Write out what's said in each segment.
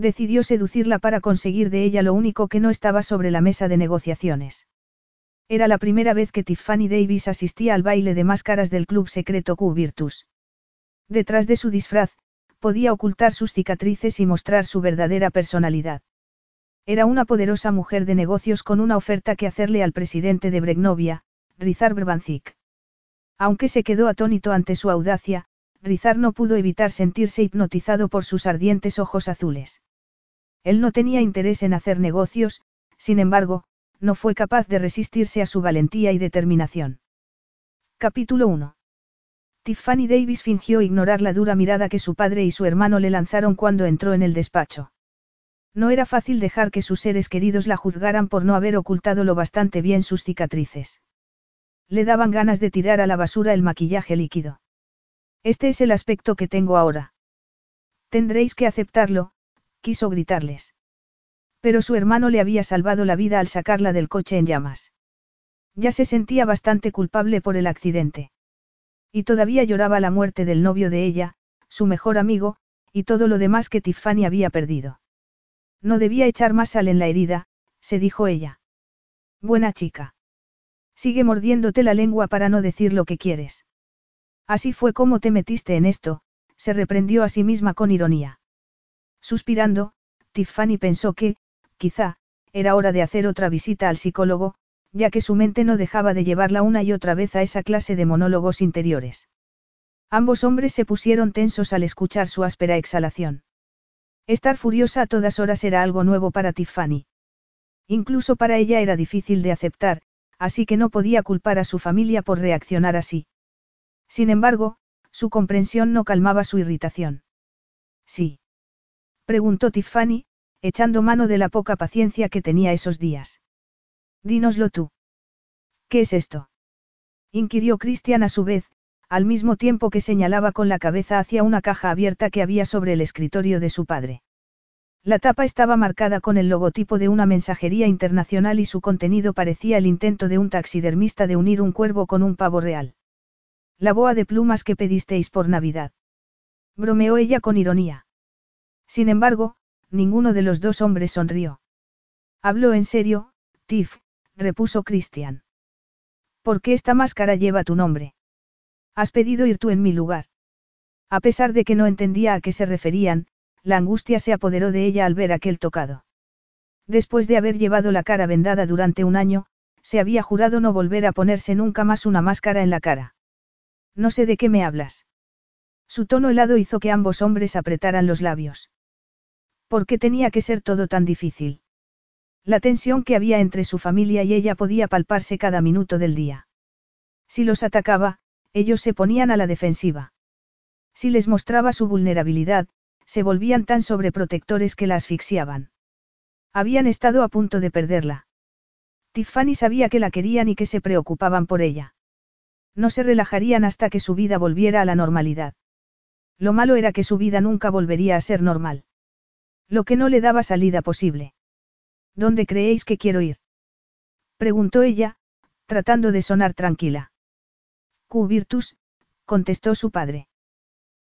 Decidió seducirla para conseguir de ella lo único que no estaba sobre la mesa de negociaciones. Era la primera vez que Tiffany Davis asistía al baile de máscaras del club secreto Q Virtus. Detrás de su disfraz, podía ocultar sus cicatrices y mostrar su verdadera personalidad. Era una poderosa mujer de negocios con una oferta que hacerle al presidente de Bregnovia, Rizar Brbanzik. Aunque se quedó atónito ante su audacia, Rizar no pudo evitar sentirse hipnotizado por sus ardientes ojos azules. Él no tenía interés en hacer negocios, sin embargo, no fue capaz de resistirse a su valentía y determinación. Capítulo 1. Tiffany Davis fingió ignorar la dura mirada que su padre y su hermano le lanzaron cuando entró en el despacho. No era fácil dejar que sus seres queridos la juzgaran por no haber ocultado lo bastante bien sus cicatrices. Le daban ganas de tirar a la basura el maquillaje líquido. Este es el aspecto que tengo ahora. Tendréis que aceptarlo, quiso gritarles. Pero su hermano le había salvado la vida al sacarla del coche en llamas. Ya se sentía bastante culpable por el accidente. Y todavía lloraba la muerte del novio de ella, su mejor amigo, y todo lo demás que Tiffany había perdido. No debía echar más sal en la herida, se dijo ella. Buena chica. Sigue mordiéndote la lengua para no decir lo que quieres. Así fue como te metiste en esto, se reprendió a sí misma con ironía. Suspirando, Tiffany pensó que, quizá, era hora de hacer otra visita al psicólogo, ya que su mente no dejaba de llevarla una y otra vez a esa clase de monólogos interiores. Ambos hombres se pusieron tensos al escuchar su áspera exhalación. Estar furiosa a todas horas era algo nuevo para Tiffany. Incluso para ella era difícil de aceptar, así que no podía culpar a su familia por reaccionar así. Sin embargo, su comprensión no calmaba su irritación. Sí. Preguntó Tiffany, echando mano de la poca paciencia que tenía esos días. Dínoslo tú. ¿Qué es esto? inquirió Christian a su vez, al mismo tiempo que señalaba con la cabeza hacia una caja abierta que había sobre el escritorio de su padre. La tapa estaba marcada con el logotipo de una mensajería internacional y su contenido parecía el intento de un taxidermista de unir un cuervo con un pavo real. La boa de plumas que pedisteis por Navidad. Bromeó ella con ironía. Sin embargo, ninguno de los dos hombres sonrió. Habló en serio, Tiff, repuso Christian. ¿Por qué esta máscara lleva tu nombre? Has pedido ir tú en mi lugar. A pesar de que no entendía a qué se referían, la angustia se apoderó de ella al ver aquel tocado. Después de haber llevado la cara vendada durante un año, se había jurado no volver a ponerse nunca más una máscara en la cara. No sé de qué me hablas. Su tono helado hizo que ambos hombres apretaran los labios. ¿Por qué tenía que ser todo tan difícil? La tensión que había entre su familia y ella podía palparse cada minuto del día. Si los atacaba, ellos se ponían a la defensiva. Si les mostraba su vulnerabilidad, se volvían tan sobreprotectores que la asfixiaban. Habían estado a punto de perderla. Tiffany sabía que la querían y que se preocupaban por ella. No se relajarían hasta que su vida volviera a la normalidad. Lo malo era que su vida nunca volvería a ser normal. Lo que no le daba salida posible. ¿Dónde creéis que quiero ir? Preguntó ella, tratando de sonar tranquila. Q Virtus, contestó su padre.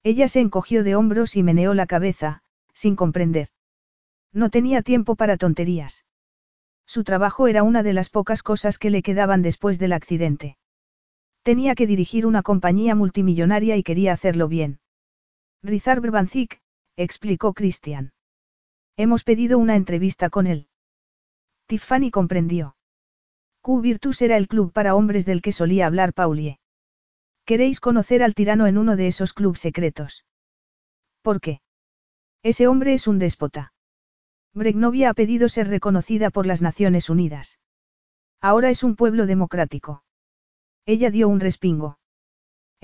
Ella se encogió de hombros y meneó la cabeza, sin comprender. No tenía tiempo para tonterías. Su trabajo era una de las pocas cosas que le quedaban después del accidente. Tenía que dirigir una compañía multimillonaria y quería hacerlo bien. Rizar Brbanzik, explicó Christian. Hemos pedido una entrevista con él. Tiffany comprendió. Q Virtus era el club para hombres del que solía hablar Paulie. ¿Queréis conocer al tirano en uno de esos clubes secretos? ¿Por qué? Ese hombre es un déspota. Bregnovia ha pedido ser reconocida por las Naciones Unidas. Ahora es un pueblo democrático. Ella dio un respingo.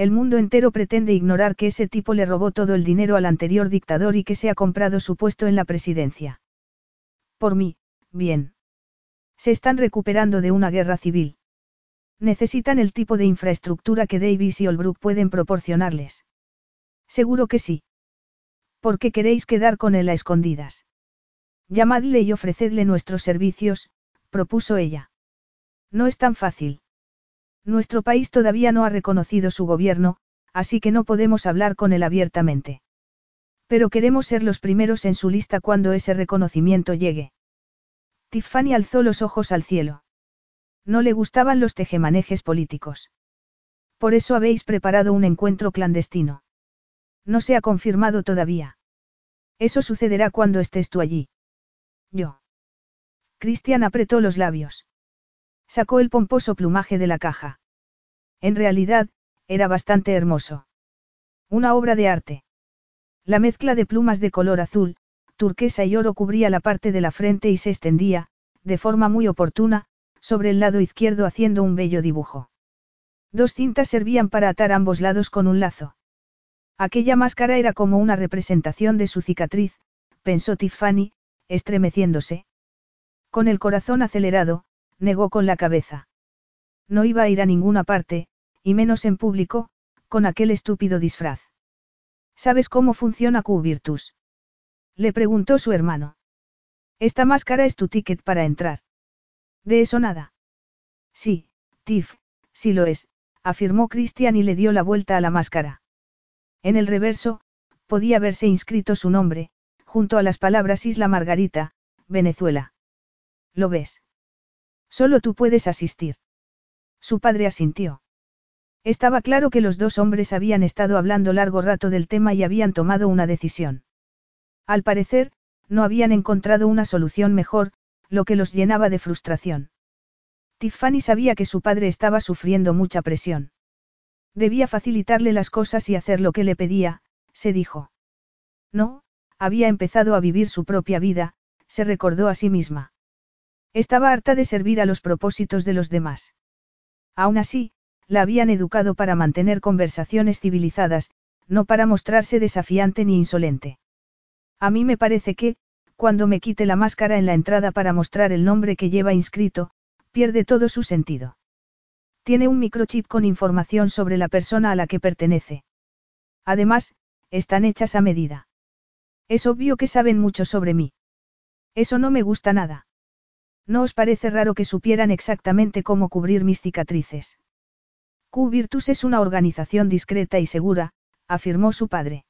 El mundo entero pretende ignorar que ese tipo le robó todo el dinero al anterior dictador y que se ha comprado su puesto en la presidencia. Por mí, bien. Se están recuperando de una guerra civil. Necesitan el tipo de infraestructura que Davis y Olbrook pueden proporcionarles. Seguro que sí. ¿Por qué queréis quedar con él a escondidas? Llamadle y ofrecedle nuestros servicios, propuso ella. No es tan fácil. Nuestro país todavía no ha reconocido su gobierno, así que no podemos hablar con él abiertamente. Pero queremos ser los primeros en su lista cuando ese reconocimiento llegue. Tiffany alzó los ojos al cielo. No le gustaban los tejemanejes políticos. Por eso habéis preparado un encuentro clandestino. No se ha confirmado todavía. Eso sucederá cuando estés tú allí. Yo. Cristian apretó los labios. Sacó el pomposo plumaje de la caja. En realidad, era bastante hermoso. Una obra de arte. La mezcla de plumas de color azul, turquesa y oro cubría la parte de la frente y se extendía, de forma muy oportuna, sobre el lado izquierdo haciendo un bello dibujo. Dos cintas servían para atar ambos lados con un lazo. Aquella máscara era como una representación de su cicatriz, pensó Tiffany, estremeciéndose. Con el corazón acelerado, negó con la cabeza. No iba a ir a ninguna parte, y menos en público, con aquel estúpido disfraz. ¿Sabes cómo funciona Q-Virtus? Le preguntó su hermano. Esta máscara es tu ticket para entrar. De eso nada. Sí, Tiff, sí lo es, afirmó Christian y le dio la vuelta a la máscara. En el reverso, podía verse inscrito su nombre, junto a las palabras Isla Margarita, Venezuela. ¿Lo ves? Solo tú puedes asistir. Su padre asintió. Estaba claro que los dos hombres habían estado hablando largo rato del tema y habían tomado una decisión. Al parecer, no habían encontrado una solución mejor, lo que los llenaba de frustración. Tiffany sabía que su padre estaba sufriendo mucha presión. Debía facilitarle las cosas y hacer lo que le pedía, se dijo. No, había empezado a vivir su propia vida, se recordó a sí misma. Estaba harta de servir a los propósitos de los demás. Aún así, la habían educado para mantener conversaciones civilizadas, no para mostrarse desafiante ni insolente. A mí me parece que, cuando me quite la máscara en la entrada para mostrar el nombre que lleva inscrito, pierde todo su sentido. Tiene un microchip con información sobre la persona a la que pertenece. Además, están hechas a medida. Es obvio que saben mucho sobre mí. Eso no me gusta nada. ¿No os parece raro que supieran exactamente cómo cubrir mis cicatrices? Q-Virtus es una organización discreta y segura, afirmó su padre.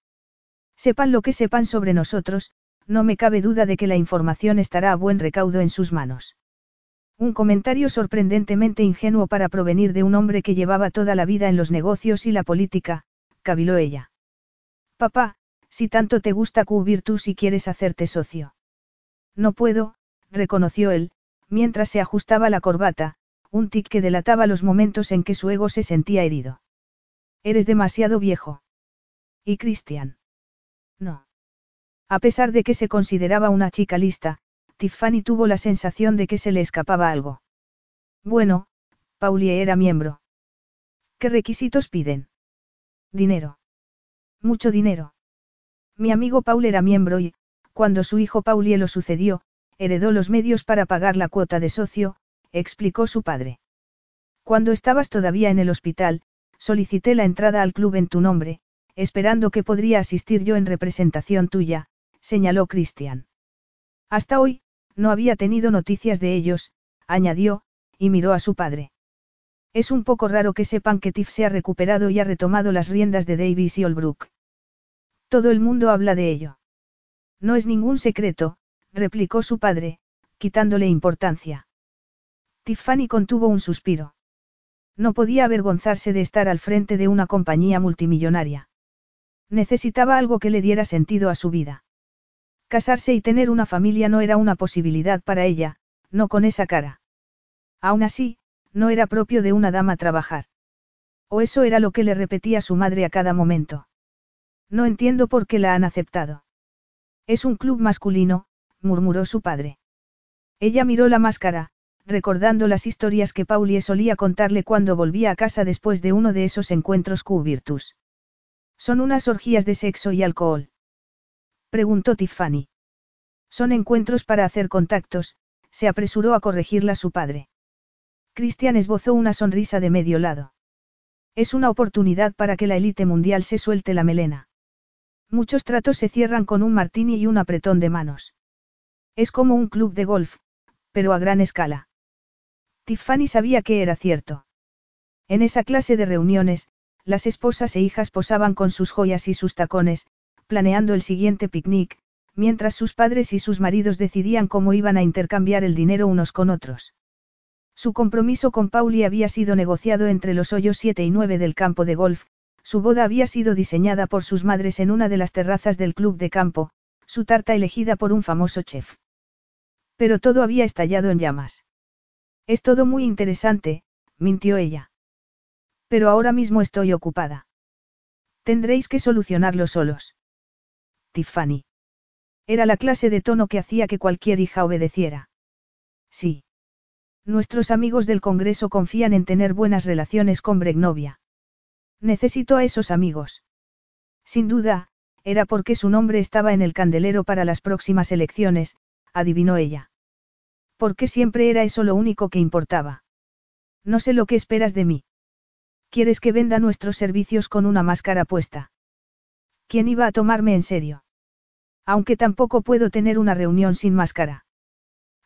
Sepan lo que sepan sobre nosotros, no me cabe duda de que la información estará a buen recaudo en sus manos. Un comentario sorprendentemente ingenuo para provenir de un hombre que llevaba toda la vida en los negocios y la política, caviló ella. Papá, si tanto te gusta Q-Virtus y quieres hacerte socio. No puedo, reconoció él, mientras se ajustaba la corbata, un tic que delataba los momentos en que su ego se sentía herido. Eres demasiado viejo. ¿Y Cristian? No. A pesar de que se consideraba una chica lista, Tiffany tuvo la sensación de que se le escapaba algo. Bueno, Paulie era miembro. ¿Qué requisitos piden? Dinero. Mucho dinero. Mi amigo Paul era miembro y, cuando su hijo Paulie lo sucedió, heredó los medios para pagar la cuota de socio, explicó su padre. Cuando estabas todavía en el hospital, solicité la entrada al club en tu nombre, esperando que podría asistir yo en representación tuya, señaló Christian. Hasta hoy, no había tenido noticias de ellos, añadió, y miró a su padre. Es un poco raro que sepan que Tiff se ha recuperado y ha retomado las riendas de Davis y Olbrook. Todo el mundo habla de ello. No es ningún secreto, replicó su padre, quitándole importancia. Tiffany contuvo un suspiro. No podía avergonzarse de estar al frente de una compañía multimillonaria. Necesitaba algo que le diera sentido a su vida. Casarse y tener una familia no era una posibilidad para ella, no con esa cara. Aún así, no era propio de una dama trabajar. O eso era lo que le repetía su madre a cada momento. No entiendo por qué la han aceptado. Es un club masculino, murmuró su padre. Ella miró la máscara, recordando las historias que Paulie solía contarle cuando volvía a casa después de uno de esos encuentros Q-Virtus. Son unas orgías de sexo y alcohol. Preguntó Tiffany. Son encuentros para hacer contactos, se apresuró a corregirla su padre. Christian esbozó una sonrisa de medio lado. Es una oportunidad para que la élite mundial se suelte la melena. Muchos tratos se cierran con un martini y un apretón de manos. Es como un club de golf, pero a gran escala. Tiffany sabía que era cierto. En esa clase de reuniones, las esposas e hijas posaban con sus joyas y sus tacones, planeando el siguiente picnic, mientras sus padres y sus maridos decidían cómo iban a intercambiar el dinero unos con otros. Su compromiso con Pauli había sido negociado entre los hoyos 7 y 9 del campo de golf, su boda había sido diseñada por sus madres en una de las terrazas del club de campo, su tarta elegida por un famoso chef. Pero todo había estallado en llamas. Es todo muy interesante, mintió ella. Pero ahora mismo estoy ocupada. Tendréis que solucionarlo solos. Tiffany. Era la clase de tono que hacía que cualquier hija obedeciera. Sí. Nuestros amigos del Congreso confían en tener buenas relaciones con Bregnovia. Necesito a esos amigos. Sin duda, era porque su nombre estaba en el candelero para las próximas elecciones, adivinó ella. Porque siempre era eso lo único que importaba. No sé lo que esperas de mí. ¿Quieres que venda nuestros servicios con una máscara puesta? ¿Quién iba a tomarme en serio? Aunque tampoco puedo tener una reunión sin máscara.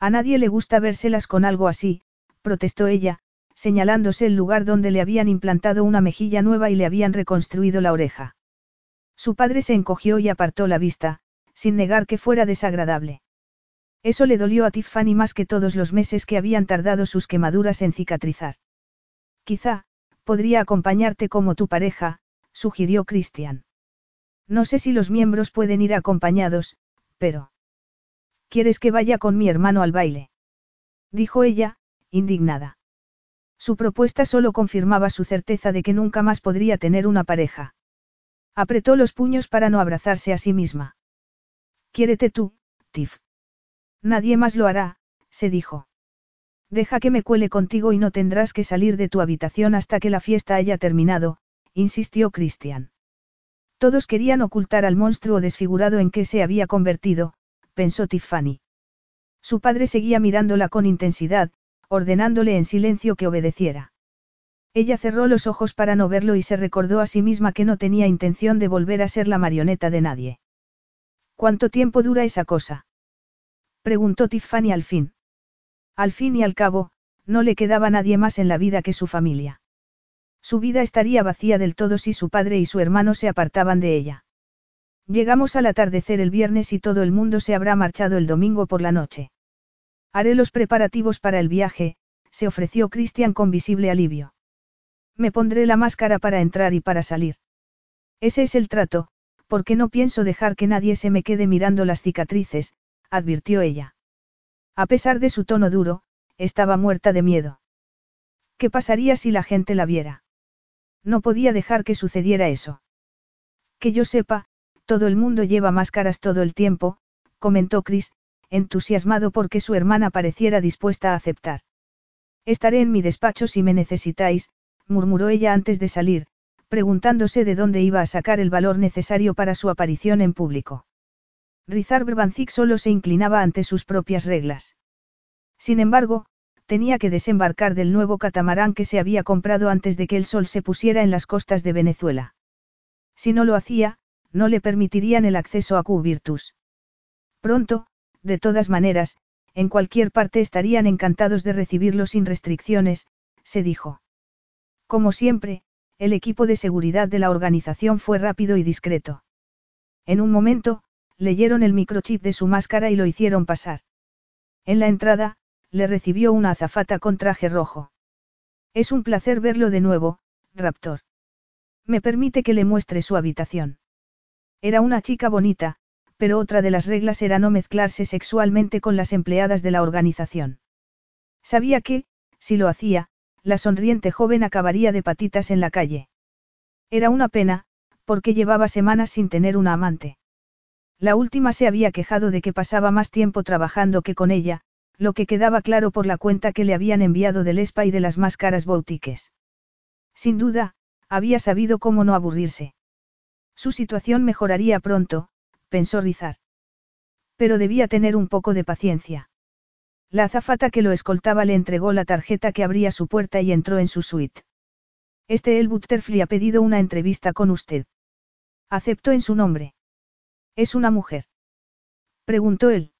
A nadie le gusta vérselas con algo así, protestó ella, señalándose el lugar donde le habían implantado una mejilla nueva y le habían reconstruido la oreja. Su padre se encogió y apartó la vista, sin negar que fuera desagradable. Eso le dolió a Tiffany más que todos los meses que habían tardado sus quemaduras en cicatrizar. Quizá, podría acompañarte como tu pareja, sugirió Christian. No sé si los miembros pueden ir acompañados, pero... ¿Quieres que vaya con mi hermano al baile? Dijo ella, indignada. Su propuesta solo confirmaba su certeza de que nunca más podría tener una pareja. Apretó los puños para no abrazarse a sí misma. Quiérete tú, Tiff. Nadie más lo hará, se dijo. Deja que me cuele contigo y no tendrás que salir de tu habitación hasta que la fiesta haya terminado, insistió Christian. Todos querían ocultar al monstruo desfigurado en que se había convertido, pensó Tiffany. Su padre seguía mirándola con intensidad, ordenándole en silencio que obedeciera. Ella cerró los ojos para no verlo y se recordó a sí misma que no tenía intención de volver a ser la marioneta de nadie. ¿Cuánto tiempo dura esa cosa? Preguntó Tiffany al fin. Al fin y al cabo, no le quedaba nadie más en la vida que su familia. Su vida estaría vacía del todo si su padre y su hermano se apartaban de ella. Llegamos al atardecer el viernes y todo el mundo se habrá marchado el domingo por la noche. Haré los preparativos para el viaje, se ofreció Christian con visible alivio. Me pondré la máscara para entrar y para salir. Ese es el trato, porque no pienso dejar que nadie se me quede mirando las cicatrices, advirtió ella. A pesar de su tono duro, estaba muerta de miedo. ¿Qué pasaría si la gente la viera? No podía dejar que sucediera eso. Que yo sepa, todo el mundo lleva máscaras todo el tiempo, comentó Chris, entusiasmado porque su hermana pareciera dispuesta a aceptar. Estaré en mi despacho si me necesitáis, murmuró ella antes de salir, preguntándose de dónde iba a sacar el valor necesario para su aparición en público. Rizar Brbanzik solo se inclinaba ante sus propias reglas. Sin embargo, tenía que desembarcar del nuevo catamarán que se había comprado antes de que el sol se pusiera en las costas de Venezuela. Si no lo hacía, no le permitirían el acceso a Q-Virtus. Pronto, de todas maneras, en cualquier parte estarían encantados de recibirlo sin restricciones, se dijo. Como siempre, el equipo de seguridad de la organización fue rápido y discreto. En un momento, leyeron el microchip de su máscara y lo hicieron pasar. En la entrada, le recibió una azafata con traje rojo. Es un placer verlo de nuevo, Raptor. Me permite que le muestre su habitación. Era una chica bonita, pero otra de las reglas era no mezclarse sexualmente con las empleadas de la organización. Sabía que, si lo hacía, la sonriente joven acabaría de patitas en la calle. Era una pena, porque llevaba semanas sin tener una amante. La última se había quejado de que pasaba más tiempo trabajando que con ella, lo que quedaba claro por la cuenta que le habían enviado del Espa y de las máscaras boutiques. Sin duda, había sabido cómo no aburrirse. Su situación mejoraría pronto, pensó Rizar. Pero debía tener un poco de paciencia. La azafata que lo escoltaba le entregó la tarjeta que abría su puerta y entró en su suite. Este El Butterfly ha pedido una entrevista con usted. Aceptó en su nombre. ¿Es una mujer? Preguntó él.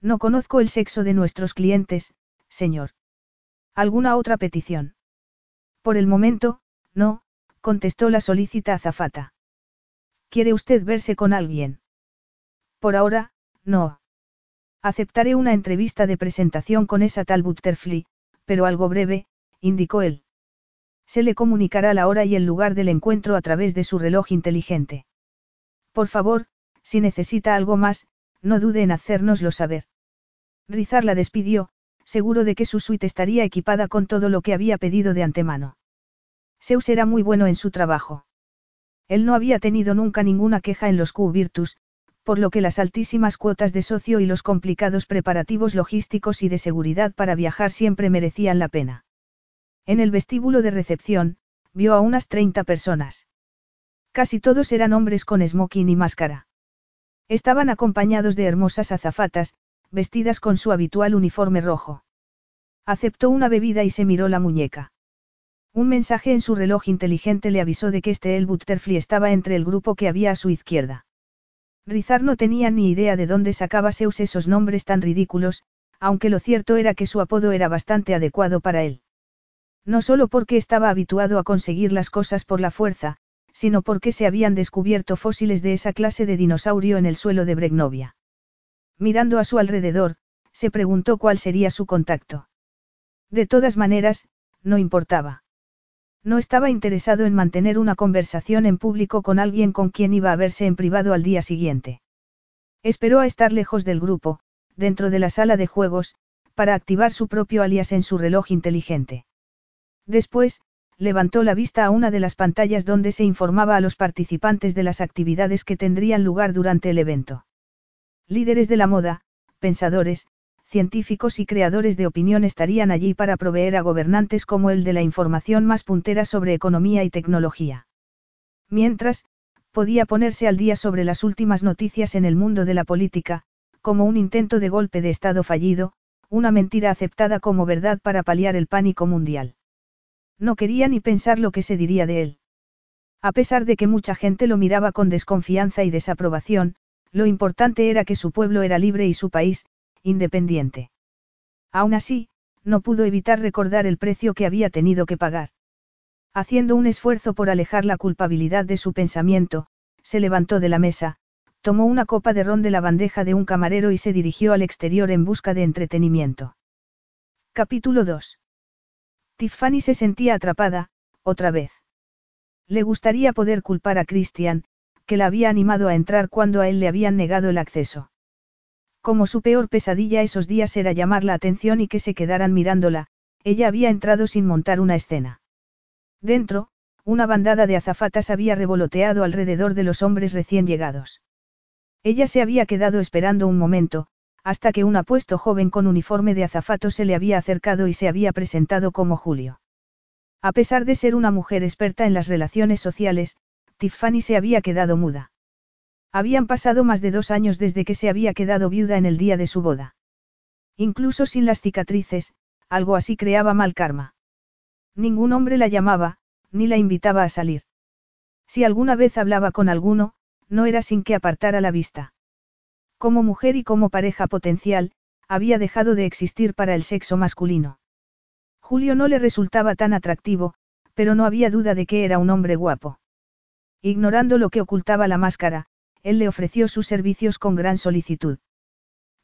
No conozco el sexo de nuestros clientes, señor. ¿Alguna otra petición? Por el momento, no, contestó la solícita azafata. ¿Quiere usted verse con alguien? Por ahora, no. Aceptaré una entrevista de presentación con esa tal Butterfly, pero algo breve, indicó él. Se le comunicará la hora y el lugar del encuentro a través de su reloj inteligente. Por favor, si necesita algo más, no dude en hacérnoslo saber. Rizar la despidió, seguro de que su suite estaría equipada con todo lo que había pedido de antemano. Zeus era muy bueno en su trabajo. Él no había tenido nunca ninguna queja en los Q-Virtus, por lo que las altísimas cuotas de socio y los complicados preparativos logísticos y de seguridad para viajar siempre merecían la pena. En el vestíbulo de recepción, vio a unas 30 personas. Casi todos eran hombres con smoking y máscara. Estaban acompañados de hermosas azafatas, vestidas con su habitual uniforme rojo. Aceptó una bebida y se miró la muñeca. Un mensaje en su reloj inteligente le avisó de que este El Butterfly estaba entre el grupo que había a su izquierda. Rizar no tenía ni idea de dónde sacaba Zeus esos nombres tan ridículos, aunque lo cierto era que su apodo era bastante adecuado para él. No solo porque estaba habituado a conseguir las cosas por la fuerza, sino porque se habían descubierto fósiles de esa clase de dinosaurio en el suelo de Bregnovia. Mirando a su alrededor, se preguntó cuál sería su contacto. De todas maneras, no importaba. No estaba interesado en mantener una conversación en público con alguien con quien iba a verse en privado al día siguiente. Esperó a estar lejos del grupo, dentro de la sala de juegos, para activar su propio alias en su reloj inteligente. Después, levantó la vista a una de las pantallas donde se informaba a los participantes de las actividades que tendrían lugar durante el evento. Líderes de la moda, pensadores, científicos y creadores de opinión estarían allí para proveer a gobernantes como el de la información más puntera sobre economía y tecnología. Mientras, podía ponerse al día sobre las últimas noticias en el mundo de la política, como un intento de golpe de Estado fallido, una mentira aceptada como verdad para paliar el pánico mundial. No quería ni pensar lo que se diría de él. A pesar de que mucha gente lo miraba con desconfianza y desaprobación, lo importante era que su pueblo era libre y su país, independiente. Aún así, no pudo evitar recordar el precio que había tenido que pagar. Haciendo un esfuerzo por alejar la culpabilidad de su pensamiento, se levantó de la mesa, tomó una copa de ron de la bandeja de un camarero y se dirigió al exterior en busca de entretenimiento. Capítulo 2. Tiffany se sentía atrapada, otra vez. Le gustaría poder culpar a Christian, que la había animado a entrar cuando a él le habían negado el acceso. Como su peor pesadilla esos días era llamar la atención y que se quedaran mirándola, ella había entrado sin montar una escena. Dentro, una bandada de azafatas había revoloteado alrededor de los hombres recién llegados. Ella se había quedado esperando un momento, hasta que un apuesto joven con uniforme de azafato se le había acercado y se había presentado como Julio. A pesar de ser una mujer experta en las relaciones sociales, Tiffany se había quedado muda. Habían pasado más de dos años desde que se había quedado viuda en el día de su boda. Incluso sin las cicatrices, algo así creaba mal karma. Ningún hombre la llamaba, ni la invitaba a salir. Si alguna vez hablaba con alguno, no era sin que apartara la vista. Como mujer y como pareja potencial, había dejado de existir para el sexo masculino. Julio no le resultaba tan atractivo, pero no había duda de que era un hombre guapo. Ignorando lo que ocultaba la máscara, él le ofreció sus servicios con gran solicitud.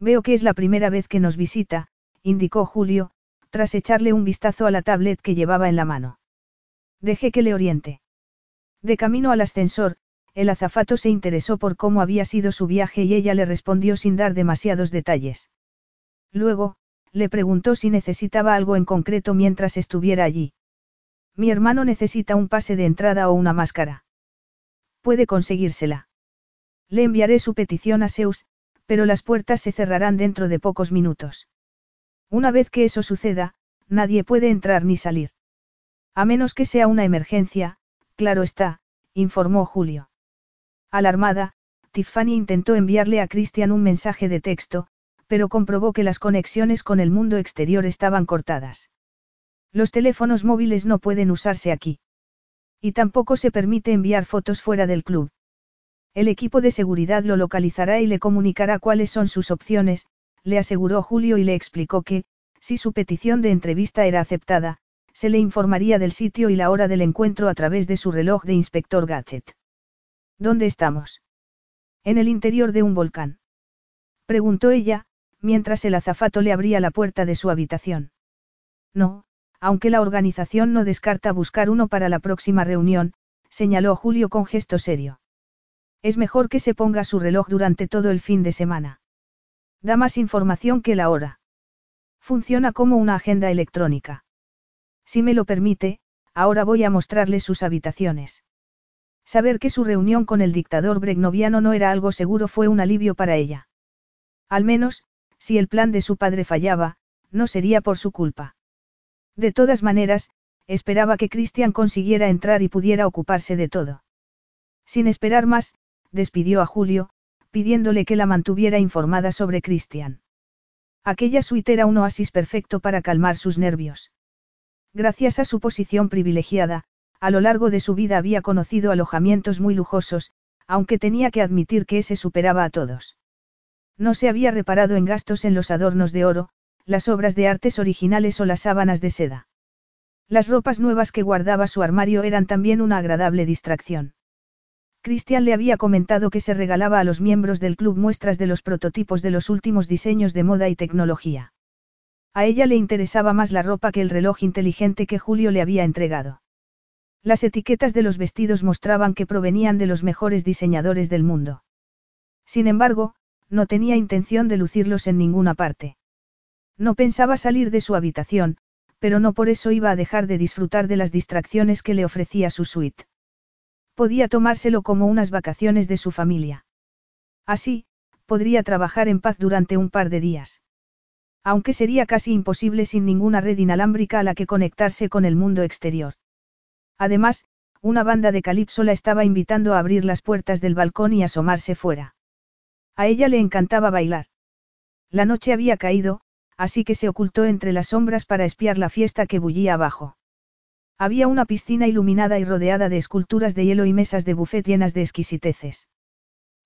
Veo que es la primera vez que nos visita, indicó Julio, tras echarle un vistazo a la tablet que llevaba en la mano. Deje que le oriente. De camino al ascensor, el azafato se interesó por cómo había sido su viaje y ella le respondió sin dar demasiados detalles. Luego, le preguntó si necesitaba algo en concreto mientras estuviera allí. Mi hermano necesita un pase de entrada o una máscara. Puede conseguírsela. Le enviaré su petición a Zeus, pero las puertas se cerrarán dentro de pocos minutos. Una vez que eso suceda, nadie puede entrar ni salir. A menos que sea una emergencia, claro está, informó Julio. Alarmada, Tiffany intentó enviarle a Christian un mensaje de texto, pero comprobó que las conexiones con el mundo exterior estaban cortadas. Los teléfonos móviles no pueden usarse aquí. Y tampoco se permite enviar fotos fuera del club. El equipo de seguridad lo localizará y le comunicará cuáles son sus opciones, le aseguró Julio y le explicó que, si su petición de entrevista era aceptada, se le informaría del sitio y la hora del encuentro a través de su reloj de inspector Gadget. ¿Dónde estamos? En el interior de un volcán. Preguntó ella, mientras el azafato le abría la puerta de su habitación. No, aunque la organización no descarta buscar uno para la próxima reunión, señaló Julio con gesto serio. Es mejor que se ponga su reloj durante todo el fin de semana. Da más información que la hora. Funciona como una agenda electrónica. Si me lo permite, ahora voy a mostrarle sus habitaciones. Saber que su reunión con el dictador bregnoviano no era algo seguro fue un alivio para ella. Al menos, si el plan de su padre fallaba, no sería por su culpa. De todas maneras, esperaba que Christian consiguiera entrar y pudiera ocuparse de todo. Sin esperar más, despidió a Julio, pidiéndole que la mantuviera informada sobre Christian. Aquella suite era un oasis perfecto para calmar sus nervios. Gracias a su posición privilegiada, a lo largo de su vida había conocido alojamientos muy lujosos, aunque tenía que admitir que ese superaba a todos. No se había reparado en gastos en los adornos de oro, las obras de artes originales o las sábanas de seda. Las ropas nuevas que guardaba su armario eran también una agradable distracción. Christian le había comentado que se regalaba a los miembros del club muestras de los prototipos de los últimos diseños de moda y tecnología. A ella le interesaba más la ropa que el reloj inteligente que Julio le había entregado. Las etiquetas de los vestidos mostraban que provenían de los mejores diseñadores del mundo. Sin embargo, no tenía intención de lucirlos en ninguna parte. No pensaba salir de su habitación, pero no por eso iba a dejar de disfrutar de las distracciones que le ofrecía su suite. Podía tomárselo como unas vacaciones de su familia. Así, podría trabajar en paz durante un par de días. Aunque sería casi imposible sin ninguna red inalámbrica a la que conectarse con el mundo exterior. Además, una banda de calipso la estaba invitando a abrir las puertas del balcón y asomarse fuera. A ella le encantaba bailar. La noche había caído, así que se ocultó entre las sombras para espiar la fiesta que bullía abajo. Había una piscina iluminada y rodeada de esculturas de hielo y mesas de buffet llenas de exquisiteces.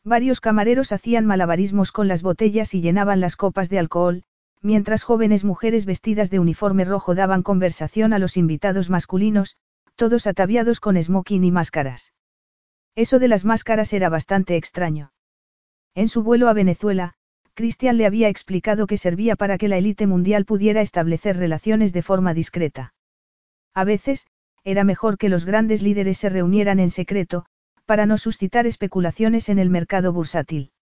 Varios camareros hacían malabarismos con las botellas y llenaban las copas de alcohol, mientras jóvenes mujeres vestidas de uniforme rojo daban conversación a los invitados masculinos, todos ataviados con smoking y máscaras. Eso de las máscaras era bastante extraño. En su vuelo a Venezuela, Christian le había explicado que servía para que la élite mundial pudiera establecer relaciones de forma discreta. A veces, era mejor que los grandes líderes se reunieran en secreto, para no suscitar especulaciones en el mercado bursátil.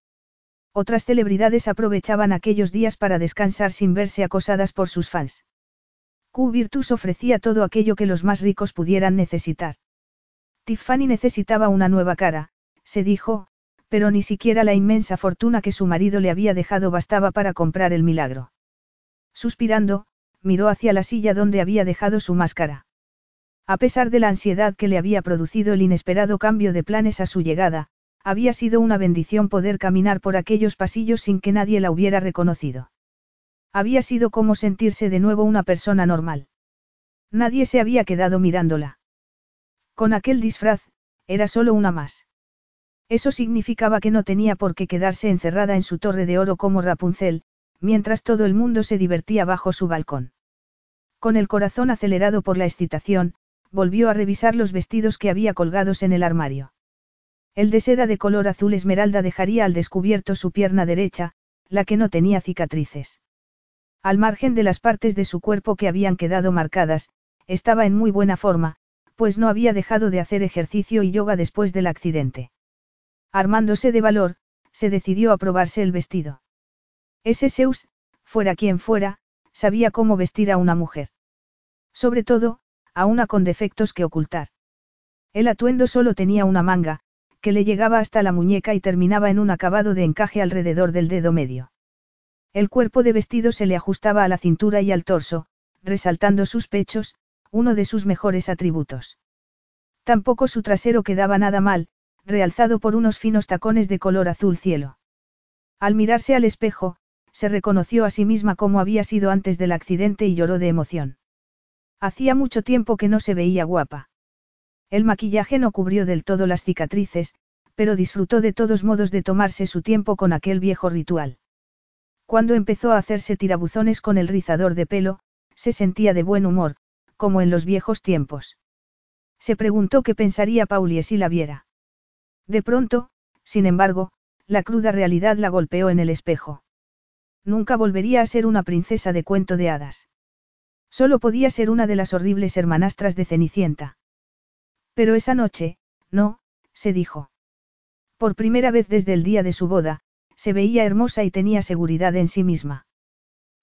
Otras celebridades aprovechaban aquellos días para descansar sin verse acosadas por sus fans. Q Virtus ofrecía todo aquello que los más ricos pudieran necesitar. Tiffany necesitaba una nueva cara, se dijo, pero ni siquiera la inmensa fortuna que su marido le había dejado bastaba para comprar el milagro. Suspirando, miró hacia la silla donde había dejado su máscara. A pesar de la ansiedad que le había producido el inesperado cambio de planes a su llegada, había sido una bendición poder caminar por aquellos pasillos sin que nadie la hubiera reconocido. Había sido como sentirse de nuevo una persona normal. Nadie se había quedado mirándola. Con aquel disfraz, era solo una más. Eso significaba que no tenía por qué quedarse encerrada en su torre de oro como Rapunzel, mientras todo el mundo se divertía bajo su balcón. Con el corazón acelerado por la excitación, volvió a revisar los vestidos que había colgados en el armario. El de seda de color azul esmeralda dejaría al descubierto su pierna derecha, la que no tenía cicatrices. Al margen de las partes de su cuerpo que habían quedado marcadas, estaba en muy buena forma, pues no había dejado de hacer ejercicio y yoga después del accidente. Armándose de valor, se decidió a probarse el vestido. Ese Zeus, fuera quien fuera, sabía cómo vestir a una mujer. Sobre todo, a una con defectos que ocultar. El atuendo solo tenía una manga, que le llegaba hasta la muñeca y terminaba en un acabado de encaje alrededor del dedo medio. El cuerpo de vestido se le ajustaba a la cintura y al torso, resaltando sus pechos, uno de sus mejores atributos. Tampoco su trasero quedaba nada mal, realzado por unos finos tacones de color azul cielo. Al mirarse al espejo, se reconoció a sí misma como había sido antes del accidente y lloró de emoción. Hacía mucho tiempo que no se veía guapa. El maquillaje no cubrió del todo las cicatrices, pero disfrutó de todos modos de tomarse su tiempo con aquel viejo ritual. Cuando empezó a hacerse tirabuzones con el rizador de pelo, se sentía de buen humor, como en los viejos tiempos. Se preguntó qué pensaría Pauli si la viera. De pronto, sin embargo, la cruda realidad la golpeó en el espejo. Nunca volvería a ser una princesa de cuento de hadas. Solo podía ser una de las horribles hermanastras de Cenicienta. Pero esa noche, no, se dijo. Por primera vez desde el día de su boda, se veía hermosa y tenía seguridad en sí misma.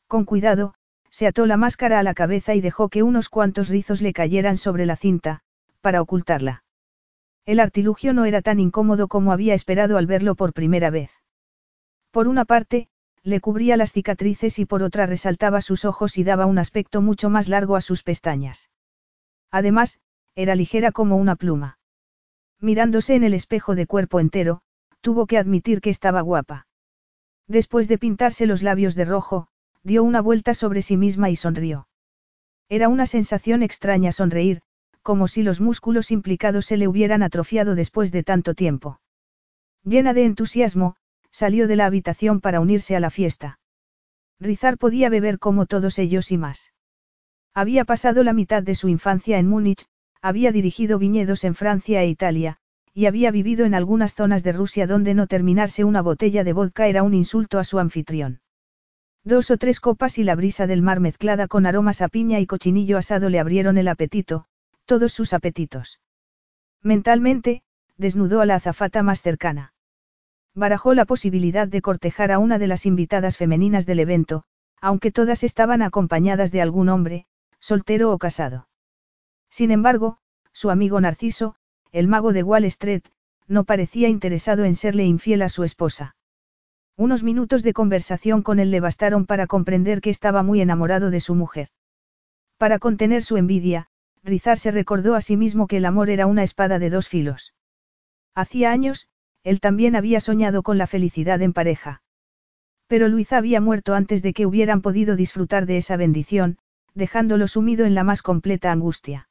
Con cuidado, se ató la máscara a la cabeza y dejó que unos cuantos rizos le cayeran sobre la cinta, para ocultarla. El artilugio no era tan incómodo como había esperado al verlo por primera vez. Por una parte, le cubría las cicatrices y por otra resaltaba sus ojos y daba un aspecto mucho más largo a sus pestañas. Además, era ligera como una pluma. Mirándose en el espejo de cuerpo entero, tuvo que admitir que estaba guapa. Después de pintarse los labios de rojo, dio una vuelta sobre sí misma y sonrió. Era una sensación extraña sonreír, como si los músculos implicados se le hubieran atrofiado después de tanto tiempo. Llena de entusiasmo, salió de la habitación para unirse a la fiesta. Rizar podía beber como todos ellos y más. Había pasado la mitad de su infancia en Múnich, había dirigido viñedos en Francia e Italia, y había vivido en algunas zonas de Rusia donde no terminarse una botella de vodka era un insulto a su anfitrión. Dos o tres copas y la brisa del mar mezclada con aromas a piña y cochinillo asado le abrieron el apetito, todos sus apetitos. Mentalmente, desnudó a la azafata más cercana. Barajó la posibilidad de cortejar a una de las invitadas femeninas del evento, aunque todas estaban acompañadas de algún hombre, soltero o casado. Sin embargo, su amigo Narciso, el mago de Wall Street, no parecía interesado en serle infiel a su esposa. Unos minutos de conversación con él le bastaron para comprender que estaba muy enamorado de su mujer. Para contener su envidia, Rizar se recordó a sí mismo que el amor era una espada de dos filos. Hacía años, él también había soñado con la felicidad en pareja. Pero Luisa había muerto antes de que hubieran podido disfrutar de esa bendición, dejándolo sumido en la más completa angustia.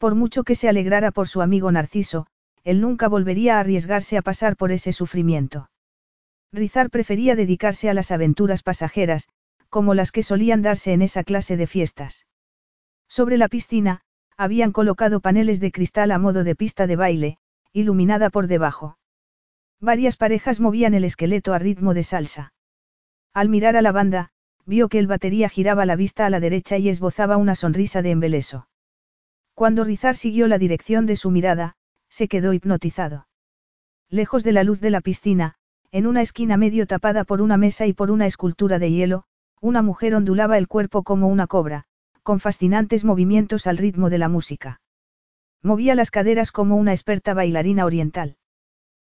Por mucho que se alegrara por su amigo Narciso, él nunca volvería a arriesgarse a pasar por ese sufrimiento. Rizar prefería dedicarse a las aventuras pasajeras, como las que solían darse en esa clase de fiestas. Sobre la piscina, habían colocado paneles de cristal a modo de pista de baile, iluminada por debajo. Varias parejas movían el esqueleto a ritmo de salsa. Al mirar a la banda, vio que el batería giraba la vista a la derecha y esbozaba una sonrisa de embeleso. Cuando Rizar siguió la dirección de su mirada, se quedó hipnotizado. Lejos de la luz de la piscina, en una esquina medio tapada por una mesa y por una escultura de hielo, una mujer ondulaba el cuerpo como una cobra, con fascinantes movimientos al ritmo de la música. Movía las caderas como una experta bailarina oriental.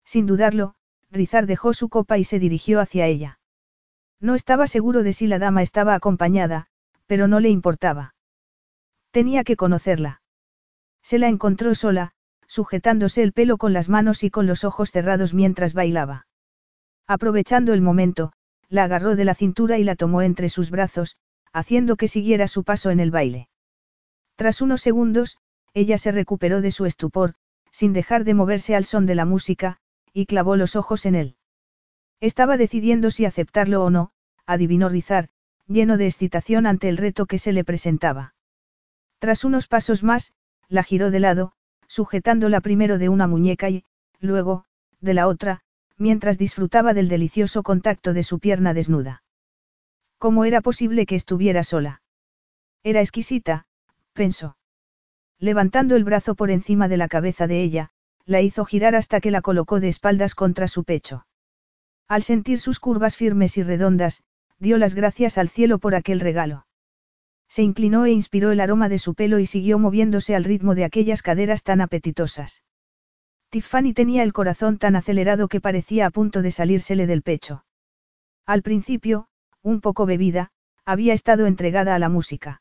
Sin dudarlo, Rizar dejó su copa y se dirigió hacia ella. No estaba seguro de si la dama estaba acompañada, pero no le importaba. Tenía que conocerla. Se la encontró sola, sujetándose el pelo con las manos y con los ojos cerrados mientras bailaba. Aprovechando el momento, la agarró de la cintura y la tomó entre sus brazos, haciendo que siguiera su paso en el baile. Tras unos segundos, ella se recuperó de su estupor, sin dejar de moverse al son de la música, y clavó los ojos en él. Estaba decidiendo si aceptarlo o no, adivinó Rizar, lleno de excitación ante el reto que se le presentaba. Tras unos pasos más, la giró de lado, sujetándola primero de una muñeca y, luego, de la otra, mientras disfrutaba del delicioso contacto de su pierna desnuda. ¿Cómo era posible que estuviera sola? Era exquisita, pensó. Levantando el brazo por encima de la cabeza de ella, la hizo girar hasta que la colocó de espaldas contra su pecho. Al sentir sus curvas firmes y redondas, dio las gracias al cielo por aquel regalo. Se inclinó e inspiró el aroma de su pelo y siguió moviéndose al ritmo de aquellas caderas tan apetitosas. Tiffany tenía el corazón tan acelerado que parecía a punto de salírsele del pecho. Al principio, un poco bebida, había estado entregada a la música.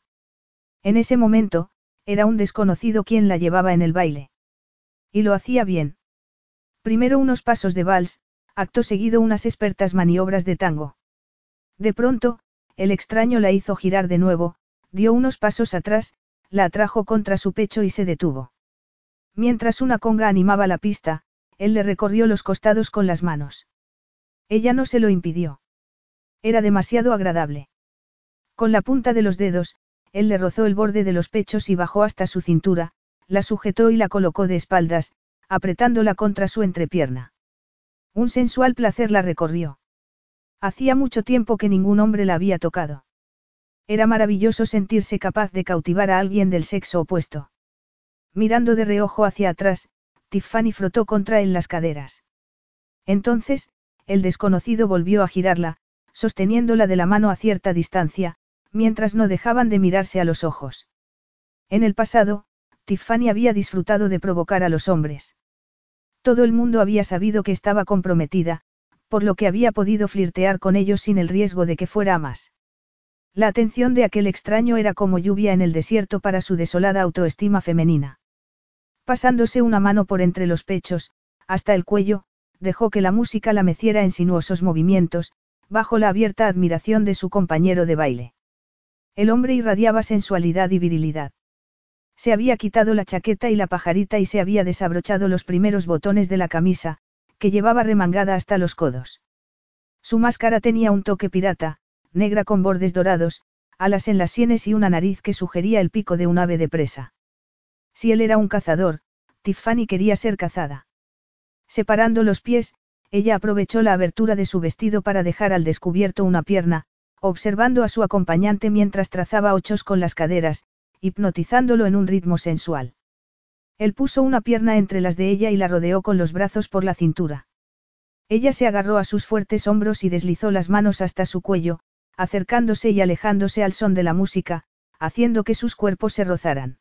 En ese momento, era un desconocido quien la llevaba en el baile. Y lo hacía bien. Primero unos pasos de vals, acto seguido unas expertas maniobras de tango. De pronto, el extraño la hizo girar de nuevo, dio unos pasos atrás, la atrajo contra su pecho y se detuvo. Mientras una conga animaba la pista, él le recorrió los costados con las manos. Ella no se lo impidió. Era demasiado agradable. Con la punta de los dedos, él le rozó el borde de los pechos y bajó hasta su cintura, la sujetó y la colocó de espaldas, apretándola contra su entrepierna. Un sensual placer la recorrió. Hacía mucho tiempo que ningún hombre la había tocado. Era maravilloso sentirse capaz de cautivar a alguien del sexo opuesto. Mirando de reojo hacia atrás, Tiffany frotó contra él las caderas. Entonces, el desconocido volvió a girarla, sosteniéndola de la mano a cierta distancia, mientras no dejaban de mirarse a los ojos. En el pasado, Tiffany había disfrutado de provocar a los hombres. Todo el mundo había sabido que estaba comprometida, por lo que había podido flirtear con ellos sin el riesgo de que fuera más. La atención de aquel extraño era como lluvia en el desierto para su desolada autoestima femenina. Pasándose una mano por entre los pechos, hasta el cuello, dejó que la música la meciera en sinuosos movimientos, bajo la abierta admiración de su compañero de baile. El hombre irradiaba sensualidad y virilidad. Se había quitado la chaqueta y la pajarita y se había desabrochado los primeros botones de la camisa, que llevaba remangada hasta los codos. Su máscara tenía un toque pirata, negra con bordes dorados, alas en las sienes y una nariz que sugería el pico de un ave de presa. Si él era un cazador, Tiffany quería ser cazada. Separando los pies, ella aprovechó la abertura de su vestido para dejar al descubierto una pierna, observando a su acompañante mientras trazaba ochos con las caderas, hipnotizándolo en un ritmo sensual. Él puso una pierna entre las de ella y la rodeó con los brazos por la cintura. Ella se agarró a sus fuertes hombros y deslizó las manos hasta su cuello, acercándose y alejándose al son de la música, haciendo que sus cuerpos se rozaran.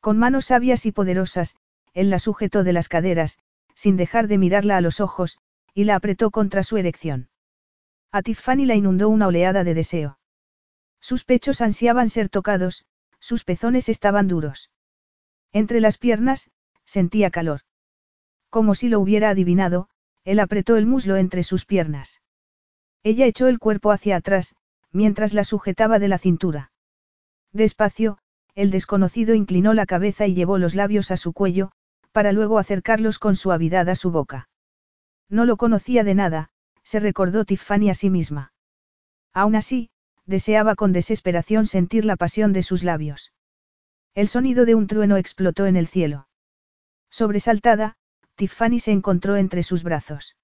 Con manos sabias y poderosas, él la sujetó de las caderas, sin dejar de mirarla a los ojos, y la apretó contra su erección. A Tiffany la inundó una oleada de deseo. Sus pechos ansiaban ser tocados, sus pezones estaban duros. Entre las piernas, sentía calor. Como si lo hubiera adivinado, él apretó el muslo entre sus piernas. Ella echó el cuerpo hacia atrás, mientras la sujetaba de la cintura. Despacio, el desconocido inclinó la cabeza y llevó los labios a su cuello, para luego acercarlos con suavidad a su boca. No lo conocía de nada, se recordó Tiffany a sí misma. Aún así, deseaba con desesperación sentir la pasión de sus labios. El sonido de un trueno explotó en el cielo. Sobresaltada, Tiffany se encontró entre sus brazos.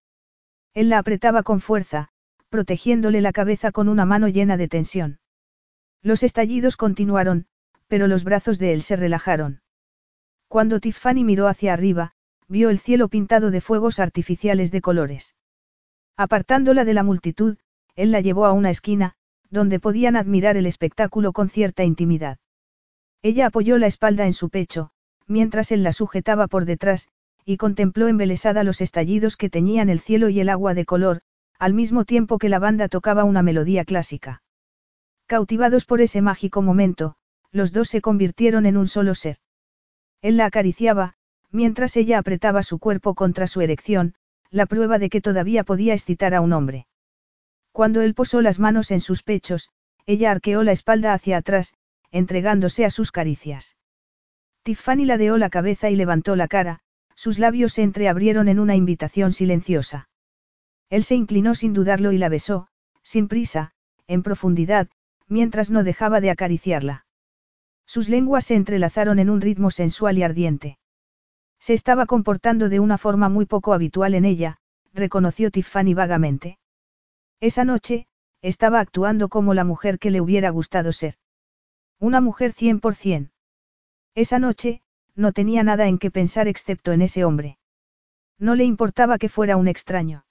Él la apretaba con fuerza, protegiéndole la cabeza con una mano llena de tensión. Los estallidos continuaron, pero los brazos de él se relajaron. Cuando Tiffany miró hacia arriba, vio el cielo pintado de fuegos artificiales de colores. Apartándola de la multitud, él la llevó a una esquina, donde podían admirar el espectáculo con cierta intimidad. Ella apoyó la espalda en su pecho, mientras él la sujetaba por detrás, y contempló embelesada los estallidos que teñían el cielo y el agua de color, al mismo tiempo que la banda tocaba una melodía clásica. Cautivados por ese mágico momento, los dos se convirtieron en un solo ser. Él la acariciaba, mientras ella apretaba su cuerpo contra su erección, la prueba de que todavía podía excitar a un hombre. Cuando él posó las manos en sus pechos, ella arqueó la espalda hacia atrás, entregándose a sus caricias. Tiffany ladeó la cabeza y levantó la cara, sus labios se entreabrieron en una invitación silenciosa. Él se inclinó sin dudarlo y la besó, sin prisa, en profundidad, mientras no dejaba de acariciarla. Sus lenguas se entrelazaron en un ritmo sensual y ardiente. Se estaba comportando de una forma muy poco habitual en ella, reconoció Tiffany vagamente. Esa noche, estaba actuando como la mujer que le hubiera gustado ser. Una mujer cien por cien. Esa noche, no tenía nada en qué pensar excepto en ese hombre. No le importaba que fuera un extraño.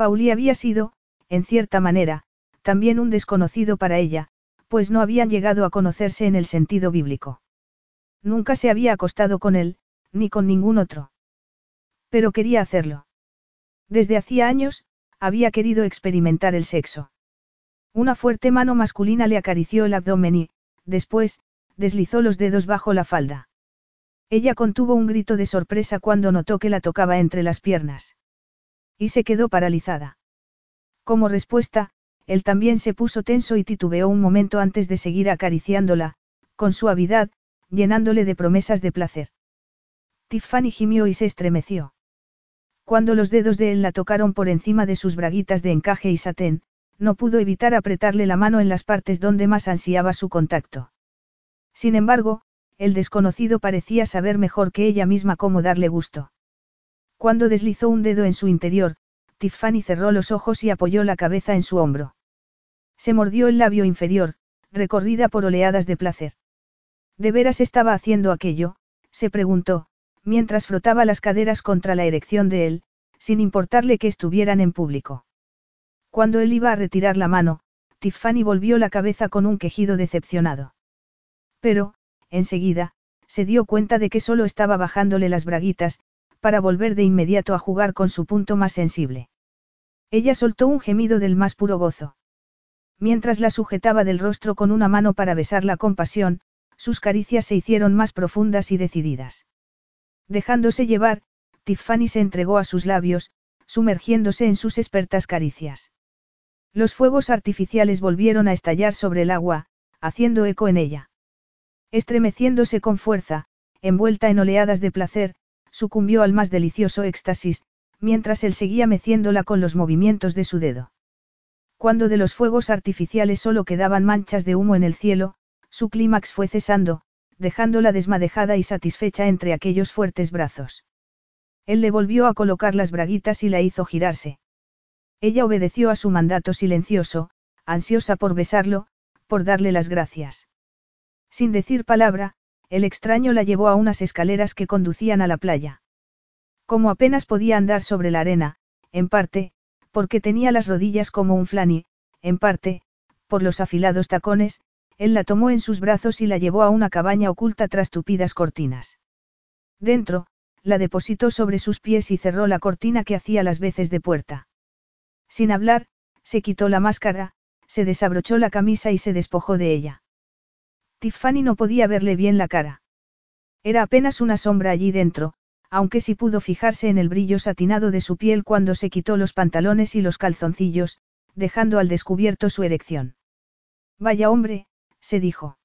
Pauli había sido, en cierta manera, también un desconocido para ella, pues no habían llegado a conocerse en el sentido bíblico. Nunca se había acostado con él, ni con ningún otro. Pero quería hacerlo. Desde hacía años, había querido experimentar el sexo. Una fuerte mano masculina le acarició el abdomen y, después, deslizó los dedos bajo la falda. Ella contuvo un grito de sorpresa cuando notó que la tocaba entre las piernas. Y se quedó paralizada. Como respuesta, él también se puso tenso y titubeó un momento antes de seguir acariciándola, con suavidad, llenándole de promesas de placer. Tiffany gimió y se estremeció. Cuando los dedos de él la tocaron por encima de sus braguitas de encaje y satén, no pudo evitar apretarle la mano en las partes donde más ansiaba su contacto. Sin embargo, el desconocido parecía saber mejor que ella misma cómo darle gusto. Cuando deslizó un dedo en su interior, Tiffany cerró los ojos y apoyó la cabeza en su hombro. Se mordió el labio inferior, recorrida por oleadas de placer. ¿De veras estaba haciendo aquello? se preguntó, mientras frotaba las caderas contra la erección de él, sin importarle que estuvieran en público. Cuando él iba a retirar la mano, Tiffany volvió la cabeza con un quejido decepcionado. Pero, enseguida, se dio cuenta de que solo estaba bajándole las braguitas, para volver de inmediato a jugar con su punto más sensible. Ella soltó un gemido del más puro gozo. Mientras la sujetaba del rostro con una mano para besarla con pasión, sus caricias se hicieron más profundas y decididas. Dejándose llevar, Tiffany se entregó a sus labios, sumergiéndose en sus expertas caricias. Los fuegos artificiales volvieron a estallar sobre el agua, haciendo eco en ella. Estremeciéndose con fuerza, envuelta en oleadas de placer, sucumbió al más delicioso éxtasis, mientras él seguía meciéndola con los movimientos de su dedo. Cuando de los fuegos artificiales solo quedaban manchas de humo en el cielo, su clímax fue cesando, dejándola desmadejada y satisfecha entre aquellos fuertes brazos. Él le volvió a colocar las braguitas y la hizo girarse. Ella obedeció a su mandato silencioso, ansiosa por besarlo, por darle las gracias. Sin decir palabra, el extraño la llevó a unas escaleras que conducían a la playa. Como apenas podía andar sobre la arena, en parte, porque tenía las rodillas como un flan y, en parte, por los afilados tacones, él la tomó en sus brazos y la llevó a una cabaña oculta tras tupidas cortinas. Dentro, la depositó sobre sus pies y cerró la cortina que hacía las veces de puerta. Sin hablar, se quitó la máscara, se desabrochó la camisa y se despojó de ella. Tiffany no podía verle bien la cara. Era apenas una sombra allí dentro, aunque sí pudo fijarse en el brillo satinado de su piel cuando se quitó los pantalones y los calzoncillos, dejando al descubierto su erección. Vaya hombre, se dijo.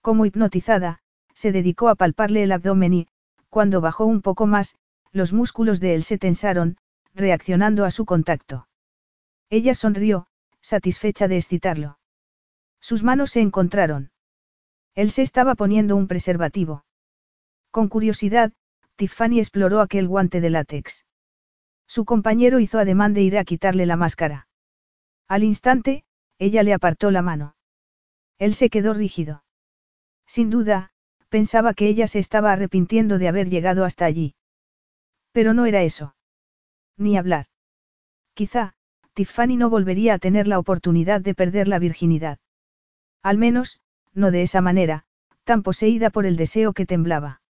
Como hipnotizada, se dedicó a palparle el abdomen y, cuando bajó un poco más, los músculos de él se tensaron, reaccionando a su contacto. Ella sonrió, satisfecha de excitarlo. Sus manos se encontraron. Él se estaba poniendo un preservativo. Con curiosidad, Tiffany exploró aquel guante de látex. Su compañero hizo ademán de ir a quitarle la máscara. Al instante, ella le apartó la mano. Él se quedó rígido. Sin duda, pensaba que ella se estaba arrepintiendo de haber llegado hasta allí. Pero no era eso. Ni hablar. Quizá, Tiffany no volvería a tener la oportunidad de perder la virginidad. Al menos, no de esa manera, tan poseída por el deseo que temblaba.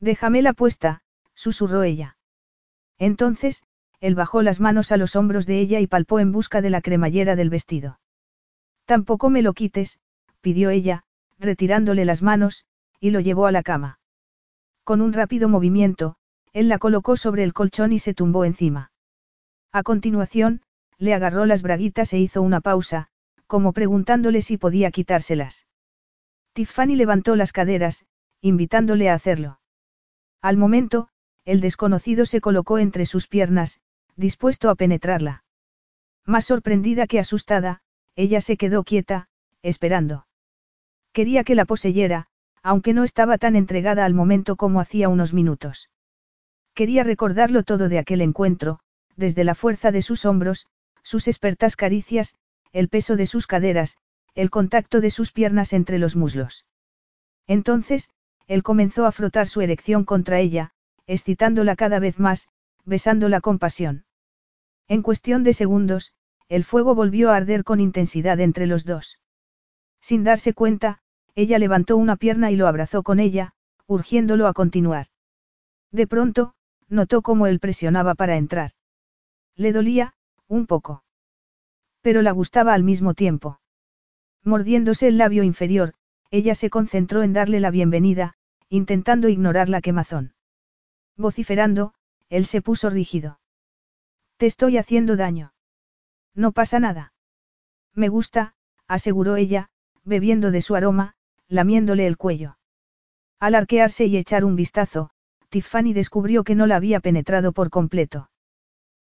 Déjame la puesta, susurró ella. Entonces, él bajó las manos a los hombros de ella y palpó en busca de la cremallera del vestido. Tampoco me lo quites, pidió ella, retirándole las manos, y lo llevó a la cama. Con un rápido movimiento, él la colocó sobre el colchón y se tumbó encima. A continuación, le agarró las braguitas e hizo una pausa, como preguntándole si podía quitárselas. Tiffany levantó las caderas, invitándole a hacerlo. Al momento, el desconocido se colocó entre sus piernas, dispuesto a penetrarla. Más sorprendida que asustada, ella se quedó quieta, esperando. Quería que la poseyera, aunque no estaba tan entregada al momento como hacía unos minutos. Quería recordarlo todo de aquel encuentro, desde la fuerza de sus hombros, sus expertas caricias, el peso de sus caderas, el contacto de sus piernas entre los muslos. Entonces, él comenzó a frotar su erección contra ella, excitándola cada vez más, besándola con pasión. En cuestión de segundos, el fuego volvió a arder con intensidad entre los dos. Sin darse cuenta, ella levantó una pierna y lo abrazó con ella, urgiéndolo a continuar. De pronto, notó cómo él presionaba para entrar. Le dolía, un poco. Pero la gustaba al mismo tiempo. Mordiéndose el labio inferior, ella se concentró en darle la bienvenida, intentando ignorar la quemazón. Vociferando, él se puso rígido. Te estoy haciendo daño. No pasa nada. Me gusta, aseguró ella, bebiendo de su aroma, lamiéndole el cuello. Al arquearse y echar un vistazo, Tiffany descubrió que no la había penetrado por completo.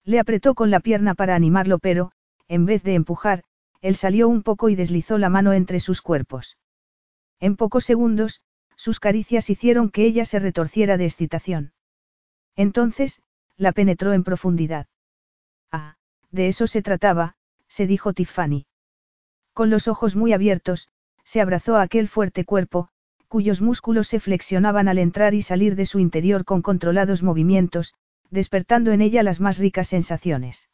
Le apretó con la pierna para animarlo pero, en vez de empujar, él salió un poco y deslizó la mano entre sus cuerpos. En pocos segundos, sus caricias hicieron que ella se retorciera de excitación. Entonces, la penetró en profundidad. Ah, de eso se trataba, se dijo Tiffany. Con los ojos muy abiertos, se abrazó a aquel fuerte cuerpo, cuyos músculos se flexionaban al entrar y salir de su interior con controlados movimientos, despertando en ella las más ricas sensaciones.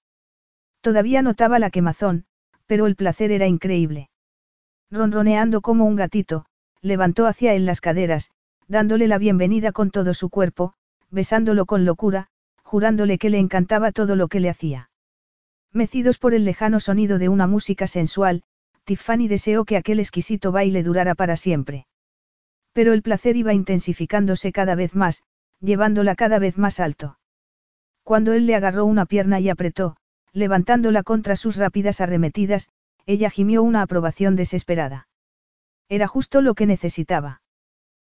Todavía notaba la quemazón, pero el placer era increíble. Ronroneando como un gatito, levantó hacia él las caderas, dándole la bienvenida con todo su cuerpo, besándolo con locura, jurándole que le encantaba todo lo que le hacía. Mecidos por el lejano sonido de una música sensual, Tiffany deseó que aquel exquisito baile durara para siempre. Pero el placer iba intensificándose cada vez más, llevándola cada vez más alto. Cuando él le agarró una pierna y apretó, levantándola contra sus rápidas arremetidas, ella gimió una aprobación desesperada. Era justo lo que necesitaba.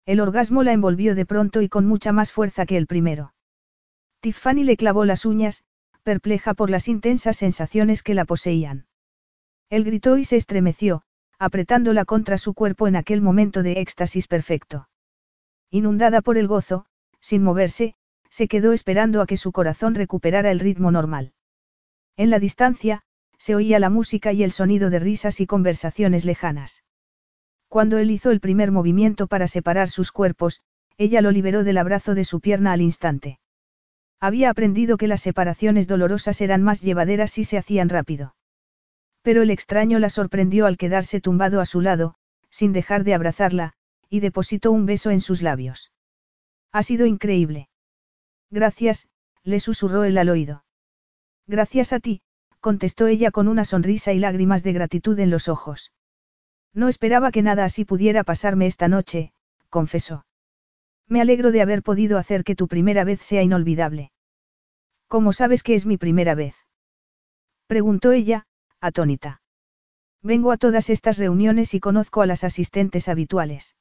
El orgasmo la envolvió de pronto y con mucha más fuerza que el primero. Tiffany le clavó las uñas, perpleja por las intensas sensaciones que la poseían. Él gritó y se estremeció, apretándola contra su cuerpo en aquel momento de éxtasis perfecto. Inundada por el gozo, sin moverse, se quedó esperando a que su corazón recuperara el ritmo normal. En la distancia, se oía la música y el sonido de risas y conversaciones lejanas. Cuando él hizo el primer movimiento para separar sus cuerpos, ella lo liberó del abrazo de su pierna al instante. Había aprendido que las separaciones dolorosas eran más llevaderas si se hacían rápido. Pero el extraño la sorprendió al quedarse tumbado a su lado, sin dejar de abrazarla, y depositó un beso en sus labios. Ha sido increíble. Gracias, le susurró él al oído. Gracias a ti, contestó ella con una sonrisa y lágrimas de gratitud en los ojos. No esperaba que nada así pudiera pasarme esta noche, confesó. Me alegro de haber podido hacer que tu primera vez sea inolvidable. ¿Cómo sabes que es mi primera vez? Preguntó ella, atónita. Vengo a todas estas reuniones y conozco a las asistentes habituales.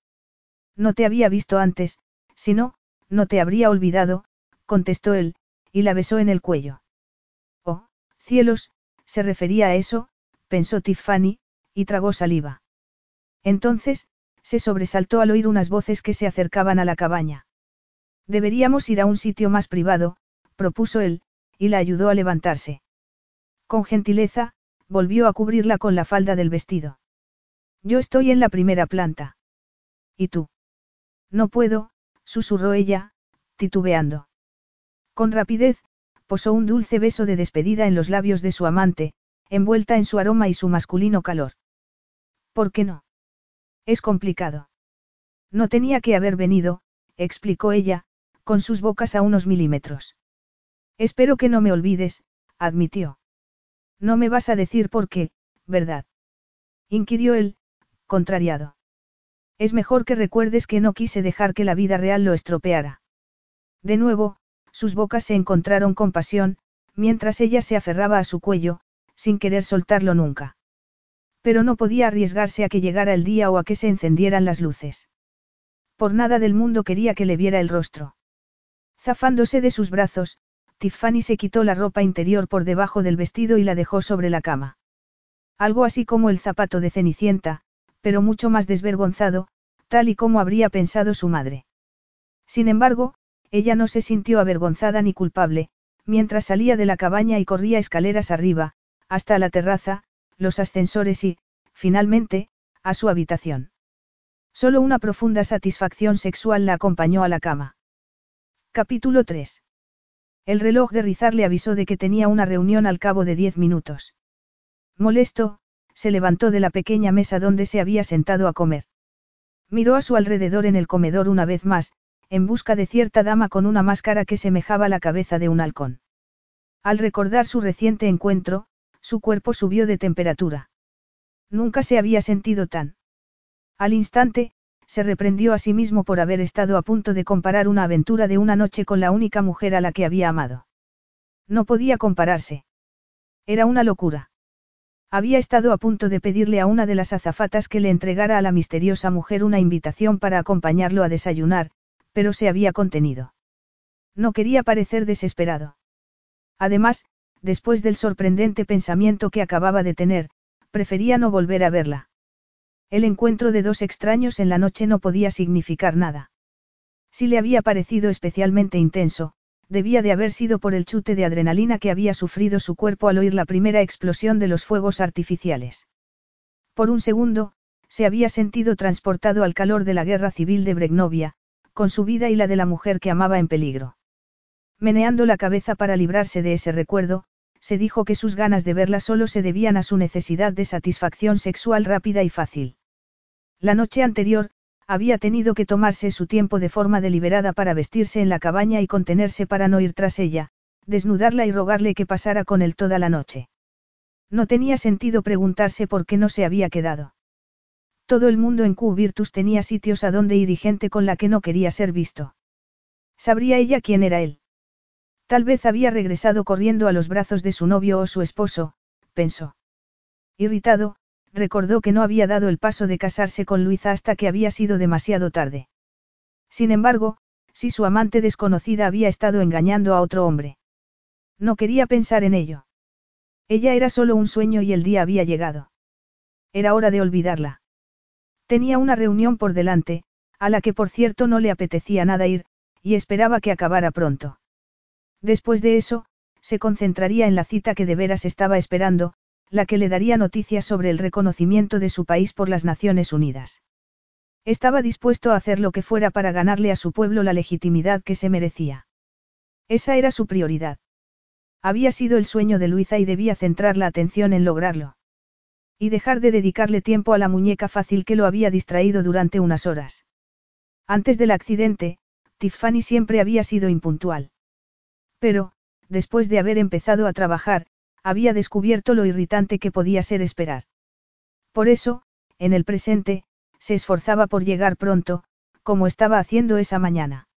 No te había visto antes, si no, no te habría olvidado, contestó él, y la besó en el cuello. Cielos, se refería a eso, pensó Tiffany, y tragó saliva. Entonces, se sobresaltó al oír unas voces que se acercaban a la cabaña. Deberíamos ir a un sitio más privado, propuso él, y la ayudó a levantarse. Con gentileza, volvió a cubrirla con la falda del vestido. Yo estoy en la primera planta. ¿Y tú? No puedo, susurró ella, titubeando. Con rapidez, posó un dulce beso de despedida en los labios de su amante, envuelta en su aroma y su masculino calor. ¿Por qué no? Es complicado. No tenía que haber venido, explicó ella, con sus bocas a unos milímetros. Espero que no me olvides, admitió. No me vas a decir por qué, ¿verdad? inquirió él, contrariado. Es mejor que recuerdes que no quise dejar que la vida real lo estropeara. De nuevo, sus bocas se encontraron con pasión, mientras ella se aferraba a su cuello, sin querer soltarlo nunca. Pero no podía arriesgarse a que llegara el día o a que se encendieran las luces. Por nada del mundo quería que le viera el rostro. Zafándose de sus brazos, Tiffany se quitó la ropa interior por debajo del vestido y la dejó sobre la cama. Algo así como el zapato de Cenicienta, pero mucho más desvergonzado, tal y como habría pensado su madre. Sin embargo, ella no se sintió avergonzada ni culpable, mientras salía de la cabaña y corría escaleras arriba, hasta la terraza, los ascensores y, finalmente, a su habitación. Solo una profunda satisfacción sexual la acompañó a la cama. Capítulo 3. El reloj de Rizar le avisó de que tenía una reunión al cabo de diez minutos. Molesto, se levantó de la pequeña mesa donde se había sentado a comer. Miró a su alrededor en el comedor una vez más, en busca de cierta dama con una máscara que semejaba la cabeza de un halcón. Al recordar su reciente encuentro, Su cuerpo subió de temperatura. Nunca se había sentido tan. Al instante, se reprendió a sí mismo por haber estado a punto de comparar una aventura de una noche con la única mujer a la que había amado. No podía compararse. Era una locura. Había estado a punto de pedirle a una de las azafatas que le entregara a la misteriosa mujer una invitación para acompañarlo a desayunar, pero se había contenido. No quería parecer desesperado. Además, después del sorprendente pensamiento que acababa de tener, prefería no volver a verla. El encuentro de dos extraños en la noche no podía significar nada. Si le había parecido especialmente intenso, debía de haber sido por el chute de adrenalina que había sufrido su cuerpo al oír la primera explosión de los fuegos artificiales. Por un segundo, se había sentido transportado al calor de la guerra civil de Bregnovia, con su vida y la de la mujer que amaba en peligro. Meneando la cabeza para librarse de ese recuerdo, se dijo que sus ganas de verla solo se debían a su necesidad de satisfacción sexual rápida y fácil. La noche anterior, había tenido que tomarse su tiempo de forma deliberada para vestirse en la cabaña y contenerse para no ir tras ella, desnudarla y rogarle que pasara con él toda la noche. No tenía sentido preguntarse por qué no se había quedado. Todo el mundo en Q-Virtus tenía sitios a donde ir y gente con la que no quería ser visto. ¿Sabría ella quién era él? Tal vez había regresado corriendo a los brazos de su novio o su esposo, pensó. Irritado, recordó que no había dado el paso de casarse con Luisa hasta que había sido demasiado tarde. Sin embargo, si su amante desconocida había estado engañando a otro hombre. No quería pensar en ello. Ella era solo un sueño y el día había llegado. Era hora de olvidarla. Tenía una reunión por delante, a la que por cierto no le apetecía nada ir, y esperaba que acabara pronto. Después de eso, se concentraría en la cita que de veras estaba esperando, la que le daría noticias sobre el reconocimiento de su país por las Naciones Unidas. Estaba dispuesto a hacer lo que fuera para ganarle a su pueblo la legitimidad que se merecía. Esa era su prioridad. Había sido el sueño de Luisa y debía centrar la atención en lograrlo. Y dejar de dedicarle tiempo a la muñeca fácil que lo había distraído durante unas horas. Antes del accidente, Tiffany siempre había sido impuntual. Pero, después de haber empezado a trabajar, había descubierto lo irritante que podía ser esperar. Por eso, en el presente, se esforzaba por llegar pronto, como estaba haciendo esa mañana.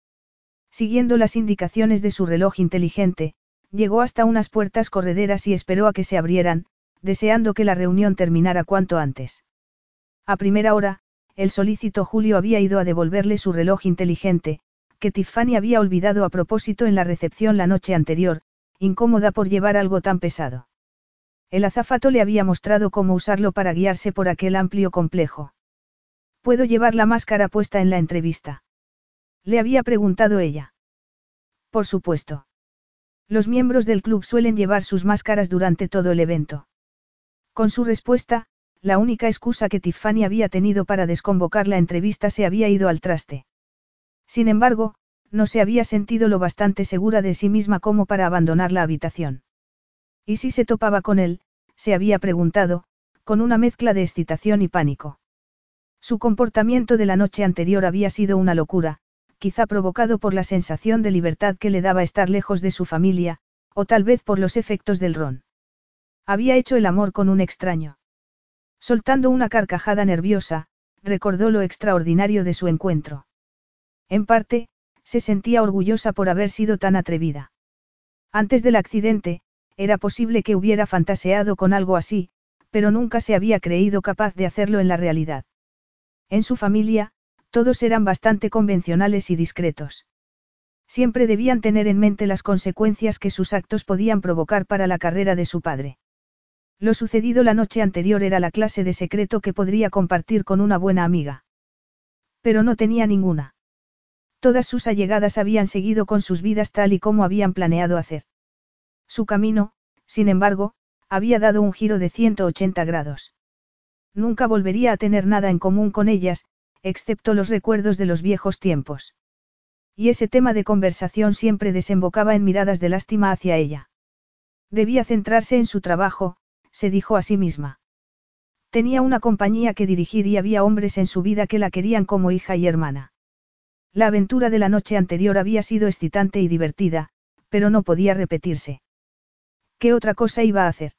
Siguiendo las indicaciones de su reloj inteligente, llegó hasta unas puertas correderas y esperó a que se abrieran, deseando que la reunión terminara cuanto antes. A primera hora, el solícito Julio había ido a devolverle su reloj inteligente, que Tiffany había olvidado a propósito en la recepción la noche anterior, incómoda por llevar algo tan pesado. El azafato le había mostrado cómo usarlo para guiarse por aquel amplio complejo. ¿Puedo llevar la máscara puesta en la entrevista? Le había preguntado ella. Por supuesto. Los miembros del club suelen llevar sus máscaras durante todo el evento. Con su respuesta, la única excusa que Tiffany había tenido para desconvocar la entrevista se había ido al traste. Sin embargo, no se había sentido lo bastante segura de sí misma como para abandonar la habitación. ¿Y si se topaba con él? se había preguntado, con una mezcla de excitación y pánico. Su comportamiento de la noche anterior había sido una locura, quizá provocado por la sensación de libertad que le daba estar lejos de su familia, o tal vez por los efectos del ron. Había hecho el amor con un extraño. Soltando una carcajada nerviosa, recordó lo extraordinario de su encuentro. En parte, se sentía orgullosa por haber sido tan atrevida. Antes del accidente, era posible que hubiera fantaseado con algo así, pero nunca se había creído capaz de hacerlo en la realidad. En su familia, todos eran bastante convencionales y discretos. Siempre debían tener en mente las consecuencias que sus actos podían provocar para la carrera de su padre. Lo sucedido la noche anterior era la clase de secreto que podría compartir con una buena amiga. Pero no tenía ninguna. Todas sus allegadas habían seguido con sus vidas tal y como habían planeado hacer. Su camino, sin embargo, había dado un giro de 180 grados. Nunca volvería a tener nada en común con ellas, excepto los recuerdos de los viejos tiempos. Y ese tema de conversación siempre desembocaba en miradas de lástima hacia ella. Debía centrarse en su trabajo, se dijo a sí misma. Tenía una compañía que dirigir y había hombres en su vida que la querían como hija y hermana. La aventura de la noche anterior había sido excitante y divertida, pero no podía repetirse. ¿Qué otra cosa iba a hacer?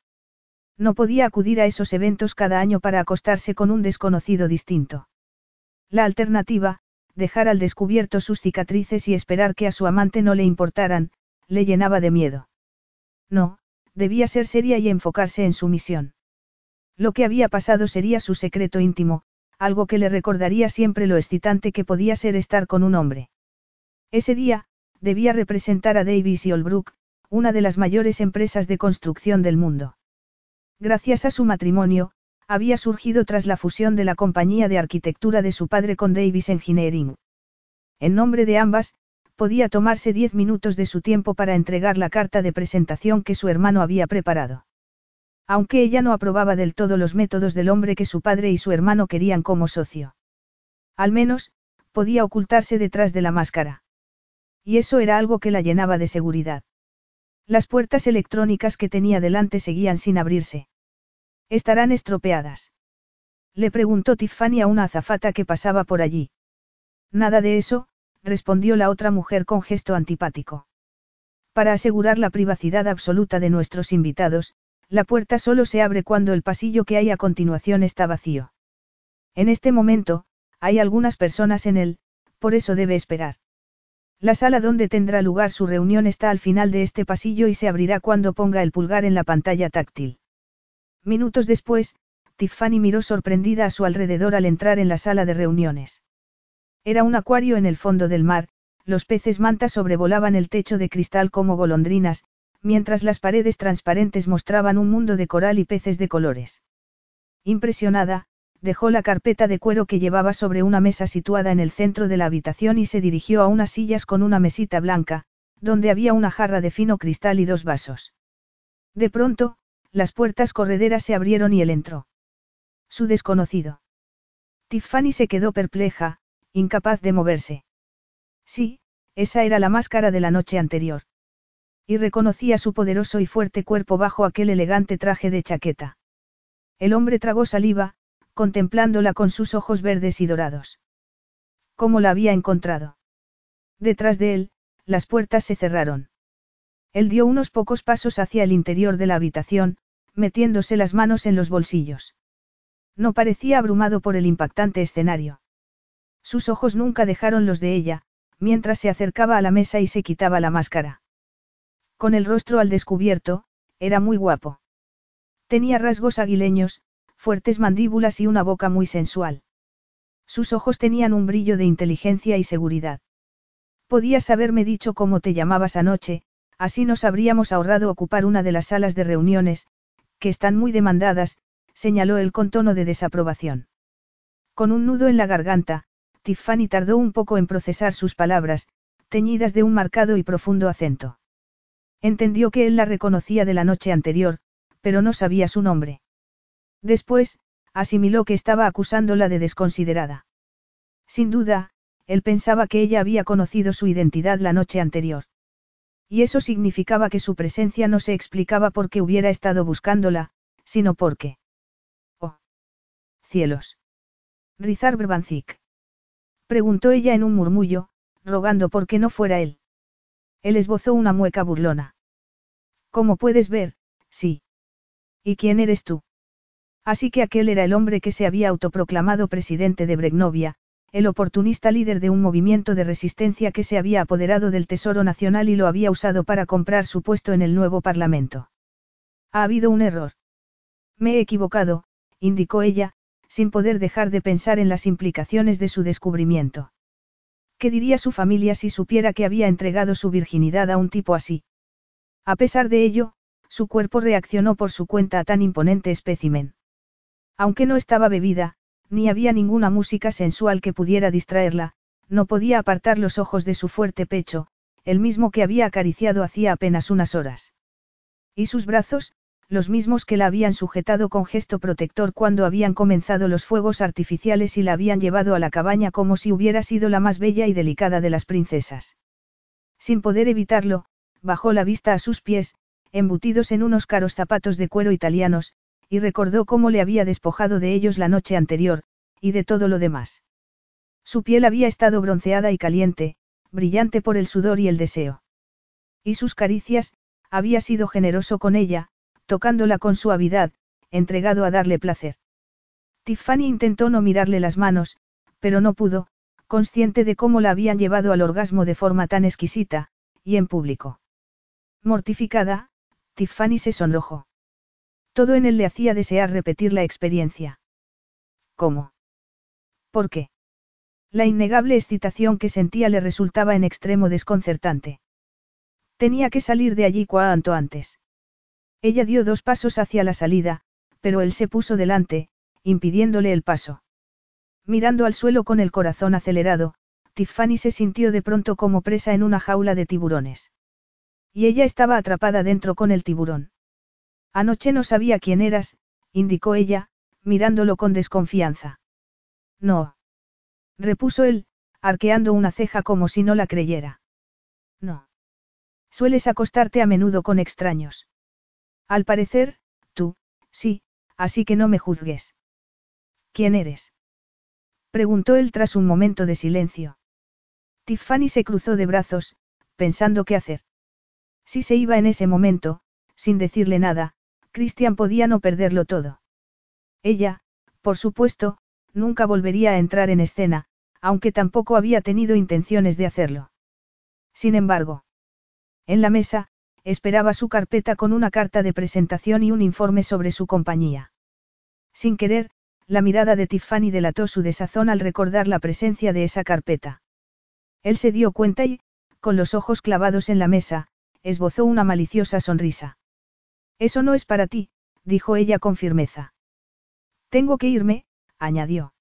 No podía acudir a esos eventos cada año para acostarse con un desconocido distinto. La alternativa, dejar al descubierto sus cicatrices y esperar que a su amante no le importaran, le llenaba de miedo. No, debía ser seria y enfocarse en su misión. Lo que había pasado sería su secreto íntimo, algo que le recordaría siempre lo excitante que podía ser estar con un hombre. Ese día, debía representar a Davis y Olbrook, una de las mayores empresas de construcción del mundo. Gracias a su matrimonio, había surgido tras la fusión de la compañía de arquitectura de su padre con Davis Engineering. En nombre de ambas, podía tomarse diez minutos de su tiempo para entregar la carta de presentación que su hermano había preparado. Aunque ella no aprobaba del todo los métodos del hombre que su padre y su hermano querían como socio. Al menos, podía ocultarse detrás de la máscara. Y eso era algo que la llenaba de seguridad. Las puertas electrónicas que tenía delante seguían sin abrirse. Estarán estropeadas. Le preguntó Tiffany a una azafata que pasaba por allí. Nada de eso, respondió la otra mujer con gesto antipático. Para asegurar la privacidad absoluta de nuestros invitados, la puerta solo se abre cuando el pasillo que hay a continuación está vacío. En este momento, hay algunas personas en él, por eso debe esperar. La sala donde tendrá lugar su reunión está al final de este pasillo y se abrirá cuando ponga el pulgar en la pantalla táctil. Minutos después, Tiffany miró sorprendida a su alrededor al entrar en la sala de reuniones. Era un acuario en el fondo del mar, los peces manta sobrevolaban el techo de cristal como golondrinas, mientras las paredes transparentes mostraban un mundo de coral y peces de colores. Impresionada, dejó la carpeta de cuero que llevaba sobre una mesa situada en el centro de la habitación y se dirigió a unas sillas con una mesita blanca, donde había una jarra de fino cristal y dos vasos. De pronto, las puertas correderas se abrieron y él entró. Su desconocido. Tiffany se quedó perpleja, incapaz de moverse. Sí, esa era la máscara de la noche anterior. Y reconocía su poderoso y fuerte cuerpo bajo aquel elegante traje de chaqueta. El hombre tragó saliva, contemplándola con sus ojos verdes y dorados. ¿Cómo la había encontrado? Detrás de él, las puertas se cerraron. Él dio unos pocos pasos hacia el interior de la habitación, metiéndose las manos en los bolsillos. No parecía abrumado por el impactante escenario. Sus ojos nunca dejaron los de ella, mientras se acercaba a la mesa y se quitaba la máscara. Con el rostro al descubierto, era muy guapo. Tenía rasgos aguileños, fuertes mandíbulas y una boca muy sensual. Sus ojos tenían un brillo de inteligencia y seguridad. Podías haberme dicho cómo te llamabas anoche, así nos habríamos ahorrado ocupar una de las salas de reuniones, que están muy demandadas, señaló él con tono de desaprobación. Con un nudo en la garganta, Tiffany tardó un poco en procesar sus palabras, teñidas de un marcado y profundo acento. Entendió que él la reconocía de la noche anterior, pero no sabía su nombre. Después, asimiló que estaba acusándola de desconsiderada. Sin duda, él pensaba que ella había conocido su identidad la noche anterior. Y eso significaba que su presencia no se explicaba porque hubiera estado buscándola, sino porque. Oh. Cielos. Rizar Brbanzik. Preguntó ella en un murmullo, rogando por qué no fuera él. Él esbozó una mueca burlona. Como puedes ver, sí. ¿Y quién eres tú? Así que aquel era el hombre que se había autoproclamado presidente de Bregnovia, el oportunista líder de un movimiento de resistencia que se había apoderado del Tesoro Nacional y lo había usado para comprar su puesto en el nuevo Parlamento. Ha habido un error. Me he equivocado, indicó ella, sin poder dejar de pensar en las implicaciones de su descubrimiento. ¿Qué diría su familia si supiera que había entregado su virginidad a un tipo así? A pesar de ello, su cuerpo reaccionó por su cuenta a tan imponente espécimen. Aunque no estaba bebida, ni había ninguna música sensual que pudiera distraerla, no podía apartar los ojos de su fuerte pecho, el mismo que había acariciado hacía apenas unas horas. Y sus brazos, los mismos que la habían sujetado con gesto protector cuando habían comenzado los fuegos artificiales y la habían llevado a la cabaña como si hubiera sido la más bella y delicada de las princesas. Sin poder evitarlo, bajó la vista a sus pies, embutidos en unos caros zapatos de cuero italianos, y recordó cómo le había despojado de ellos la noche anterior, y de todo lo demás. Su piel había estado bronceada y caliente, brillante por el sudor y el deseo. Y sus caricias, había sido generoso con ella, tocándola con suavidad, entregado a darle placer. Tiffany intentó no mirarle las manos, pero no pudo, consciente de cómo la habían llevado al orgasmo de forma tan exquisita, y en público. Mortificada, Tiffany se sonrojó. Todo en él le hacía desear repetir la experiencia. ¿Cómo? ¿Por qué? La innegable excitación que sentía le resultaba en extremo desconcertante. Tenía que salir de allí cuanto antes. Ella dio dos pasos hacia la salida, pero él se puso delante, impidiéndole el paso. Mirando al suelo con el corazón acelerado, Tiffany se sintió de pronto como presa en una jaula de tiburones. Y ella estaba atrapada dentro con el tiburón. Anoche no sabía quién eras, indicó ella, mirándolo con desconfianza. No. Repuso él, arqueando una ceja como si no la creyera. No. Sueles acostarte a menudo con extraños. Al parecer, tú, sí, así que no me juzgues. ¿Quién eres? Preguntó él tras un momento de silencio. Tiffany se cruzó de brazos, pensando qué hacer. Si se iba en ese momento, sin decirle nada, Christian podía no perderlo todo. Ella, por supuesto, nunca volvería a entrar en escena, aunque tampoco había tenido intenciones de hacerlo. Sin embargo, en la mesa, esperaba su carpeta con una carta de presentación y un informe sobre su compañía. Sin querer, la mirada de Tiffany delató su desazón al recordar la presencia de esa carpeta. Él se dio cuenta y, con los ojos clavados en la mesa, esbozó una maliciosa sonrisa. Eso no es para ti, dijo ella con firmeza. Tengo que irme, añadió.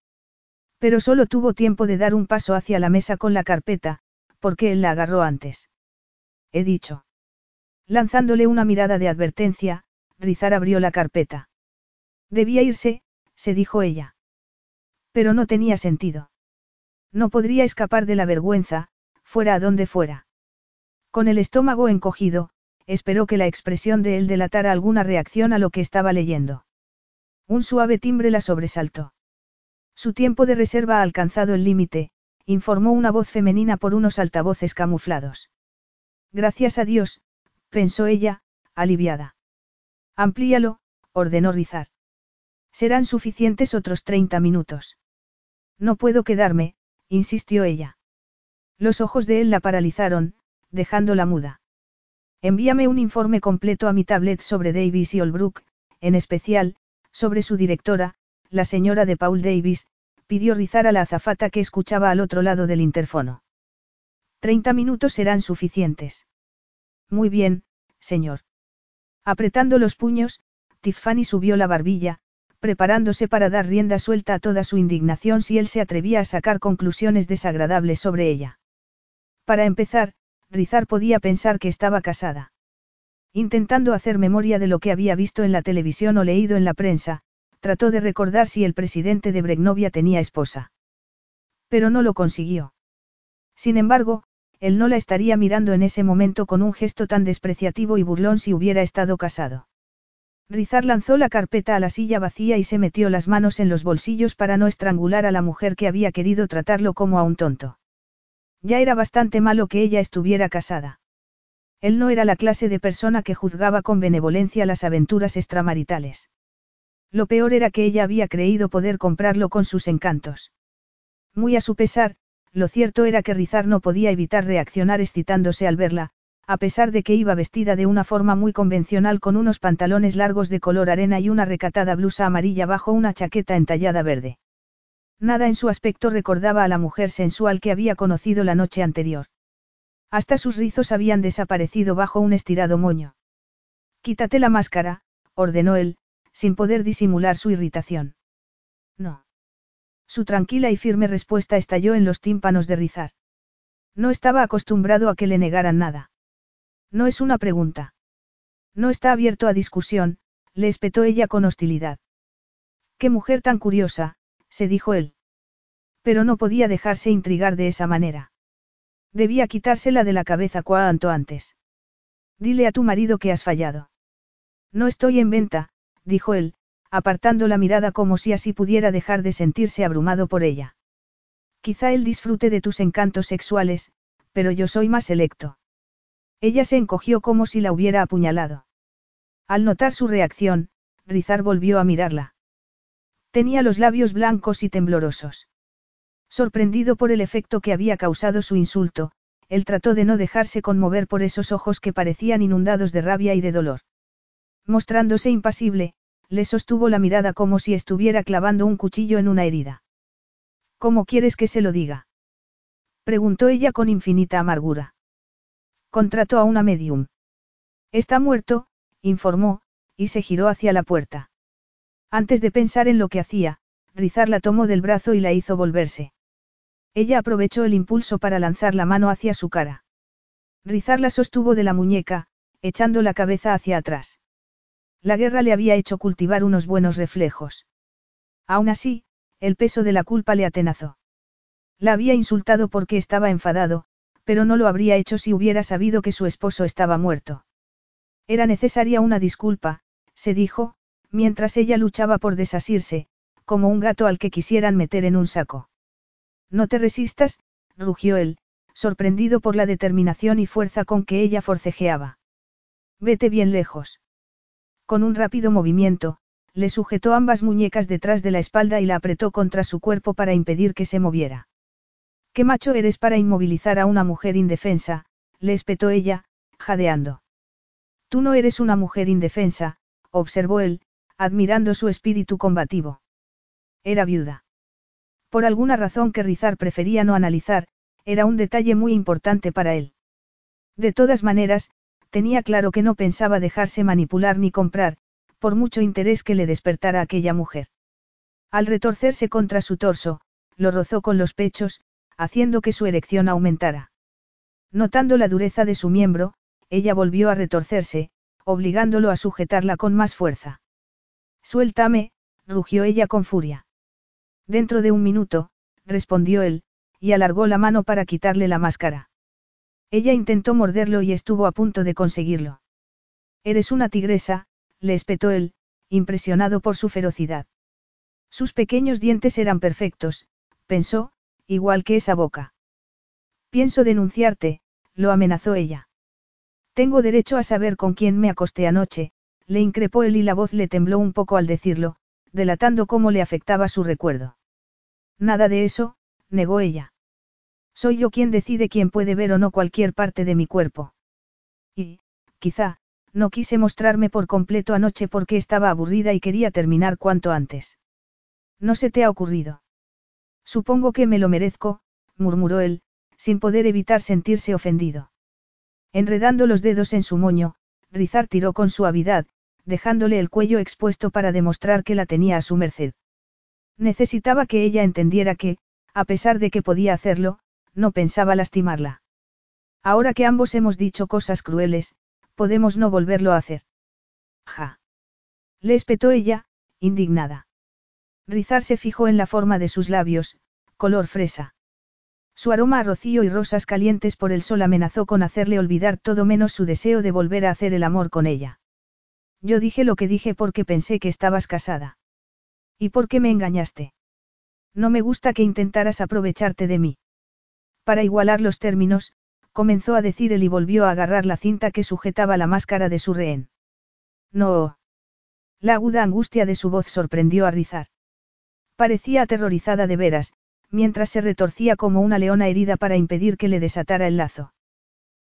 Pero solo tuvo tiempo de dar un paso hacia la mesa con la carpeta, porque él la agarró antes. He dicho. Lanzándole una mirada de advertencia, Rizar abrió la carpeta. Debía irse, se dijo ella. Pero no tenía sentido. No podría escapar de la vergüenza, fuera a donde fuera. Con el estómago encogido, esperó que la expresión de él delatara alguna reacción a lo que estaba leyendo. Un suave timbre la sobresaltó. Su tiempo de reserva ha alcanzado el límite, informó una voz femenina por unos altavoces camuflados. Gracias a Dios, pensó ella, aliviada. Amplíalo, ordenó Rizar. Serán suficientes otros 30 minutos. No puedo quedarme, insistió ella. Los ojos de él la paralizaron, dejándola muda. Envíame un informe completo a mi tablet sobre Davis y Olbrook, en especial, sobre su directora, la señora de Paul Davis, pidió Rizar a la azafata que escuchaba al otro lado del interfono. Treinta minutos serán suficientes. Muy bien, señor. Apretando los puños, Tiffany subió la barbilla, preparándose para dar rienda suelta a toda su indignación si él se atrevía a sacar conclusiones desagradables sobre ella. Para empezar, Rizar podía pensar que estaba casada. Intentando hacer memoria de lo que había visto en la televisión o leído en la prensa, trató de recordar si el presidente de Bregnovia tenía esposa. Pero no lo consiguió. Sin embargo, él no la estaría mirando en ese momento con un gesto tan despreciativo y burlón si hubiera estado casado. Rizar lanzó la carpeta a la silla vacía y se metió las manos en los bolsillos para no estrangular a la mujer que había querido tratarlo como a un tonto. Ya era bastante malo que ella estuviera casada. Él no era la clase de persona que juzgaba con benevolencia las aventuras extramaritales. Lo peor era que ella había creído poder comprarlo con sus encantos. Muy a su pesar, lo cierto era que Rizar no podía evitar reaccionar excitándose al verla, a pesar de que iba vestida de una forma muy convencional con unos pantalones largos de color arena y una recatada blusa amarilla bajo una chaqueta entallada verde. Nada en su aspecto recordaba a la mujer sensual que había conocido la noche anterior. Hasta sus rizos habían desaparecido bajo un estirado moño. Quítate la máscara, ordenó él, sin poder disimular su irritación. No. Su tranquila y firme respuesta estalló en los tímpanos de Rizar. No estaba acostumbrado a que le negaran nada. No es una pregunta. No está abierto a discusión, le espetó ella con hostilidad. Qué mujer tan curiosa, se dijo él. Pero no podía dejarse intrigar de esa manera. Debía quitársela de la cabeza cuanto antes. Dile a tu marido que has fallado. No estoy en venta, dijo él, apartando la mirada como si así pudiera dejar de sentirse abrumado por ella. Quizá él disfrute de tus encantos sexuales, pero yo soy más selecto. Ella se encogió como si la hubiera apuñalado. Al notar su reacción, Rizar volvió a mirarla. Tenía los labios blancos y temblorosos. Sorprendido por el efecto que había causado su insulto, él trató de no dejarse conmover por esos ojos que parecían inundados de rabia y de dolor. Mostrándose impasible, le sostuvo la mirada como si estuviera clavando un cuchillo en una herida. ¿Cómo quieres que se lo diga? preguntó ella con infinita amargura. Contrató a una medium. Está muerto, informó, y se giró hacia la puerta. Antes de pensar en lo que hacía, Rizar la tomó del brazo y la hizo volverse. Ella aprovechó el impulso para lanzar la mano hacia su cara. Rizar la sostuvo de la muñeca, echando la cabeza hacia atrás. La guerra le había hecho cultivar unos buenos reflejos. Aún así, el peso de la culpa le atenazó. La había insultado porque estaba enfadado, pero no lo habría hecho si hubiera sabido que su esposo estaba muerto. Era necesaria una disculpa, se dijo, mientras ella luchaba por desasirse, como un gato al que quisieran meter en un saco. No te resistas, rugió él, sorprendido por la determinación y fuerza con que ella forcejeaba. Vete bien lejos. Con un rápido movimiento, le sujetó ambas muñecas detrás de la espalda y la apretó contra su cuerpo para impedir que se moviera. ¿Qué macho eres para inmovilizar a una mujer indefensa? le espetó ella, jadeando. Tú no eres una mujer indefensa, observó él, admirando su espíritu combativo. Era viuda. Por alguna razón que Rizar prefería no analizar, era un detalle muy importante para él. De todas maneras, tenía claro que no pensaba dejarse manipular ni comprar, por mucho interés que le despertara aquella mujer. Al retorcerse contra su torso, lo rozó con los pechos, haciendo que su erección aumentara. Notando la dureza de su miembro, ella volvió a retorcerse, obligándolo a sujetarla con más fuerza. Suéltame, rugió ella con furia. Dentro de un minuto, respondió él, y alargó la mano para quitarle la máscara. Ella intentó morderlo y estuvo a punto de conseguirlo. Eres una tigresa, le espetó él, impresionado por su ferocidad. Sus pequeños dientes eran perfectos, pensó, igual que esa boca. Pienso denunciarte, lo amenazó ella. Tengo derecho a saber con quién me acosté anoche, le increpó él y la voz le tembló un poco al decirlo, delatando cómo le afectaba su recuerdo. Nada de eso, negó ella. Soy yo quien decide quién puede ver o no cualquier parte de mi cuerpo. Y, quizá, no quise mostrarme por completo anoche porque estaba aburrida y quería terminar cuanto antes. No se te ha ocurrido. Supongo que me lo merezco, murmuró él, sin poder evitar sentirse ofendido. Enredando los dedos en su moño, Rizar tiró con suavidad, dejándole el cuello expuesto para demostrar que la tenía a su merced. Necesitaba que ella entendiera que, a pesar de que podía hacerlo, no pensaba lastimarla. Ahora que ambos hemos dicho cosas crueles, podemos no volverlo a hacer. Ja. Le espetó ella, indignada. Rizar se fijó en la forma de sus labios, color fresa. Su aroma a rocío y rosas calientes por el sol amenazó con hacerle olvidar todo menos su deseo de volver a hacer el amor con ella. Yo dije lo que dije porque pensé que estabas casada. ¿Y por qué me engañaste? No me gusta que intentaras aprovecharte de mí. Para igualar los términos, comenzó a decir él y volvió a agarrar la cinta que sujetaba la máscara de su rehén. No. La aguda angustia de su voz sorprendió a Rizar. Parecía aterrorizada de veras, mientras se retorcía como una leona herida para impedir que le desatara el lazo.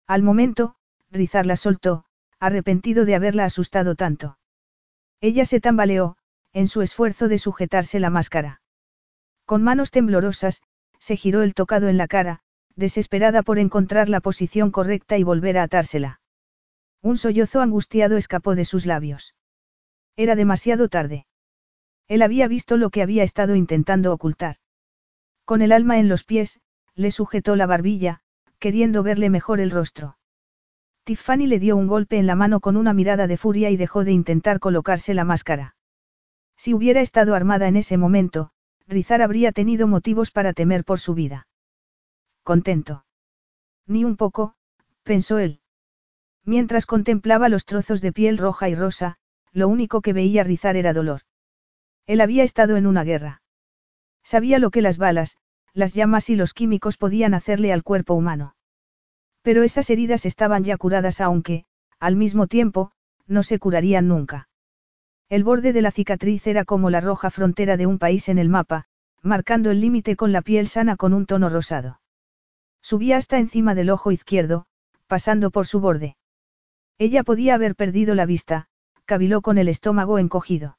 Al momento, Rizar la soltó, arrepentido de haberla asustado tanto. Ella se tambaleó, en su esfuerzo de sujetarse la máscara. Con manos temblorosas, se giró el tocado en la cara, desesperada por encontrar la posición correcta y volver a atársela. Un sollozo angustiado escapó de sus labios. Era demasiado tarde. Él había visto lo que había estado intentando ocultar. Con el alma en los pies, le sujetó la barbilla, queriendo verle mejor el rostro. Tiffany le dio un golpe en la mano con una mirada de furia y dejó de intentar colocarse la máscara. Si hubiera estado armada en ese momento, Rizar habría tenido motivos para temer por su vida contento. Ni un poco, pensó él. Mientras contemplaba los trozos de piel roja y rosa, lo único que veía rizar era dolor. Él había estado en una guerra. Sabía lo que las balas, las llamas y los químicos podían hacerle al cuerpo humano. Pero esas heridas estaban ya curadas aunque, al mismo tiempo, no se curarían nunca. El borde de la cicatriz era como la roja frontera de un país en el mapa, marcando el límite con la piel sana con un tono rosado. Subía hasta encima del ojo izquierdo, pasando por su borde. Ella podía haber perdido la vista, caviló con el estómago encogido.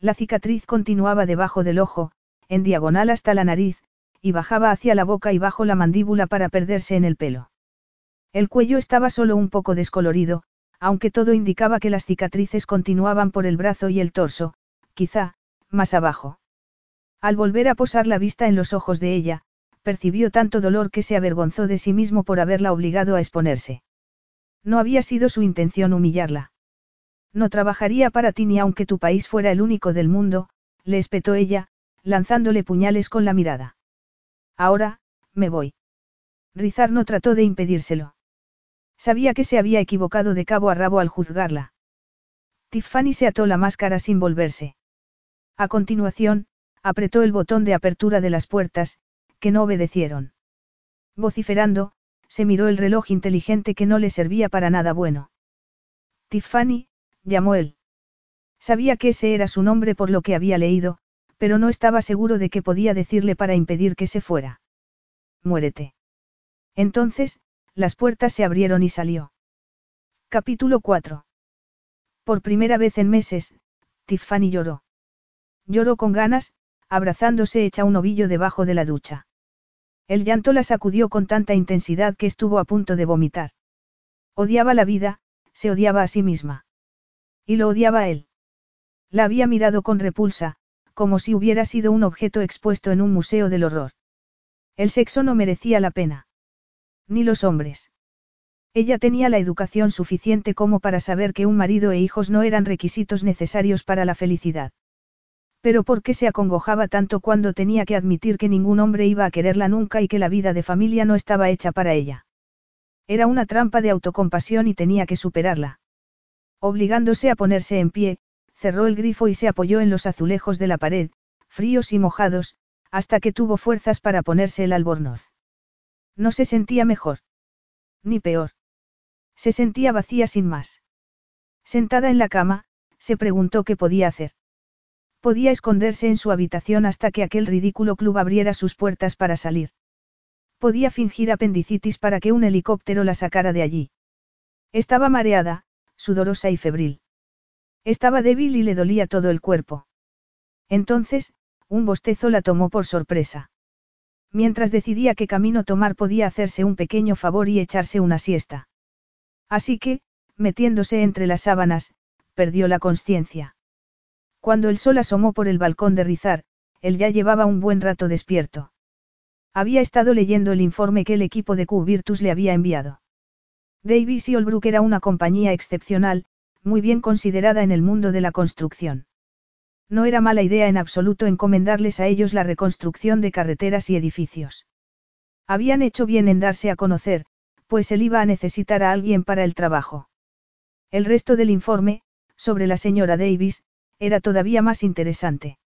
La cicatriz continuaba debajo del ojo, en diagonal hasta la nariz, y bajaba hacia la boca y bajo la mandíbula para perderse en el pelo. El cuello estaba solo un poco descolorido, aunque todo indicaba que las cicatrices continuaban por el brazo y el torso, quizá, más abajo. Al volver a posar la vista en los ojos de ella, percibió tanto dolor que se avergonzó de sí mismo por haberla obligado a exponerse. No había sido su intención humillarla. No trabajaría para ti ni aunque tu país fuera el único del mundo, le espetó ella, lanzándole puñales con la mirada. Ahora, me voy. Rizar no trató de impedírselo. Sabía que se había equivocado de cabo a rabo al juzgarla. Tiffany se ató la máscara sin volverse. A continuación, apretó el botón de apertura de las puertas, que no obedecieron. Vociferando, se miró el reloj inteligente que no le servía para nada bueno. Tiffany, llamó él. Sabía que ese era su nombre por lo que había leído, pero no estaba seguro de qué podía decirle para impedir que se fuera. Muérete. Entonces, las puertas se abrieron y salió. Capítulo 4. Por primera vez en meses, Tiffany lloró. Lloró con ganas, abrazándose hecha un ovillo debajo de la ducha. El llanto la sacudió con tanta intensidad que estuvo a punto de vomitar. Odiaba la vida, se odiaba a sí misma. Y lo odiaba a él. La había mirado con repulsa, como si hubiera sido un objeto expuesto en un museo del horror. El sexo no merecía la pena. Ni los hombres. Ella tenía la educación suficiente como para saber que un marido e hijos no eran requisitos necesarios para la felicidad. Pero ¿por qué se acongojaba tanto cuando tenía que admitir que ningún hombre iba a quererla nunca y que la vida de familia no estaba hecha para ella? Era una trampa de autocompasión y tenía que superarla. Obligándose a ponerse en pie, cerró el grifo y se apoyó en los azulejos de la pared, fríos y mojados, hasta que tuvo fuerzas para ponerse el albornoz. No se sentía mejor. Ni peor. Se sentía vacía sin más. Sentada en la cama, se preguntó qué podía hacer. Podía esconderse en su habitación hasta que aquel ridículo club abriera sus puertas para salir. Podía fingir apendicitis para que un helicóptero la sacara de allí. Estaba mareada, sudorosa y febril. Estaba débil y le dolía todo el cuerpo. Entonces, un bostezo la tomó por sorpresa. Mientras decidía qué camino tomar podía hacerse un pequeño favor y echarse una siesta. Así que, metiéndose entre las sábanas, perdió la conciencia. Cuando el sol asomó por el balcón de Rizar, él ya llevaba un buen rato despierto. Había estado leyendo el informe que el equipo de Q-Virtus le había enviado. Davis y Olbrook era una compañía excepcional, muy bien considerada en el mundo de la construcción. No era mala idea en absoluto encomendarles a ellos la reconstrucción de carreteras y edificios. Habían hecho bien en darse a conocer, pues él iba a necesitar a alguien para el trabajo. El resto del informe, sobre la señora Davis, era todavía más interesante.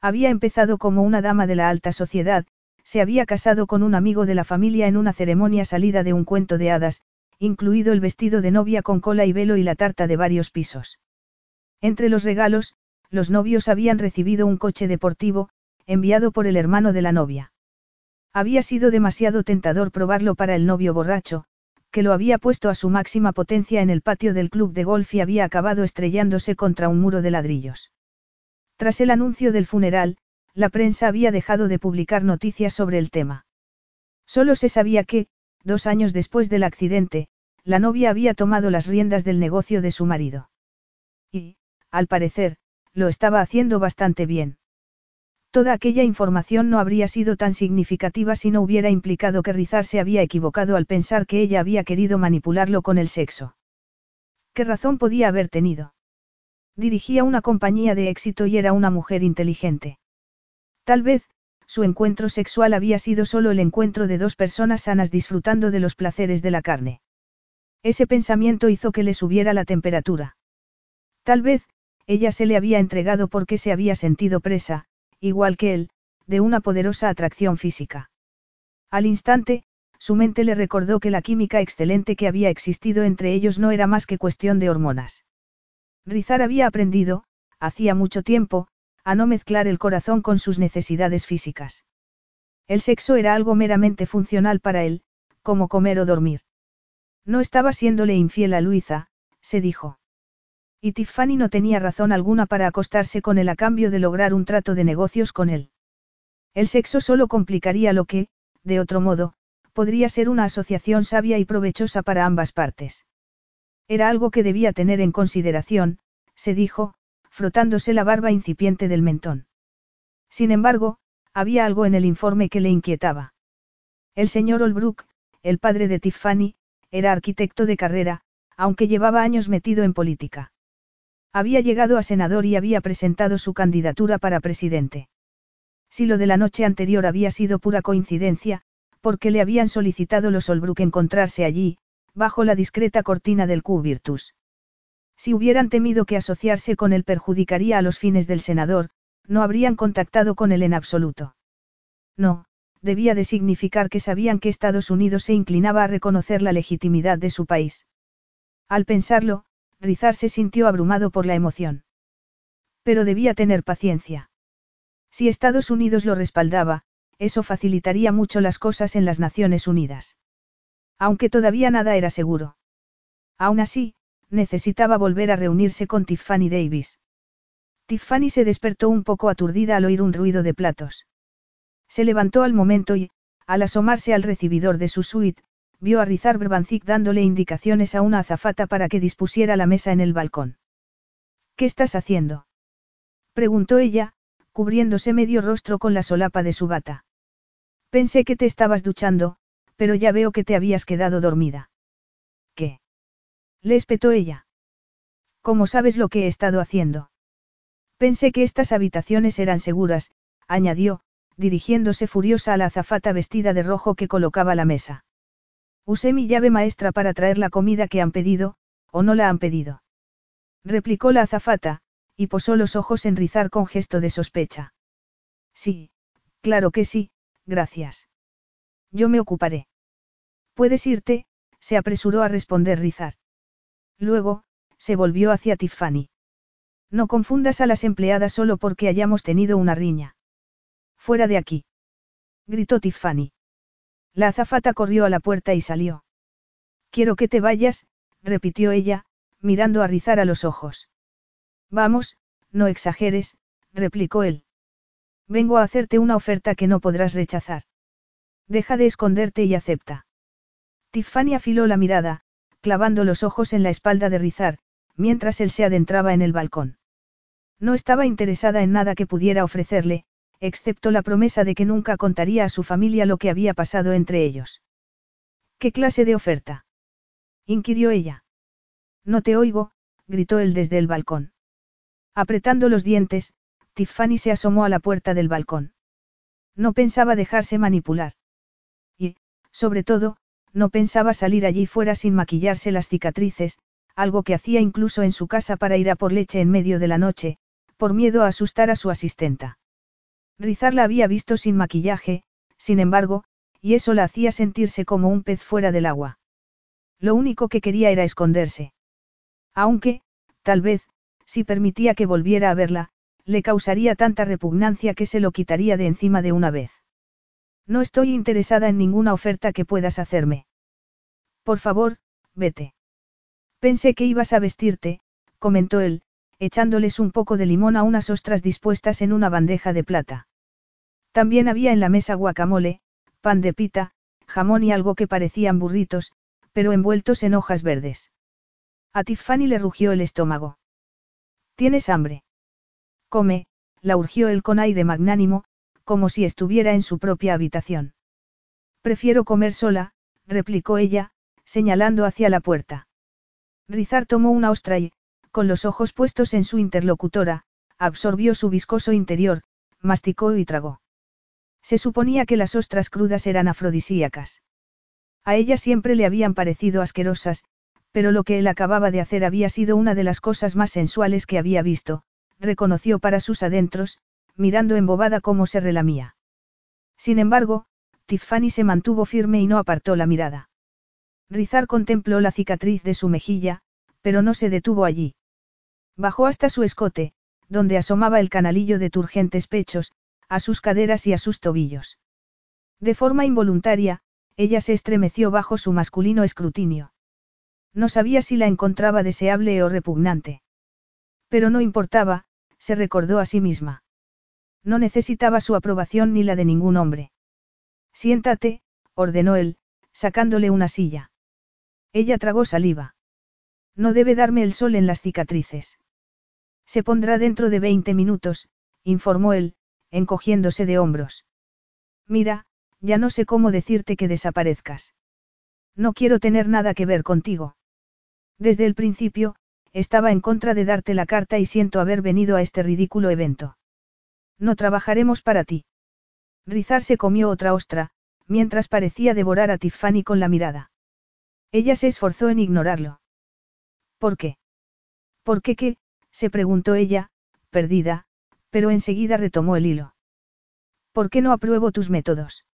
Había empezado como una dama de la alta sociedad, se había casado con un amigo de la familia en una ceremonia salida de un cuento de hadas, incluido el vestido de novia con cola y velo y la tarta de varios pisos. Entre los regalos, los novios habían recibido un coche deportivo, enviado por el hermano de la novia. Había sido demasiado tentador probarlo para el novio borracho, que lo había puesto a su máxima potencia en el patio del club de golf y había acabado estrellándose contra un muro de ladrillos. Tras el anuncio del funeral, la prensa había dejado de publicar noticias sobre el tema. Solo se sabía que, Dos años después del accidente, la novia había tomado las riendas del negocio de su marido. Y, al parecer, lo estaba haciendo bastante bien. Toda aquella información no habría sido tan significativa si no hubiera implicado que Rizar se había equivocado al pensar que ella había querido manipularlo con el sexo. ¿Qué razón podía haber tenido? Dirigía una compañía de éxito y era una mujer inteligente. Tal vez, su encuentro sexual había sido solo el encuentro de dos personas sanas disfrutando de los placeres de la carne. Ese pensamiento hizo que le subiera la temperatura. Tal vez, ella se le había entregado porque se había sentido presa, igual que él, de una poderosa atracción física. Al instante, su mente le recordó que la química excelente que había existido entre ellos no era más que cuestión de hormonas. Rizar había aprendido, hacía mucho tiempo, a no mezclar el corazón con sus necesidades físicas. El sexo era algo meramente funcional para él, como comer o dormir. No estaba siéndole infiel a Luisa, se dijo. Y Tiffany no tenía razón alguna para acostarse con él a cambio de lograr un trato de negocios con él. El sexo solo complicaría lo que, de otro modo, podría ser una asociación sabia y provechosa para ambas partes. Era algo que debía tener en consideración, se dijo, frotándose la barba incipiente del mentón. Sin embargo, había algo en el informe que le inquietaba. El señor Olbrook, el padre de Tiffany, era arquitecto de carrera, aunque llevaba años metido en política. Había llegado a senador y había presentado su candidatura para presidente. Si lo de la noche anterior había sido pura coincidencia, porque le habían solicitado los Olbrook encontrarse allí, bajo la discreta cortina del Q Virtus. Si hubieran temido que asociarse con él perjudicaría a los fines del senador, no habrían contactado con él en absoluto. No, debía de significar que sabían que Estados Unidos se inclinaba a reconocer la legitimidad de su país. Al pensarlo, Rizar se sintió abrumado por la emoción. Pero debía tener paciencia. Si Estados Unidos lo respaldaba, eso facilitaría mucho las cosas en las Naciones Unidas. Aunque todavía nada era seguro. Aún así, necesitaba volver a reunirse con Tiffany Davis. Tiffany se despertó un poco aturdida al oír un ruido de platos. Se levantó al momento y, al asomarse al recibidor de su suite, vio a Rizar Brbanzik dándole indicaciones a una azafata para que dispusiera la mesa en el balcón. ¿Qué estás haciendo? preguntó ella, cubriéndose medio rostro con la solapa de su bata. Pensé que te estabas duchando, pero ya veo que te habías quedado dormida. ¿Qué? Le espetó ella. ¿Cómo sabes lo que he estado haciendo? Pensé que estas habitaciones eran seguras, añadió, dirigiéndose furiosa a la azafata vestida de rojo que colocaba la mesa. Usé mi llave maestra para traer la comida que han pedido, o no la han pedido. Replicó la azafata, y posó los ojos en rizar con gesto de sospecha. Sí, claro que sí, gracias. Yo me ocuparé. Puedes irte, se apresuró a responder Rizar. Luego, se volvió hacia Tiffany. No confundas a las empleadas solo porque hayamos tenido una riña. Fuera de aquí. Gritó Tiffany. La azafata corrió a la puerta y salió. Quiero que te vayas, repitió ella, mirando a Rizar a los ojos. Vamos, no exageres, replicó él. Vengo a hacerte una oferta que no podrás rechazar. Deja de esconderte y acepta. Tiffany afiló la mirada, clavando los ojos en la espalda de Rizar, mientras él se adentraba en el balcón. No estaba interesada en nada que pudiera ofrecerle, excepto la promesa de que nunca contaría a su familia lo que había pasado entre ellos. ¿Qué clase de oferta? inquirió ella. No te oigo, gritó él desde el balcón. Apretando los dientes, Tiffany se asomó a la puerta del balcón. No pensaba dejarse manipular. Y, sobre todo, no pensaba salir allí fuera sin maquillarse las cicatrices, algo que hacía incluso en su casa para ir a por leche en medio de la noche, por miedo a asustar a su asistenta. Rizar la había visto sin maquillaje, sin embargo, y eso la hacía sentirse como un pez fuera del agua. Lo único que quería era esconderse. Aunque, tal vez, si permitía que volviera a verla, le causaría tanta repugnancia que se lo quitaría de encima de una vez. No estoy interesada en ninguna oferta que puedas hacerme. Por favor, vete. Pensé que ibas a vestirte, comentó él, echándoles un poco de limón a unas ostras dispuestas en una bandeja de plata. También había en la mesa guacamole, pan de pita, jamón y algo que parecían burritos, pero envueltos en hojas verdes. A Tiffany le rugió el estómago. ¿Tienes hambre? Come, la urgió él con aire magnánimo, como si estuviera en su propia habitación. Prefiero comer sola, replicó ella, señalando hacia la puerta. Rizar tomó una ostra y, con los ojos puestos en su interlocutora, absorbió su viscoso interior, masticó y tragó. Se suponía que las ostras crudas eran afrodisíacas. A ella siempre le habían parecido asquerosas, pero lo que él acababa de hacer había sido una de las cosas más sensuales que había visto, reconoció para sus adentros, mirando embobada cómo se relamía. Sin embargo, Tiffany se mantuvo firme y no apartó la mirada. Rizar contempló la cicatriz de su mejilla, pero no se detuvo allí. Bajó hasta su escote, donde asomaba el canalillo de turgentes pechos, a sus caderas y a sus tobillos. De forma involuntaria, ella se estremeció bajo su masculino escrutinio. No sabía si la encontraba deseable o repugnante. Pero no importaba, se recordó a sí misma. No necesitaba su aprobación ni la de ningún hombre. Siéntate, ordenó él, sacándole una silla. Ella tragó saliva. No debe darme el sol en las cicatrices. Se pondrá dentro de veinte minutos, informó él, encogiéndose de hombros. Mira, ya no sé cómo decirte que desaparezcas. No quiero tener nada que ver contigo. Desde el principio, estaba en contra de darte la carta y siento haber venido a este ridículo evento. No trabajaremos para ti. Rizar se comió otra ostra, mientras parecía devorar a Tiffany con la mirada. Ella se esforzó en ignorarlo. ¿Por qué? ¿Por qué qué? se preguntó ella, perdida, pero enseguida retomó el hilo. ¿Por qué no apruebo tus métodos?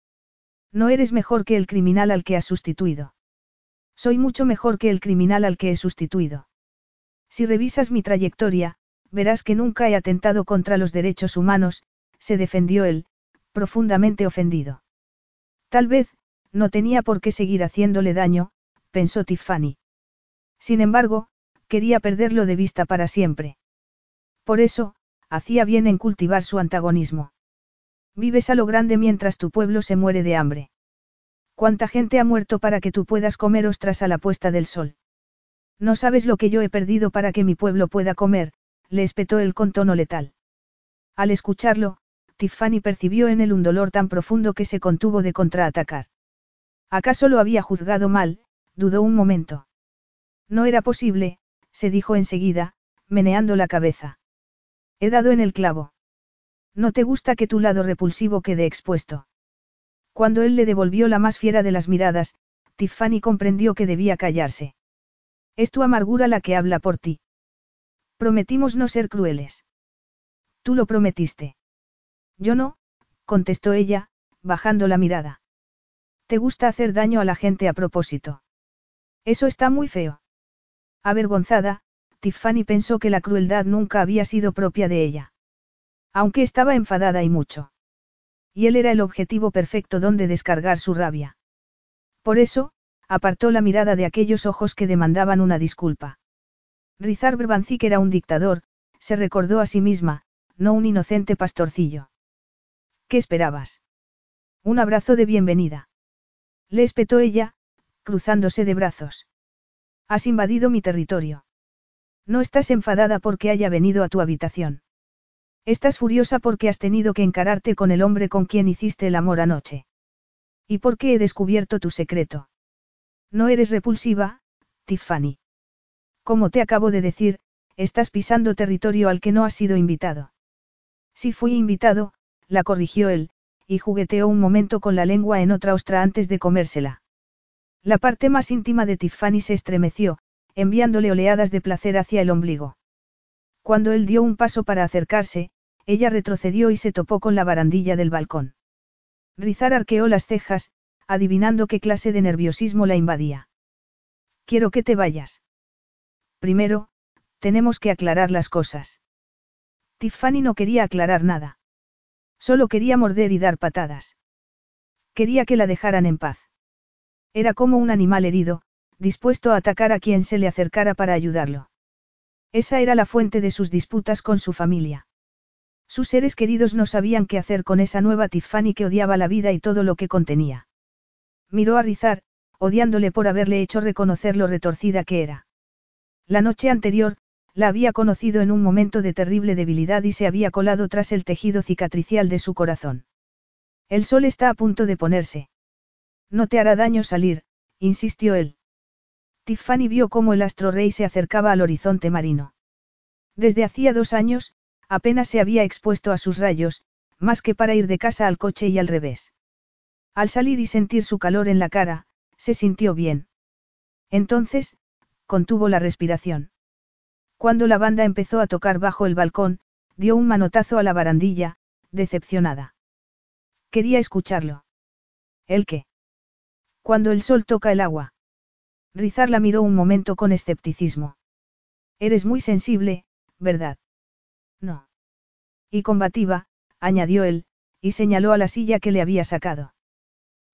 No eres mejor que el criminal al que has sustituido. Soy mucho mejor que el criminal al que he sustituido. Si revisas mi trayectoria, verás que nunca he atentado contra los derechos humanos, se defendió él, profundamente ofendido. Tal vez, no tenía por qué seguir haciéndole daño, pensó Tiffany. Sin embargo, quería perderlo de vista para siempre. Por eso, hacía bien en cultivar su antagonismo. Vives a lo grande mientras tu pueblo se muere de hambre. ¿Cuánta gente ha muerto para que tú puedas comer ostras a la puesta del sol? No sabes lo que yo he perdido para que mi pueblo pueda comer, le espetó él con tono letal. Al escucharlo, Tiffany percibió en él un dolor tan profundo que se contuvo de contraatacar. ¿Acaso lo había juzgado mal? dudó un momento. No era posible, se dijo enseguida, meneando la cabeza. He dado en el clavo. No te gusta que tu lado repulsivo quede expuesto. Cuando él le devolvió la más fiera de las miradas, Tiffany comprendió que debía callarse. Es tu amargura la que habla por ti. Prometimos no ser crueles. Tú lo prometiste. Yo no, contestó ella, bajando la mirada. ¿Te gusta hacer daño a la gente a propósito? Eso está muy feo. Avergonzada, Tiffany pensó que la crueldad nunca había sido propia de ella. Aunque estaba enfadada y mucho. Y él era el objetivo perfecto donde descargar su rabia. Por eso, apartó la mirada de aquellos ojos que demandaban una disculpa. Rizar Brbanzik era un dictador, se recordó a sí misma, no un inocente pastorcillo. ¿Qué esperabas? Un abrazo de bienvenida. Le espetó ella, cruzándose de brazos. Has invadido mi territorio. No estás enfadada porque haya venido a tu habitación. Estás furiosa porque has tenido que encararte con el hombre con quien hiciste el amor anoche. ¿Y por qué he descubierto tu secreto? No eres repulsiva, Tiffany. Como te acabo de decir, estás pisando territorio al que no has sido invitado. Si fui invitado, la corrigió él, y jugueteó un momento con la lengua en otra ostra antes de comérsela. La parte más íntima de Tiffany se estremeció, enviándole oleadas de placer hacia el ombligo. Cuando él dio un paso para acercarse, ella retrocedió y se topó con la barandilla del balcón. Rizar arqueó las cejas, adivinando qué clase de nerviosismo la invadía. Quiero que te vayas. Primero, tenemos que aclarar las cosas. Tiffany no quería aclarar nada. Solo quería morder y dar patadas. Quería que la dejaran en paz. Era como un animal herido, dispuesto a atacar a quien se le acercara para ayudarlo. Esa era la fuente de sus disputas con su familia. Sus seres queridos no sabían qué hacer con esa nueva Tiffany que odiaba la vida y todo lo que contenía. Miró a Rizar, odiándole por haberle hecho reconocer lo retorcida que era. La noche anterior, la había conocido en un momento de terrible debilidad y se había colado tras el tejido cicatricial de su corazón. El sol está a punto de ponerse. No te hará daño salir, insistió él. Tiffany vio cómo el astro rey se acercaba al horizonte marino. Desde hacía dos años, apenas se había expuesto a sus rayos, más que para ir de casa al coche y al revés. Al salir y sentir su calor en la cara, se sintió bien. Entonces, contuvo la respiración. Cuando la banda empezó a tocar bajo el balcón, dio un manotazo a la barandilla, decepcionada. Quería escucharlo. ¿El qué? Cuando el sol toca el agua. Rizar la miró un momento con escepticismo. Eres muy sensible, ¿verdad? No. Y combativa, añadió él, y señaló a la silla que le había sacado.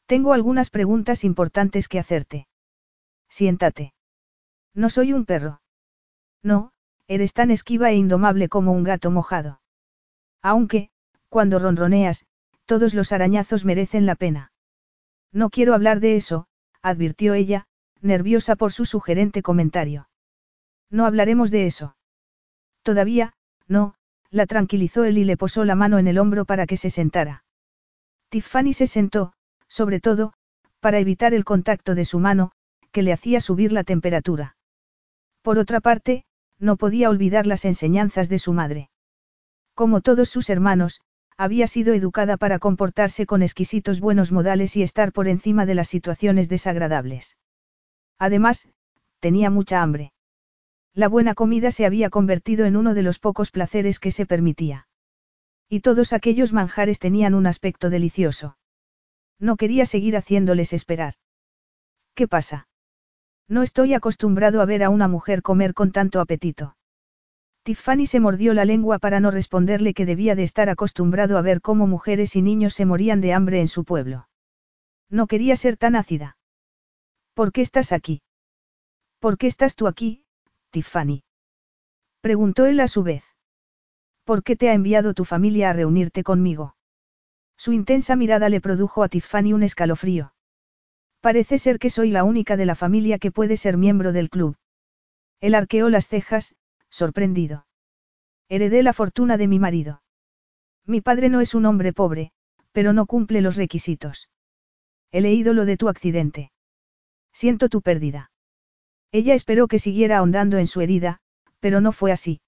Tengo algunas preguntas importantes que hacerte. Siéntate. No soy un perro. No, eres tan esquiva e indomable como un gato mojado. Aunque, cuando ronroneas, todos los arañazos merecen la pena. No quiero hablar de eso, advirtió ella, nerviosa por su sugerente comentario. No hablaremos de eso. Todavía, no, la tranquilizó él y le posó la mano en el hombro para que se sentara. Tiffany se sentó, sobre todo, para evitar el contacto de su mano, que le hacía subir la temperatura. Por otra parte, no podía olvidar las enseñanzas de su madre. Como todos sus hermanos, había sido educada para comportarse con exquisitos buenos modales y estar por encima de las situaciones desagradables. Además, tenía mucha hambre. La buena comida se había convertido en uno de los pocos placeres que se permitía. Y todos aquellos manjares tenían un aspecto delicioso. No quería seguir haciéndoles esperar. ¿Qué pasa? No estoy acostumbrado a ver a una mujer comer con tanto apetito. Tiffany se mordió la lengua para no responderle que debía de estar acostumbrado a ver cómo mujeres y niños se morían de hambre en su pueblo. No quería ser tan ácida. ¿Por qué estás aquí? ¿Por qué estás tú aquí, Tiffany? Preguntó él a su vez. ¿Por qué te ha enviado tu familia a reunirte conmigo? Su intensa mirada le produjo a Tiffany un escalofrío. Parece ser que soy la única de la familia que puede ser miembro del club. Él arqueó las cejas, sorprendido. Heredé la fortuna de mi marido. Mi padre no es un hombre pobre, pero no cumple los requisitos. He leído lo de tu accidente. Siento tu pérdida. Ella esperó que siguiera ahondando en su herida, pero no fue así.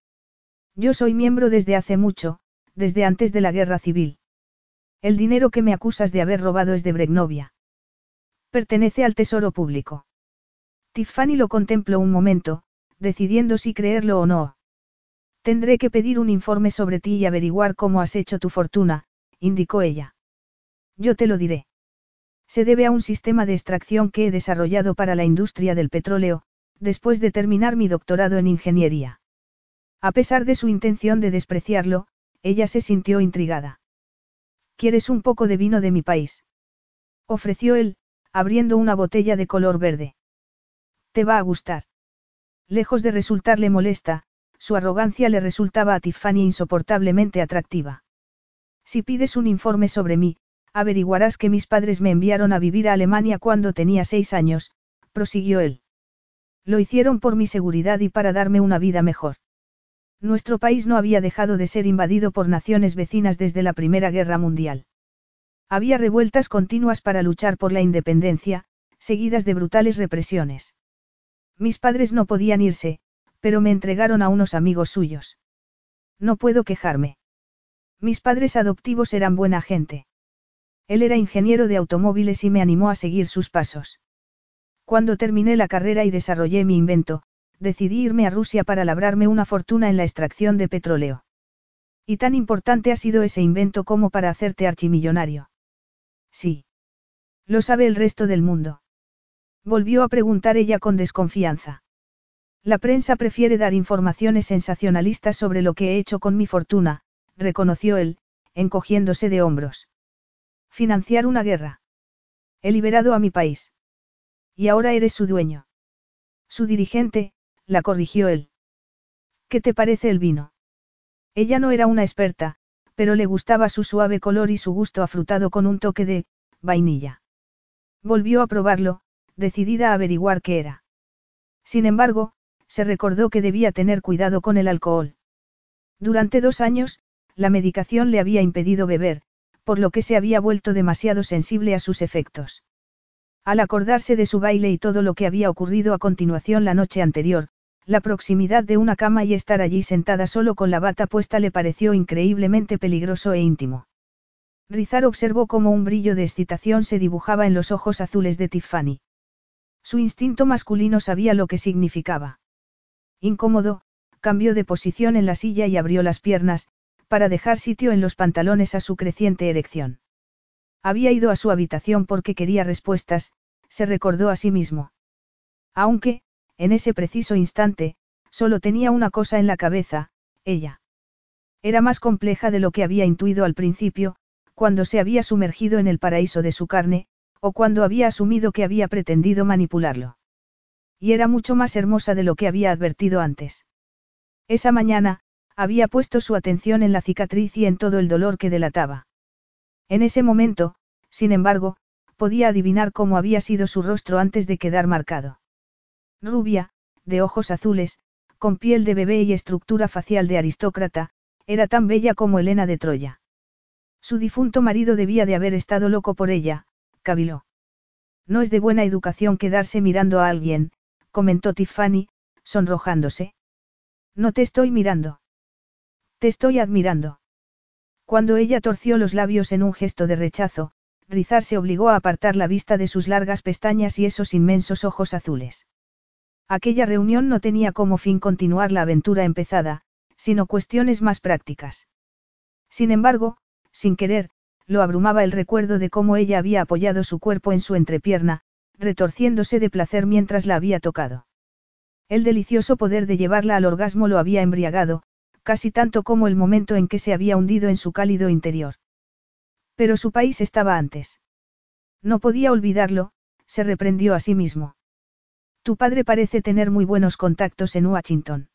Yo soy miembro desde hace mucho, desde antes de la guerra civil. El dinero que me acusas de haber robado es de Bregnovia. Pertenece al tesoro público. Tiffany lo contempló un momento, decidiendo si creerlo o no. Tendré que pedir un informe sobre ti y averiguar cómo has hecho tu fortuna, indicó ella. Yo te lo diré. Se debe a un sistema de extracción que he desarrollado para la industria del petróleo, después de terminar mi doctorado en ingeniería. A pesar de su intención de despreciarlo, ella se sintió intrigada. ¿Quieres un poco de vino de mi país? Ofreció él, abriendo una botella de color verde. Te va a gustar. Lejos de resultarle molesta, su arrogancia le resultaba a Tiffany insoportablemente atractiva. Si pides un informe sobre mí, averiguarás que mis padres me enviaron a vivir a Alemania cuando tenía seis años, prosiguió él. Lo hicieron por mi seguridad y para darme una vida mejor. Nuestro país no había dejado de ser invadido por naciones vecinas desde la Primera Guerra Mundial. Había revueltas continuas para luchar por la independencia, seguidas de brutales represiones. Mis padres no podían irse, pero me entregaron a unos amigos suyos. No puedo quejarme. Mis padres adoptivos eran buena gente. Él era ingeniero de automóviles y me animó a seguir sus pasos. Cuando terminé la carrera y desarrollé mi invento, decidí irme a Rusia para labrarme una fortuna en la extracción de petróleo. Y tan importante ha sido ese invento como para hacerte archimillonario. Sí. Lo sabe el resto del mundo. Volvió a preguntar ella con desconfianza. La prensa prefiere dar informaciones sensacionalistas sobre lo que he hecho con mi fortuna, reconoció él, encogiéndose de hombros. Financiar una guerra. He liberado a mi país. Y ahora eres su dueño. Su dirigente, la corrigió él. ¿Qué te parece el vino? Ella no era una experta, pero le gustaba su suave color y su gusto afrutado con un toque de vainilla. Volvió a probarlo, decidida a averiguar qué era. Sin embargo, se recordó que debía tener cuidado con el alcohol. Durante dos años, la medicación le había impedido beber, por lo que se había vuelto demasiado sensible a sus efectos. Al acordarse de su baile y todo lo que había ocurrido a continuación la noche anterior, la proximidad de una cama y estar allí sentada solo con la bata puesta le pareció increíblemente peligroso e íntimo. Rizar observó cómo un brillo de excitación se dibujaba en los ojos azules de Tiffany. Su instinto masculino sabía lo que significaba. Incómodo, cambió de posición en la silla y abrió las piernas, para dejar sitio en los pantalones a su creciente erección. Había ido a su habitación porque quería respuestas, se recordó a sí mismo. Aunque, en ese preciso instante, solo tenía una cosa en la cabeza, ella. Era más compleja de lo que había intuido al principio, cuando se había sumergido en el paraíso de su carne, o cuando había asumido que había pretendido manipularlo. Y era mucho más hermosa de lo que había advertido antes. Esa mañana, había puesto su atención en la cicatriz y en todo el dolor que delataba. En ese momento, sin embargo, podía adivinar cómo había sido su rostro antes de quedar marcado. Rubia, de ojos azules, con piel de bebé y estructura facial de aristócrata, era tan bella como Elena de Troya. Su difunto marido debía de haber estado loco por ella, caviló. No es de buena educación quedarse mirando a alguien, comentó Tiffany, sonrojándose. No te estoy mirando. Te estoy admirando. Cuando ella torció los labios en un gesto de rechazo, Rizar se obligó a apartar la vista de sus largas pestañas y esos inmensos ojos azules. Aquella reunión no tenía como fin continuar la aventura empezada, sino cuestiones más prácticas. Sin embargo, sin querer, lo abrumaba el recuerdo de cómo ella había apoyado su cuerpo en su entrepierna, retorciéndose de placer mientras la había tocado. El delicioso poder de llevarla al orgasmo lo había embriagado, casi tanto como el momento en que se había hundido en su cálido interior. Pero su país estaba antes. No podía olvidarlo, se reprendió a sí mismo. Tu padre parece tener muy buenos contactos en Washington.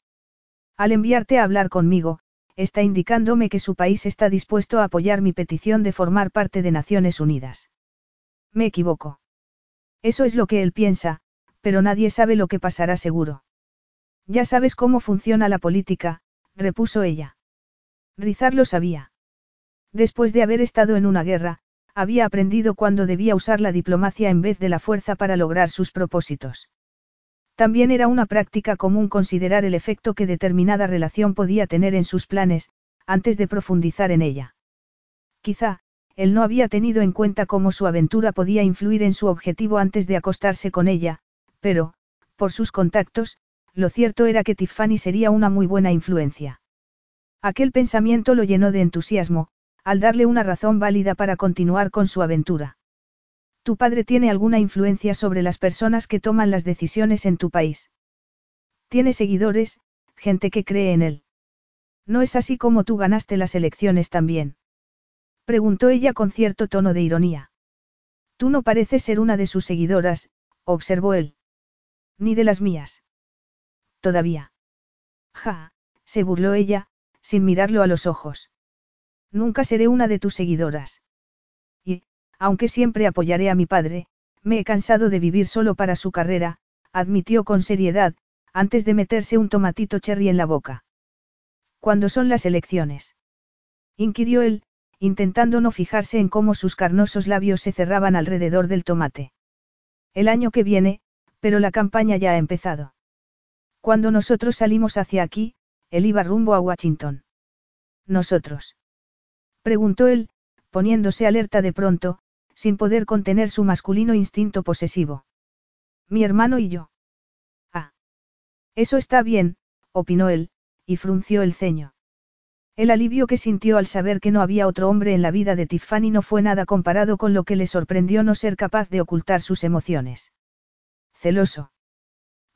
Al enviarte a hablar conmigo, está indicándome que su país está dispuesto a apoyar mi petición de formar parte de Naciones Unidas. Me equivoco. Eso es lo que él piensa, pero nadie sabe lo que pasará seguro. Ya sabes cómo funciona la política, repuso ella. Rizar lo sabía. Después de haber estado en una guerra, había aprendido cuándo debía usar la diplomacia en vez de la fuerza para lograr sus propósitos. También era una práctica común considerar el efecto que determinada relación podía tener en sus planes, antes de profundizar en ella. Quizá, él no había tenido en cuenta cómo su aventura podía influir en su objetivo antes de acostarse con ella, pero, por sus contactos, lo cierto era que Tiffany sería una muy buena influencia. Aquel pensamiento lo llenó de entusiasmo, al darle una razón válida para continuar con su aventura. ¿Tu padre tiene alguna influencia sobre las personas que toman las decisiones en tu país? Tiene seguidores, gente que cree en él. ¿No es así como tú ganaste las elecciones también? Preguntó ella con cierto tono de ironía. Tú no pareces ser una de sus seguidoras, observó él. Ni de las mías. Todavía. Ja, se burló ella, sin mirarlo a los ojos. Nunca seré una de tus seguidoras. Y, aunque siempre apoyaré a mi padre, me he cansado de vivir solo para su carrera, admitió con seriedad, antes de meterse un tomatito cherry en la boca. ¿Cuándo son las elecciones? inquirió él, intentando no fijarse en cómo sus carnosos labios se cerraban alrededor del tomate. El año que viene, pero la campaña ya ha empezado. Cuando nosotros salimos hacia aquí, él iba rumbo a Washington. Nosotros. Preguntó él, poniéndose alerta de pronto, sin poder contener su masculino instinto posesivo. Mi hermano y yo. Ah. Eso está bien, opinó él, y frunció el ceño. El alivio que sintió al saber que no había otro hombre en la vida de Tiffany no fue nada comparado con lo que le sorprendió no ser capaz de ocultar sus emociones. ¿Celoso?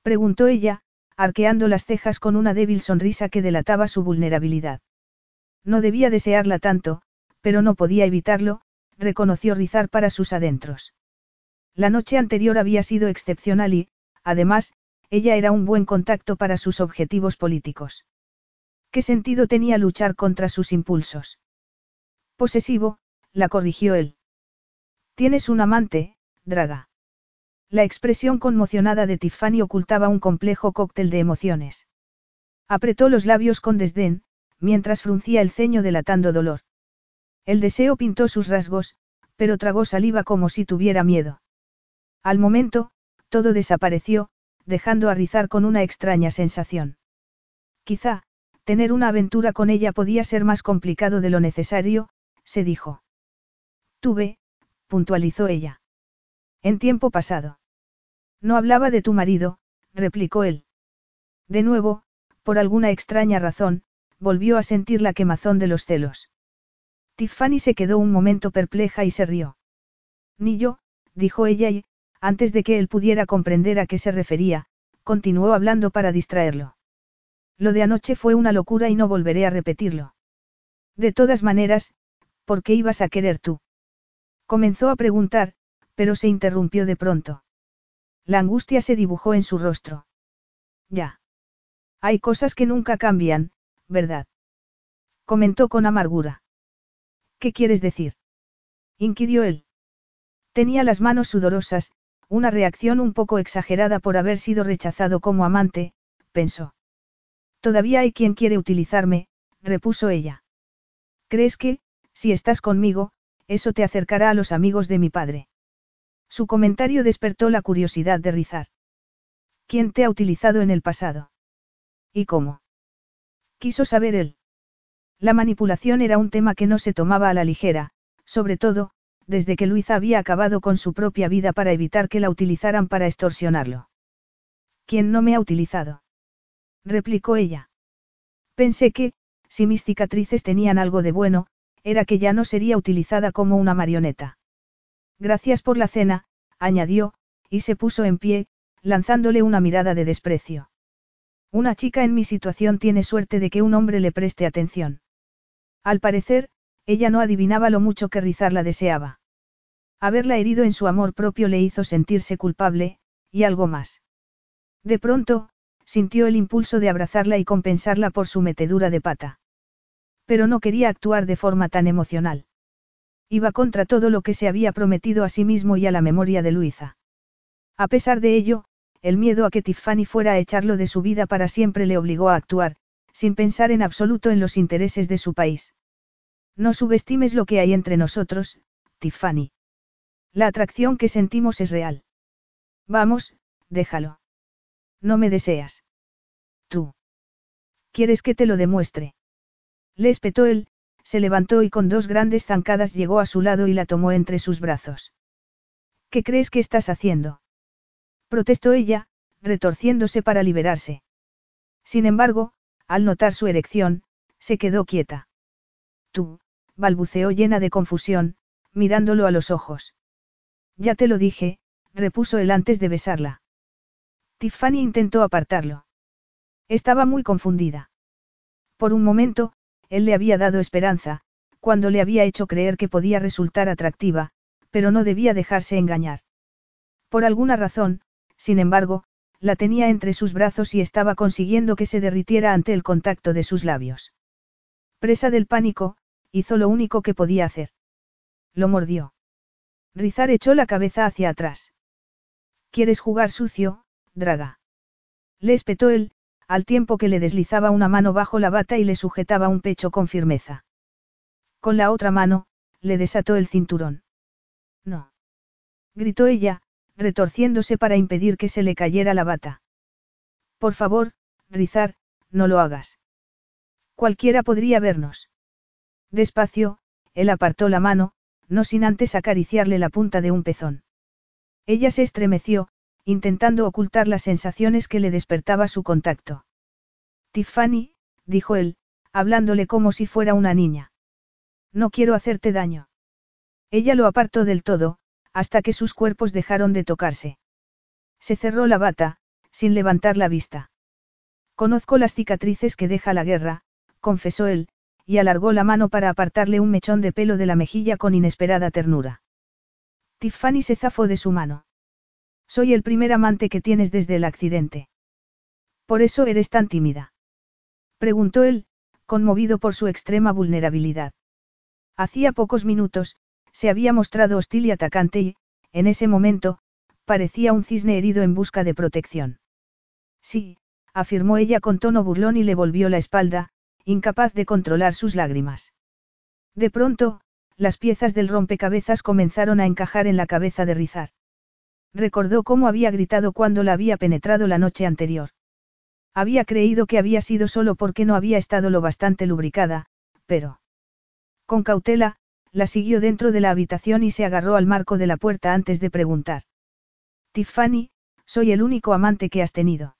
Preguntó ella, arqueando las cejas con una débil sonrisa que delataba su vulnerabilidad. No debía desearla tanto, pero no podía evitarlo, reconoció Rizar para sus adentros. La noche anterior había sido excepcional y, además, ella era un buen contacto para sus objetivos políticos. ¿Qué sentido tenía luchar contra sus impulsos? Posesivo, la corrigió él. Tienes un amante, Draga. La expresión conmocionada de Tiffany ocultaba un complejo cóctel de emociones. Apretó los labios con desdén, mientras fruncía el ceño delatando dolor. El deseo pintó sus rasgos, pero tragó saliva como si tuviera miedo. Al momento, todo desapareció, dejando a Rizar con una extraña sensación. Quizá, tener una aventura con ella podía ser más complicado de lo necesario, se dijo. Tuve, puntualizó ella. En tiempo pasado. No hablaba de tu marido, replicó él. De nuevo, por alguna extraña razón, volvió a sentir la quemazón de los celos. Tiffany se quedó un momento perpleja y se rió. Ni yo, dijo ella y, antes de que él pudiera comprender a qué se refería, continuó hablando para distraerlo. Lo de anoche fue una locura y no volveré a repetirlo. De todas maneras, ¿por qué ibas a querer tú? Comenzó a preguntar, pero se interrumpió de pronto. La angustia se dibujó en su rostro. Ya. Hay cosas que nunca cambian, ¿verdad? Comentó con amargura. ¿Qué quieres decir? inquirió él. Tenía las manos sudorosas, una reacción un poco exagerada por haber sido rechazado como amante, pensó. Todavía hay quien quiere utilizarme, repuso ella. ¿Crees que, si estás conmigo, eso te acercará a los amigos de mi padre? Su comentario despertó la curiosidad de Rizar. ¿Quién te ha utilizado en el pasado? ¿Y cómo? Quiso saber él. La manipulación era un tema que no se tomaba a la ligera, sobre todo, desde que Luisa había acabado con su propia vida para evitar que la utilizaran para extorsionarlo. ¿Quién no me ha utilizado? replicó ella. Pensé que, si mis cicatrices tenían algo de bueno, era que ya no sería utilizada como una marioneta. Gracias por la cena, añadió, y se puso en pie, lanzándole una mirada de desprecio. Una chica en mi situación tiene suerte de que un hombre le preste atención. Al parecer, ella no adivinaba lo mucho que Rizar la deseaba. Haberla herido en su amor propio le hizo sentirse culpable, y algo más. De pronto, sintió el impulso de abrazarla y compensarla por su metedura de pata. Pero no quería actuar de forma tan emocional. Iba contra todo lo que se había prometido a sí mismo y a la memoria de Luisa. A pesar de ello, el miedo a que Tiffany fuera a echarlo de su vida para siempre le obligó a actuar, sin pensar en absoluto en los intereses de su país. No subestimes lo que hay entre nosotros, Tiffany. La atracción que sentimos es real. Vamos, déjalo. No me deseas. Tú. ¿Quieres que te lo demuestre? Le espetó él, se levantó y con dos grandes zancadas llegó a su lado y la tomó entre sus brazos. ¿Qué crees que estás haciendo? protestó ella, retorciéndose para liberarse. Sin embargo, al notar su erección, se quedó quieta. Tú, balbuceó llena de confusión, mirándolo a los ojos. Ya te lo dije, repuso él antes de besarla. Tiffany intentó apartarlo. Estaba muy confundida. Por un momento, él le había dado esperanza, cuando le había hecho creer que podía resultar atractiva, pero no debía dejarse engañar. Por alguna razón, sin embargo, la tenía entre sus brazos y estaba consiguiendo que se derritiera ante el contacto de sus labios. Presa del pánico, hizo lo único que podía hacer. Lo mordió. Rizar echó la cabeza hacia atrás. ¿Quieres jugar sucio, draga? Le espetó él, al tiempo que le deslizaba una mano bajo la bata y le sujetaba un pecho con firmeza. Con la otra mano, le desató el cinturón. No. Gritó ella, retorciéndose para impedir que se le cayera la bata. Por favor, Rizar, no lo hagas. Cualquiera podría vernos. Despacio, él apartó la mano, no sin antes acariciarle la punta de un pezón. Ella se estremeció, intentando ocultar las sensaciones que le despertaba su contacto. Tiffany, dijo él, hablándole como si fuera una niña. No quiero hacerte daño. Ella lo apartó del todo, hasta que sus cuerpos dejaron de tocarse. Se cerró la bata, sin levantar la vista. Conozco las cicatrices que deja la guerra, confesó él, y alargó la mano para apartarle un mechón de pelo de la mejilla con inesperada ternura. Tiffany se zafó de su mano. Soy el primer amante que tienes desde el accidente. ¿Por eso eres tan tímida? Preguntó él, conmovido por su extrema vulnerabilidad. Hacía pocos minutos, se había mostrado hostil y atacante y, en ese momento, parecía un cisne herido en busca de protección. Sí, afirmó ella con tono burlón y le volvió la espalda, incapaz de controlar sus lágrimas. De pronto, las piezas del rompecabezas comenzaron a encajar en la cabeza de Rizar. Recordó cómo había gritado cuando la había penetrado la noche anterior. Había creído que había sido solo porque no había estado lo bastante lubricada, pero... Con cautela, la siguió dentro de la habitación y se agarró al marco de la puerta antes de preguntar. Tiffany, soy el único amante que has tenido.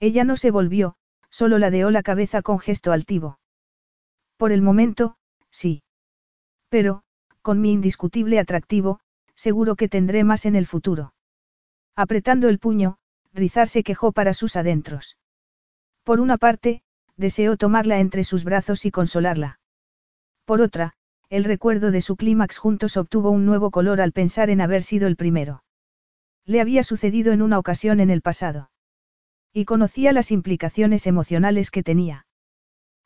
Ella no se volvió, solo ladeó la cabeza con gesto altivo. Por el momento, sí. Pero, con mi indiscutible atractivo, seguro que tendré más en el futuro. Apretando el puño, Rizar se quejó para sus adentros. Por una parte, deseó tomarla entre sus brazos y consolarla. Por otra, el recuerdo de su clímax juntos obtuvo un nuevo color al pensar en haber sido el primero. Le había sucedido en una ocasión en el pasado. Y conocía las implicaciones emocionales que tenía.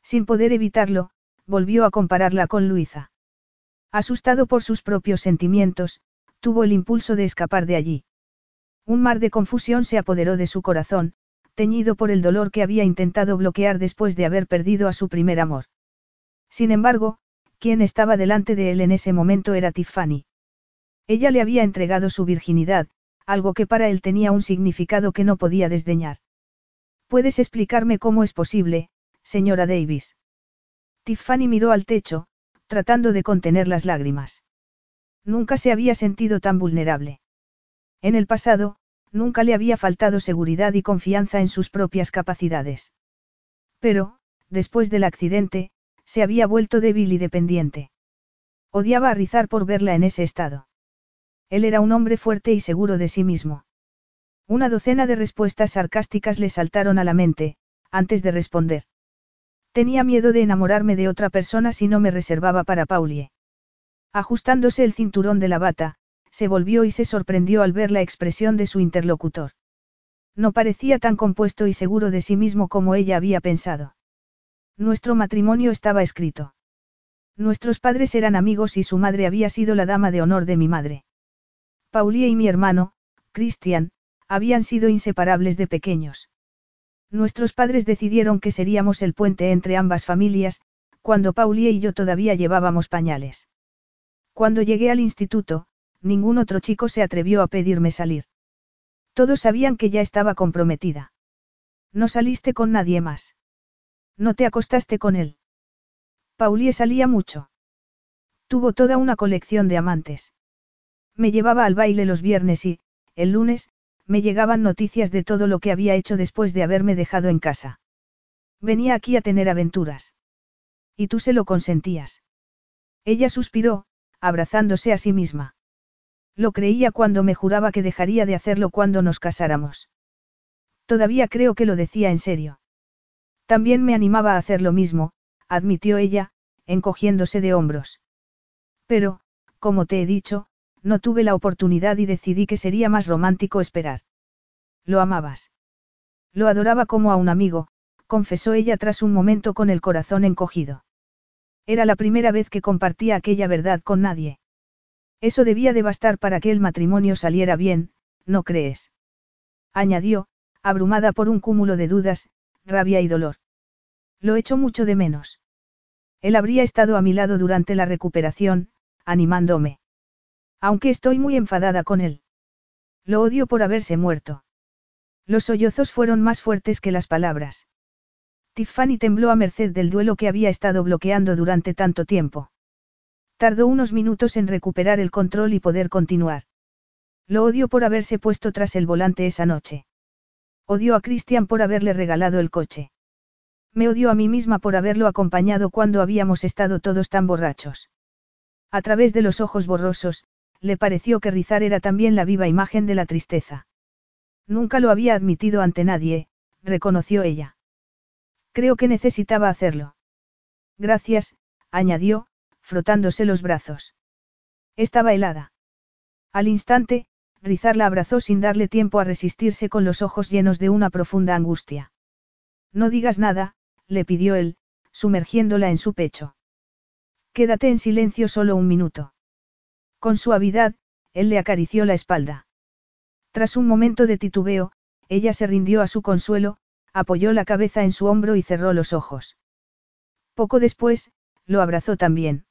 Sin poder evitarlo, volvió a compararla con Luisa. Asustado por sus propios sentimientos, tuvo el impulso de escapar de allí. Un mar de confusión se apoderó de su corazón, teñido por el dolor que había intentado bloquear después de haber perdido a su primer amor. Sin embargo, quien estaba delante de él en ese momento era Tiffany. Ella le había entregado su virginidad, algo que para él tenía un significado que no podía desdeñar. ¿Puedes explicarme cómo es posible, señora Davis? Tiffany miró al techo, tratando de contener las lágrimas. Nunca se había sentido tan vulnerable. En el pasado, nunca le había faltado seguridad y confianza en sus propias capacidades. Pero, después del accidente, se había vuelto débil y dependiente. Odiaba a Rizar por verla en ese estado. Él era un hombre fuerte y seguro de sí mismo. Una docena de respuestas sarcásticas le saltaron a la mente, antes de responder. Tenía miedo de enamorarme de otra persona si no me reservaba para Paulie. Ajustándose el cinturón de la bata, se volvió y se sorprendió al ver la expresión de su interlocutor. No parecía tan compuesto y seguro de sí mismo como ella había pensado. Nuestro matrimonio estaba escrito. Nuestros padres eran amigos y su madre había sido la dama de honor de mi madre. Paulie y mi hermano, Christian, habían sido inseparables de pequeños. Nuestros padres decidieron que seríamos el puente entre ambas familias, cuando Paulie y yo todavía llevábamos pañales. Cuando llegué al instituto, ningún otro chico se atrevió a pedirme salir. Todos sabían que ya estaba comprometida. No saliste con nadie más. No te acostaste con él. Paulie salía mucho. Tuvo toda una colección de amantes. Me llevaba al baile los viernes y, el lunes, me llegaban noticias de todo lo que había hecho después de haberme dejado en casa. Venía aquí a tener aventuras. Y tú se lo consentías. Ella suspiró, abrazándose a sí misma. Lo creía cuando me juraba que dejaría de hacerlo cuando nos casáramos. Todavía creo que lo decía en serio. También me animaba a hacer lo mismo, admitió ella, encogiéndose de hombros. Pero, como te he dicho, no tuve la oportunidad y decidí que sería más romántico esperar. Lo amabas. Lo adoraba como a un amigo, confesó ella tras un momento con el corazón encogido. Era la primera vez que compartía aquella verdad con nadie. Eso debía de bastar para que el matrimonio saliera bien, ¿no crees? Añadió, abrumada por un cúmulo de dudas, rabia y dolor. Lo echo mucho de menos. Él habría estado a mi lado durante la recuperación, animándome. Aunque estoy muy enfadada con él. Lo odio por haberse muerto. Los sollozos fueron más fuertes que las palabras. Tiffany tembló a merced del duelo que había estado bloqueando durante tanto tiempo. Tardó unos minutos en recuperar el control y poder continuar. Lo odio por haberse puesto tras el volante esa noche. Odio a Christian por haberle regalado el coche. Me odio a mí misma por haberlo acompañado cuando habíamos estado todos tan borrachos. A través de los ojos borrosos, le pareció que Rizar era también la viva imagen de la tristeza. Nunca lo había admitido ante nadie, reconoció ella. Creo que necesitaba hacerlo. Gracias, añadió, frotándose los brazos. Estaba helada. Al instante, Rizar la abrazó sin darle tiempo a resistirse con los ojos llenos de una profunda angustia. No digas nada, le pidió él, sumergiéndola en su pecho. Quédate en silencio solo un minuto. Con suavidad, él le acarició la espalda. Tras un momento de titubeo, ella se rindió a su consuelo, apoyó la cabeza en su hombro y cerró los ojos. Poco después, lo abrazó también.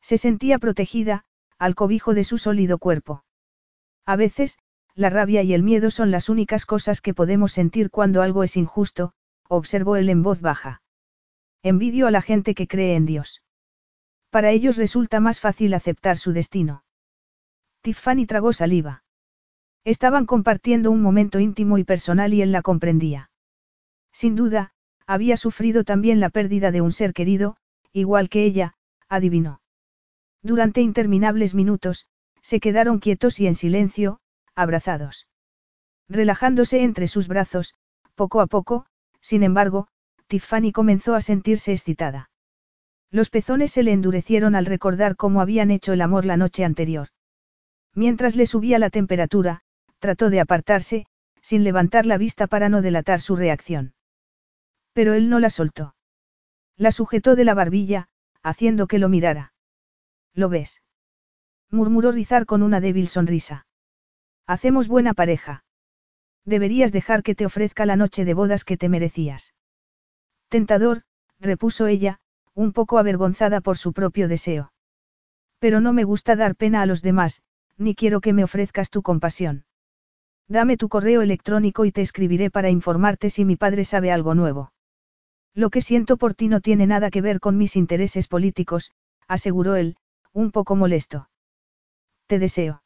Se sentía protegida, al cobijo de su sólido cuerpo. A veces, la rabia y el miedo son las únicas cosas que podemos sentir cuando algo es injusto, observó él en voz baja. Envidio a la gente que cree en Dios. Para ellos resulta más fácil aceptar su destino. Tiffany tragó saliva. Estaban compartiendo un momento íntimo y personal y él la comprendía. Sin duda, había sufrido también la pérdida de un ser querido, igual que ella, adivinó. Durante interminables minutos, se quedaron quietos y en silencio, abrazados. Relajándose entre sus brazos, poco a poco, sin embargo, Tiffany comenzó a sentirse excitada. Los pezones se le endurecieron al recordar cómo habían hecho el amor la noche anterior. Mientras le subía la temperatura, trató de apartarse, sin levantar la vista para no delatar su reacción. Pero él no la soltó. La sujetó de la barbilla, haciendo que lo mirara. ¿Lo ves? murmuró Rizar con una débil sonrisa. Hacemos buena pareja. Deberías dejar que te ofrezca la noche de bodas que te merecías. Tentador, repuso ella, un poco avergonzada por su propio deseo. Pero no me gusta dar pena a los demás, ni quiero que me ofrezcas tu compasión. Dame tu correo electrónico y te escribiré para informarte si mi padre sabe algo nuevo. Lo que siento por ti no tiene nada que ver con mis intereses políticos, aseguró él, un poco molesto. Te deseo.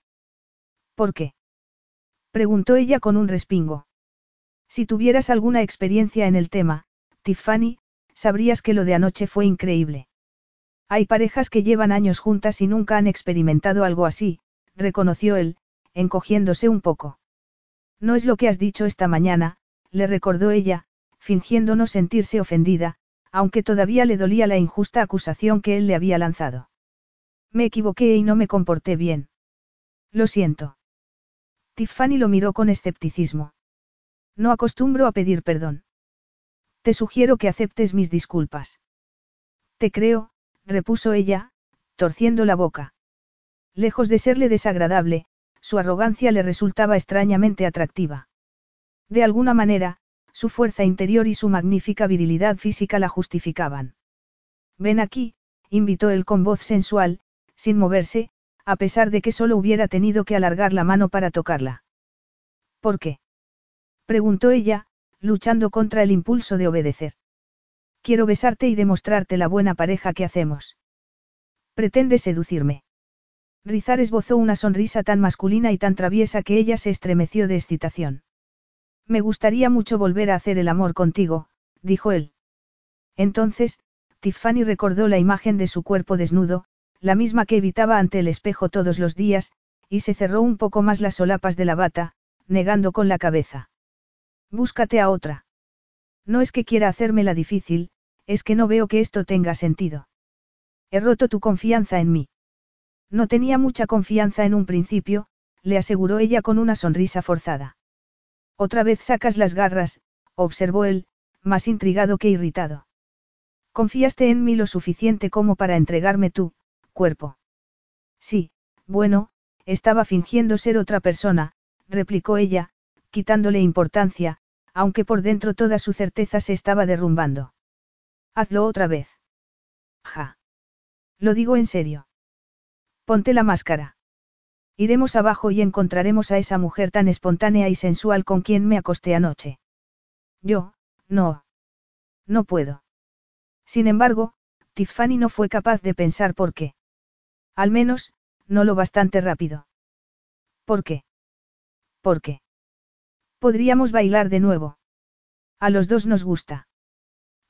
¿Por qué? preguntó ella con un respingo. Si tuvieras alguna experiencia en el tema, Tiffany, sabrías que lo de anoche fue increíble. Hay parejas que llevan años juntas y nunca han experimentado algo así, reconoció él, encogiéndose un poco. No es lo que has dicho esta mañana, le recordó ella, fingiendo no sentirse ofendida, aunque todavía le dolía la injusta acusación que él le había lanzado. Me equivoqué y no me comporté bien. Lo siento. Tiffany lo miró con escepticismo. No acostumbro a pedir perdón. Te sugiero que aceptes mis disculpas. Te creo, repuso ella, torciendo la boca. Lejos de serle desagradable, su arrogancia le resultaba extrañamente atractiva. De alguna manera, su fuerza interior y su magnífica virilidad física la justificaban. Ven aquí, invitó él con voz sensual, sin moverse, a pesar de que solo hubiera tenido que alargar la mano para tocarla. ¿Por qué? preguntó ella, luchando contra el impulso de obedecer. Quiero besarte y demostrarte la buena pareja que hacemos. Pretende seducirme. Rizar esbozó una sonrisa tan masculina y tan traviesa que ella se estremeció de excitación. Me gustaría mucho volver a hacer el amor contigo, dijo él. Entonces, Tiffany recordó la imagen de su cuerpo desnudo, la misma que evitaba ante el espejo todos los días, y se cerró un poco más las solapas de la bata, negando con la cabeza. Búscate a otra. No es que quiera hacérmela difícil, es que no veo que esto tenga sentido. He roto tu confianza en mí. No tenía mucha confianza en un principio, le aseguró ella con una sonrisa forzada. Otra vez sacas las garras, observó él, más intrigado que irritado. Confiaste en mí lo suficiente como para entregarme tu, cuerpo. Sí, bueno, estaba fingiendo ser otra persona, replicó ella, quitándole importancia, aunque por dentro toda su certeza se estaba derrumbando. Hazlo otra vez. Ja. Lo digo en serio. Ponte la máscara. Iremos abajo y encontraremos a esa mujer tan espontánea y sensual con quien me acosté anoche. Yo, no. No puedo. Sin embargo, Tiffany no fue capaz de pensar por qué. Al menos, no lo bastante rápido. ¿Por qué? ¿Por qué? Podríamos bailar de nuevo. A los dos nos gusta.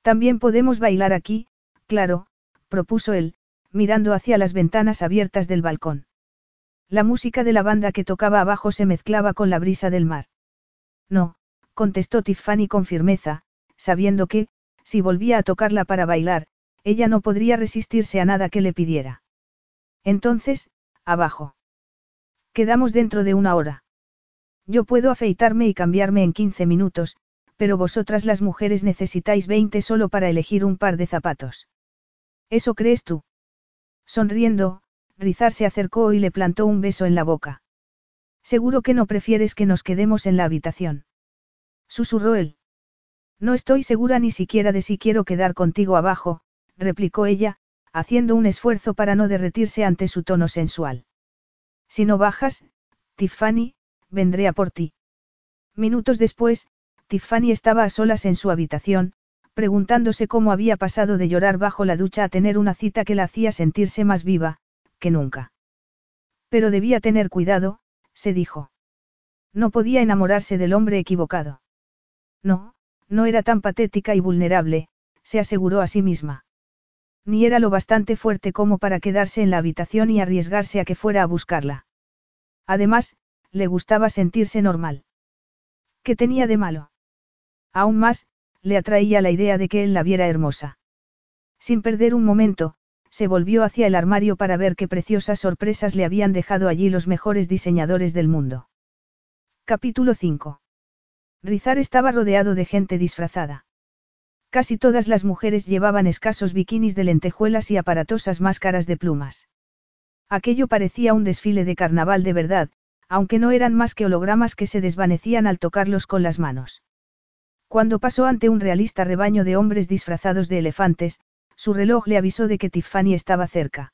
También podemos bailar aquí, claro, propuso él, mirando hacia las ventanas abiertas del balcón. La música de la banda que tocaba abajo se mezclaba con la brisa del mar. No, contestó Tiffany con firmeza, sabiendo que, si volvía a tocarla para bailar, ella no podría resistirse a nada que le pidiera. Entonces, abajo. Quedamos dentro de una hora. Yo puedo afeitarme y cambiarme en 15 minutos, pero vosotras las mujeres necesitáis 20 solo para elegir un par de zapatos. ¿Eso crees tú? Sonriendo, Rizar se acercó y le plantó un beso en la boca. Seguro que no prefieres que nos quedemos en la habitación. Susurró él. No estoy segura ni siquiera de si quiero quedar contigo abajo, replicó ella, haciendo un esfuerzo para no derretirse ante su tono sensual. Si no bajas, Tiffany, vendré a por ti. Minutos después, Tiffany estaba a solas en su habitación, preguntándose cómo había pasado de llorar bajo la ducha a tener una cita que la hacía sentirse más viva, nunca. Pero debía tener cuidado, se dijo. No podía enamorarse del hombre equivocado. No, no era tan patética y vulnerable, se aseguró a sí misma. Ni era lo bastante fuerte como para quedarse en la habitación y arriesgarse a que fuera a buscarla. Además, le gustaba sentirse normal. ¿Qué tenía de malo? Aún más, le atraía la idea de que él la viera hermosa. Sin perder un momento, se volvió hacia el armario para ver qué preciosas sorpresas le habían dejado allí los mejores diseñadores del mundo. Capítulo 5. Rizar estaba rodeado de gente disfrazada. Casi todas las mujeres llevaban escasos bikinis de lentejuelas y aparatosas máscaras de plumas. Aquello parecía un desfile de carnaval de verdad, aunque no eran más que hologramas que se desvanecían al tocarlos con las manos. Cuando pasó ante un realista rebaño de hombres disfrazados de elefantes, su reloj le avisó de que Tiffany estaba cerca.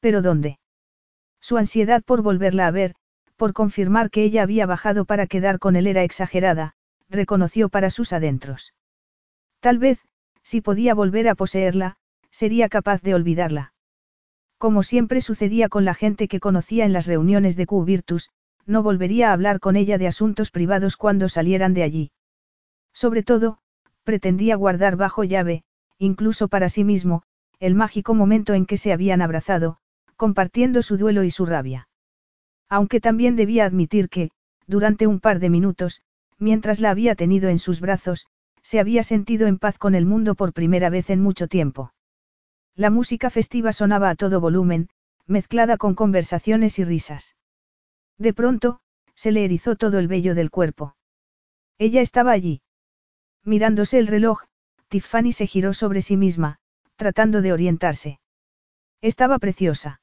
¿Pero dónde? Su ansiedad por volverla a ver, por confirmar que ella había bajado para quedar con él era exagerada, reconoció para sus adentros. Tal vez, si podía volver a poseerla, sería capaz de olvidarla. Como siempre sucedía con la gente que conocía en las reuniones de Q Virtus, no volvería a hablar con ella de asuntos privados cuando salieran de allí. Sobre todo, pretendía guardar bajo llave, incluso para sí mismo, el mágico momento en que se habían abrazado, compartiendo su duelo y su rabia. Aunque también debía admitir que, durante un par de minutos, mientras la había tenido en sus brazos, se había sentido en paz con el mundo por primera vez en mucho tiempo. La música festiva sonaba a todo volumen, mezclada con conversaciones y risas. De pronto, se le erizó todo el vello del cuerpo. Ella estaba allí. Mirándose el reloj, Tiffany se giró sobre sí misma, tratando de orientarse. Estaba preciosa.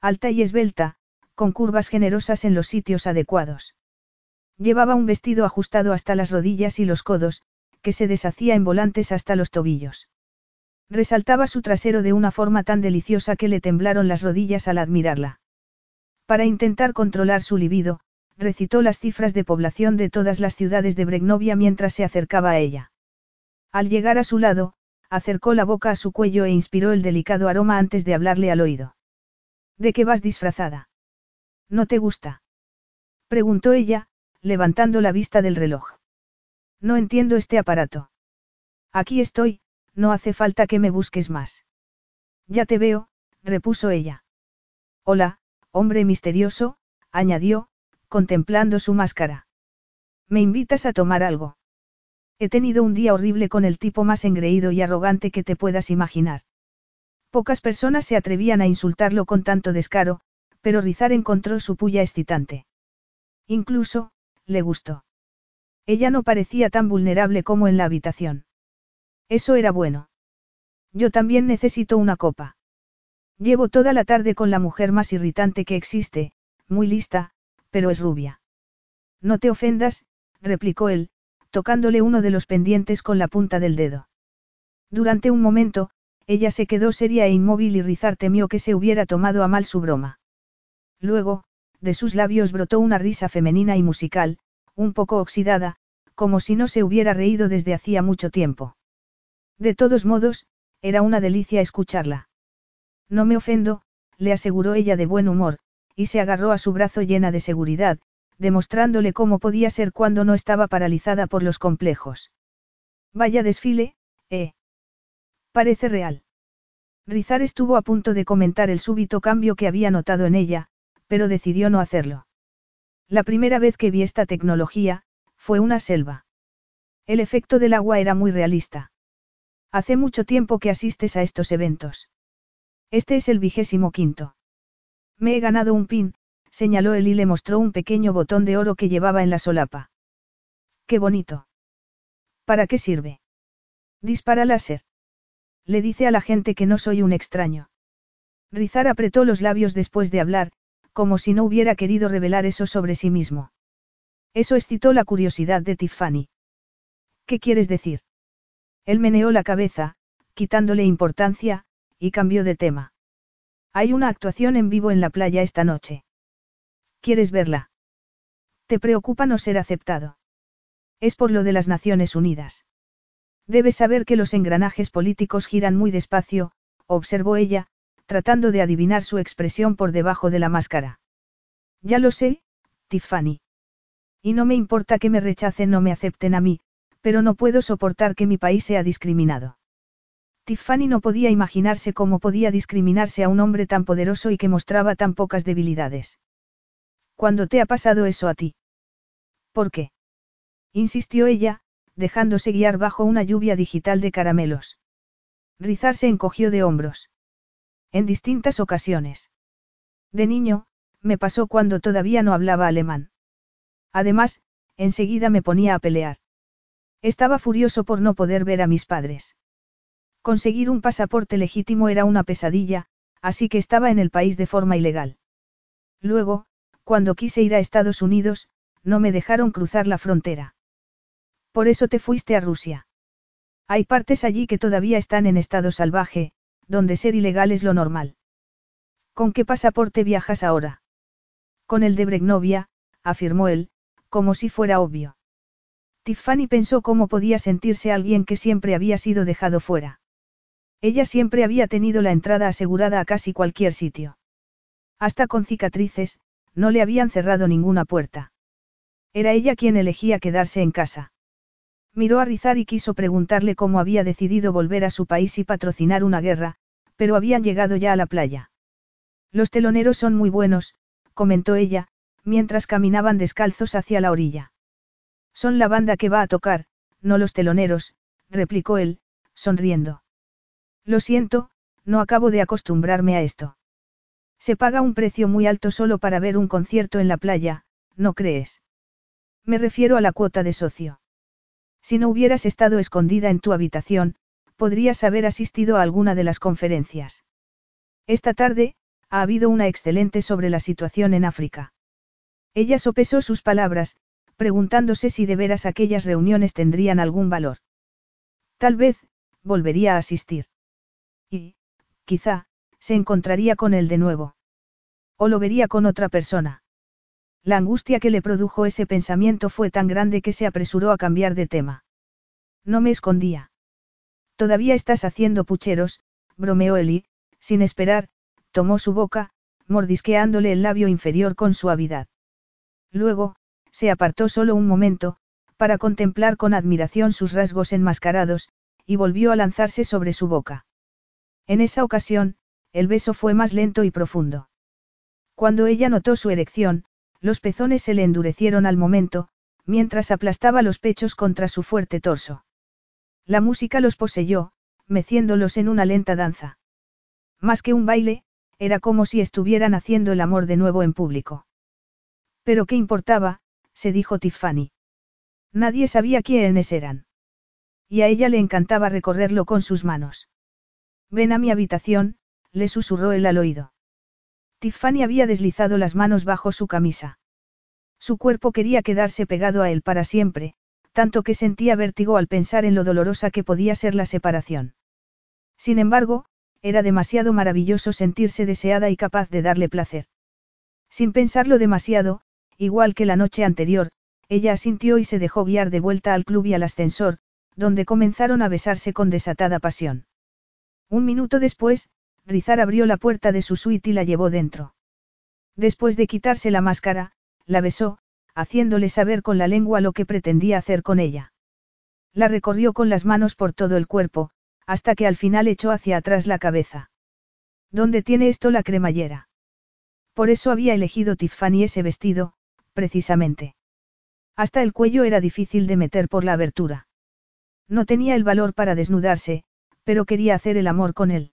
Alta y esbelta, con curvas generosas en los sitios adecuados. Llevaba un vestido ajustado hasta las rodillas y los codos, que se deshacía en volantes hasta los tobillos. Resaltaba su trasero de una forma tan deliciosa que le temblaron las rodillas al admirarla. Para intentar controlar su libido, recitó las cifras de población de todas las ciudades de Bregnovia mientras se acercaba a ella. Al llegar a su lado, acercó la boca a su cuello e inspiró el delicado aroma antes de hablarle al oído. ¿De qué vas disfrazada? ¿No te gusta? preguntó ella, levantando la vista del reloj. No entiendo este aparato. Aquí estoy, no hace falta que me busques más. Ya te veo, repuso ella. Hola, hombre misterioso, añadió, contemplando su máscara. ¿Me invitas a tomar algo? He tenido un día horrible con el tipo más engreído y arrogante que te puedas imaginar. Pocas personas se atrevían a insultarlo con tanto descaro, pero Rizar encontró su puya excitante. Incluso, le gustó. Ella no parecía tan vulnerable como en la habitación. Eso era bueno. Yo también necesito una copa. Llevo toda la tarde con la mujer más irritante que existe, muy lista, pero es rubia. No te ofendas, replicó él, tocándole uno de los pendientes con la punta del dedo. Durante un momento, ella se quedó seria e inmóvil y Rizar temió que se hubiera tomado a mal su broma. Luego, de sus labios brotó una risa femenina y musical, un poco oxidada, como si no se hubiera reído desde hacía mucho tiempo. De todos modos, era una delicia escucharla. No me ofendo, le aseguró ella de buen humor, y se agarró a su brazo llena de seguridad, demostrándole cómo podía ser cuando no estaba paralizada por los complejos. Vaya desfile, eh. Parece real. Rizar estuvo a punto de comentar el súbito cambio que había notado en ella, pero decidió no hacerlo. La primera vez que vi esta tecnología, fue una selva. El efecto del agua era muy realista. Hace mucho tiempo que asistes a estos eventos. Este es el vigésimo quinto. Me he ganado un pin, señaló él y le mostró un pequeño botón de oro que llevaba en la solapa. ¡Qué bonito! ¿Para qué sirve? Dispara láser. Le dice a la gente que no soy un extraño. Rizar apretó los labios después de hablar, como si no hubiera querido revelar eso sobre sí mismo. Eso excitó la curiosidad de Tiffany. ¿Qué quieres decir? Él meneó la cabeza, quitándole importancia, y cambió de tema. Hay una actuación en vivo en la playa esta noche. ¿Quieres verla? ¿Te preocupa no ser aceptado? Es por lo de las Naciones Unidas. Debes saber que los engranajes políticos giran muy despacio, observó ella, tratando de adivinar su expresión por debajo de la máscara. Ya lo sé, Tiffany. Y no me importa que me rechacen o me acepten a mí, pero no puedo soportar que mi país sea discriminado. Tiffany no podía imaginarse cómo podía discriminarse a un hombre tan poderoso y que mostraba tan pocas debilidades. ¿Cuándo te ha pasado eso a ti? ¿Por qué? Insistió ella, dejándose guiar bajo una lluvia digital de caramelos. Rizar se encogió de hombros. En distintas ocasiones. De niño, me pasó cuando todavía no hablaba alemán. Además, enseguida me ponía a pelear. Estaba furioso por no poder ver a mis padres. Conseguir un pasaporte legítimo era una pesadilla, así que estaba en el país de forma ilegal. Luego, cuando quise ir a Estados Unidos, no me dejaron cruzar la frontera. Por eso te fuiste a Rusia. Hay partes allí que todavía están en estado salvaje, donde ser ilegal es lo normal. ¿Con qué pasaporte viajas ahora? Con el de Bregnovia, afirmó él, como si fuera obvio. Tiffany pensó cómo podía sentirse alguien que siempre había sido dejado fuera. Ella siempre había tenido la entrada asegurada a casi cualquier sitio. Hasta con cicatrices, no le habían cerrado ninguna puerta. Era ella quien elegía quedarse en casa. Miró a Rizar y quiso preguntarle cómo había decidido volver a su país y patrocinar una guerra, pero habían llegado ya a la playa. Los teloneros son muy buenos, comentó ella, mientras caminaban descalzos hacia la orilla. Son la banda que va a tocar, no los teloneros, replicó él, sonriendo. Lo siento, no acabo de acostumbrarme a esto. Se paga un precio muy alto solo para ver un concierto en la playa, ¿no crees? Me refiero a la cuota de socio. Si no hubieras estado escondida en tu habitación, podrías haber asistido a alguna de las conferencias. Esta tarde, ha habido una excelente sobre la situación en África. Ella sopesó sus palabras, preguntándose si de veras aquellas reuniones tendrían algún valor. Tal vez, volvería a asistir. Y, quizá, se encontraría con él de nuevo. O lo vería con otra persona. La angustia que le produjo ese pensamiento fue tan grande que se apresuró a cambiar de tema. No me escondía. Todavía estás haciendo pucheros, bromeó Eli, sin esperar, tomó su boca, mordisqueándole el labio inferior con suavidad. Luego, se apartó solo un momento, para contemplar con admiración sus rasgos enmascarados, y volvió a lanzarse sobre su boca. En esa ocasión, el beso fue más lento y profundo. Cuando ella notó su erección, los pezones se le endurecieron al momento, mientras aplastaba los pechos contra su fuerte torso. La música los poseyó, meciéndolos en una lenta danza. Más que un baile, era como si estuvieran haciendo el amor de nuevo en público. Pero qué importaba, se dijo Tiffany. Nadie sabía quiénes eran. Y a ella le encantaba recorrerlo con sus manos. Ven a mi habitación, le susurró él al oído. Tiffany había deslizado las manos bajo su camisa. Su cuerpo quería quedarse pegado a él para siempre, tanto que sentía vértigo al pensar en lo dolorosa que podía ser la separación. Sin embargo, era demasiado maravilloso sentirse deseada y capaz de darle placer. Sin pensarlo demasiado, igual que la noche anterior, ella asintió y se dejó guiar de vuelta al club y al ascensor, donde comenzaron a besarse con desatada pasión. Un minuto después, Rizar abrió la puerta de su suite y la llevó dentro. Después de quitarse la máscara, la besó, haciéndole saber con la lengua lo que pretendía hacer con ella. La recorrió con las manos por todo el cuerpo, hasta que al final echó hacia atrás la cabeza. ¿Dónde tiene esto la cremallera? Por eso había elegido Tiffany ese vestido, precisamente. Hasta el cuello era difícil de meter por la abertura. No tenía el valor para desnudarse, pero quería hacer el amor con él.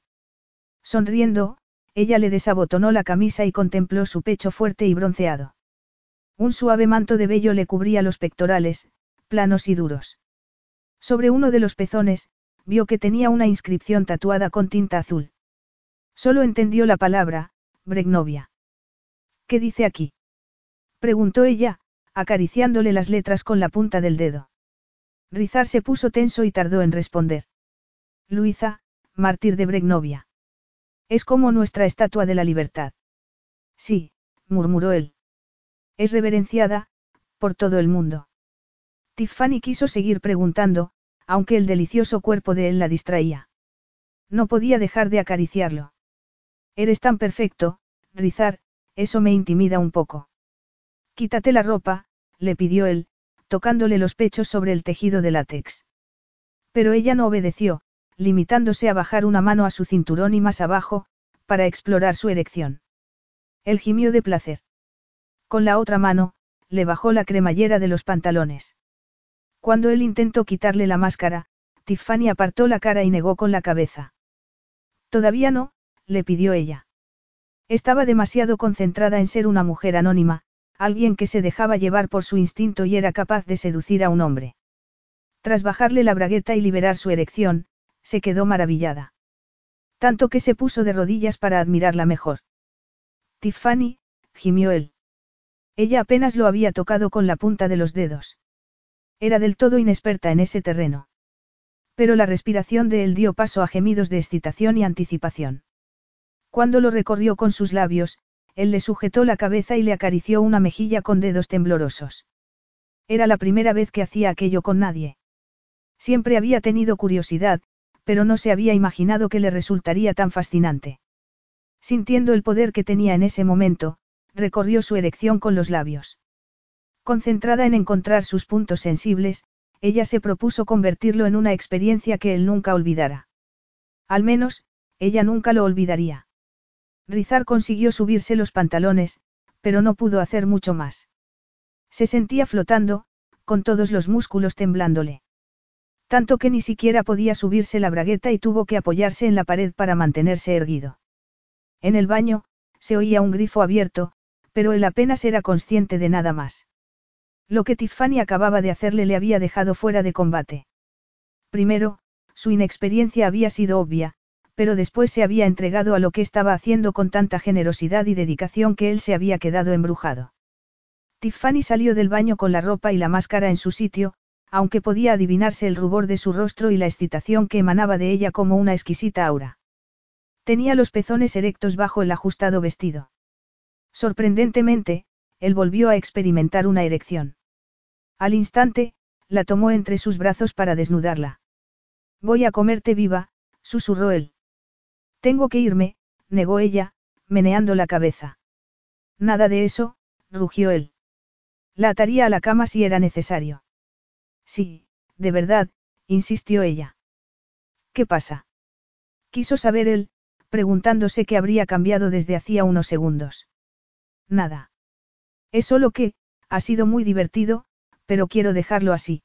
Sonriendo, ella le desabotonó la camisa y contempló su pecho fuerte y bronceado. Un suave manto de vello le cubría los pectorales, planos y duros. Sobre uno de los pezones, vio que tenía una inscripción tatuada con tinta azul. Solo entendió la palabra, Bregnovia. ¿Qué dice aquí? Preguntó ella, acariciándole las letras con la punta del dedo. Rizar se puso tenso y tardó en responder. Luisa, mártir de Bregnovia. Es como nuestra estatua de la libertad. Sí, murmuró él. Es reverenciada, por todo el mundo. Tiffany quiso seguir preguntando, aunque el delicioso cuerpo de él la distraía. No podía dejar de acariciarlo. Eres tan perfecto, Rizar, eso me intimida un poco. Quítate la ropa, le pidió él, tocándole los pechos sobre el tejido de látex. Pero ella no obedeció, limitándose a bajar una mano a su cinturón y más abajo, para explorar su erección. Él gimió de placer. Con la otra mano, le bajó la cremallera de los pantalones. Cuando él intentó quitarle la máscara, Tiffany apartó la cara y negó con la cabeza. Todavía no, le pidió ella. Estaba demasiado concentrada en ser una mujer anónima, alguien que se dejaba llevar por su instinto y era capaz de seducir a un hombre. Tras bajarle la bragueta y liberar su erección, se quedó maravillada. Tanto que se puso de rodillas para admirarla mejor. Tiffany, gimió él. Ella apenas lo había tocado con la punta de los dedos. Era del todo inexperta en ese terreno. Pero la respiración de él dio paso a gemidos de excitación y anticipación. Cuando lo recorrió con sus labios, él le sujetó la cabeza y le acarició una mejilla con dedos temblorosos. Era la primera vez que hacía aquello con nadie. Siempre había tenido curiosidad, pero no se había imaginado que le resultaría tan fascinante. Sintiendo el poder que tenía en ese momento, recorrió su erección con los labios. Concentrada en encontrar sus puntos sensibles, ella se propuso convertirlo en una experiencia que él nunca olvidara. Al menos, ella nunca lo olvidaría. Rizar consiguió subirse los pantalones, pero no pudo hacer mucho más. Se sentía flotando, con todos los músculos temblándole. Tanto que ni siquiera podía subirse la bragueta y tuvo que apoyarse en la pared para mantenerse erguido. En el baño, se oía un grifo abierto, pero él apenas era consciente de nada más. Lo que Tiffany acababa de hacerle le había dejado fuera de combate. Primero, su inexperiencia había sido obvia, pero después se había entregado a lo que estaba haciendo con tanta generosidad y dedicación que él se había quedado embrujado. Tiffany salió del baño con la ropa y la máscara en su sitio, aunque podía adivinarse el rubor de su rostro y la excitación que emanaba de ella como una exquisita aura. Tenía los pezones erectos bajo el ajustado vestido. Sorprendentemente, él volvió a experimentar una erección. Al instante, la tomó entre sus brazos para desnudarla. Voy a comerte viva, susurró él. Tengo que irme, negó ella, meneando la cabeza. Nada de eso, rugió él. La ataría a la cama si era necesario. Sí, de verdad, insistió ella. ¿Qué pasa? Quiso saber él, preguntándose qué habría cambiado desde hacía unos segundos. Nada. Es solo que, ha sido muy divertido, pero quiero dejarlo así.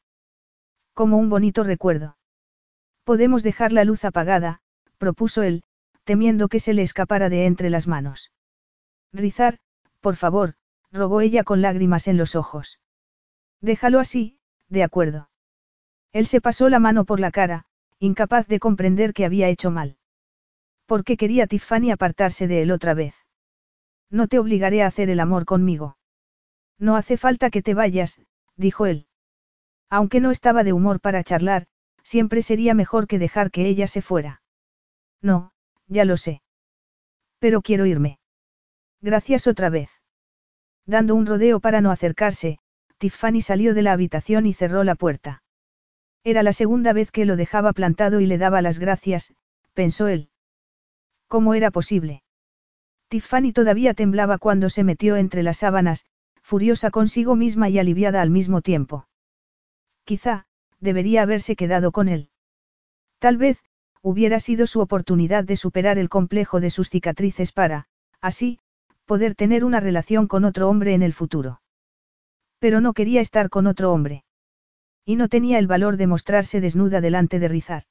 Como un bonito recuerdo. Podemos dejar la luz apagada, propuso él, temiendo que se le escapara de entre las manos. Rizar, por favor, rogó ella con lágrimas en los ojos. Déjalo así, de acuerdo. Él se pasó la mano por la cara, incapaz de comprender que había hecho mal. ¿Por qué quería Tiffany apartarse de él otra vez? No te obligaré a hacer el amor conmigo. No hace falta que te vayas, dijo él. Aunque no estaba de humor para charlar, siempre sería mejor que dejar que ella se fuera. No, ya lo sé. Pero quiero irme. Gracias otra vez. Dando un rodeo para no acercarse, Tiffany salió de la habitación y cerró la puerta. Era la segunda vez que lo dejaba plantado y le daba las gracias, pensó él. ¿Cómo era posible? Tiffany todavía temblaba cuando se metió entre las sábanas, furiosa consigo misma y aliviada al mismo tiempo. Quizá, debería haberse quedado con él. Tal vez, hubiera sido su oportunidad de superar el complejo de sus cicatrices para, así, poder tener una relación con otro hombre en el futuro. Pero no quería estar con otro hombre. Y no tenía el valor de mostrarse desnuda delante de Rizar.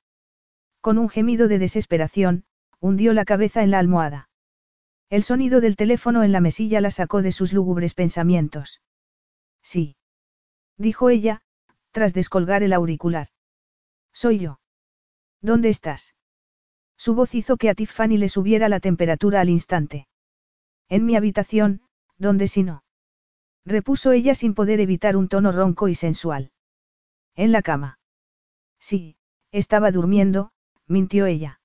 Con un gemido de desesperación, hundió la cabeza en la almohada. El sonido del teléfono en la mesilla la sacó de sus lúgubres pensamientos. Sí. Dijo ella, tras descolgar el auricular. Soy yo. ¿Dónde estás? Su voz hizo que a Tiffany le subiera la temperatura al instante. En mi habitación, ¿dónde si no? Repuso ella sin poder evitar un tono ronco y sensual. En la cama. Sí, estaba durmiendo, mintió ella.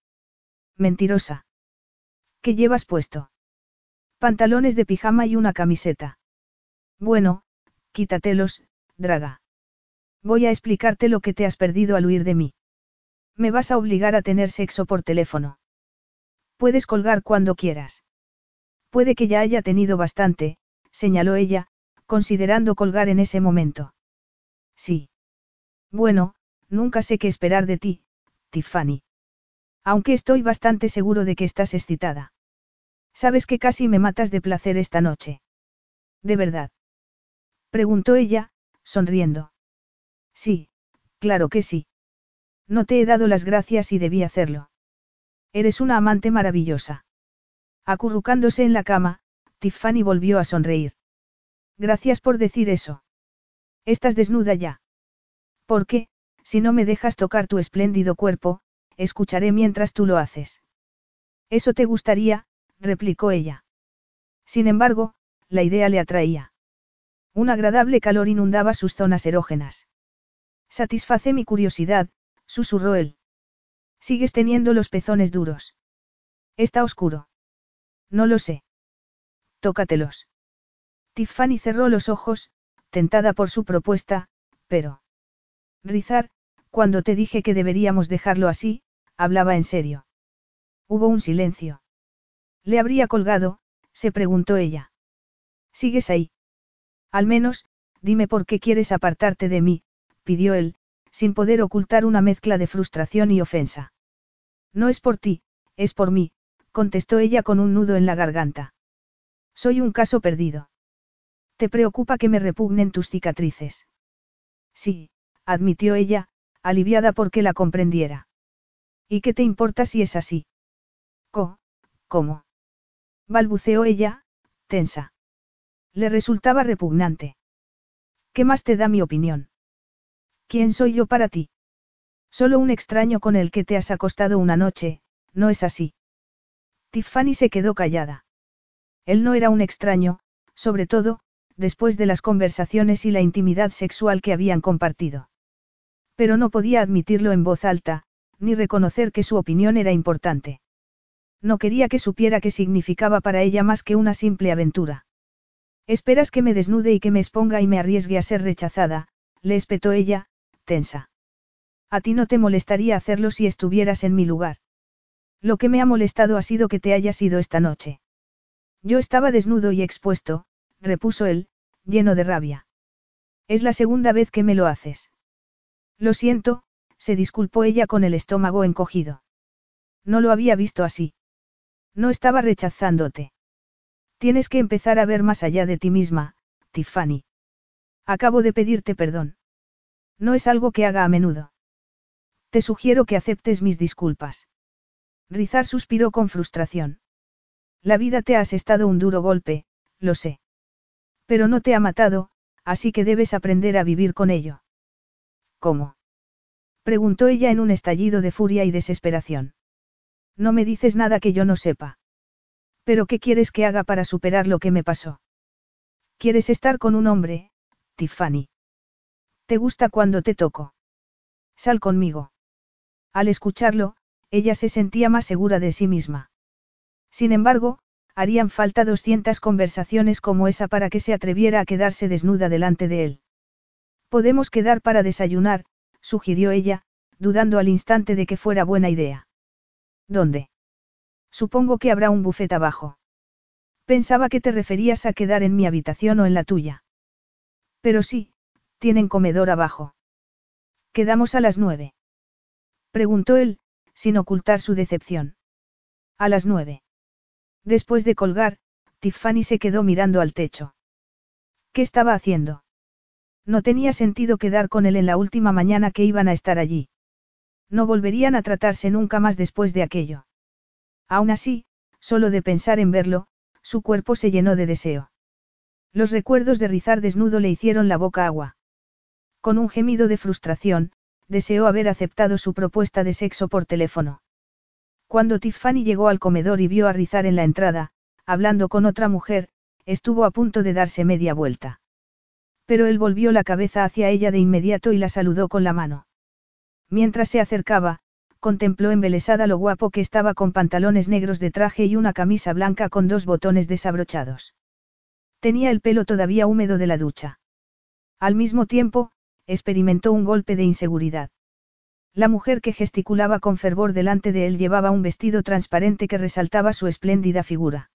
Mentirosa. ¿Qué llevas puesto? Pantalones de pijama y una camiseta. Bueno, quítatelos, draga. Voy a explicarte lo que te has perdido al huir de mí. Me vas a obligar a tener sexo por teléfono. Puedes colgar cuando quieras. Puede que ya haya tenido bastante, señaló ella, considerando colgar en ese momento. Sí. Bueno, nunca sé qué esperar de ti, Tiffany. Aunque estoy bastante seguro de que estás excitada. Sabes que casi me matas de placer esta noche. ¿De verdad? Preguntó ella, sonriendo. Sí, Claro que sí. No te he dado las gracias y debí hacerlo. Eres una amante maravillosa. Acurrucándose en la cama, Tiffany volvió a sonreír. Gracias por decir eso. Estás desnuda ya. ¿Por qué, si no me dejas tocar tu espléndido cuerpo, escucharé mientras tú lo haces? Eso te gustaría, replicó ella. Sin embargo, la idea le atraía. Un agradable calor inundaba sus zonas erógenas. Satisface mi curiosidad, susurró él. Sigues teniendo los pezones duros. Está oscuro. No lo sé. Tócatelos. Tiffany cerró los ojos, tentada por su propuesta, pero... Rizar, cuando te dije que deberíamos dejarlo así, hablaba en serio. Hubo un silencio. ¿Le habría colgado? se preguntó ella. ¿Sigues ahí? Al menos, dime por qué quieres apartarte de mí, pidió él, sin poder ocultar una mezcla de frustración y ofensa. No es por ti, es por mí, contestó ella con un nudo en la garganta. Soy un caso perdido. ¿Te preocupa que me repugnen tus cicatrices? Sí, admitió ella, aliviada porque la comprendiera. ¿Y qué te importa si es así? Co, ¿cómo? balbuceó ella, tensa. Le resultaba repugnante. ¿Qué más te da mi opinión? ¿Quién soy yo para ti? Solo un extraño con el que te has acostado una noche, ¿no es así? Tiffany se quedó callada. Él no era un extraño, sobre todo, después de las conversaciones y la intimidad sexual que habían compartido. Pero no podía admitirlo en voz alta, ni reconocer que su opinión era importante. No quería que supiera qué significaba para ella más que una simple aventura. Esperas que me desnude y que me exponga y me arriesgue a ser rechazada, le espetó ella, tensa. A ti no te molestaría hacerlo si estuvieras en mi lugar. Lo que me ha molestado ha sido que te hayas ido esta noche. Yo estaba desnudo y expuesto, repuso él, lleno de rabia. Es la segunda vez que me lo haces. Lo siento, se disculpó ella con el estómago encogido. No lo había visto así. No estaba rechazándote. Tienes que empezar a ver más allá de ti misma, Tiffany. Acabo de pedirte perdón. No es algo que haga a menudo. Te sugiero que aceptes mis disculpas. Rizar suspiró con frustración. La vida te ha asestado un duro golpe, lo sé. Pero no te ha matado, así que debes aprender a vivir con ello. ¿Cómo? preguntó ella en un estallido de furia y desesperación. No me dices nada que yo no sepa. ¿Pero qué quieres que haga para superar lo que me pasó? ¿Quieres estar con un hombre, Tiffany? ¿Te gusta cuando te toco? Sal conmigo. Al escucharlo, ella se sentía más segura de sí misma. Sin embargo, harían falta 200 conversaciones como esa para que se atreviera a quedarse desnuda delante de él. Podemos quedar para desayunar, sugirió ella, dudando al instante de que fuera buena idea. ¿Dónde? Supongo que habrá un bufet abajo. Pensaba que te referías a quedar en mi habitación o en la tuya. Pero sí, tienen comedor abajo. ¿Quedamos a las nueve? Preguntó él, sin ocultar su decepción. A las nueve. Después de colgar, Tiffany se quedó mirando al techo. ¿Qué estaba haciendo? No tenía sentido quedar con él en la última mañana que iban a estar allí. No volverían a tratarse nunca más después de aquello. Aún así, solo de pensar en verlo, su cuerpo se llenó de deseo. Los recuerdos de rizar desnudo le hicieron la boca agua. Con un gemido de frustración, deseó haber aceptado su propuesta de sexo por teléfono. Cuando Tiffany llegó al comedor y vio a Rizar en la entrada, hablando con otra mujer, estuvo a punto de darse media vuelta. Pero él volvió la cabeza hacia ella de inmediato y la saludó con la mano. Mientras se acercaba, contempló embelesada lo guapo que estaba con pantalones negros de traje y una camisa blanca con dos botones desabrochados. Tenía el pelo todavía húmedo de la ducha. Al mismo tiempo, experimentó un golpe de inseguridad. La mujer que gesticulaba con fervor delante de él llevaba un vestido transparente que resaltaba su espléndida figura.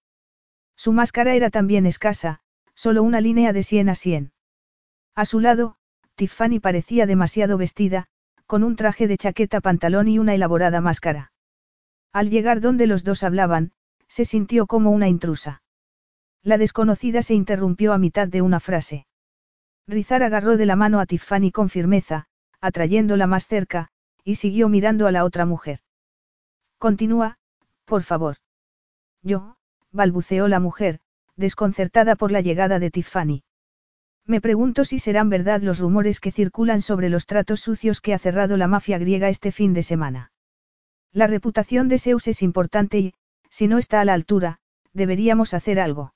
Su máscara era también escasa, solo una línea de sien a sien. A su lado, Tiffany parecía demasiado vestida, con un traje de chaqueta pantalón y una elaborada máscara. Al llegar donde los dos hablaban, se sintió como una intrusa. La desconocida se interrumpió a mitad de una frase. Rizar agarró de la mano a Tiffany con firmeza, atrayéndola más cerca, y siguió mirando a la otra mujer. Continúa, por favor. Yo, balbuceó la mujer, desconcertada por la llegada de Tiffany. Me pregunto si serán verdad los rumores que circulan sobre los tratos sucios que ha cerrado la mafia griega este fin de semana. La reputación de Zeus es importante y, si no está a la altura, deberíamos hacer algo.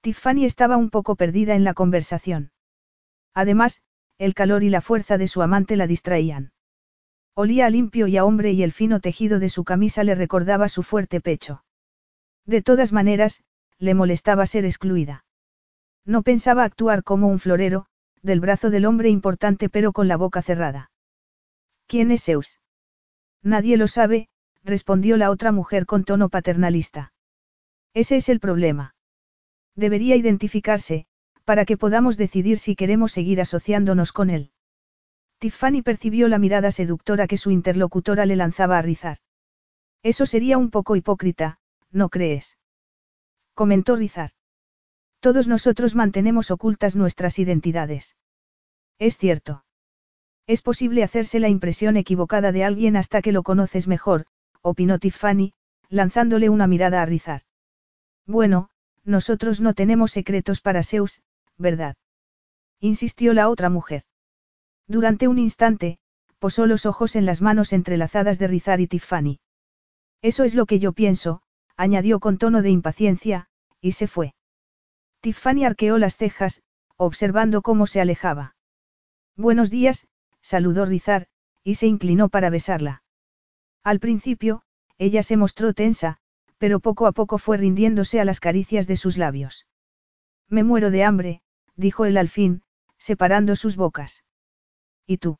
Tiffany estaba un poco perdida en la conversación. Además, el calor y la fuerza de su amante la distraían. Olía a limpio y a hombre y el fino tejido de su camisa le recordaba su fuerte pecho. De todas maneras, le molestaba ser excluida. No pensaba actuar como un florero, del brazo del hombre importante pero con la boca cerrada. ¿Quién es Zeus? Nadie lo sabe, respondió la otra mujer con tono paternalista. Ese es el problema. Debería identificarse, para que podamos decidir si queremos seguir asociándonos con él. Tiffany percibió la mirada seductora que su interlocutora le lanzaba a Rizar. Eso sería un poco hipócrita, ¿no crees? Comentó Rizar. Todos nosotros mantenemos ocultas nuestras identidades. Es cierto. Es posible hacerse la impresión equivocada de alguien hasta que lo conoces mejor, opinó Tiffany, lanzándole una mirada a Rizar. Bueno, nosotros no tenemos secretos para Zeus, ¿verdad? Insistió la otra mujer. Durante un instante, posó los ojos en las manos entrelazadas de Rizar y Tiffany. Eso es lo que yo pienso, añadió con tono de impaciencia, y se fue. Tiffany arqueó las cejas, observando cómo se alejaba. Buenos días, saludó Rizar, y se inclinó para besarla. Al principio, ella se mostró tensa, pero poco a poco fue rindiéndose a las caricias de sus labios. Me muero de hambre, dijo él al fin, separando sus bocas. ¿Y tú?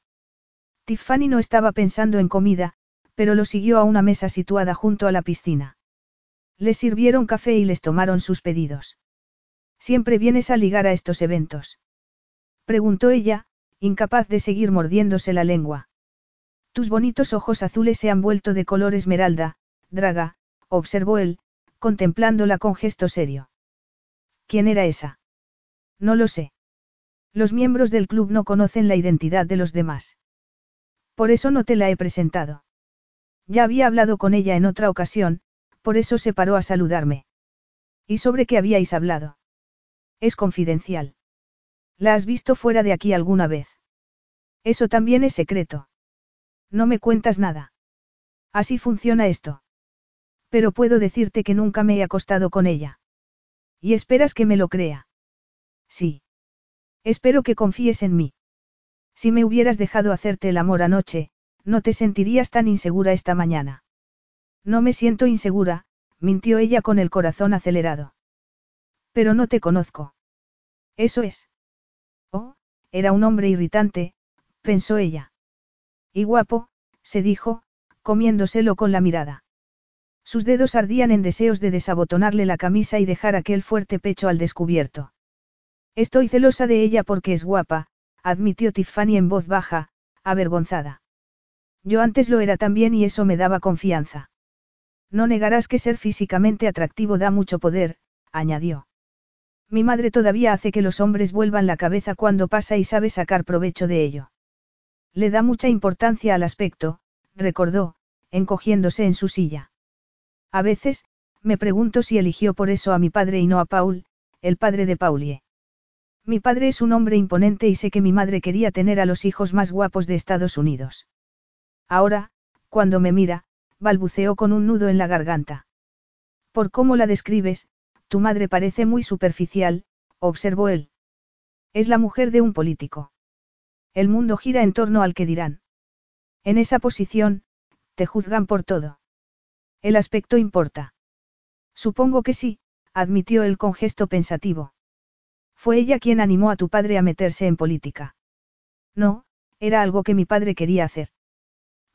Tiffany no estaba pensando en comida, pero lo siguió a una mesa situada junto a la piscina. Les sirvieron café y les tomaron sus pedidos. ¿Siempre vienes a ligar a estos eventos? Preguntó ella, incapaz de seguir mordiéndose la lengua. Tus bonitos ojos azules se han vuelto de color esmeralda, Draga, observó él, contemplándola con gesto serio. ¿Quién era esa? No lo sé. Los miembros del club no conocen la identidad de los demás. Por eso no te la he presentado. Ya había hablado con ella en otra ocasión, por eso se paró a saludarme. ¿Y sobre qué habíais hablado? Es confidencial. ¿La has visto fuera de aquí alguna vez? Eso también es secreto. No me cuentas nada. Así funciona esto. Pero puedo decirte que nunca me he acostado con ella. ¿Y esperas que me lo crea? Sí. Espero que confíes en mí. Si me hubieras dejado hacerte el amor anoche, no te sentirías tan insegura esta mañana. No me siento insegura, mintió ella con el corazón acelerado. Pero no te conozco. Eso es. Oh, era un hombre irritante, pensó ella. Y guapo, se dijo, comiéndoselo con la mirada. Sus dedos ardían en deseos de desabotonarle la camisa y dejar aquel fuerte pecho al descubierto. Estoy celosa de ella porque es guapa, admitió Tiffany en voz baja, avergonzada. Yo antes lo era también y eso me daba confianza. No negarás que ser físicamente atractivo da mucho poder, añadió. Mi madre todavía hace que los hombres vuelvan la cabeza cuando pasa y sabe sacar provecho de ello. Le da mucha importancia al aspecto, recordó, encogiéndose en su silla. A veces, me pregunto si eligió por eso a mi padre y no a Paul, el padre de Paulie. Mi padre es un hombre imponente y sé que mi madre quería tener a los hijos más guapos de Estados Unidos. Ahora, cuando me mira, balbuceó con un nudo en la garganta. Por cómo la describes, tu madre parece muy superficial, observó él. Es la mujer de un político. El mundo gira en torno al que dirán. En esa posición, te juzgan por todo. El aspecto importa. Supongo que sí, admitió él con gesto pensativo. Fue ella quien animó a tu padre a meterse en política. No, era algo que mi padre quería hacer.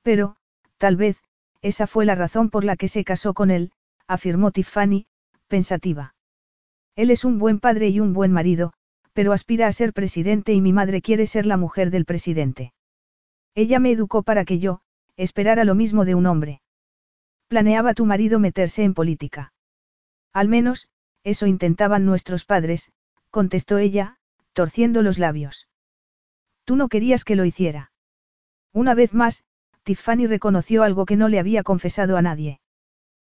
Pero, tal vez, esa fue la razón por la que se casó con él, afirmó Tiffany, pensativa. Él es un buen padre y un buen marido, pero aspira a ser presidente y mi madre quiere ser la mujer del presidente. Ella me educó para que yo, esperara lo mismo de un hombre. Planeaba tu marido meterse en política. Al menos, eso intentaban nuestros padres, contestó ella, torciendo los labios. Tú no querías que lo hiciera. Una vez más, Tiffany reconoció algo que no le había confesado a nadie.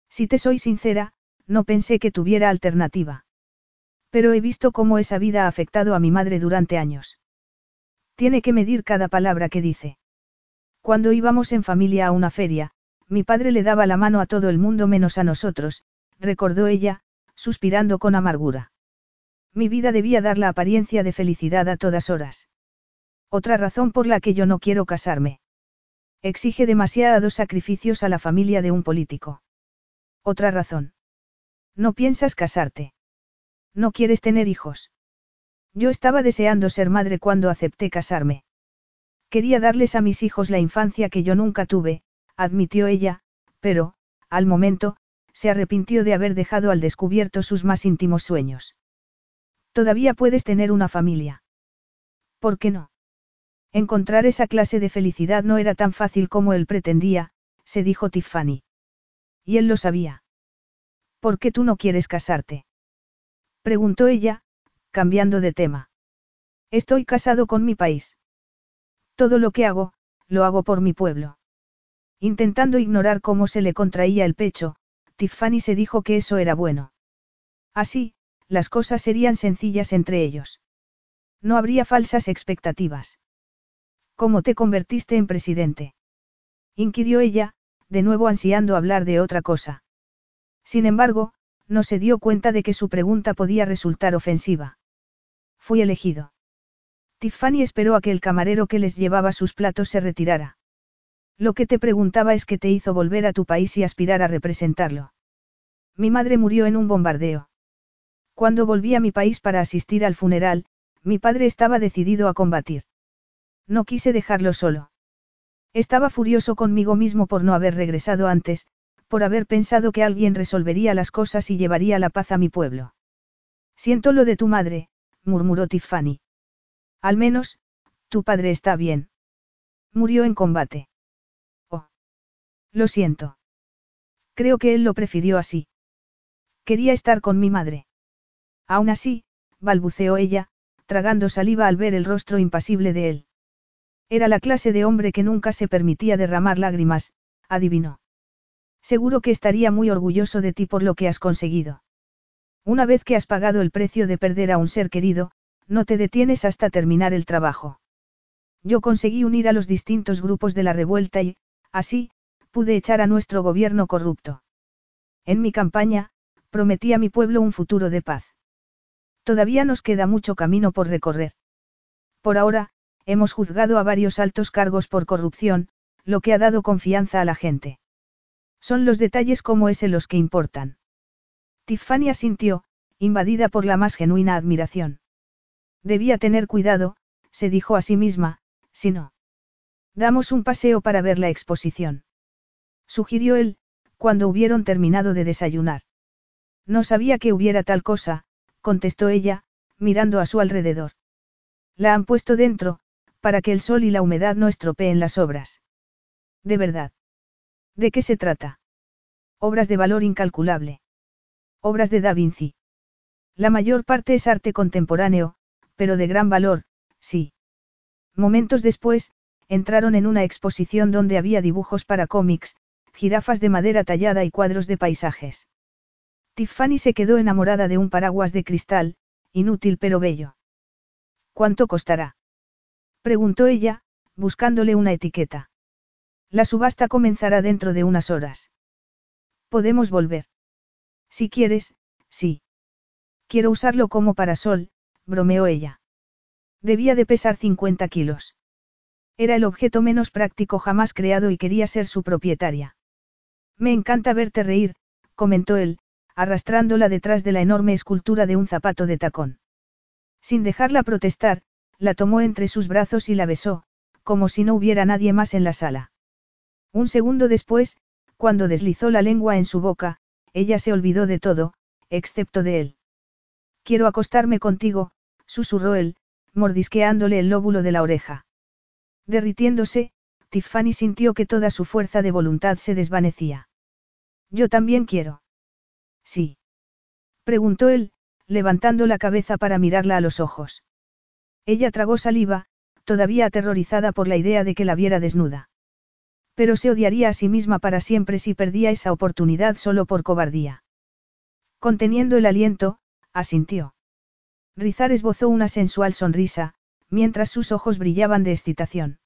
Si te soy sincera, no pensé que tuviera alternativa. Pero he visto cómo esa vida ha afectado a mi madre durante años. Tiene que medir cada palabra que dice. Cuando íbamos en familia a una feria, mi padre le daba la mano a todo el mundo menos a nosotros, recordó ella, suspirando con amargura. Mi vida debía dar la apariencia de felicidad a todas horas. Otra razón por la que yo no quiero casarme. Exige demasiados sacrificios a la familia de un político. Otra razón. No piensas casarte. No quieres tener hijos. Yo estaba deseando ser madre cuando acepté casarme. Quería darles a mis hijos la infancia que yo nunca tuve, admitió ella, pero, al momento, se arrepintió de haber dejado al descubierto sus más íntimos sueños. Todavía puedes tener una familia. ¿Por qué no? Encontrar esa clase de felicidad no era tan fácil como él pretendía, se dijo Tiffany. Y él lo sabía. ¿Por qué tú no quieres casarte? Preguntó ella, cambiando de tema. Estoy casado con mi país. Todo lo que hago, lo hago por mi pueblo. Intentando ignorar cómo se le contraía el pecho, Tiffany se dijo que eso era bueno. Así, las cosas serían sencillas entre ellos. No habría falsas expectativas. ¿Cómo te convertiste en presidente? inquirió ella, de nuevo ansiando hablar de otra cosa. Sin embargo, no se dio cuenta de que su pregunta podía resultar ofensiva. Fui elegido. Tiffany esperó a que el camarero que les llevaba sus platos se retirara. Lo que te preguntaba es qué te hizo volver a tu país y aspirar a representarlo. Mi madre murió en un bombardeo. Cuando volví a mi país para asistir al funeral, mi padre estaba decidido a combatir. No quise dejarlo solo. Estaba furioso conmigo mismo por no haber regresado antes, por haber pensado que alguien resolvería las cosas y llevaría la paz a mi pueblo. Siento lo de tu madre, murmuró Tiffany. Al menos, tu padre está bien. Murió en combate. Oh. Lo siento. Creo que él lo prefirió así. Quería estar con mi madre. Aún así, balbuceó ella, tragando saliva al ver el rostro impasible de él. Era la clase de hombre que nunca se permitía derramar lágrimas, adivinó. Seguro que estaría muy orgulloso de ti por lo que has conseguido. Una vez que has pagado el precio de perder a un ser querido, no te detienes hasta terminar el trabajo. Yo conseguí unir a los distintos grupos de la revuelta y, así, pude echar a nuestro gobierno corrupto. En mi campaña, prometí a mi pueblo un futuro de paz. Todavía nos queda mucho camino por recorrer. Por ahora, Hemos juzgado a varios altos cargos por corrupción, lo que ha dado confianza a la gente. Son los detalles como ese los que importan. Tiffany asintió, invadida por la más genuina admiración. Debía tener cuidado, se dijo a sí misma, si no. Damos un paseo para ver la exposición. Sugirió él, cuando hubieron terminado de desayunar. No sabía que hubiera tal cosa, contestó ella, mirando a su alrededor. La han puesto dentro, para que el sol y la humedad no estropeen las obras. ¿De verdad? ¿De qué se trata? Obras de valor incalculable. Obras de Da Vinci. La mayor parte es arte contemporáneo, pero de gran valor, sí. Momentos después, entraron en una exposición donde había dibujos para cómics, jirafas de madera tallada y cuadros de paisajes. Tiffany se quedó enamorada de un paraguas de cristal, inútil pero bello. ¿Cuánto costará? Preguntó ella, buscándole una etiqueta. La subasta comenzará dentro de unas horas. Podemos volver. Si quieres, sí. Quiero usarlo como parasol, bromeó ella. Debía de pesar 50 kilos. Era el objeto menos práctico jamás creado y quería ser su propietaria. Me encanta verte reír, comentó él, arrastrándola detrás de la enorme escultura de un zapato de tacón. Sin dejarla protestar, la tomó entre sus brazos y la besó, como si no hubiera nadie más en la sala. Un segundo después, cuando deslizó la lengua en su boca, ella se olvidó de todo, excepto de él. Quiero acostarme contigo, susurró él, mordisqueándole el lóbulo de la oreja. Derritiéndose, Tiffany sintió que toda su fuerza de voluntad se desvanecía. Yo también quiero. Sí. Preguntó él, levantando la cabeza para mirarla a los ojos. Ella tragó saliva, todavía aterrorizada por la idea de que la viera desnuda. Pero se odiaría a sí misma para siempre si perdía esa oportunidad solo por cobardía. Conteniendo el aliento, asintió. Rizar esbozó una sensual sonrisa, mientras sus ojos brillaban de excitación.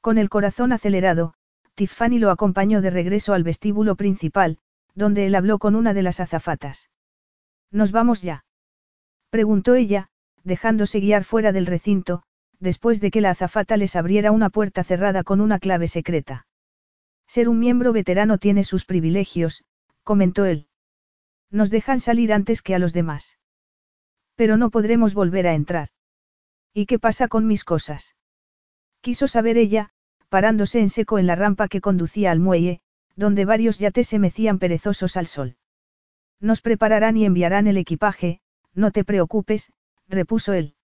Con el corazón acelerado, Tiffany lo acompañó de regreso al vestíbulo principal, donde él habló con una de las azafatas. ¿Nos vamos ya? preguntó ella, dejándose guiar fuera del recinto, después de que la azafata les abriera una puerta cerrada con una clave secreta. Ser un miembro veterano tiene sus privilegios, comentó él. Nos dejan salir antes que a los demás. Pero no podremos volver a entrar. ¿Y qué pasa con mis cosas? Quiso saber ella, parándose en seco en la rampa que conducía al muelle, donde varios yates se mecían perezosos al sol. Nos prepararán y enviarán el equipaje, no te preocupes, repuso él.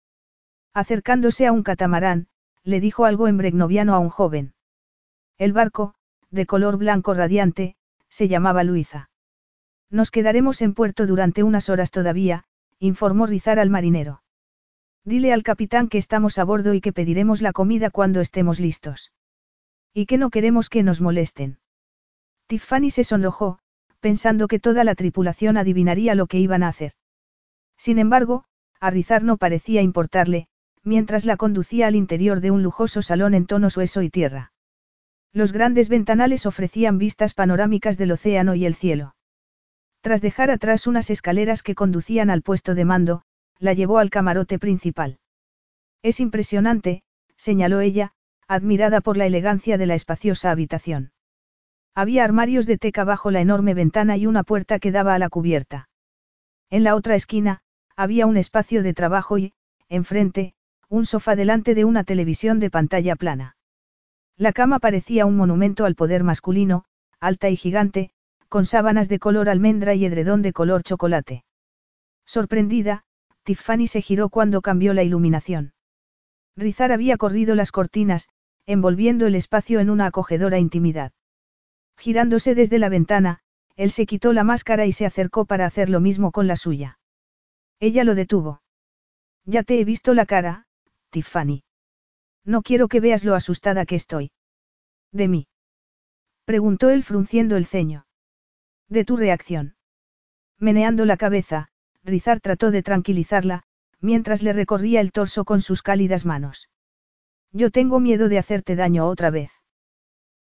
Acercándose a un catamarán, le dijo algo en bregnoviano a un joven. El barco, de color blanco radiante, se llamaba Luisa. Nos quedaremos en puerto durante unas horas todavía, informó Rizar al marinero. Dile al capitán que estamos a bordo y que pediremos la comida cuando estemos listos. Y que no queremos que nos molesten. Tiffany se sonrojó, pensando que toda la tripulación adivinaría lo que iban a hacer. Sin embargo, a Rizar no parecía importarle, mientras la conducía al interior de un lujoso salón en tonos hueso y tierra. Los grandes ventanales ofrecían vistas panorámicas del océano y el cielo. Tras dejar atrás unas escaleras que conducían al puesto de mando, la llevó al camarote principal. Es impresionante, señaló ella, admirada por la elegancia de la espaciosa habitación. Había armarios de teca bajo la enorme ventana y una puerta que daba a la cubierta. En la otra esquina, había un espacio de trabajo y, enfrente, un sofá delante de una televisión de pantalla plana. La cama parecía un monumento al poder masculino, alta y gigante, con sábanas de color almendra y edredón de color chocolate. Sorprendida, Tiffany se giró cuando cambió la iluminación. Rizar había corrido las cortinas, envolviendo el espacio en una acogedora intimidad. Girándose desde la ventana, él se quitó la máscara y se acercó para hacer lo mismo con la suya. Ella lo detuvo. Ya te he visto la cara, Tiffany. No quiero que veas lo asustada que estoy. ¿De mí? Preguntó él frunciendo el ceño. De tu reacción. Meneando la cabeza, Rizar trató de tranquilizarla, mientras le recorría el torso con sus cálidas manos. Yo tengo miedo de hacerte daño otra vez.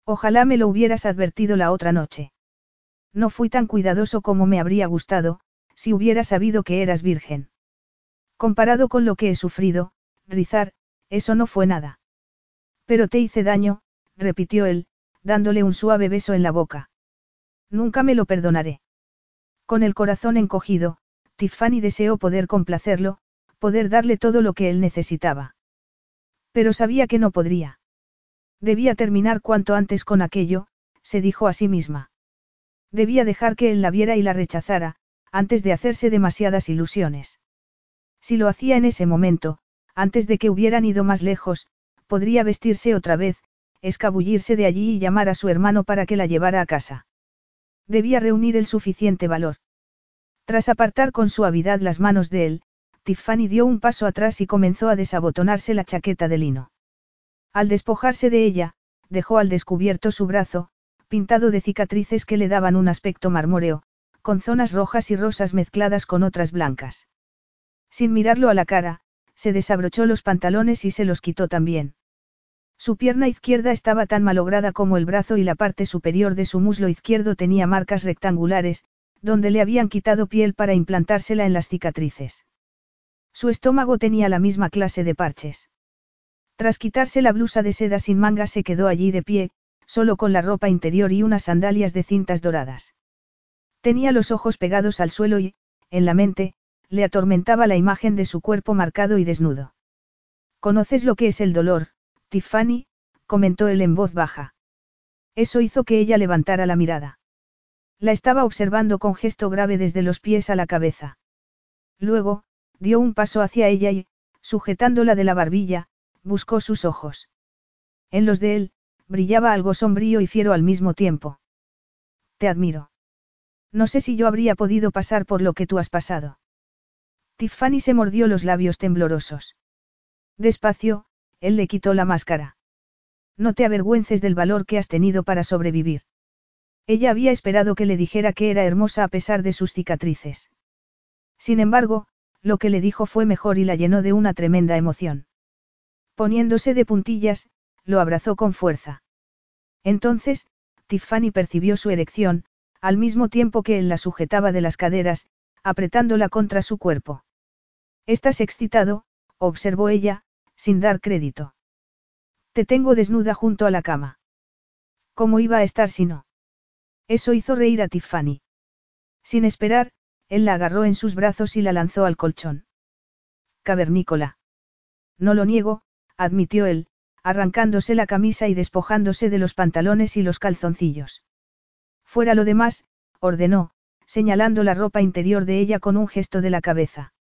Ojalá me lo hubieras advertido la otra noche. No fui tan cuidadoso como me habría gustado, si hubiera sabido que eras virgen. Comparado con lo que he sufrido, Rizar, eso no fue nada. Pero te hice daño, repitió él, dándole un suave beso en la boca. Nunca me lo perdonaré. Con el corazón encogido, Tiffany deseó poder complacerlo, poder darle todo lo que él necesitaba. Pero sabía que no podría. Debía terminar cuanto antes con aquello, se dijo a sí misma. Debía dejar que él la viera y la rechazara, antes de hacerse demasiadas ilusiones. Si lo hacía en ese momento, antes de que hubieran ido más lejos, podría vestirse otra vez, escabullirse de allí y llamar a su hermano para que la llevara a casa. Debía reunir el suficiente valor. Tras apartar con suavidad las manos de él, Tiffany dio un paso atrás y comenzó a desabotonarse la chaqueta de lino. Al despojarse de ella, dejó al descubierto su brazo, pintado de cicatrices que le daban un aspecto marmóreo, con zonas rojas y rosas mezcladas con otras blancas. Sin mirarlo a la cara, se desabrochó los pantalones y se los quitó también. Su pierna izquierda estaba tan malograda como el brazo y la parte superior de su muslo izquierdo tenía marcas rectangulares, donde le habían quitado piel para implantársela en las cicatrices. Su estómago tenía la misma clase de parches. Tras quitarse la blusa de seda sin manga se quedó allí de pie, solo con la ropa interior y unas sandalias de cintas doradas. Tenía los ojos pegados al suelo y, en la mente, le atormentaba la imagen de su cuerpo marcado y desnudo. ¿Conoces lo que es el dolor, Tiffany? comentó él en voz baja. Eso hizo que ella levantara la mirada. La estaba observando con gesto grave desde los pies a la cabeza. Luego, dio un paso hacia ella y, sujetándola de la barbilla, buscó sus ojos. En los de él, brillaba algo sombrío y fiero al mismo tiempo. Te admiro. No sé si yo habría podido pasar por lo que tú has pasado. Tiffany se mordió los labios temblorosos. Despacio, él le quitó la máscara. No te avergüences del valor que has tenido para sobrevivir. Ella había esperado que le dijera que era hermosa a pesar de sus cicatrices. Sin embargo, lo que le dijo fue mejor y la llenó de una tremenda emoción. Poniéndose de puntillas, lo abrazó con fuerza. Entonces, Tiffany percibió su erección, al mismo tiempo que él la sujetaba de las caderas, apretándola contra su cuerpo. Estás excitado, observó ella, sin dar crédito. Te tengo desnuda junto a la cama. ¿Cómo iba a estar si no? Eso hizo reír a Tiffany. Sin esperar, él la agarró en sus brazos y la lanzó al colchón. Cavernícola. No lo niego, admitió él, arrancándose la camisa y despojándose de los pantalones y los calzoncillos. Fuera lo demás, ordenó, señalando la ropa interior de ella con un gesto de la cabeza.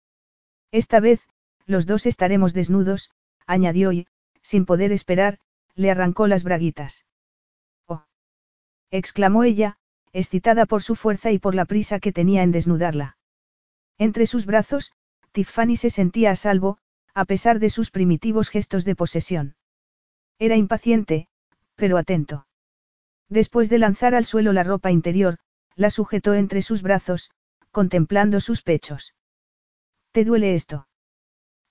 Esta vez, los dos estaremos desnudos, añadió y, sin poder esperar, le arrancó las braguitas. ¡Oh! exclamó ella, excitada por su fuerza y por la prisa que tenía en desnudarla. Entre sus brazos, Tiffany se sentía a salvo, a pesar de sus primitivos gestos de posesión. Era impaciente, pero atento. Después de lanzar al suelo la ropa interior, la sujetó entre sus brazos, contemplando sus pechos. ¿Te duele esto?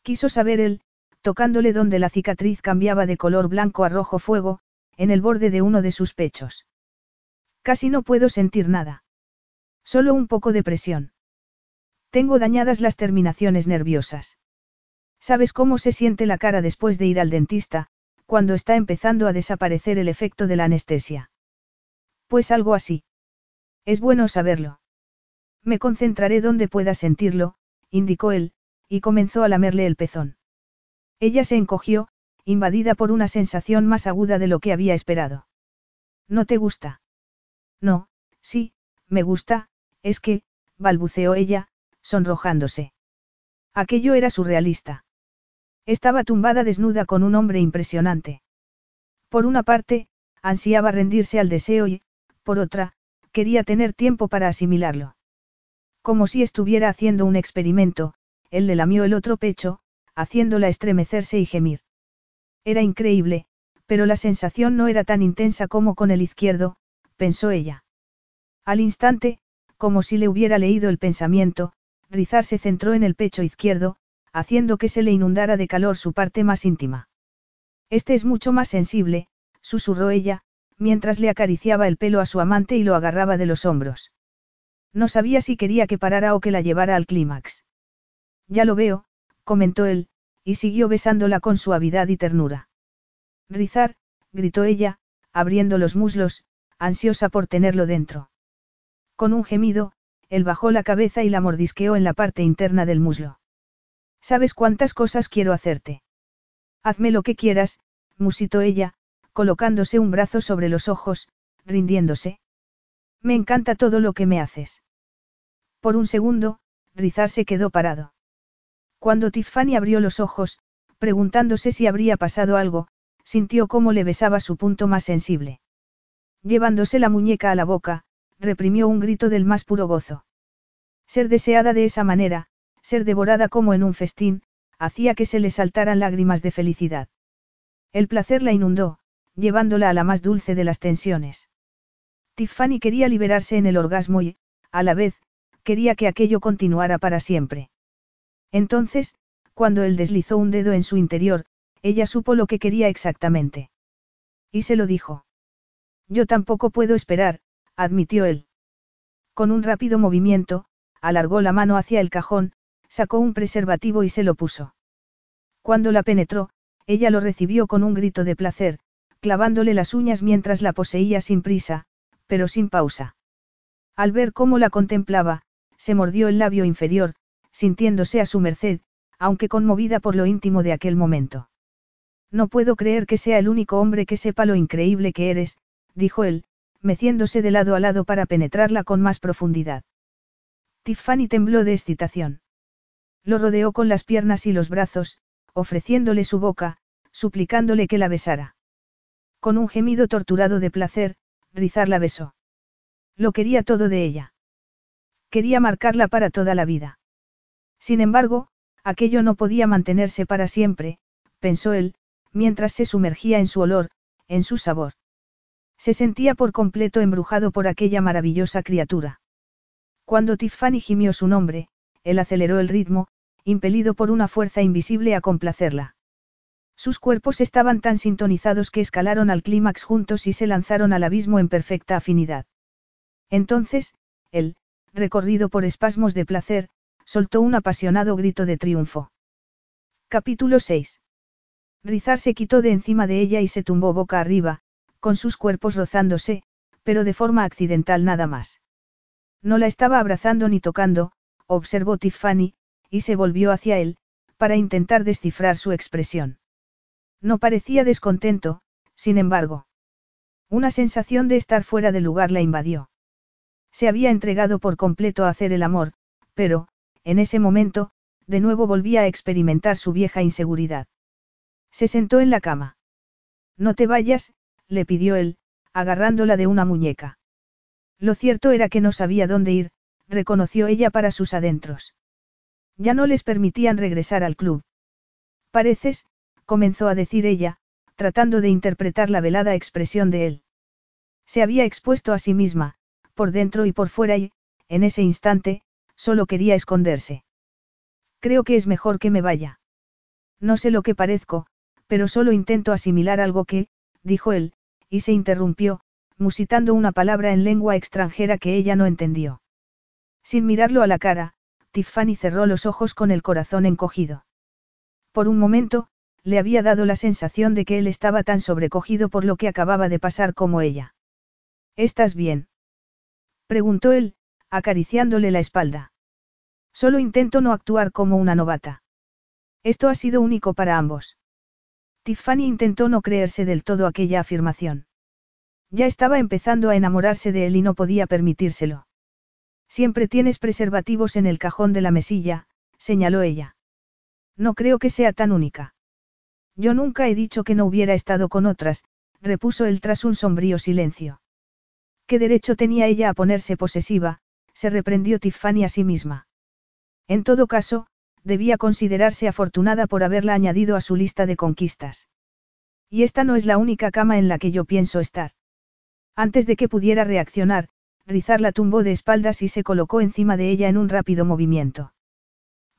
Quiso saber él, tocándole donde la cicatriz cambiaba de color blanco a rojo fuego, en el borde de uno de sus pechos. Casi no puedo sentir nada. Solo un poco de presión. Tengo dañadas las terminaciones nerviosas. ¿Sabes cómo se siente la cara después de ir al dentista, cuando está empezando a desaparecer el efecto de la anestesia? Pues algo así. Es bueno saberlo. Me concentraré donde pueda sentirlo, indicó él, y comenzó a lamerle el pezón. Ella se encogió, invadida por una sensación más aguda de lo que había esperado. ¿No te gusta? No, sí, me gusta, es que, balbuceó ella, sonrojándose. Aquello era surrealista. Estaba tumbada desnuda con un hombre impresionante. Por una parte, ansiaba rendirse al deseo y, por otra, quería tener tiempo para asimilarlo. Como si estuviera haciendo un experimento, él le lamió el otro pecho, haciéndola estremecerse y gemir. Era increíble, pero la sensación no era tan intensa como con el izquierdo, pensó ella. Al instante, como si le hubiera leído el pensamiento, Rizar se centró en el pecho izquierdo, haciendo que se le inundara de calor su parte más íntima. Este es mucho más sensible, susurró ella, mientras le acariciaba el pelo a su amante y lo agarraba de los hombros. No sabía si quería que parara o que la llevara al clímax. Ya lo veo, comentó él, y siguió besándola con suavidad y ternura. Rizar, gritó ella, abriendo los muslos, ansiosa por tenerlo dentro. Con un gemido, él bajó la cabeza y la mordisqueó en la parte interna del muslo. ¿Sabes cuántas cosas quiero hacerte? Hazme lo que quieras, musitó ella, colocándose un brazo sobre los ojos, rindiéndose. Me encanta todo lo que me haces. Por un segundo, Rizar se quedó parado. Cuando Tiffany abrió los ojos, preguntándose si habría pasado algo, sintió cómo le besaba su punto más sensible. Llevándose la muñeca a la boca, reprimió un grito del más puro gozo. Ser deseada de esa manera, ser devorada como en un festín, hacía que se le saltaran lágrimas de felicidad. El placer la inundó, llevándola a la más dulce de las tensiones. Tiffany quería liberarse en el orgasmo y, a la vez, quería que aquello continuara para siempre. Entonces, cuando él deslizó un dedo en su interior, ella supo lo que quería exactamente. Y se lo dijo. Yo tampoco puedo esperar, admitió él. Con un rápido movimiento, alargó la mano hacia el cajón, sacó un preservativo y se lo puso. Cuando la penetró, ella lo recibió con un grito de placer, clavándole las uñas mientras la poseía sin prisa, pero sin pausa. Al ver cómo la contemplaba, se mordió el labio inferior, sintiéndose a su merced, aunque conmovida por lo íntimo de aquel momento. No puedo creer que sea el único hombre que sepa lo increíble que eres, dijo él, meciéndose de lado a lado para penetrarla con más profundidad. Tiffany tembló de excitación. Lo rodeó con las piernas y los brazos, ofreciéndole su boca, suplicándole que la besara. Con un gemido torturado de placer, Rizar la besó. Lo quería todo de ella. Quería marcarla para toda la vida. Sin embargo, aquello no podía mantenerse para siempre, pensó él, mientras se sumergía en su olor, en su sabor. Se sentía por completo embrujado por aquella maravillosa criatura. Cuando Tiffany gimió su nombre, él aceleró el ritmo, impelido por una fuerza invisible a complacerla. Sus cuerpos estaban tan sintonizados que escalaron al clímax juntos y se lanzaron al abismo en perfecta afinidad. Entonces, él, recorrido por espasmos de placer, soltó un apasionado grito de triunfo. Capítulo 6. Rizar se quitó de encima de ella y se tumbó boca arriba, con sus cuerpos rozándose, pero de forma accidental nada más. No la estaba abrazando ni tocando, observó Tiffany, y se volvió hacia él, para intentar descifrar su expresión. No parecía descontento, sin embargo. Una sensación de estar fuera de lugar la invadió. Se había entregado por completo a hacer el amor, pero, en ese momento, de nuevo volvía a experimentar su vieja inseguridad. Se sentó en la cama. No te vayas, le pidió él, agarrándola de una muñeca. Lo cierto era que no sabía dónde ir, reconoció ella para sus adentros. Ya no les permitían regresar al club. Pareces, comenzó a decir ella, tratando de interpretar la velada expresión de él. Se había expuesto a sí misma, por dentro y por fuera y, en ese instante, solo quería esconderse. Creo que es mejor que me vaya. No sé lo que parezco, pero solo intento asimilar algo que, dijo él, y se interrumpió, musitando una palabra en lengua extranjera que ella no entendió. Sin mirarlo a la cara, Tiffany cerró los ojos con el corazón encogido. Por un momento, le había dado la sensación de que él estaba tan sobrecogido por lo que acababa de pasar como ella. ¿Estás bien? preguntó él, acariciándole la espalda. Solo intento no actuar como una novata. Esto ha sido único para ambos. Tiffany intentó no creerse del todo aquella afirmación. Ya estaba empezando a enamorarse de él y no podía permitírselo. Siempre tienes preservativos en el cajón de la mesilla, señaló ella. No creo que sea tan única. Yo nunca he dicho que no hubiera estado con otras, repuso él tras un sombrío silencio. ¿Qué derecho tenía ella a ponerse posesiva? se reprendió Tiffany a sí misma. En todo caso, debía considerarse afortunada por haberla añadido a su lista de conquistas. Y esta no es la única cama en la que yo pienso estar. Antes de que pudiera reaccionar, Rizar la tumbó de espaldas y se colocó encima de ella en un rápido movimiento.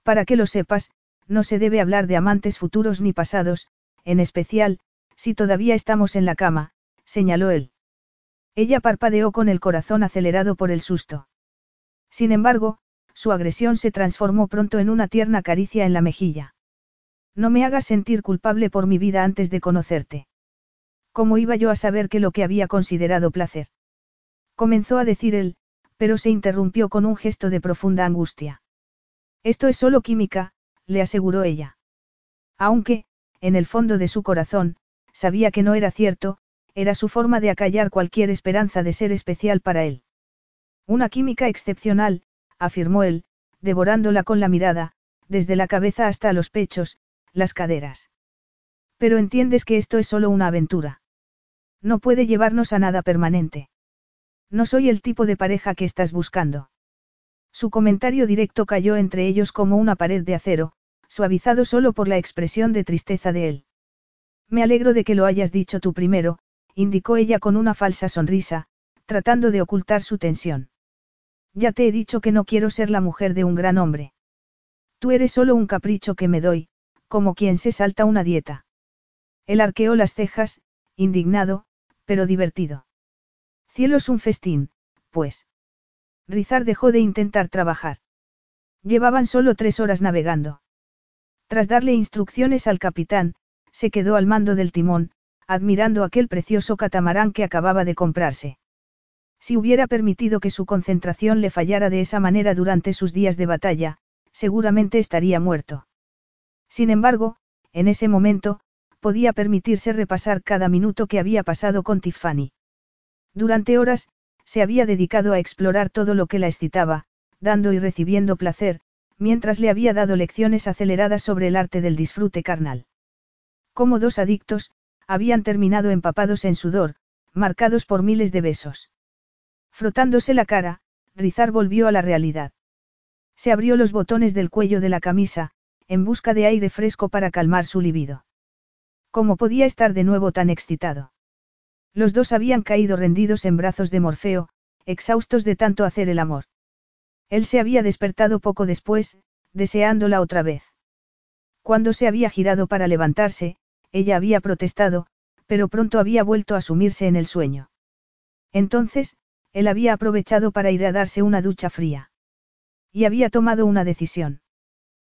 Para que lo sepas, no se debe hablar de amantes futuros ni pasados, en especial, si todavía estamos en la cama, señaló él. Ella parpadeó con el corazón acelerado por el susto. Sin embargo, su agresión se transformó pronto en una tierna caricia en la mejilla. No me hagas sentir culpable por mi vida antes de conocerte. ¿Cómo iba yo a saber que lo que había considerado placer? Comenzó a decir él, pero se interrumpió con un gesto de profunda angustia. Esto es solo química, le aseguró ella. Aunque, en el fondo de su corazón, sabía que no era cierto, era su forma de acallar cualquier esperanza de ser especial para él. Una química excepcional, afirmó él, devorándola con la mirada, desde la cabeza hasta los pechos, las caderas. Pero entiendes que esto es solo una aventura. No puede llevarnos a nada permanente. No soy el tipo de pareja que estás buscando. Su comentario directo cayó entre ellos como una pared de acero, suavizado solo por la expresión de tristeza de él. Me alegro de que lo hayas dicho tú primero, indicó ella con una falsa sonrisa, tratando de ocultar su tensión. Ya te he dicho que no quiero ser la mujer de un gran hombre. Tú eres solo un capricho que me doy, como quien se salta una dieta. Él arqueó las cejas, indignado, pero divertido. Cielo es un festín, pues. Rizar dejó de intentar trabajar. Llevaban solo tres horas navegando. Tras darle instrucciones al capitán, se quedó al mando del timón, admirando aquel precioso catamarán que acababa de comprarse. Si hubiera permitido que su concentración le fallara de esa manera durante sus días de batalla, seguramente estaría muerto. Sin embargo, en ese momento, podía permitirse repasar cada minuto que había pasado con Tiffany. Durante horas, se había dedicado a explorar todo lo que la excitaba, dando y recibiendo placer, mientras le había dado lecciones aceleradas sobre el arte del disfrute carnal. Como dos adictos, habían terminado empapados en sudor, marcados por miles de besos. Frotándose la cara, Rizar volvió a la realidad. Se abrió los botones del cuello de la camisa, en busca de aire fresco para calmar su libido. ¿Cómo podía estar de nuevo tan excitado? Los dos habían caído rendidos en brazos de Morfeo, exhaustos de tanto hacer el amor. Él se había despertado poco después, deseándola otra vez. Cuando se había girado para levantarse, ella había protestado, pero pronto había vuelto a sumirse en el sueño. Entonces, él había aprovechado para ir a darse una ducha fría. Y había tomado una decisión.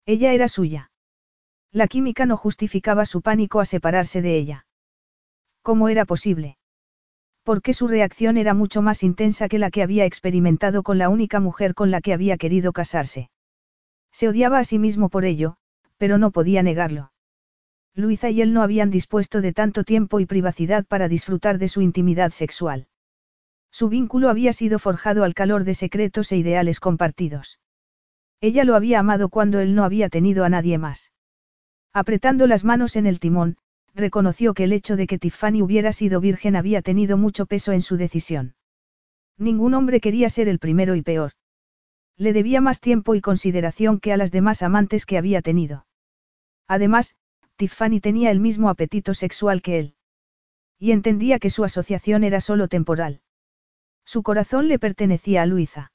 Ella era suya. La química no justificaba su pánico a separarse de ella. ¿Cómo era posible? Porque su reacción era mucho más intensa que la que había experimentado con la única mujer con la que había querido casarse. Se odiaba a sí mismo por ello, pero no podía negarlo. Luisa y él no habían dispuesto de tanto tiempo y privacidad para disfrutar de su intimidad sexual. Su vínculo había sido forjado al calor de secretos e ideales compartidos. Ella lo había amado cuando él no había tenido a nadie más. Apretando las manos en el timón, reconoció que el hecho de que Tiffany hubiera sido virgen había tenido mucho peso en su decisión. Ningún hombre quería ser el primero y peor. Le debía más tiempo y consideración que a las demás amantes que había tenido. Además, Tiffany tenía el mismo apetito sexual que él. Y entendía que su asociación era solo temporal. Su corazón le pertenecía a Luisa.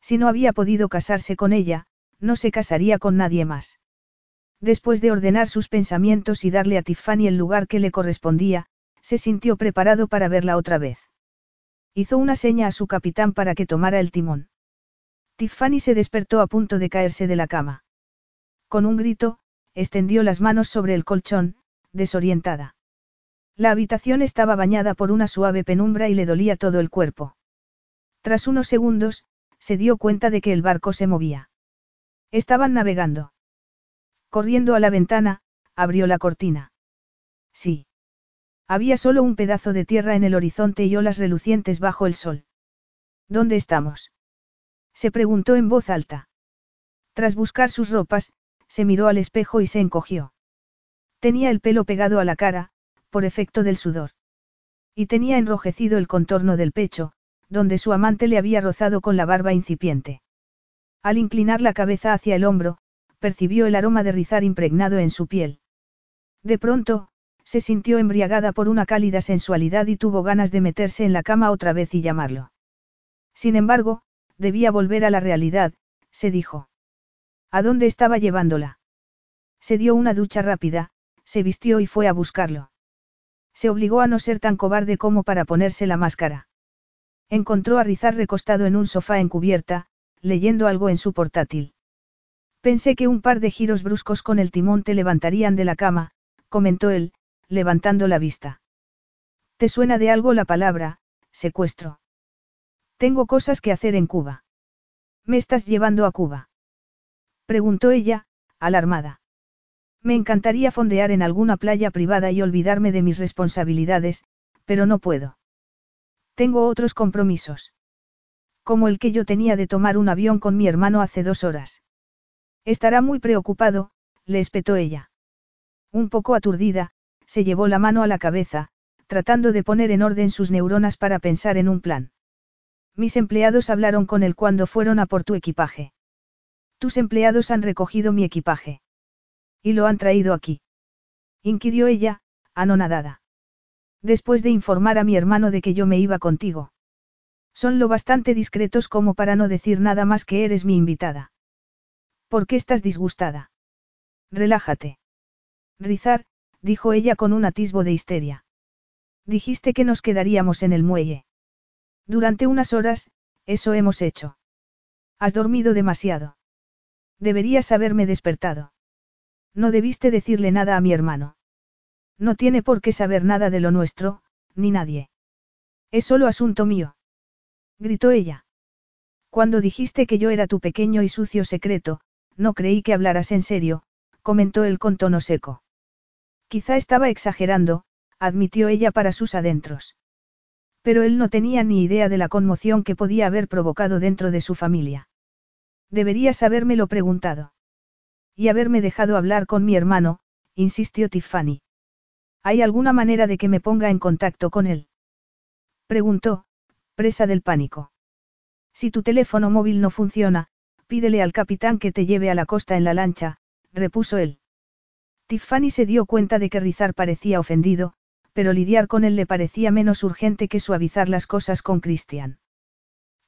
Si no había podido casarse con ella, no se casaría con nadie más. Después de ordenar sus pensamientos y darle a Tiffany el lugar que le correspondía, se sintió preparado para verla otra vez. Hizo una seña a su capitán para que tomara el timón. Tiffany se despertó a punto de caerse de la cama. Con un grito, extendió las manos sobre el colchón, desorientada. La habitación estaba bañada por una suave penumbra y le dolía todo el cuerpo. Tras unos segundos, se dio cuenta de que el barco se movía. Estaban navegando. Corriendo a la ventana, abrió la cortina. Sí. Había solo un pedazo de tierra en el horizonte y olas relucientes bajo el sol. ¿Dónde estamos? Se preguntó en voz alta. Tras buscar sus ropas, se miró al espejo y se encogió. Tenía el pelo pegado a la cara, por efecto del sudor. Y tenía enrojecido el contorno del pecho, donde su amante le había rozado con la barba incipiente. Al inclinar la cabeza hacia el hombro, percibió el aroma de rizar impregnado en su piel. De pronto, se sintió embriagada por una cálida sensualidad y tuvo ganas de meterse en la cama otra vez y llamarlo. Sin embargo, debía volver a la realidad, se dijo. ¿A dónde estaba llevándola? Se dio una ducha rápida, se vistió y fue a buscarlo. Se obligó a no ser tan cobarde como para ponerse la máscara. Encontró a Rizar recostado en un sofá en cubierta, leyendo algo en su portátil. Pensé que un par de giros bruscos con el timón te levantarían de la cama, comentó él, levantando la vista. ¿Te suena de algo la palabra, secuestro? Tengo cosas que hacer en Cuba. ¿Me estás llevando a Cuba? Preguntó ella, alarmada. Me encantaría fondear en alguna playa privada y olvidarme de mis responsabilidades, pero no puedo. Tengo otros compromisos. Como el que yo tenía de tomar un avión con mi hermano hace dos horas. Estará muy preocupado, le espetó ella. Un poco aturdida, se llevó la mano a la cabeza, tratando de poner en orden sus neuronas para pensar en un plan. Mis empleados hablaron con él cuando fueron a por tu equipaje. Tus empleados han recogido mi equipaje. Y lo han traído aquí. Inquirió ella, anonadada. Después de informar a mi hermano de que yo me iba contigo. Son lo bastante discretos como para no decir nada más que eres mi invitada. ¿Por qué estás disgustada? Relájate. Rizar, dijo ella con un atisbo de histeria. Dijiste que nos quedaríamos en el muelle. Durante unas horas, eso hemos hecho. Has dormido demasiado. Deberías haberme despertado. No debiste decirle nada a mi hermano. No tiene por qué saber nada de lo nuestro, ni nadie. Es solo asunto mío. Gritó ella. Cuando dijiste que yo era tu pequeño y sucio secreto, no creí que hablaras en serio, comentó él con tono seco. Quizá estaba exagerando, admitió ella para sus adentros. Pero él no tenía ni idea de la conmoción que podía haber provocado dentro de su familia. Deberías habérmelo preguntado. Y haberme dejado hablar con mi hermano, insistió Tiffany. ¿Hay alguna manera de que me ponga en contacto con él? Preguntó, presa del pánico. Si tu teléfono móvil no funciona, pídele al capitán que te lleve a la costa en la lancha, repuso él. Tiffany se dio cuenta de que Rizar parecía ofendido, pero lidiar con él le parecía menos urgente que suavizar las cosas con Christian.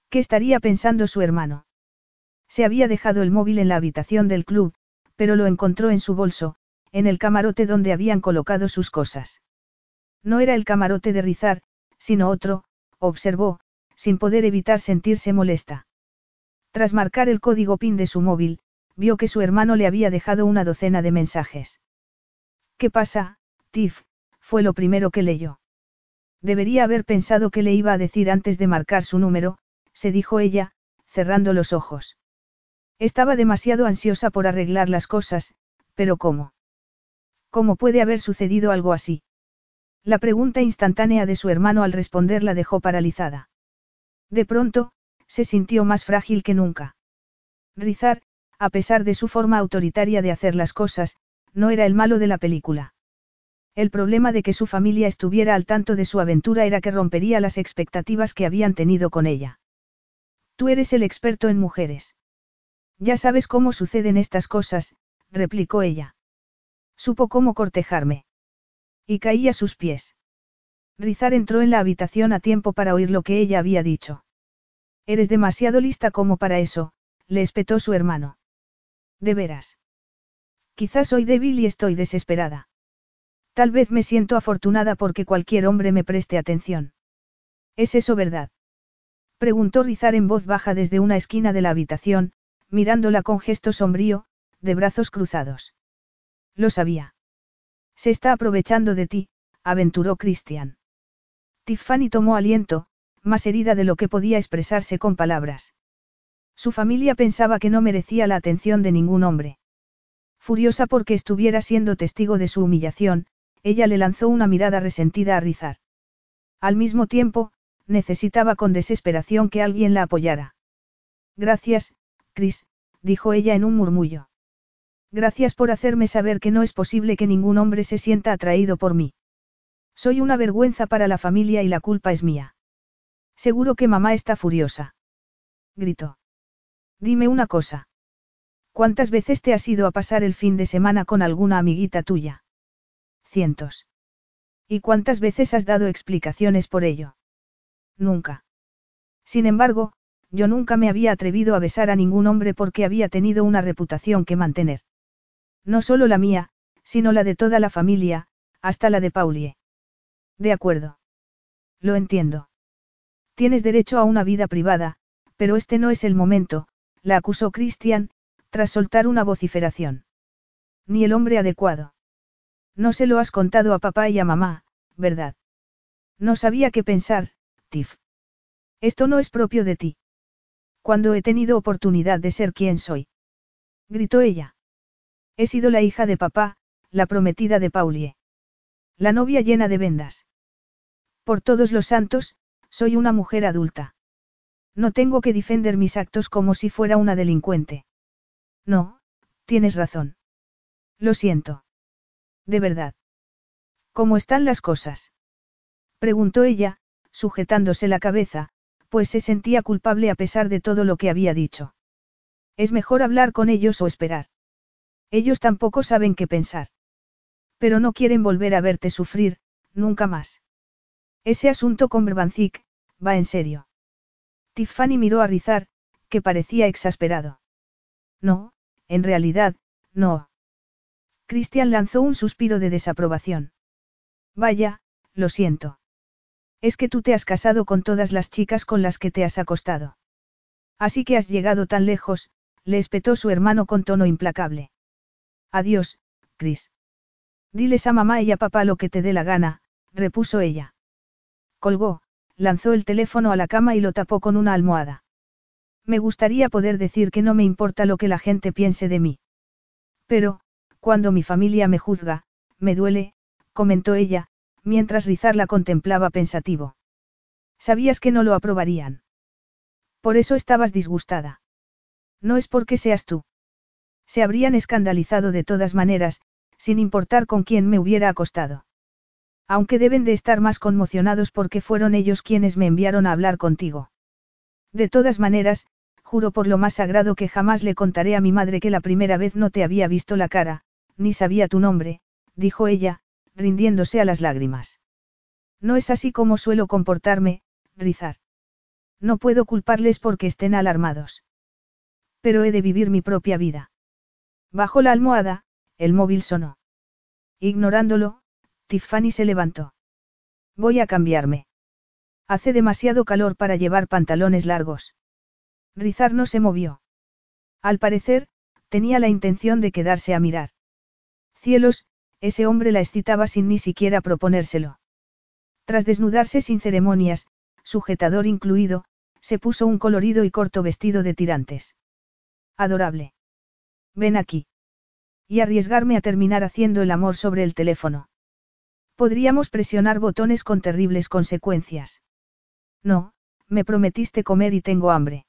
¿Qué estaría pensando su hermano? Se había dejado el móvil en la habitación del club, pero lo encontró en su bolso, en el camarote donde habían colocado sus cosas. No era el camarote de Rizar, sino otro, observó, sin poder evitar sentirse molesta. Tras marcar el código PIN de su móvil, vio que su hermano le había dejado una docena de mensajes. ¿Qué pasa, Tiff? fue lo primero que leyó. Debería haber pensado que le iba a decir antes de marcar su número, se dijo ella, cerrando los ojos. Estaba demasiado ansiosa por arreglar las cosas, pero ¿cómo? ¿Cómo puede haber sucedido algo así? La pregunta instantánea de su hermano al responder la dejó paralizada. De pronto, se sintió más frágil que nunca. Rizar, a pesar de su forma autoritaria de hacer las cosas, no era el malo de la película. El problema de que su familia estuviera al tanto de su aventura era que rompería las expectativas que habían tenido con ella. Tú eres el experto en mujeres. Ya sabes cómo suceden estas cosas, replicó ella. Supo cómo cortejarme. Y caí a sus pies. Rizar entró en la habitación a tiempo para oír lo que ella había dicho. Eres demasiado lista como para eso, le espetó su hermano. De veras. Quizás soy débil y estoy desesperada. Tal vez me siento afortunada porque cualquier hombre me preste atención. ¿Es eso verdad? Preguntó Rizar en voz baja desde una esquina de la habitación, mirándola con gesto sombrío, de brazos cruzados. Lo sabía. Se está aprovechando de ti, aventuró Christian. Tiffany tomó aliento, más herida de lo que podía expresarse con palabras. Su familia pensaba que no merecía la atención de ningún hombre. Furiosa porque estuviera siendo testigo de su humillación, ella le lanzó una mirada resentida a Rizar. Al mismo tiempo, necesitaba con desesperación que alguien la apoyara. Gracias, Chris, dijo ella en un murmullo. Gracias por hacerme saber que no es posible que ningún hombre se sienta atraído por mí. Soy una vergüenza para la familia y la culpa es mía. Seguro que mamá está furiosa. Gritó. Dime una cosa. ¿Cuántas veces te has ido a pasar el fin de semana con alguna amiguita tuya? Cientos. ¿Y cuántas veces has dado explicaciones por ello? Nunca. Sin embargo, yo nunca me había atrevido a besar a ningún hombre porque había tenido una reputación que mantener. No solo la mía, sino la de toda la familia, hasta la de Paulie. De acuerdo. Lo entiendo. Tienes derecho a una vida privada, pero este no es el momento, la acusó Christian, tras soltar una vociferación. Ni el hombre adecuado. No se lo has contado a papá y a mamá, ¿verdad? No sabía qué pensar, Tiff. Esto no es propio de ti. Cuando he tenido oportunidad de ser quien soy. Gritó ella. He sido la hija de papá, la prometida de Paulie. La novia llena de vendas. Por todos los santos, soy una mujer adulta. No tengo que defender mis actos como si fuera una delincuente. No, tienes razón. Lo siento. De verdad. ¿Cómo están las cosas? Preguntó ella, sujetándose la cabeza, pues se sentía culpable a pesar de todo lo que había dicho. Es mejor hablar con ellos o esperar. Ellos tampoco saben qué pensar. Pero no quieren volver a verte sufrir, nunca más. Ese asunto con Brbanzik, va en serio. Tiffany miró a Rizar, que parecía exasperado. No, en realidad, no. Christian lanzó un suspiro de desaprobación. Vaya, lo siento. Es que tú te has casado con todas las chicas con las que te has acostado. Así que has llegado tan lejos, le espetó su hermano con tono implacable. Adiós, Chris. Diles a mamá y a papá lo que te dé la gana, repuso ella. Colgó, lanzó el teléfono a la cama y lo tapó con una almohada. Me gustaría poder decir que no me importa lo que la gente piense de mí. Pero, cuando mi familia me juzga, me duele, comentó ella, mientras Rizar la contemplaba pensativo. Sabías que no lo aprobarían. Por eso estabas disgustada. No es porque seas tú. Se habrían escandalizado de todas maneras, sin importar con quién me hubiera acostado. Aunque deben de estar más conmocionados porque fueron ellos quienes me enviaron a hablar contigo. De todas maneras, juro por lo más sagrado que jamás le contaré a mi madre que la primera vez no te había visto la cara, ni sabía tu nombre, dijo ella, rindiéndose a las lágrimas. No es así como suelo comportarme, Rizar. No puedo culparles porque estén alarmados. Pero he de vivir mi propia vida. Bajo la almohada, el móvil sonó. Ignorándolo, Tiffany se levantó. Voy a cambiarme. Hace demasiado calor para llevar pantalones largos. Rizar no se movió. Al parecer, tenía la intención de quedarse a mirar. Cielos, ese hombre la excitaba sin ni siquiera proponérselo. Tras desnudarse sin ceremonias, sujetador incluido, se puso un colorido y corto vestido de tirantes. Adorable. Ven aquí. Y arriesgarme a terminar haciendo el amor sobre el teléfono. Podríamos presionar botones con terribles consecuencias. No, me prometiste comer y tengo hambre.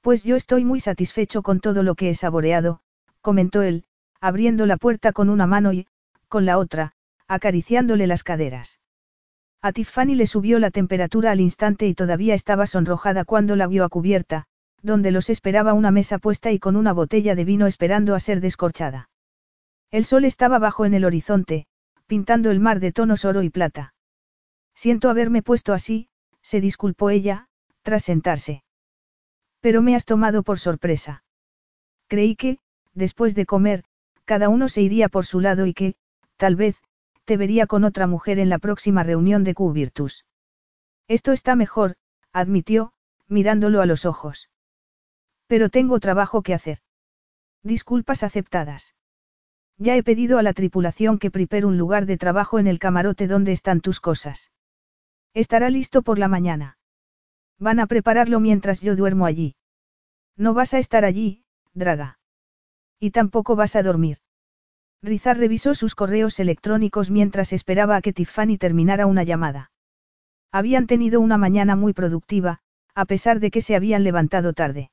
Pues yo estoy muy satisfecho con todo lo que he saboreado, comentó él, abriendo la puerta con una mano y, con la otra, acariciándole las caderas. A Tiffany le subió la temperatura al instante y todavía estaba sonrojada cuando la vio a cubierta, donde los esperaba una mesa puesta y con una botella de vino esperando a ser descorchada. El sol estaba bajo en el horizonte, pintando el mar de tonos oro y plata. Siento haberme puesto así, se disculpó ella, tras sentarse. Pero me has tomado por sorpresa. Creí que, después de comer, cada uno se iría por su lado y que, tal vez, te vería con otra mujer en la próxima reunión de Q-Virtus. Esto está mejor, admitió, mirándolo a los ojos. Pero tengo trabajo que hacer. Disculpas aceptadas. Ya he pedido a la tripulación que prepare un lugar de trabajo en el camarote donde están tus cosas. Estará listo por la mañana. Van a prepararlo mientras yo duermo allí. No vas a estar allí, Draga. Y tampoco vas a dormir. Rizar revisó sus correos electrónicos mientras esperaba a que Tiffany terminara una llamada. Habían tenido una mañana muy productiva, a pesar de que se habían levantado tarde.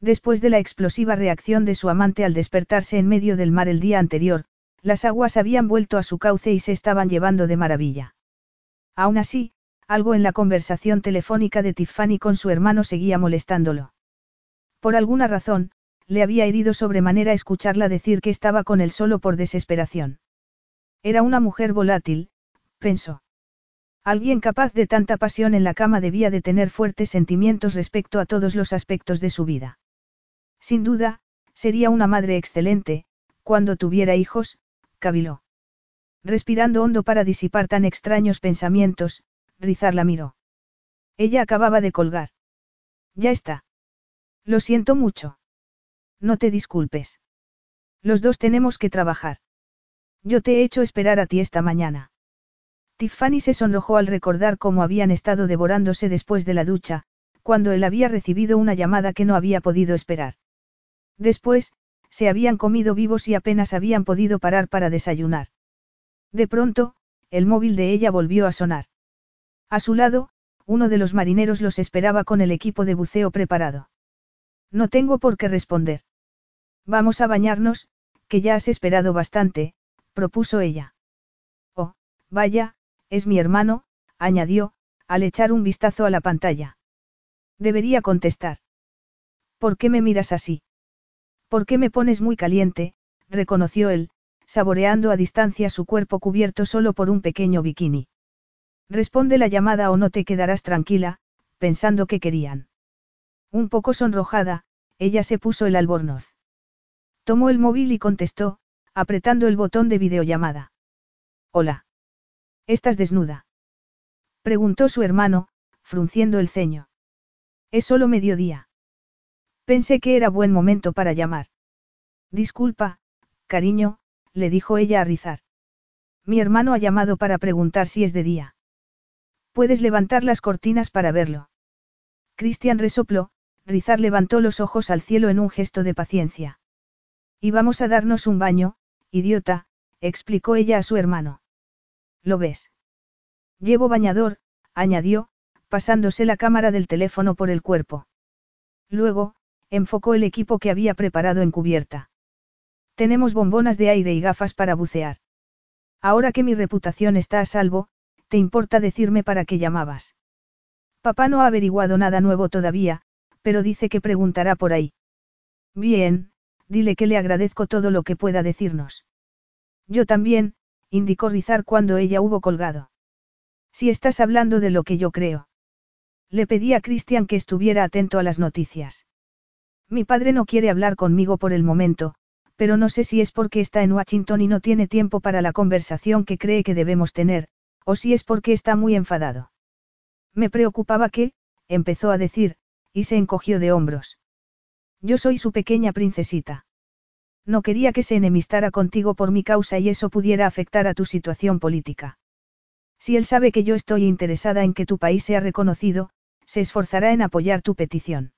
Después de la explosiva reacción de su amante al despertarse en medio del mar el día anterior, las aguas habían vuelto a su cauce y se estaban llevando de maravilla. Aún así, algo en la conversación telefónica de Tiffany con su hermano seguía molestándolo. Por alguna razón, le había herido sobremanera escucharla decir que estaba con él solo por desesperación. Era una mujer volátil, pensó. Alguien capaz de tanta pasión en la cama debía de tener fuertes sentimientos respecto a todos los aspectos de su vida. Sin duda, sería una madre excelente, cuando tuviera hijos, caviló. Respirando hondo para disipar tan extraños pensamientos, Rizar la miró. Ella acababa de colgar. Ya está. Lo siento mucho. No te disculpes. Los dos tenemos que trabajar. Yo te he hecho esperar a ti esta mañana. Tiffany se sonrojó al recordar cómo habían estado devorándose después de la ducha, cuando él había recibido una llamada que no había podido esperar. Después, se habían comido vivos y apenas habían podido parar para desayunar. De pronto, el móvil de ella volvió a sonar. A su lado, uno de los marineros los esperaba con el equipo de buceo preparado. No tengo por qué responder. Vamos a bañarnos, que ya has esperado bastante, propuso ella. Oh, vaya, es mi hermano, añadió, al echar un vistazo a la pantalla. Debería contestar. ¿Por qué me miras así? ¿Por qué me pones muy caliente? reconoció él, saboreando a distancia su cuerpo cubierto solo por un pequeño bikini. Responde la llamada o no te quedarás tranquila, pensando que querían. Un poco sonrojada, ella se puso el albornoz. Tomó el móvil y contestó, apretando el botón de videollamada. Hola. ¿Estás desnuda? Preguntó su hermano, frunciendo el ceño. Es solo mediodía. Pensé que era buen momento para llamar. Disculpa, cariño, le dijo ella a Rizar. Mi hermano ha llamado para preguntar si es de día. Puedes levantar las cortinas para verlo. Cristian resopló, Rizar levantó los ojos al cielo en un gesto de paciencia. Y vamos a darnos un baño, idiota, explicó ella a su hermano. ¿Lo ves? Llevo bañador, añadió, pasándose la cámara del teléfono por el cuerpo. Luego, enfocó el equipo que había preparado en cubierta. Tenemos bombonas de aire y gafas para bucear. Ahora que mi reputación está a salvo, ¿te importa decirme para qué llamabas? Papá no ha averiguado nada nuevo todavía, pero dice que preguntará por ahí. Bien, dile que le agradezco todo lo que pueda decirnos. Yo también, indicó Rizar cuando ella hubo colgado. Si estás hablando de lo que yo creo. Le pedí a Christian que estuviera atento a las noticias. Mi padre no quiere hablar conmigo por el momento, pero no sé si es porque está en Washington y no tiene tiempo para la conversación que cree que debemos tener, o si es porque está muy enfadado. Me preocupaba que, empezó a decir, y se encogió de hombros. Yo soy su pequeña princesita. No quería que se enemistara contigo por mi causa y eso pudiera afectar a tu situación política. Si él sabe que yo estoy interesada en que tu país sea reconocido, se esforzará en apoyar tu petición.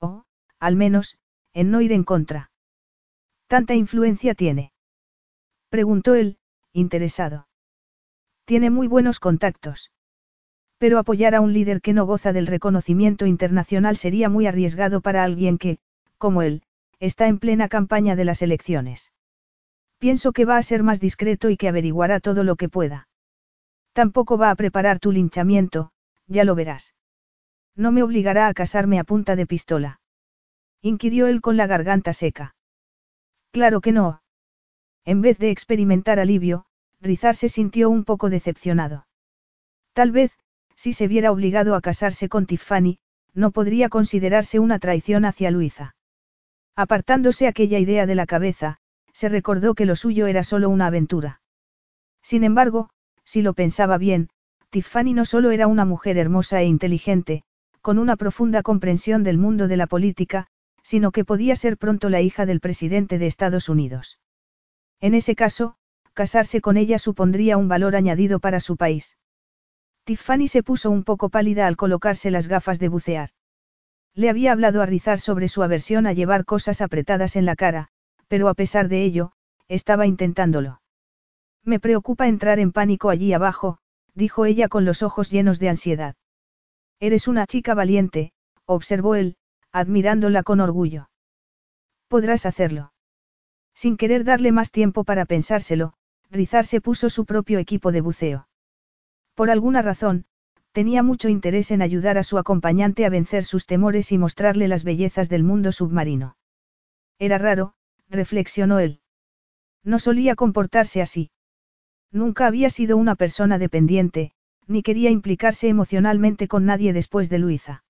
O, al menos, en no ir en contra. ¿Tanta influencia tiene? Preguntó él, interesado. Tiene muy buenos contactos. Pero apoyar a un líder que no goza del reconocimiento internacional sería muy arriesgado para alguien que, como él, está en plena campaña de las elecciones. Pienso que va a ser más discreto y que averiguará todo lo que pueda. Tampoco va a preparar tu linchamiento, ya lo verás. No me obligará a casarme a punta de pistola. Inquirió él con la garganta seca. Claro que no. En vez de experimentar alivio, Rizar se sintió un poco decepcionado. Tal vez, si se viera obligado a casarse con Tiffany, no podría considerarse una traición hacia Luisa. Apartándose aquella idea de la cabeza, se recordó que lo suyo era solo una aventura. Sin embargo, si lo pensaba bien, Tiffany no solo era una mujer hermosa e inteligente, con una profunda comprensión del mundo de la política, sino que podía ser pronto la hija del presidente de Estados Unidos. En ese caso, casarse con ella supondría un valor añadido para su país. Tiffany se puso un poco pálida al colocarse las gafas de bucear. Le había hablado a Rizar sobre su aversión a llevar cosas apretadas en la cara, pero a pesar de ello, estaba intentándolo. Me preocupa entrar en pánico allí abajo, dijo ella con los ojos llenos de ansiedad. Eres una chica valiente, observó él, admirándola con orgullo. Podrás hacerlo. Sin querer darle más tiempo para pensárselo, Rizar se puso su propio equipo de buceo. Por alguna razón, tenía mucho interés en ayudar a su acompañante a vencer sus temores y mostrarle las bellezas del mundo submarino. Era raro, reflexionó él. No solía comportarse así. Nunca había sido una persona dependiente, ni quería implicarse emocionalmente con nadie después de Luisa.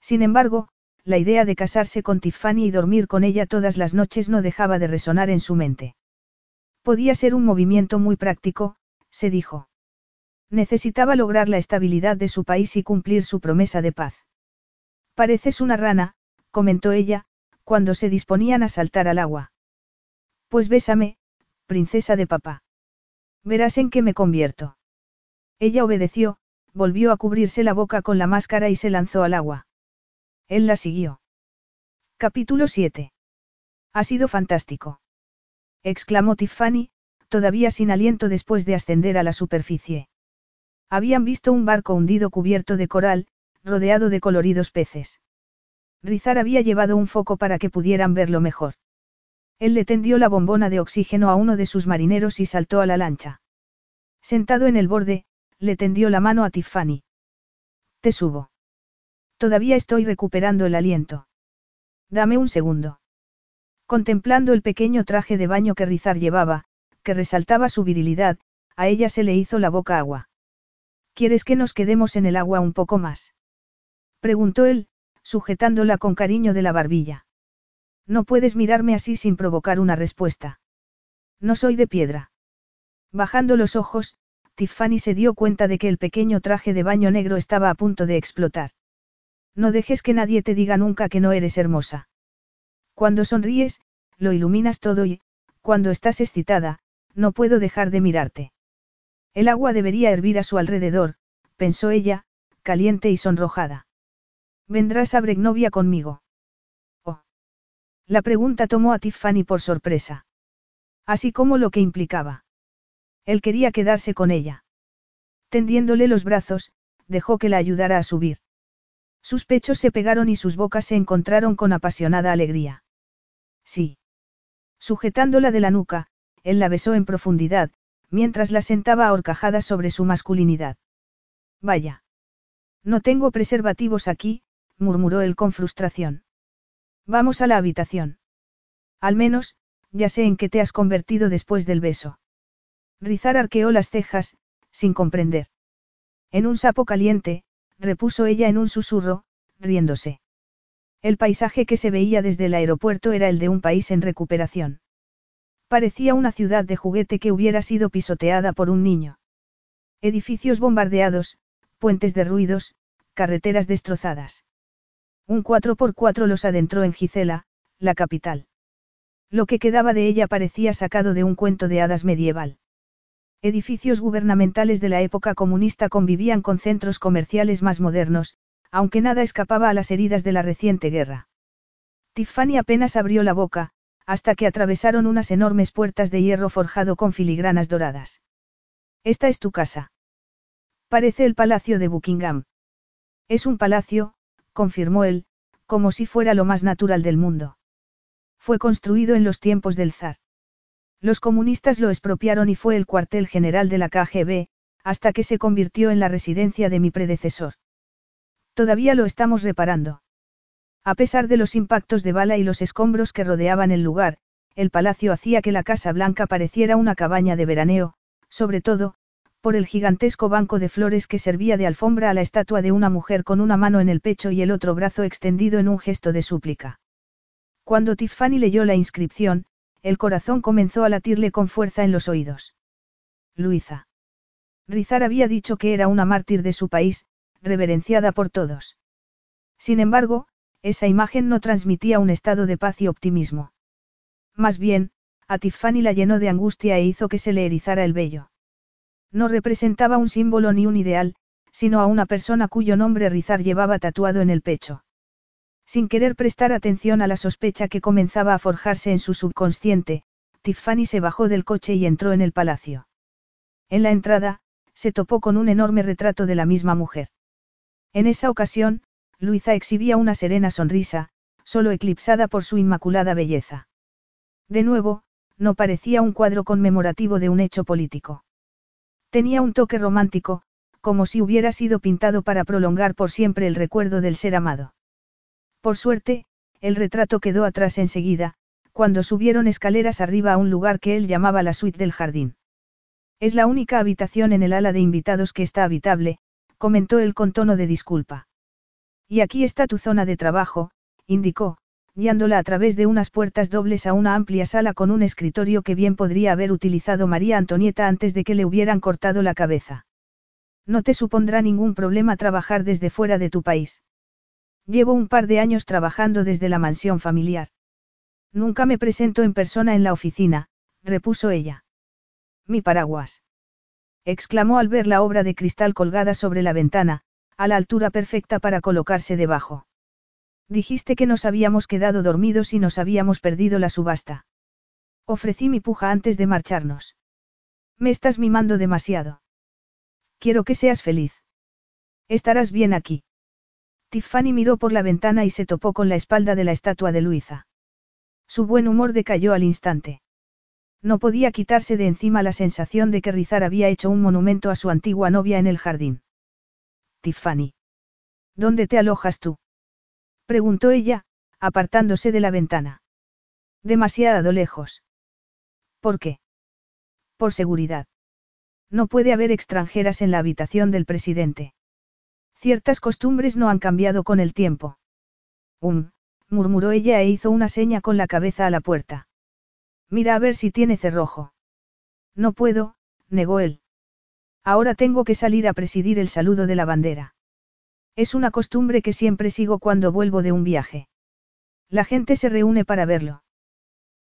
Sin embargo, la idea de casarse con Tiffany y dormir con ella todas las noches no dejaba de resonar en su mente. Podía ser un movimiento muy práctico, se dijo. Necesitaba lograr la estabilidad de su país y cumplir su promesa de paz. Pareces una rana, comentó ella, cuando se disponían a saltar al agua. Pues bésame, princesa de papá. Verás en qué me convierto. Ella obedeció, volvió a cubrirse la boca con la máscara y se lanzó al agua. Él la siguió. Capítulo 7. Ha sido fantástico. exclamó Tiffany, todavía sin aliento después de ascender a la superficie. Habían visto un barco hundido cubierto de coral, rodeado de coloridos peces. Rizar había llevado un foco para que pudieran verlo mejor. Él le tendió la bombona de oxígeno a uno de sus marineros y saltó a la lancha. Sentado en el borde, le tendió la mano a Tiffany. Te subo. Todavía estoy recuperando el aliento. Dame un segundo. Contemplando el pequeño traje de baño que Rizar llevaba, que resaltaba su virilidad, a ella se le hizo la boca agua. ¿Quieres que nos quedemos en el agua un poco más? Preguntó él, sujetándola con cariño de la barbilla. No puedes mirarme así sin provocar una respuesta. No soy de piedra. Bajando los ojos, Tiffany se dio cuenta de que el pequeño traje de baño negro estaba a punto de explotar. No dejes que nadie te diga nunca que no eres hermosa. Cuando sonríes, lo iluminas todo y, cuando estás excitada, no puedo dejar de mirarte. El agua debería hervir a su alrededor, pensó ella, caliente y sonrojada. ¿Vendrás a Bregnovia conmigo? Oh. La pregunta tomó a Tiffany por sorpresa. Así como lo que implicaba. Él quería quedarse con ella. Tendiéndole los brazos, dejó que la ayudara a subir. Sus pechos se pegaron y sus bocas se encontraron con apasionada alegría. Sí. Sujetándola de la nuca, él la besó en profundidad, mientras la sentaba ahorcajada sobre su masculinidad. Vaya. No tengo preservativos aquí, murmuró él con frustración. Vamos a la habitación. Al menos, ya sé en qué te has convertido después del beso. Rizar arqueó las cejas, sin comprender. En un sapo caliente, repuso ella en un susurro, riéndose. El paisaje que se veía desde el aeropuerto era el de un país en recuperación. Parecía una ciudad de juguete que hubiera sido pisoteada por un niño. Edificios bombardeados, puentes derruidos, carreteras destrozadas. Un 4x4 los adentró en Gicela, la capital. Lo que quedaba de ella parecía sacado de un cuento de hadas medieval. Edificios gubernamentales de la época comunista convivían con centros comerciales más modernos, aunque nada escapaba a las heridas de la reciente guerra. Tiffany apenas abrió la boca, hasta que atravesaron unas enormes puertas de hierro forjado con filigranas doradas. Esta es tu casa. Parece el palacio de Buckingham. Es un palacio, confirmó él, como si fuera lo más natural del mundo. Fue construido en los tiempos del zar. Los comunistas lo expropiaron y fue el cuartel general de la KGB, hasta que se convirtió en la residencia de mi predecesor. Todavía lo estamos reparando. A pesar de los impactos de bala y los escombros que rodeaban el lugar, el palacio hacía que la Casa Blanca pareciera una cabaña de veraneo, sobre todo, por el gigantesco banco de flores que servía de alfombra a la estatua de una mujer con una mano en el pecho y el otro brazo extendido en un gesto de súplica. Cuando Tiffany leyó la inscripción, el corazón comenzó a latirle con fuerza en los oídos. Luisa. Rizar había dicho que era una mártir de su país, reverenciada por todos. Sin embargo, esa imagen no transmitía un estado de paz y optimismo. Más bien, a Tiffany la llenó de angustia e hizo que se le erizara el vello. No representaba un símbolo ni un ideal, sino a una persona cuyo nombre Rizar llevaba tatuado en el pecho. Sin querer prestar atención a la sospecha que comenzaba a forjarse en su subconsciente, Tiffany se bajó del coche y entró en el palacio. En la entrada, se topó con un enorme retrato de la misma mujer. En esa ocasión, Luisa exhibía una serena sonrisa, solo eclipsada por su inmaculada belleza. De nuevo, no parecía un cuadro conmemorativo de un hecho político. Tenía un toque romántico, como si hubiera sido pintado para prolongar por siempre el recuerdo del ser amado. Por suerte, el retrato quedó atrás enseguida, cuando subieron escaleras arriba a un lugar que él llamaba la suite del jardín. Es la única habitación en el ala de invitados que está habitable, comentó él con tono de disculpa. Y aquí está tu zona de trabajo, indicó, guiándola a través de unas puertas dobles a una amplia sala con un escritorio que bien podría haber utilizado María Antonieta antes de que le hubieran cortado la cabeza. No te supondrá ningún problema trabajar desde fuera de tu país. Llevo un par de años trabajando desde la mansión familiar. Nunca me presento en persona en la oficina, repuso ella. Mi paraguas. exclamó al ver la obra de cristal colgada sobre la ventana, a la altura perfecta para colocarse debajo. Dijiste que nos habíamos quedado dormidos y nos habíamos perdido la subasta. Ofrecí mi puja antes de marcharnos. Me estás mimando demasiado. Quiero que seas feliz. Estarás bien aquí. Tiffany miró por la ventana y se topó con la espalda de la estatua de Luisa. Su buen humor decayó al instante. No podía quitarse de encima la sensación de que Rizar había hecho un monumento a su antigua novia en el jardín. Tiffany. ¿Dónde te alojas tú? Preguntó ella, apartándose de la ventana. Demasiado lejos. ¿Por qué? Por seguridad. No puede haber extranjeras en la habitación del presidente. Ciertas costumbres no han cambiado con el tiempo. Um, murmuró ella e hizo una seña con la cabeza a la puerta. Mira a ver si tiene cerrojo. No puedo, negó él. Ahora tengo que salir a presidir el saludo de la bandera. Es una costumbre que siempre sigo cuando vuelvo de un viaje. La gente se reúne para verlo.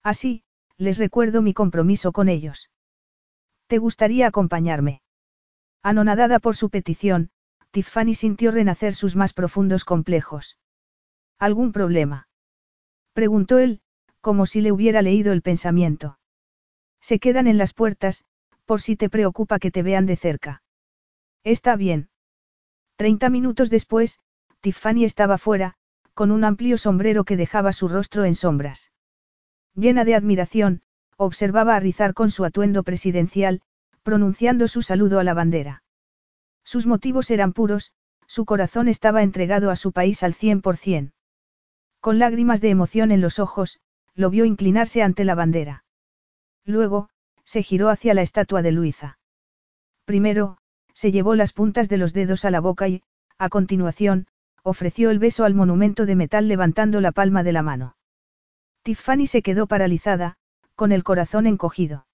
Así, les recuerdo mi compromiso con ellos. ¿Te gustaría acompañarme? Anonadada por su petición, Tiffany sintió renacer sus más profundos complejos. ¿Algún problema? Preguntó él, como si le hubiera leído el pensamiento. Se quedan en las puertas, por si te preocupa que te vean de cerca. Está bien. Treinta minutos después, Tiffany estaba fuera, con un amplio sombrero que dejaba su rostro en sombras. Llena de admiración, observaba a Rizar con su atuendo presidencial, pronunciando su saludo a la bandera. Sus motivos eran puros, su corazón estaba entregado a su país al cien por cien. Con lágrimas de emoción en los ojos, lo vio inclinarse ante la bandera. Luego, se giró hacia la estatua de Luisa. Primero, se llevó las puntas de los dedos a la boca y, a continuación, ofreció el beso al monumento de metal levantando la palma de la mano. Tiffany se quedó paralizada, con el corazón encogido.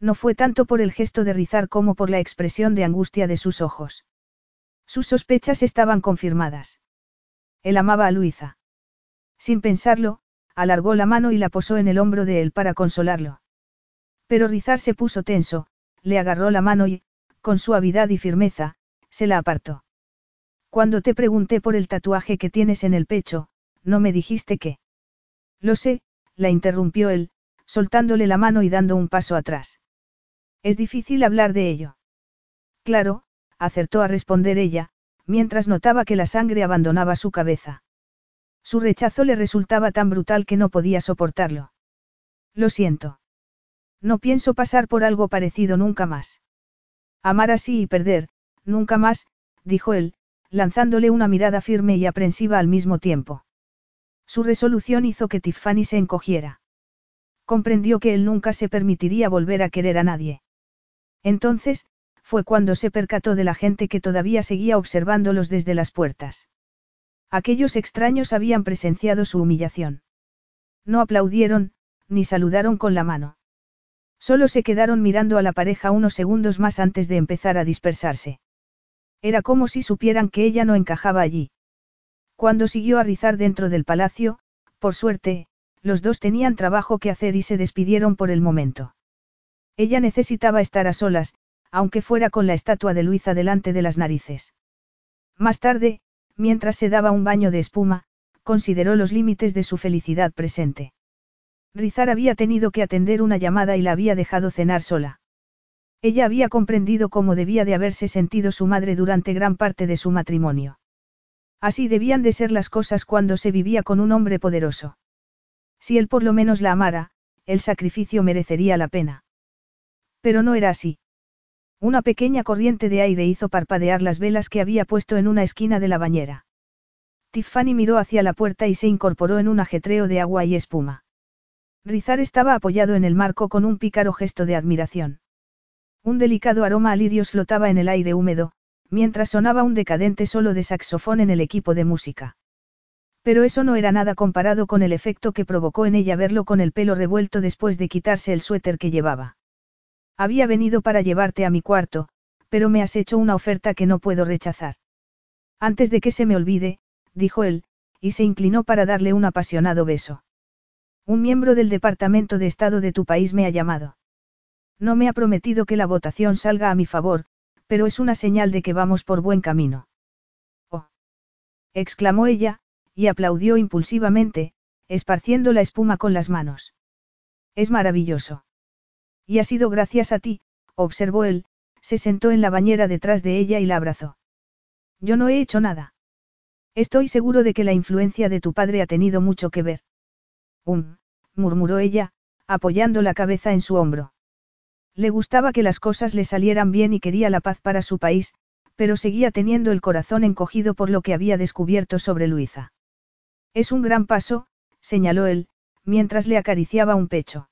No fue tanto por el gesto de rizar como por la expresión de angustia de sus ojos. Sus sospechas estaban confirmadas. Él amaba a Luisa. Sin pensarlo, alargó la mano y la posó en el hombro de él para consolarlo. Pero Rizar se puso tenso, le agarró la mano y, con suavidad y firmeza, se la apartó. Cuando te pregunté por el tatuaje que tienes en el pecho, no me dijiste qué. Lo sé, la interrumpió él, soltándole la mano y dando un paso atrás. Es difícil hablar de ello. Claro, acertó a responder ella, mientras notaba que la sangre abandonaba su cabeza. Su rechazo le resultaba tan brutal que no podía soportarlo. Lo siento. No pienso pasar por algo parecido nunca más. Amar así y perder, nunca más, dijo él, lanzándole una mirada firme y aprensiva al mismo tiempo. Su resolución hizo que Tiffany se encogiera. Comprendió que él nunca se permitiría volver a querer a nadie. Entonces, fue cuando se percató de la gente que todavía seguía observándolos desde las puertas. Aquellos extraños habían presenciado su humillación. No aplaudieron, ni saludaron con la mano. Solo se quedaron mirando a la pareja unos segundos más antes de empezar a dispersarse. Era como si supieran que ella no encajaba allí. Cuando siguió a rizar dentro del palacio, por suerte, los dos tenían trabajo que hacer y se despidieron por el momento. Ella necesitaba estar a solas, aunque fuera con la estatua de Luisa delante de las narices. Más tarde, mientras se daba un baño de espuma, consideró los límites de su felicidad presente. Rizar había tenido que atender una llamada y la había dejado cenar sola. Ella había comprendido cómo debía de haberse sentido su madre durante gran parte de su matrimonio. Así debían de ser las cosas cuando se vivía con un hombre poderoso. Si él por lo menos la amara, el sacrificio merecería la pena. Pero no era así. Una pequeña corriente de aire hizo parpadear las velas que había puesto en una esquina de la bañera. Tiffany miró hacia la puerta y se incorporó en un ajetreo de agua y espuma. Rizar estaba apoyado en el marco con un pícaro gesto de admiración. Un delicado aroma a lirios flotaba en el aire húmedo, mientras sonaba un decadente solo de saxofón en el equipo de música. Pero eso no era nada comparado con el efecto que provocó en ella verlo con el pelo revuelto después de quitarse el suéter que llevaba. Había venido para llevarte a mi cuarto, pero me has hecho una oferta que no puedo rechazar. Antes de que se me olvide, dijo él, y se inclinó para darle un apasionado beso. Un miembro del Departamento de Estado de tu país me ha llamado. No me ha prometido que la votación salga a mi favor, pero es una señal de que vamos por buen camino. Oh. exclamó ella, y aplaudió impulsivamente, esparciendo la espuma con las manos. Es maravilloso. Y ha sido gracias a ti, observó él, se sentó en la bañera detrás de ella y la abrazó. Yo no he hecho nada. Estoy seguro de que la influencia de tu padre ha tenido mucho que ver. Um, murmuró ella, apoyando la cabeza en su hombro. Le gustaba que las cosas le salieran bien y quería la paz para su país, pero seguía teniendo el corazón encogido por lo que había descubierto sobre Luisa. Es un gran paso, señaló él, mientras le acariciaba un pecho.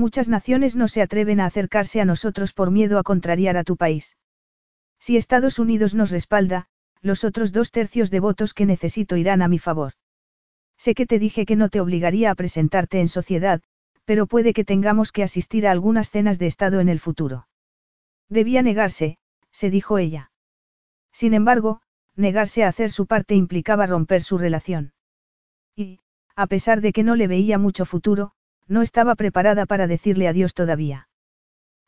Muchas naciones no se atreven a acercarse a nosotros por miedo a contrariar a tu país. Si Estados Unidos nos respalda, los otros dos tercios de votos que necesito irán a mi favor. Sé que te dije que no te obligaría a presentarte en sociedad, pero puede que tengamos que asistir a algunas cenas de Estado en el futuro. Debía negarse, se dijo ella. Sin embargo, negarse a hacer su parte implicaba romper su relación. Y, a pesar de que no le veía mucho futuro, no estaba preparada para decirle adiós todavía.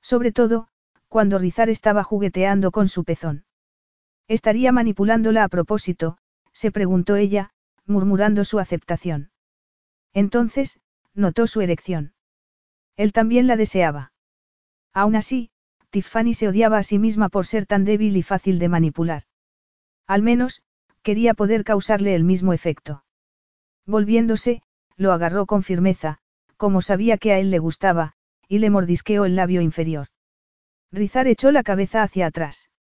Sobre todo, cuando Rizar estaba jugueteando con su pezón. ¿Estaría manipulándola a propósito? se preguntó ella, murmurando su aceptación. Entonces, notó su erección. Él también la deseaba. Aún así, Tiffany se odiaba a sí misma por ser tan débil y fácil de manipular. Al menos, quería poder causarle el mismo efecto. Volviéndose, lo agarró con firmeza, como sabía que a él le gustaba, y le mordisqueó el labio inferior. Rizar echó la cabeza hacia atrás.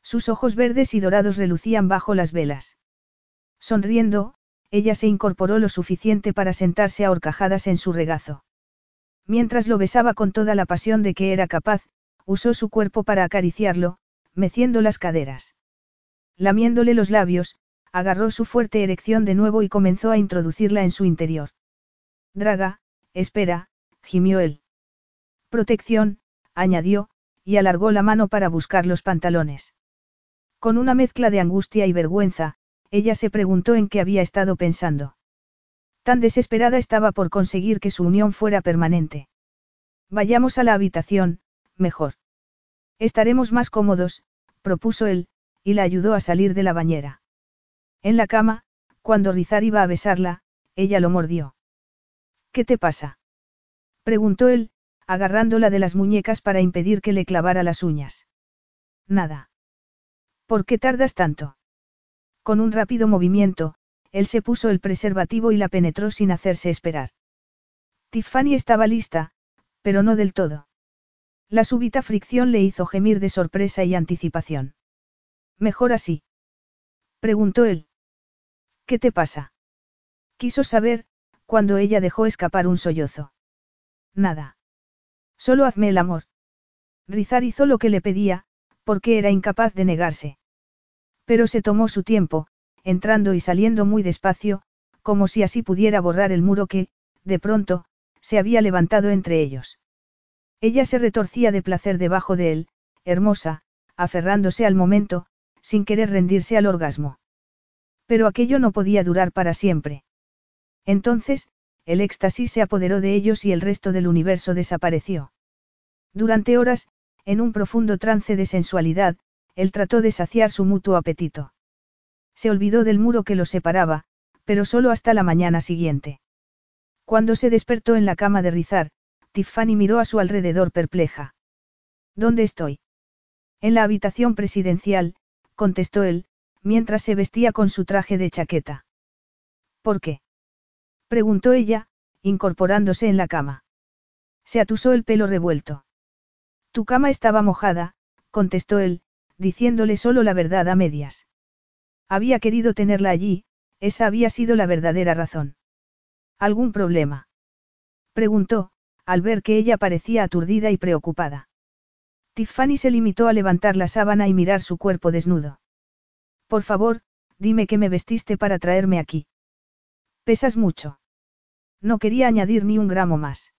Sus ojos verdes y dorados relucían bajo las velas. Sonriendo, ella se incorporó lo suficiente para sentarse a horcajadas en su regazo. Mientras lo besaba con toda la pasión de que era capaz, usó su cuerpo para acariciarlo, meciendo las caderas. Lamiéndole los labios, agarró su fuerte erección de nuevo y comenzó a introducirla en su interior. Draga, espera, gimió él. Protección, añadió, y alargó la mano para buscar los pantalones. Con una mezcla de angustia y vergüenza, ella se preguntó en qué había estado pensando. Tan desesperada estaba por conseguir que su unión fuera permanente. Vayamos a la habitación, mejor. Estaremos más cómodos, propuso él, y la ayudó a salir de la bañera. En la cama, cuando Rizar iba a besarla, ella lo mordió. ¿Qué te pasa? preguntó él, agarrándola de las muñecas para impedir que le clavara las uñas. Nada. ¿Por qué tardas tanto? Con un rápido movimiento, él se puso el preservativo y la penetró sin hacerse esperar. Tiffany estaba lista, pero no del todo. La súbita fricción le hizo gemir de sorpresa y anticipación. Mejor así. Preguntó él. ¿Qué te pasa? Quiso saber, cuando ella dejó escapar un sollozo. Nada. Solo hazme el amor. Rizar hizo lo que le pedía, porque era incapaz de negarse. Pero se tomó su tiempo, entrando y saliendo muy despacio, como si así pudiera borrar el muro que, de pronto, se había levantado entre ellos. Ella se retorcía de placer debajo de él, hermosa, aferrándose al momento, sin querer rendirse al orgasmo. Pero aquello no podía durar para siempre. Entonces, el éxtasis se apoderó de ellos y el resto del universo desapareció. Durante horas, en un profundo trance de sensualidad, él trató de saciar su mutuo apetito. Se olvidó del muro que los separaba, pero solo hasta la mañana siguiente. Cuando se despertó en la cama de Rizar, Tiffany miró a su alrededor perpleja. ¿Dónde estoy? En la habitación presidencial, contestó él, mientras se vestía con su traje de chaqueta. ¿Por qué? Preguntó ella, incorporándose en la cama. Se atusó el pelo revuelto. Tu cama estaba mojada, contestó él, diciéndole solo la verdad a medias. Había querido tenerla allí, esa había sido la verdadera razón. ¿Algún problema? Preguntó, al ver que ella parecía aturdida y preocupada. Tiffany se limitó a levantar la sábana y mirar su cuerpo desnudo. Por favor, dime que me vestiste para traerme aquí. Pesas mucho. No quería añadir ni un gramo más.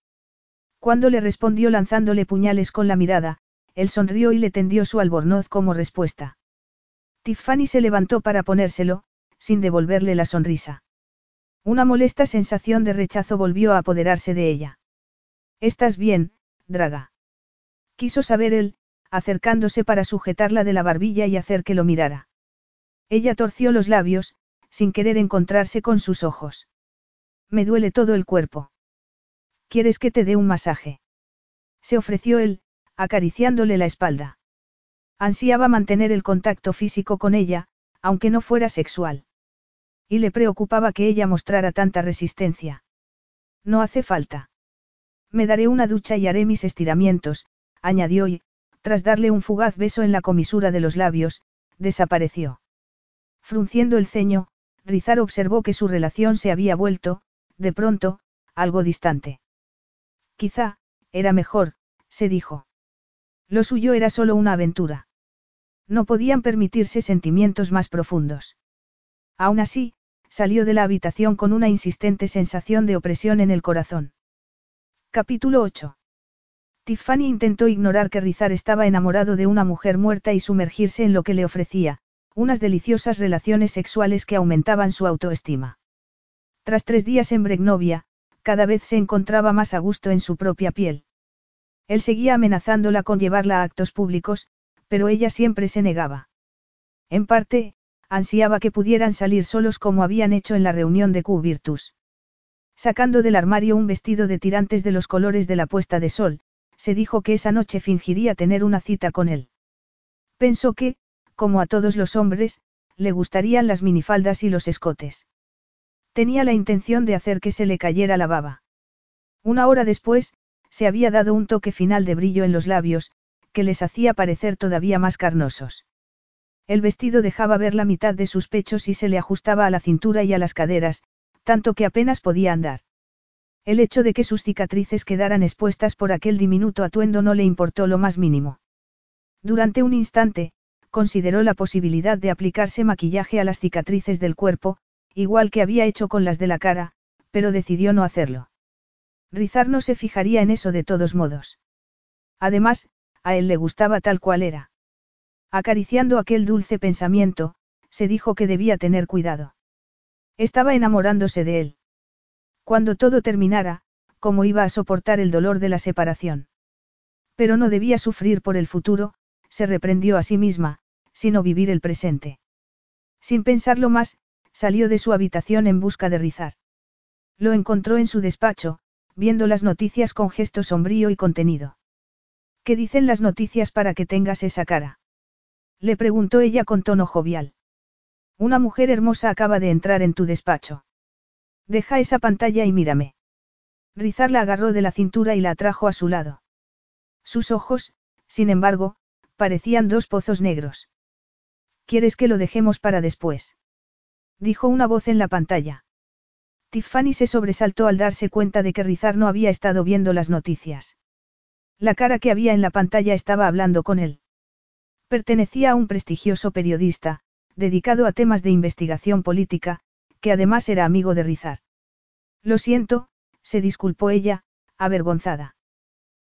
Cuando le respondió lanzándole puñales con la mirada, él sonrió y le tendió su albornoz como respuesta. Tiffany se levantó para ponérselo, sin devolverle la sonrisa. Una molesta sensación de rechazo volvió a apoderarse de ella. ¿Estás bien, Draga? Quiso saber él, acercándose para sujetarla de la barbilla y hacer que lo mirara. Ella torció los labios, sin querer encontrarse con sus ojos. Me duele todo el cuerpo. ¿Quieres que te dé un masaje? Se ofreció él, acariciándole la espalda. Ansiaba mantener el contacto físico con ella, aunque no fuera sexual. Y le preocupaba que ella mostrara tanta resistencia. No hace falta. Me daré una ducha y haré mis estiramientos, añadió y, tras darle un fugaz beso en la comisura de los labios, desapareció. Frunciendo el ceño, Rizar observó que su relación se había vuelto, de pronto, algo distante. Quizá, era mejor, se dijo. Lo suyo era solo una aventura. No podían permitirse sentimientos más profundos. Aún así, salió de la habitación con una insistente sensación de opresión en el corazón. Capítulo 8. Tiffany intentó ignorar que Rizar estaba enamorado de una mujer muerta y sumergirse en lo que le ofrecía, unas deliciosas relaciones sexuales que aumentaban su autoestima. Tras tres días en Bregnovia, cada vez se encontraba más a gusto en su propia piel. Él seguía amenazándola con llevarla a actos públicos, pero ella siempre se negaba. En parte, ansiaba que pudieran salir solos como habían hecho en la reunión de Q Virtus. Sacando del armario un vestido de tirantes de los colores de la puesta de sol, se dijo que esa noche fingiría tener una cita con él. Pensó que, como a todos los hombres, le gustarían las minifaldas y los escotes. Tenía la intención de hacer que se le cayera la baba. Una hora después, se había dado un toque final de brillo en los labios, que les hacía parecer todavía más carnosos. El vestido dejaba ver la mitad de sus pechos y se le ajustaba a la cintura y a las caderas, tanto que apenas podía andar. El hecho de que sus cicatrices quedaran expuestas por aquel diminuto atuendo no le importó lo más mínimo. Durante un instante, consideró la posibilidad de aplicarse maquillaje a las cicatrices del cuerpo, igual que había hecho con las de la cara, pero decidió no hacerlo. Rizar no se fijaría en eso de todos modos. Además, a él le gustaba tal cual era. Acariciando aquel dulce pensamiento, se dijo que debía tener cuidado. Estaba enamorándose de él. Cuando todo terminara, ¿cómo iba a soportar el dolor de la separación? Pero no debía sufrir por el futuro, se reprendió a sí misma, sino vivir el presente. Sin pensarlo más, salió de su habitación en busca de Rizar. Lo encontró en su despacho, viendo las noticias con gesto sombrío y contenido. ¿Qué dicen las noticias para que tengas esa cara? Le preguntó ella con tono jovial. Una mujer hermosa acaba de entrar en tu despacho. Deja esa pantalla y mírame. Rizar la agarró de la cintura y la atrajo a su lado. Sus ojos, sin embargo, parecían dos pozos negros. ¿Quieres que lo dejemos para después? Dijo una voz en la pantalla. Tiffany se sobresaltó al darse cuenta de que Rizar no había estado viendo las noticias. La cara que había en la pantalla estaba hablando con él. Pertenecía a un prestigioso periodista, dedicado a temas de investigación política, que además era amigo de Rizar. Lo siento, se disculpó ella, avergonzada.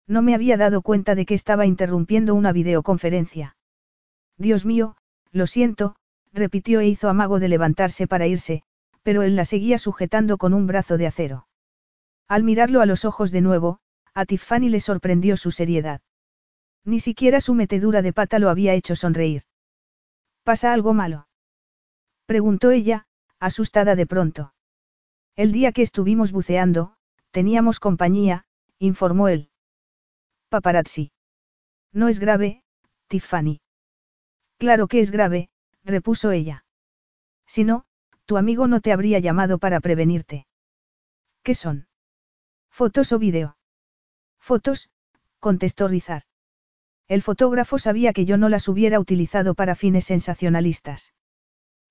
No me había dado cuenta de que estaba interrumpiendo una videoconferencia. Dios mío, lo siento, repitió e hizo amago de levantarse para irse, pero él la seguía sujetando con un brazo de acero. Al mirarlo a los ojos de nuevo, a Tiffany le sorprendió su seriedad. Ni siquiera su metedura de pata lo había hecho sonreír. ¿Pasa algo malo? Preguntó ella, asustada de pronto. El día que estuvimos buceando, teníamos compañía, informó él. Paparazzi. No es grave, Tiffany. Claro que es grave, repuso ella. Si no, tu amigo no te habría llamado para prevenirte. ¿Qué son? ¿Fotos o video? Fotos, contestó Rizar. El fotógrafo sabía que yo no las hubiera utilizado para fines sensacionalistas.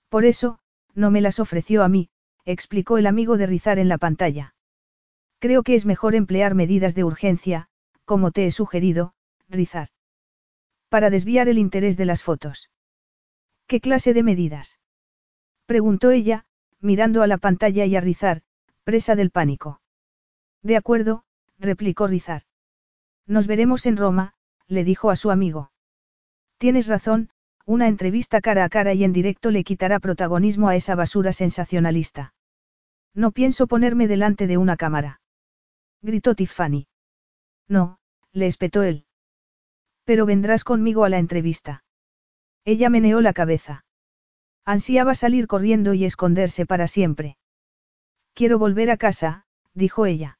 Por eso, no me las ofreció a mí, explicó el amigo de Rizar en la pantalla. Creo que es mejor emplear medidas de urgencia, como te he sugerido, Rizar. Para desviar el interés de las fotos. ¿Qué clase de medidas? Preguntó ella, mirando a la pantalla y a Rizar, presa del pánico. De acuerdo, replicó Rizar. Nos veremos en Roma, le dijo a su amigo. Tienes razón, una entrevista cara a cara y en directo le quitará protagonismo a esa basura sensacionalista. No pienso ponerme delante de una cámara. Gritó Tiffany. No, le espetó él. Pero vendrás conmigo a la entrevista. Ella meneó la cabeza. Ansiaba salir corriendo y esconderse para siempre. Quiero volver a casa, dijo ella.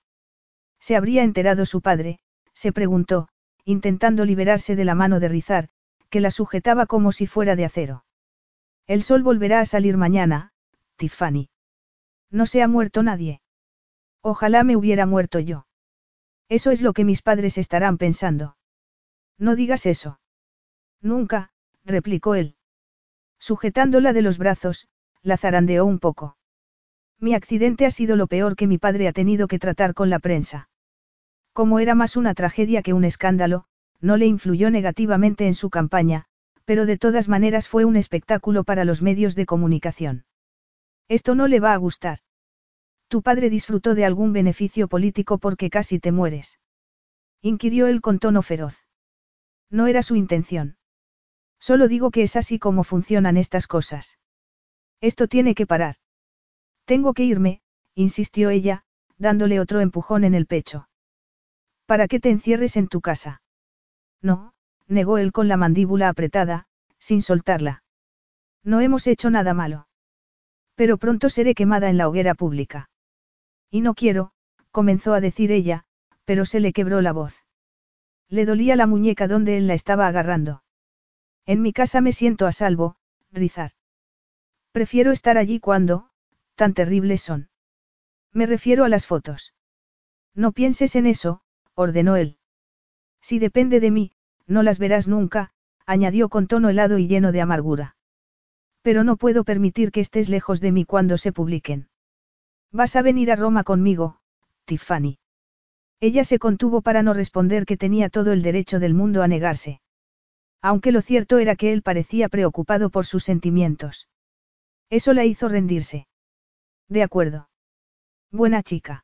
¿Se habría enterado su padre? se preguntó, intentando liberarse de la mano de Rizar, que la sujetaba como si fuera de acero. El sol volverá a salir mañana, Tiffany. No se ha muerto nadie. Ojalá me hubiera muerto yo. Eso es lo que mis padres estarán pensando. No digas eso. Nunca, replicó él. Sujetándola de los brazos, la zarandeó un poco. Mi accidente ha sido lo peor que mi padre ha tenido que tratar con la prensa. Como era más una tragedia que un escándalo, no le influyó negativamente en su campaña, pero de todas maneras fue un espectáculo para los medios de comunicación. Esto no le va a gustar. Tu padre disfrutó de algún beneficio político porque casi te mueres. Inquirió él con tono feroz. No era su intención. Solo digo que es así como funcionan estas cosas. Esto tiene que parar. Tengo que irme, insistió ella, dándole otro empujón en el pecho. ¿Para qué te encierres en tu casa? No, negó él con la mandíbula apretada, sin soltarla. No hemos hecho nada malo. Pero pronto seré quemada en la hoguera pública. Y no quiero, comenzó a decir ella, pero se le quebró la voz. Le dolía la muñeca donde él la estaba agarrando. En mi casa me siento a salvo, Rizar. Prefiero estar allí cuando, tan terribles son. Me refiero a las fotos. No pienses en eso, ordenó él. Si depende de mí, no las verás nunca, añadió con tono helado y lleno de amargura. Pero no puedo permitir que estés lejos de mí cuando se publiquen. Vas a venir a Roma conmigo, Tiffany. Ella se contuvo para no responder que tenía todo el derecho del mundo a negarse. Aunque lo cierto era que él parecía preocupado por sus sentimientos. Eso la hizo rendirse. De acuerdo. Buena chica.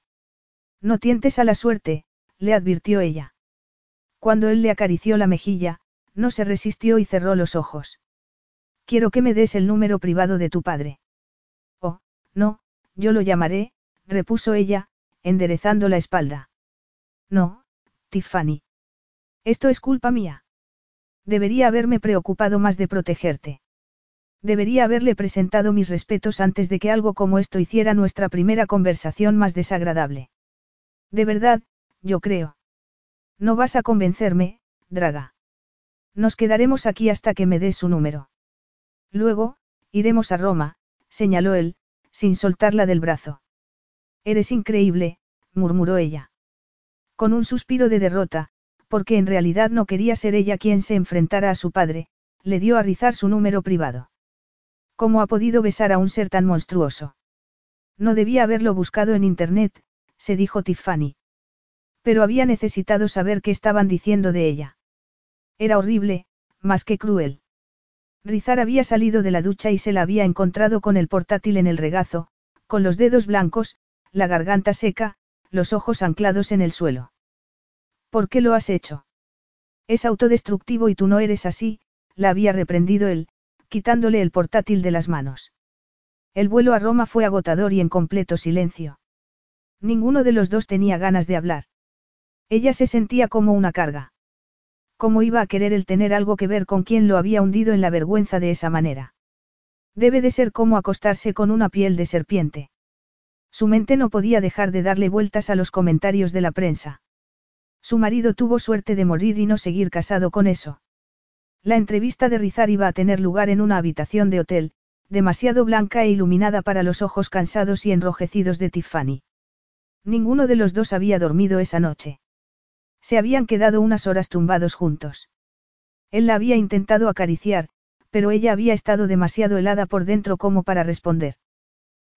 No tientes a la suerte, le advirtió ella. Cuando él le acarició la mejilla, no se resistió y cerró los ojos. Quiero que me des el número privado de tu padre. Oh, no, yo lo llamaré, repuso ella, enderezando la espalda. No, Tiffany. Esto es culpa mía. Debería haberme preocupado más de protegerte. Debería haberle presentado mis respetos antes de que algo como esto hiciera nuestra primera conversación más desagradable. De verdad, yo creo. No vas a convencerme, Draga. Nos quedaremos aquí hasta que me des su número. Luego, iremos a Roma, señaló él, sin soltarla del brazo. Eres increíble, murmuró ella. Con un suspiro de derrota, porque en realidad no quería ser ella quien se enfrentara a su padre, le dio a rizar su número privado. ¿Cómo ha podido besar a un ser tan monstruoso? No debía haberlo buscado en Internet, se dijo Tiffany. Pero había necesitado saber qué estaban diciendo de ella. Era horrible, más que cruel. Rizar había salido de la ducha y se la había encontrado con el portátil en el regazo, con los dedos blancos, la garganta seca, los ojos anclados en el suelo. ¿Por qué lo has hecho? Es autodestructivo y tú no eres así, la había reprendido él, quitándole el portátil de las manos. El vuelo a Roma fue agotador y en completo silencio. Ninguno de los dos tenía ganas de hablar. Ella se sentía como una carga. ¿Cómo iba a querer el tener algo que ver con quien lo había hundido en la vergüenza de esa manera? Debe de ser como acostarse con una piel de serpiente. Su mente no podía dejar de darle vueltas a los comentarios de la prensa. Su marido tuvo suerte de morir y no seguir casado con eso. La entrevista de Rizar iba a tener lugar en una habitación de hotel, demasiado blanca e iluminada para los ojos cansados y enrojecidos de Tiffany. Ninguno de los dos había dormido esa noche. Se habían quedado unas horas tumbados juntos. Él la había intentado acariciar, pero ella había estado demasiado helada por dentro como para responder.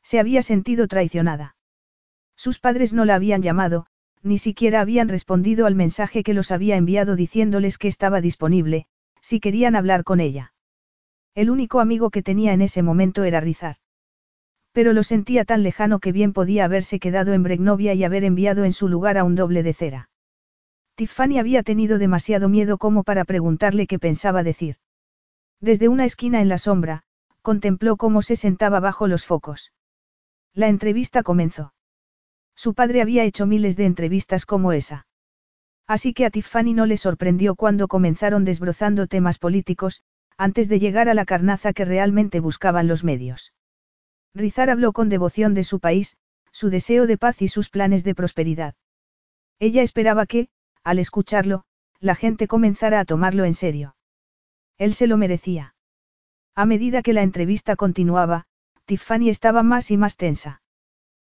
Se había sentido traicionada. Sus padres no la habían llamado, ni siquiera habían respondido al mensaje que los había enviado diciéndoles que estaba disponible, si querían hablar con ella. El único amigo que tenía en ese momento era Rizar. Pero lo sentía tan lejano que bien podía haberse quedado en Bregnovia y haber enviado en su lugar a un doble de cera. Tiffany había tenido demasiado miedo como para preguntarle qué pensaba decir. Desde una esquina en la sombra, contempló cómo se sentaba bajo los focos. La entrevista comenzó. Su padre había hecho miles de entrevistas como esa. Así que a Tiffany no le sorprendió cuando comenzaron desbrozando temas políticos, antes de llegar a la carnaza que realmente buscaban los medios. Rizar habló con devoción de su país, su deseo de paz y sus planes de prosperidad. Ella esperaba que, al escucharlo, la gente comenzara a tomarlo en serio. Él se lo merecía. A medida que la entrevista continuaba, Tiffany estaba más y más tensa.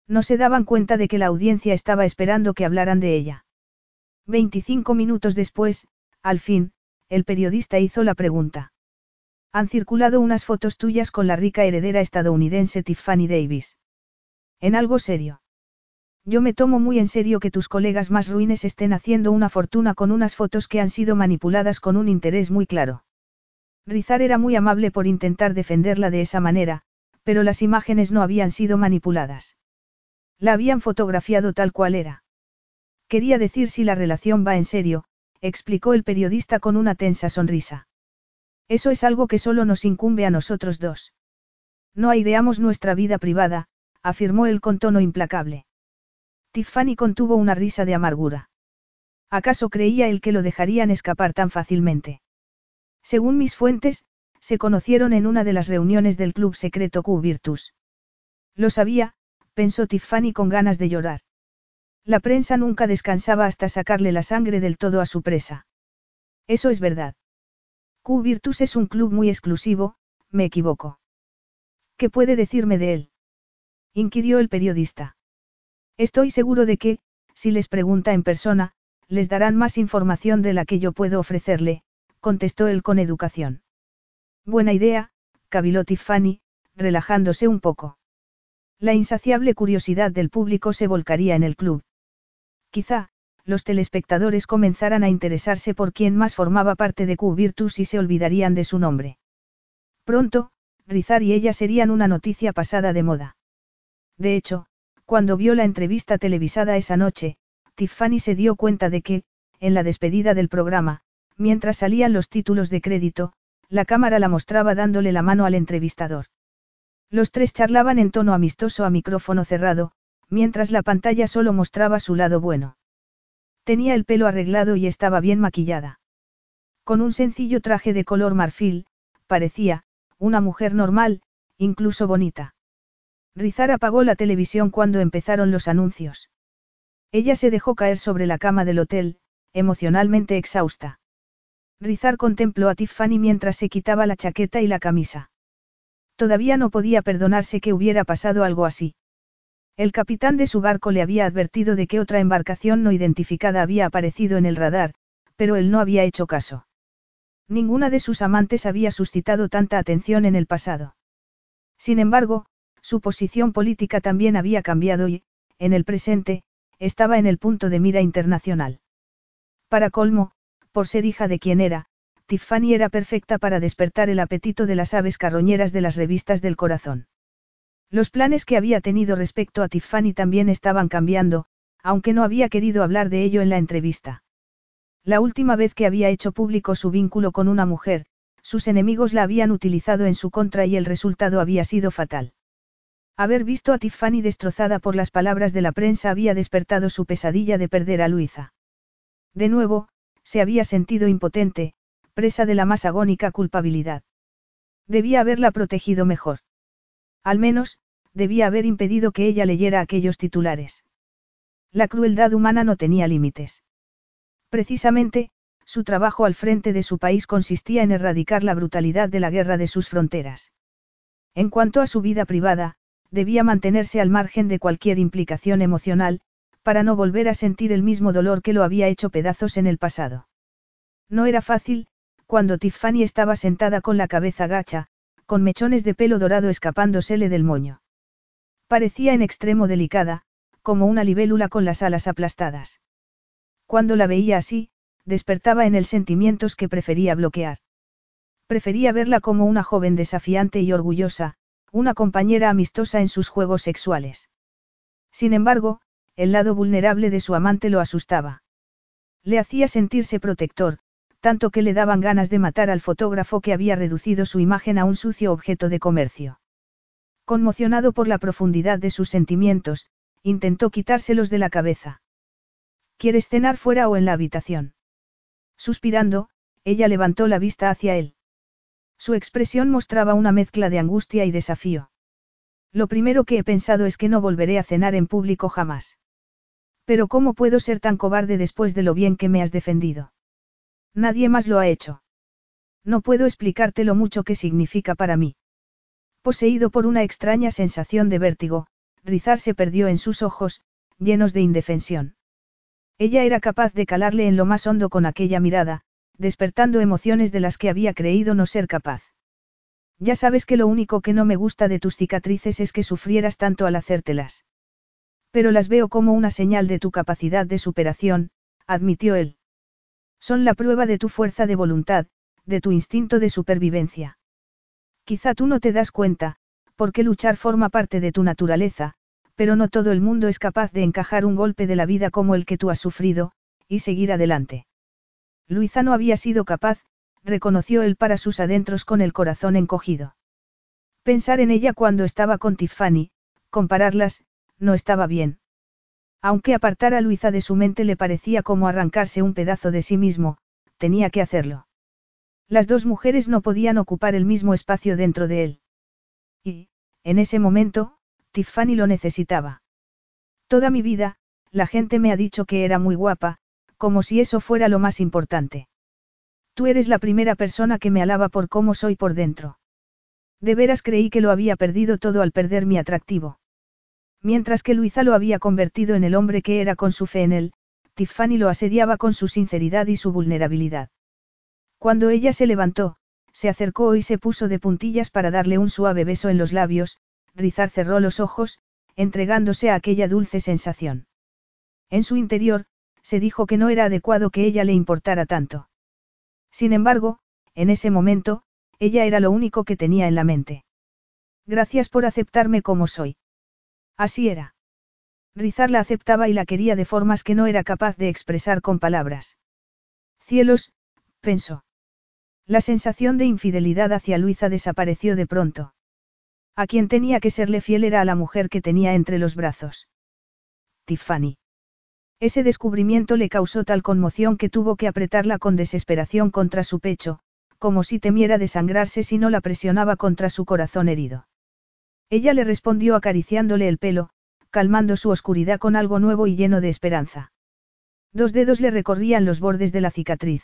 No se daban cuenta de que la audiencia estaba esperando que hablaran de ella. Veinticinco minutos después, al fin, el periodista hizo la pregunta. Han circulado unas fotos tuyas con la rica heredera estadounidense Tiffany Davis. En algo serio. Yo me tomo muy en serio que tus colegas más ruines estén haciendo una fortuna con unas fotos que han sido manipuladas con un interés muy claro. Rizar era muy amable por intentar defenderla de esa manera, pero las imágenes no habían sido manipuladas. La habían fotografiado tal cual era. Quería decir si la relación va en serio, explicó el periodista con una tensa sonrisa. Eso es algo que solo nos incumbe a nosotros dos. No aireamos nuestra vida privada, afirmó él con tono implacable. Tiffany contuvo una risa de amargura. ¿Acaso creía él que lo dejarían escapar tan fácilmente? Según mis fuentes, se conocieron en una de las reuniones del club secreto Q Virtus. Lo sabía, pensó Tiffany con ganas de llorar. La prensa nunca descansaba hasta sacarle la sangre del todo a su presa. Eso es verdad. Q Virtus es un club muy exclusivo, me equivoco. ¿Qué puede decirme de él? inquirió el periodista. Estoy seguro de que, si les pregunta en persona, les darán más información de la que yo puedo ofrecerle, contestó él con educación. Buena idea, caviló Tiffany, relajándose un poco. La insaciable curiosidad del público se volcaría en el club. Quizá, los telespectadores comenzaran a interesarse por quién más formaba parte de Q Virtus y se olvidarían de su nombre. Pronto, Rizar y ella serían una noticia pasada de moda. De hecho, cuando vio la entrevista televisada esa noche, Tiffany se dio cuenta de que, en la despedida del programa, mientras salían los títulos de crédito, la cámara la mostraba dándole la mano al entrevistador. Los tres charlaban en tono amistoso a micrófono cerrado, mientras la pantalla solo mostraba su lado bueno. Tenía el pelo arreglado y estaba bien maquillada. Con un sencillo traje de color marfil, parecía, una mujer normal, incluso bonita. Rizar apagó la televisión cuando empezaron los anuncios. Ella se dejó caer sobre la cama del hotel, emocionalmente exhausta. Rizar contempló a Tiffany mientras se quitaba la chaqueta y la camisa. Todavía no podía perdonarse que hubiera pasado algo así. El capitán de su barco le había advertido de que otra embarcación no identificada había aparecido en el radar, pero él no había hecho caso. Ninguna de sus amantes había suscitado tanta atención en el pasado. Sin embargo, su posición política también había cambiado y, en el presente, estaba en el punto de mira internacional. Para colmo, por ser hija de quien era, Tiffany era perfecta para despertar el apetito de las aves carroñeras de las revistas del corazón. Los planes que había tenido respecto a Tiffany también estaban cambiando, aunque no había querido hablar de ello en la entrevista. La última vez que había hecho público su vínculo con una mujer, sus enemigos la habían utilizado en su contra y el resultado había sido fatal. Haber visto a Tiffany destrozada por las palabras de la prensa había despertado su pesadilla de perder a Luisa. De nuevo, se había sentido impotente, presa de la más agónica culpabilidad. Debía haberla protegido mejor. Al menos, debía haber impedido que ella leyera aquellos titulares. La crueldad humana no tenía límites. Precisamente, su trabajo al frente de su país consistía en erradicar la brutalidad de la guerra de sus fronteras. En cuanto a su vida privada, debía mantenerse al margen de cualquier implicación emocional, para no volver a sentir el mismo dolor que lo había hecho pedazos en el pasado. No era fácil, cuando Tiffany estaba sentada con la cabeza gacha, con mechones de pelo dorado escapándosele del moño. Parecía en extremo delicada, como una libélula con las alas aplastadas. Cuando la veía así, despertaba en él sentimientos que prefería bloquear. Prefería verla como una joven desafiante y orgullosa, una compañera amistosa en sus juegos sexuales. Sin embargo, el lado vulnerable de su amante lo asustaba. Le hacía sentirse protector, tanto que le daban ganas de matar al fotógrafo que había reducido su imagen a un sucio objeto de comercio. Conmocionado por la profundidad de sus sentimientos, intentó quitárselos de la cabeza. ¿Quieres cenar fuera o en la habitación? Suspirando, ella levantó la vista hacia él. Su expresión mostraba una mezcla de angustia y desafío. Lo primero que he pensado es que no volveré a cenar en público jamás. Pero ¿cómo puedo ser tan cobarde después de lo bien que me has defendido? Nadie más lo ha hecho. No puedo explicarte lo mucho que significa para mí. Poseído por una extraña sensación de vértigo, Rizar se perdió en sus ojos, llenos de indefensión. Ella era capaz de calarle en lo más hondo con aquella mirada, despertando emociones de las que había creído no ser capaz. Ya sabes que lo único que no me gusta de tus cicatrices es que sufrieras tanto al hacértelas. Pero las veo como una señal de tu capacidad de superación, admitió él. Son la prueba de tu fuerza de voluntad, de tu instinto de supervivencia. Quizá tú no te das cuenta, porque luchar forma parte de tu naturaleza, pero no todo el mundo es capaz de encajar un golpe de la vida como el que tú has sufrido, y seguir adelante. Luisa no había sido capaz, reconoció él para sus adentros con el corazón encogido. Pensar en ella cuando estaba con Tiffany, compararlas, no estaba bien. Aunque apartar a Luisa de su mente le parecía como arrancarse un pedazo de sí mismo, tenía que hacerlo. Las dos mujeres no podían ocupar el mismo espacio dentro de él. Y, en ese momento, Tiffany lo necesitaba. Toda mi vida, la gente me ha dicho que era muy guapa, como si eso fuera lo más importante. Tú eres la primera persona que me alaba por cómo soy por dentro. De veras creí que lo había perdido todo al perder mi atractivo. Mientras que Luisa lo había convertido en el hombre que era con su fe en él, Tiffany lo asediaba con su sinceridad y su vulnerabilidad. Cuando ella se levantó, se acercó y se puso de puntillas para darle un suave beso en los labios, Rizar cerró los ojos, entregándose a aquella dulce sensación. En su interior, se dijo que no era adecuado que ella le importara tanto. Sin embargo, en ese momento, ella era lo único que tenía en la mente. Gracias por aceptarme como soy. Así era. Rizar la aceptaba y la quería de formas que no era capaz de expresar con palabras. Cielos, pensó. La sensación de infidelidad hacia Luisa desapareció de pronto. A quien tenía que serle fiel era a la mujer que tenía entre los brazos. Tiffany. Ese descubrimiento le causó tal conmoción que tuvo que apretarla con desesperación contra su pecho, como si temiera desangrarse si no la presionaba contra su corazón herido. Ella le respondió acariciándole el pelo, calmando su oscuridad con algo nuevo y lleno de esperanza. Dos dedos le recorrían los bordes de la cicatriz.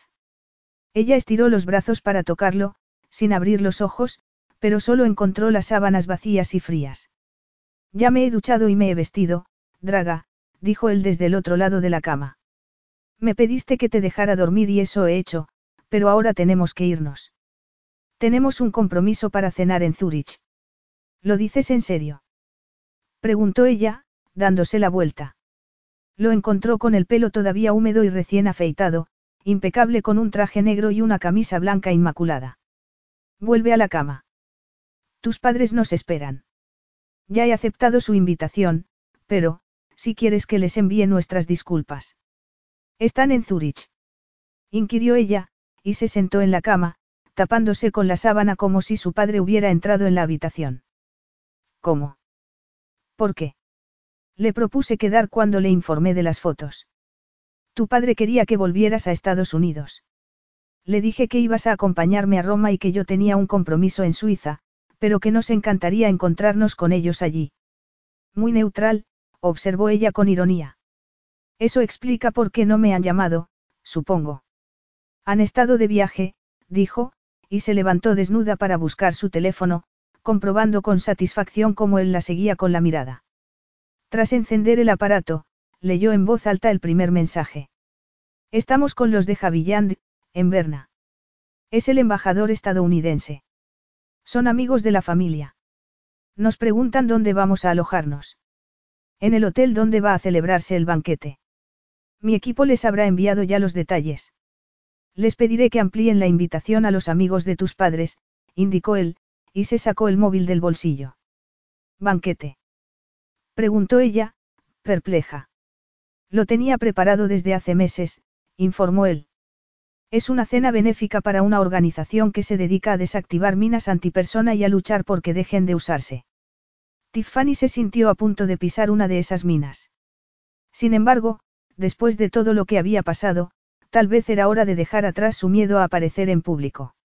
Ella estiró los brazos para tocarlo, sin abrir los ojos, pero solo encontró las sábanas vacías y frías. Ya me he duchado y me he vestido, Draga, dijo él desde el otro lado de la cama. Me pediste que te dejara dormir y eso he hecho, pero ahora tenemos que irnos. Tenemos un compromiso para cenar en Zurich. ¿Lo dices en serio? Preguntó ella, dándose la vuelta. Lo encontró con el pelo todavía húmedo y recién afeitado, impecable con un traje negro y una camisa blanca inmaculada. Vuelve a la cama. Tus padres nos esperan. Ya he aceptado su invitación, pero, si quieres que les envíe nuestras disculpas. Están en Zurich. Inquirió ella, y se sentó en la cama, tapándose con la sábana como si su padre hubiera entrado en la habitación. ¿Cómo? ¿Por qué? Le propuse quedar cuando le informé de las fotos. Tu padre quería que volvieras a Estados Unidos. Le dije que ibas a acompañarme a Roma y que yo tenía un compromiso en Suiza, pero que nos encantaría encontrarnos con ellos allí. Muy neutral, observó ella con ironía. Eso explica por qué no me han llamado, supongo. Han estado de viaje, dijo, y se levantó desnuda para buscar su teléfono, comprobando con satisfacción cómo él la seguía con la mirada. Tras encender el aparato, leyó en voz alta el primer mensaje. Estamos con los de Javilland, en Berna. Es el embajador estadounidense. Son amigos de la familia. Nos preguntan dónde vamos a alojarnos. En el hotel donde va a celebrarse el banquete. Mi equipo les habrá enviado ya los detalles. Les pediré que amplíen la invitación a los amigos de tus padres, indicó él, y se sacó el móvil del bolsillo. ¿Banquete? Preguntó ella, perpleja. Lo tenía preparado desde hace meses, informó él. Es una cena benéfica para una organización que se dedica a desactivar minas antipersona y a luchar porque dejen de usarse. Tiffany se sintió a punto de pisar una de esas minas. Sin embargo, después de todo lo que había pasado, tal vez era hora de dejar atrás su miedo a aparecer en público.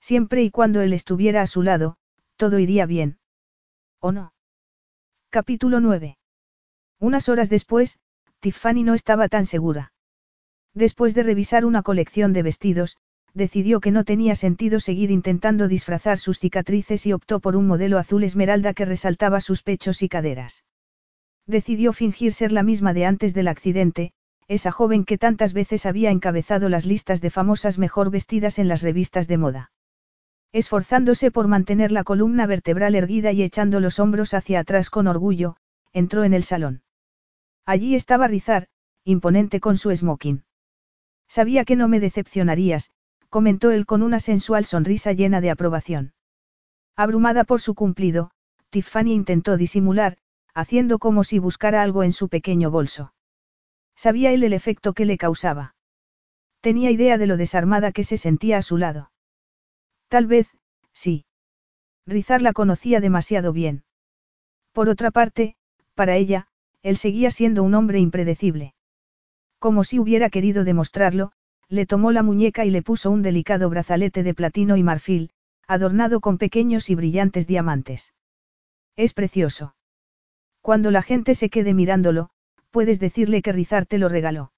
Siempre y cuando él estuviera a su lado, todo iría bien. ¿O no? Capítulo 9. Unas horas después, Tiffany no estaba tan segura. Después de revisar una colección de vestidos, decidió que no tenía sentido seguir intentando disfrazar sus cicatrices y optó por un modelo azul esmeralda que resaltaba sus pechos y caderas. Decidió fingir ser la misma de antes del accidente, esa joven que tantas veces había encabezado las listas de famosas mejor vestidas en las revistas de moda. Esforzándose por mantener la columna vertebral erguida y echando los hombros hacia atrás con orgullo, entró en el salón. Allí estaba Rizar, imponente con su smoking. Sabía que no me decepcionarías, comentó él con una sensual sonrisa llena de aprobación. Abrumada por su cumplido, Tiffany intentó disimular, haciendo como si buscara algo en su pequeño bolso. Sabía él el efecto que le causaba. Tenía idea de lo desarmada que se sentía a su lado. Tal vez, sí. Rizar la conocía demasiado bien. Por otra parte, para ella, él seguía siendo un hombre impredecible. Como si hubiera querido demostrarlo, le tomó la muñeca y le puso un delicado brazalete de platino y marfil, adornado con pequeños y brillantes diamantes. Es precioso. Cuando la gente se quede mirándolo, puedes decirle que Rizar te lo regaló.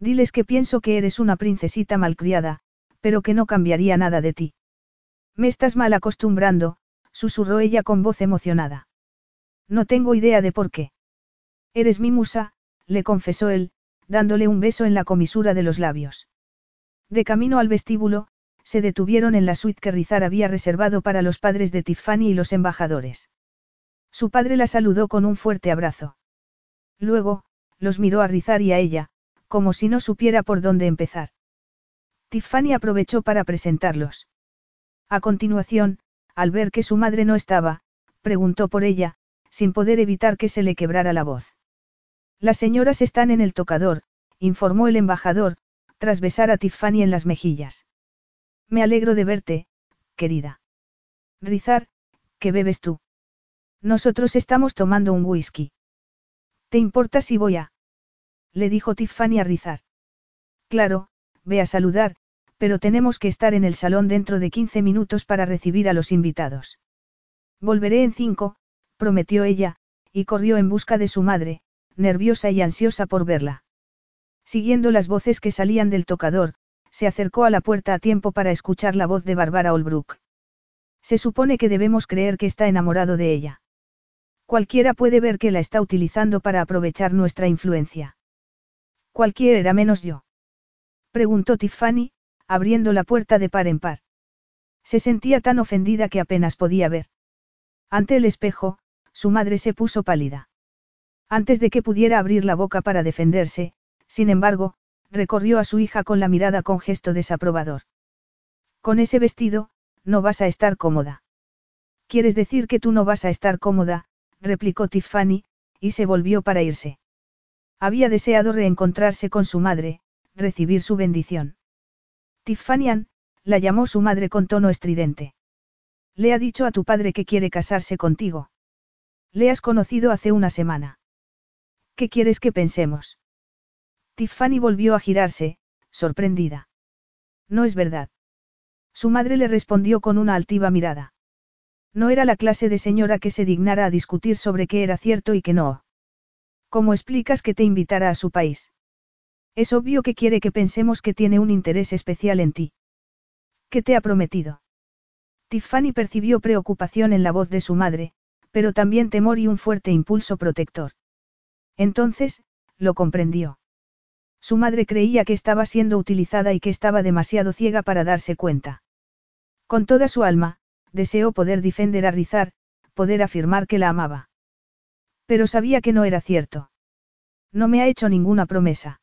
Diles que pienso que eres una princesita malcriada, pero que no cambiaría nada de ti. Me estás mal acostumbrando, susurró ella con voz emocionada. No tengo idea de por qué. Eres mi musa, le confesó él, dándole un beso en la comisura de los labios. De camino al vestíbulo, se detuvieron en la suite que Rizar había reservado para los padres de Tiffany y los embajadores. Su padre la saludó con un fuerte abrazo. Luego, los miró a Rizar y a ella, como si no supiera por dónde empezar. Tiffany aprovechó para presentarlos. A continuación, al ver que su madre no estaba, preguntó por ella, sin poder evitar que se le quebrara la voz. Las señoras están en el tocador, informó el embajador, tras besar a Tiffany en las mejillas. Me alegro de verte, querida. Rizar, ¿qué bebes tú? Nosotros estamos tomando un whisky. ¿Te importa si voy a? Le dijo Tiffany a Rizar. Claro, ve a saludar, pero tenemos que estar en el salón dentro de 15 minutos para recibir a los invitados. Volveré en cinco, prometió ella, y corrió en busca de su madre, nerviosa y ansiosa por verla. Siguiendo las voces que salían del tocador, se acercó a la puerta a tiempo para escuchar la voz de Barbara Holbrook. Se supone que debemos creer que está enamorado de ella. Cualquiera puede ver que la está utilizando para aprovechar nuestra influencia. Cualquiera menos yo. Preguntó Tiffany, abriendo la puerta de par en par. Se sentía tan ofendida que apenas podía ver. Ante el espejo, su madre se puso pálida. Antes de que pudiera abrir la boca para defenderse, sin embargo, recorrió a su hija con la mirada con gesto desaprobador. Con ese vestido, no vas a estar cómoda. ¿Quieres decir que tú no vas a estar cómoda? replicó Tiffany, y se volvió para irse. Había deseado reencontrarse con su madre, recibir su bendición. Tiffany la llamó su madre con tono estridente. Le ha dicho a tu padre que quiere casarse contigo. Le has conocido hace una semana. ¿Qué quieres que pensemos? Tiffany volvió a girarse, sorprendida. No es verdad. Su madre le respondió con una altiva mirada. No era la clase de señora que se dignara a discutir sobre qué era cierto y qué no. ¿Cómo explicas que te invitara a su país? Es obvio que quiere que pensemos que tiene un interés especial en ti. ¿Qué te ha prometido? Tiffany percibió preocupación en la voz de su madre, pero también temor y un fuerte impulso protector. Entonces, lo comprendió. Su madre creía que estaba siendo utilizada y que estaba demasiado ciega para darse cuenta. Con toda su alma, deseó poder defender a Rizar, poder afirmar que la amaba. Pero sabía que no era cierto. No me ha hecho ninguna promesa.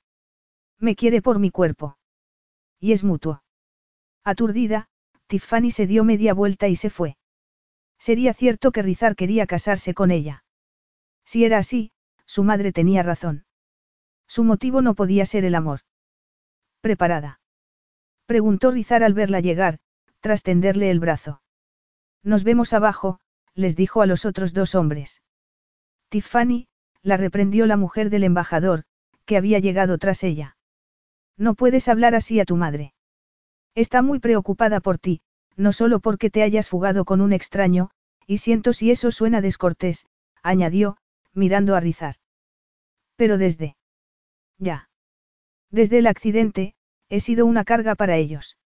Me quiere por mi cuerpo. Y es mutuo. Aturdida, Tiffany se dio media vuelta y se fue. Sería cierto que Rizar quería casarse con ella. Si era así, su madre tenía razón. Su motivo no podía ser el amor. ¿Preparada? Preguntó Rizar al verla llegar, tras tenderle el brazo. Nos vemos abajo, les dijo a los otros dos hombres. Tiffany, la reprendió la mujer del embajador, que había llegado tras ella. No puedes hablar así a tu madre. Está muy preocupada por ti, no solo porque te hayas fugado con un extraño, y siento si eso suena descortés, añadió, mirando a Rizar. Pero desde. Ya. Desde el accidente, he sido una carga para ellos.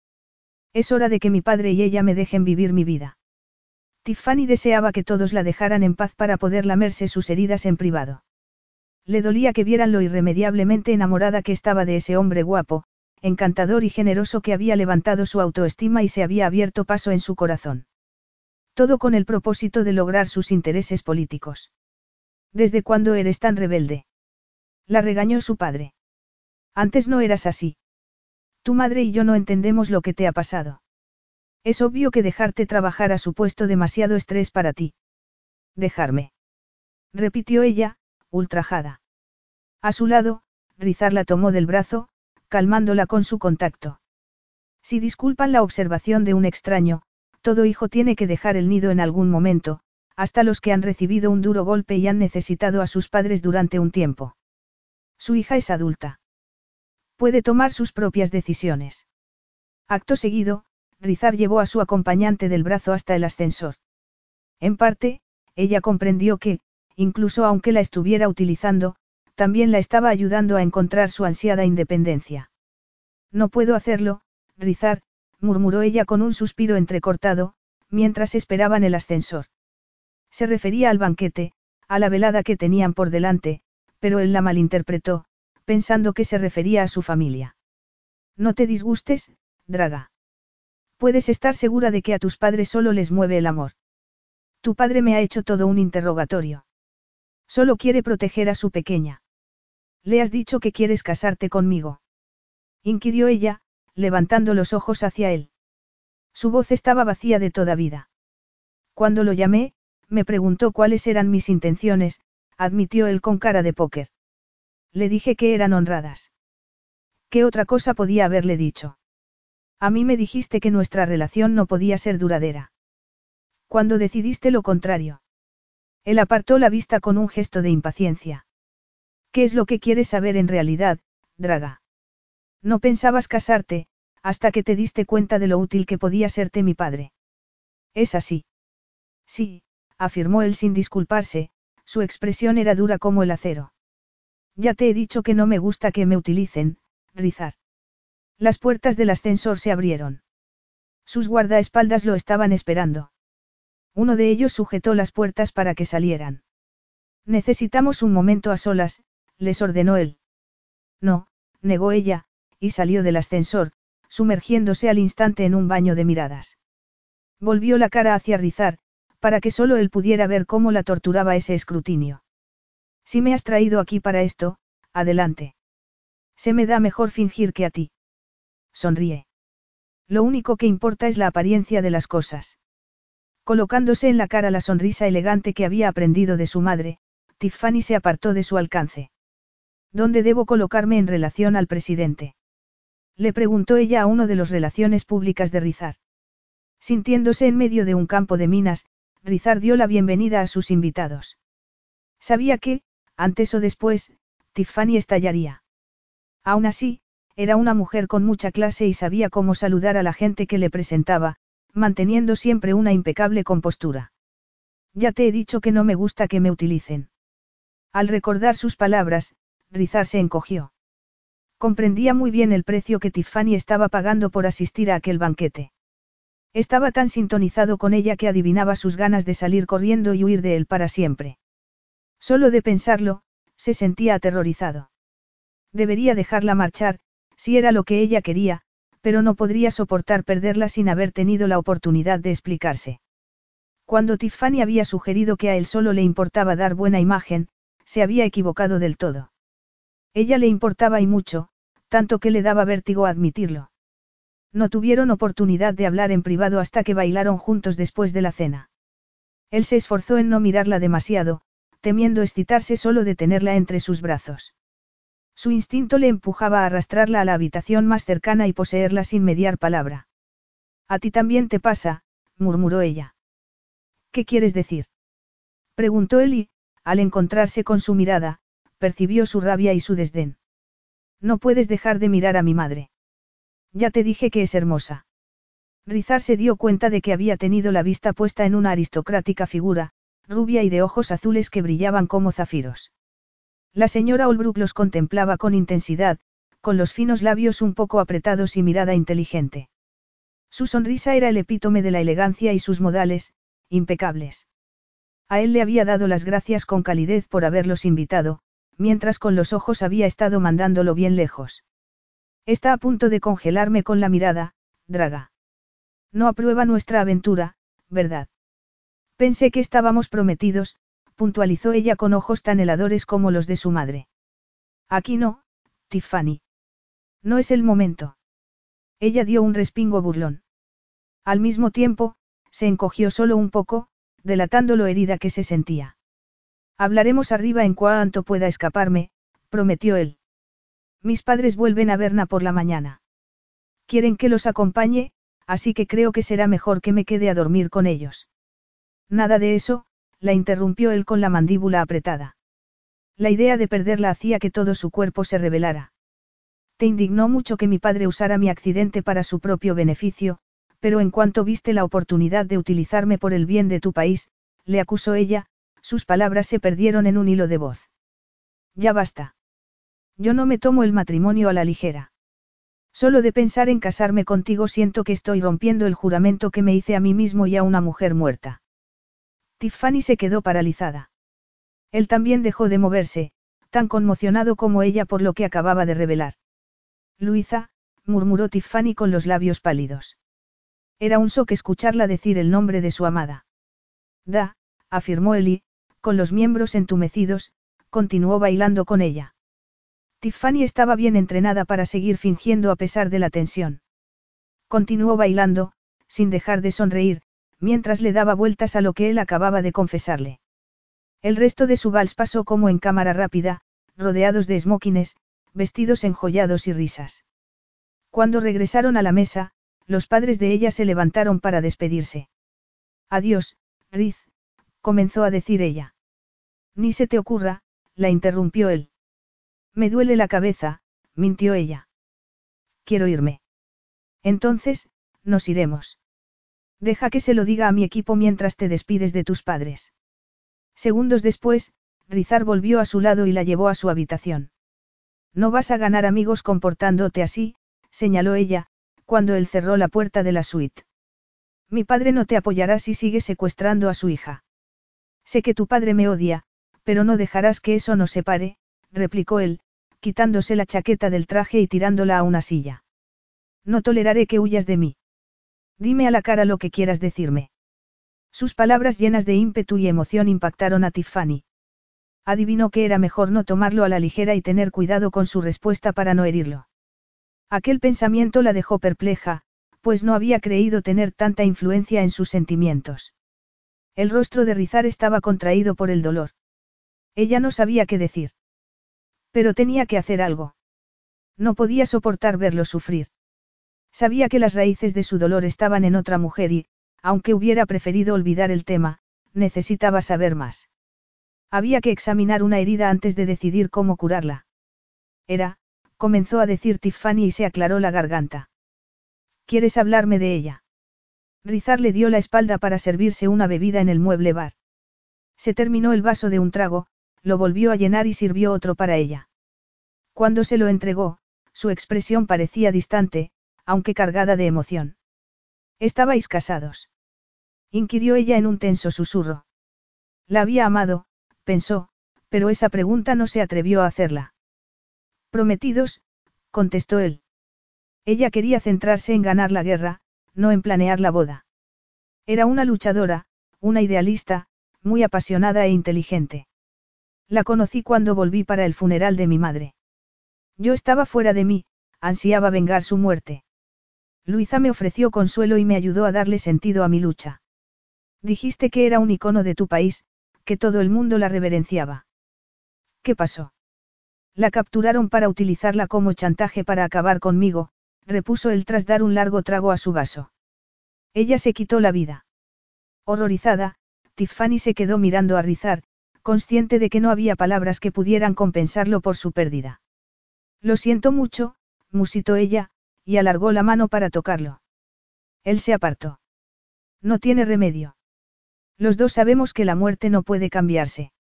Es hora de que mi padre y ella me dejen vivir mi vida. Tiffany deseaba que todos la dejaran en paz para poder lamerse sus heridas en privado. Le dolía que vieran lo irremediablemente enamorada que estaba de ese hombre guapo, encantador y generoso que había levantado su autoestima y se había abierto paso en su corazón. Todo con el propósito de lograr sus intereses políticos. ¿Desde cuándo eres tan rebelde? La regañó su padre. Antes no eras así. Tu madre y yo no entendemos lo que te ha pasado. Es obvio que dejarte trabajar ha supuesto demasiado estrés para ti. Dejarme. Repitió ella, ultrajada. A su lado, Rizar la tomó del brazo, calmándola con su contacto. Si disculpan la observación de un extraño, todo hijo tiene que dejar el nido en algún momento, hasta los que han recibido un duro golpe y han necesitado a sus padres durante un tiempo. Su hija es adulta. Puede tomar sus propias decisiones. Acto seguido, Rizar llevó a su acompañante del brazo hasta el ascensor. En parte, ella comprendió que, incluso aunque la estuviera utilizando, también la estaba ayudando a encontrar su ansiada independencia. No puedo hacerlo, Rizar, murmuró ella con un suspiro entrecortado, mientras esperaban el ascensor. Se refería al banquete, a la velada que tenían por delante, pero él la malinterpretó, pensando que se refería a su familia. No te disgustes, Draga. Puedes estar segura de que a tus padres solo les mueve el amor. Tu padre me ha hecho todo un interrogatorio. Solo quiere proteger a su pequeña. ¿Le has dicho que quieres casarte conmigo? inquirió ella, levantando los ojos hacia él. Su voz estaba vacía de toda vida. Cuando lo llamé, me preguntó cuáles eran mis intenciones, admitió él con cara de póker. Le dije que eran honradas. ¿Qué otra cosa podía haberle dicho? A mí me dijiste que nuestra relación no podía ser duradera. Cuando decidiste lo contrario. Él apartó la vista con un gesto de impaciencia. ¿Qué es lo que quieres saber en realidad, Draga? No pensabas casarte, hasta que te diste cuenta de lo útil que podía serte mi padre. ¿Es así? Sí, afirmó él sin disculparse, su expresión era dura como el acero. Ya te he dicho que no me gusta que me utilicen, Rizar. Las puertas del ascensor se abrieron. Sus guardaespaldas lo estaban esperando. Uno de ellos sujetó las puertas para que salieran. Necesitamos un momento a solas, les ordenó él. No, negó ella, y salió del ascensor, sumergiéndose al instante en un baño de miradas. Volvió la cara hacia Rizar, para que solo él pudiera ver cómo la torturaba ese escrutinio. Si me has traído aquí para esto, adelante. Se me da mejor fingir que a ti. Sonríe. Lo único que importa es la apariencia de las cosas. Colocándose en la cara la sonrisa elegante que había aprendido de su madre, Tiffany se apartó de su alcance. ¿Dónde debo colocarme en relación al presidente? Le preguntó ella a uno de los relaciones públicas de Rizar. Sintiéndose en medio de un campo de minas, Rizar dio la bienvenida a sus invitados. Sabía que, antes o después, Tiffany estallaría. Aún así, era una mujer con mucha clase y sabía cómo saludar a la gente que le presentaba, manteniendo siempre una impecable compostura. Ya te he dicho que no me gusta que me utilicen. Al recordar sus palabras, Rizar se encogió. Comprendía muy bien el precio que Tiffany estaba pagando por asistir a aquel banquete. Estaba tan sintonizado con ella que adivinaba sus ganas de salir corriendo y huir de él para siempre. Solo de pensarlo, se sentía aterrorizado. Debería dejarla marchar, si era lo que ella quería, pero no podría soportar perderla sin haber tenido la oportunidad de explicarse. Cuando Tiffany había sugerido que a él solo le importaba dar buena imagen, se había equivocado del todo. Ella le importaba y mucho, tanto que le daba vértigo admitirlo. No tuvieron oportunidad de hablar en privado hasta que bailaron juntos después de la cena. Él se esforzó en no mirarla demasiado, temiendo excitarse solo de tenerla entre sus brazos. Su instinto le empujaba a arrastrarla a la habitación más cercana y poseerla sin mediar palabra. A ti también te pasa, murmuró ella. ¿Qué quieres decir? preguntó él y, al encontrarse con su mirada, percibió su rabia y su desdén. No puedes dejar de mirar a mi madre. Ya te dije que es hermosa. Rizar se dio cuenta de que había tenido la vista puesta en una aristocrática figura, rubia y de ojos azules que brillaban como zafiros. La señora Olbrook los contemplaba con intensidad, con los finos labios un poco apretados y mirada inteligente. Su sonrisa era el epítome de la elegancia y sus modales, impecables. A él le había dado las gracias con calidez por haberlos invitado, mientras con los ojos había estado mandándolo bien lejos. Está a punto de congelarme con la mirada, Draga. No aprueba nuestra aventura, ¿verdad? Pensé que estábamos prometidos, puntualizó ella con ojos tan heladores como los de su madre. Aquí no, Tiffany. No es el momento. Ella dio un respingo burlón. Al mismo tiempo, se encogió solo un poco, delatando lo herida que se sentía. Hablaremos arriba en cuanto pueda escaparme, prometió él. Mis padres vuelven a Berna por la mañana. Quieren que los acompañe, así que creo que será mejor que me quede a dormir con ellos. Nada de eso, la interrumpió él con la mandíbula apretada. La idea de perderla hacía que todo su cuerpo se rebelara. Te indignó mucho que mi padre usara mi accidente para su propio beneficio, pero en cuanto viste la oportunidad de utilizarme por el bien de tu país, le acusó ella, sus palabras se perdieron en un hilo de voz. Ya basta. Yo no me tomo el matrimonio a la ligera. Solo de pensar en casarme contigo siento que estoy rompiendo el juramento que me hice a mí mismo y a una mujer muerta. Tiffany se quedó paralizada. Él también dejó de moverse, tan conmocionado como ella por lo que acababa de revelar. Luisa, murmuró Tiffany con los labios pálidos. Era un shock escucharla decir el nombre de su amada. Da, afirmó Eli, con los miembros entumecidos, continuó bailando con ella. Tiffany estaba bien entrenada para seguir fingiendo a pesar de la tensión. Continuó bailando, sin dejar de sonreír, mientras le daba vueltas a lo que él acababa de confesarle. El resto de su vals pasó como en cámara rápida, rodeados de esmóquines, vestidos enjollados y risas. Cuando regresaron a la mesa, los padres de ella se levantaron para despedirse. Adiós, Riz, comenzó a decir ella. Ni se te ocurra, la interrumpió él. Me duele la cabeza, mintió ella. Quiero irme. Entonces, nos iremos. Deja que se lo diga a mi equipo mientras te despides de tus padres. Segundos después, Rizar volvió a su lado y la llevó a su habitación. No vas a ganar amigos comportándote así, señaló ella, cuando él cerró la puerta de la suite. Mi padre no te apoyará si sigues secuestrando a su hija. Sé que tu padre me odia, pero no dejarás que eso nos separe, replicó él, quitándose la chaqueta del traje y tirándola a una silla. No toleraré que huyas de mí. Dime a la cara lo que quieras decirme. Sus palabras llenas de ímpetu y emoción impactaron a Tiffany. Adivinó que era mejor no tomarlo a la ligera y tener cuidado con su respuesta para no herirlo. Aquel pensamiento la dejó perpleja, pues no había creído tener tanta influencia en sus sentimientos. El rostro de Rizar estaba contraído por el dolor. Ella no sabía qué decir. Pero tenía que hacer algo. No podía soportar verlo sufrir. Sabía que las raíces de su dolor estaban en otra mujer y, aunque hubiera preferido olvidar el tema, necesitaba saber más. Había que examinar una herida antes de decidir cómo curarla. Era, comenzó a decir Tiffany y se aclaró la garganta. ¿Quieres hablarme de ella? Rizar le dio la espalda para servirse una bebida en el mueble bar. Se terminó el vaso de un trago, lo volvió a llenar y sirvió otro para ella. Cuando se lo entregó, su expresión parecía distante, aunque cargada de emoción. ¿Estabais casados? inquirió ella en un tenso susurro. La había amado, pensó, pero esa pregunta no se atrevió a hacerla. Prometidos, contestó él. Ella quería centrarse en ganar la guerra, no en planear la boda. Era una luchadora, una idealista, muy apasionada e inteligente. La conocí cuando volví para el funeral de mi madre. Yo estaba fuera de mí, ansiaba vengar su muerte. Luisa me ofreció consuelo y me ayudó a darle sentido a mi lucha. Dijiste que era un icono de tu país, que todo el mundo la reverenciaba. ¿Qué pasó? La capturaron para utilizarla como chantaje para acabar conmigo, repuso él tras dar un largo trago a su vaso. Ella se quitó la vida. Horrorizada, Tiffany se quedó mirando a Rizar, consciente de que no había palabras que pudieran compensarlo por su pérdida. Lo siento mucho, musitó ella, y alargó la mano para tocarlo. Él se apartó. No tiene remedio. Los dos sabemos que la muerte no puede cambiarse.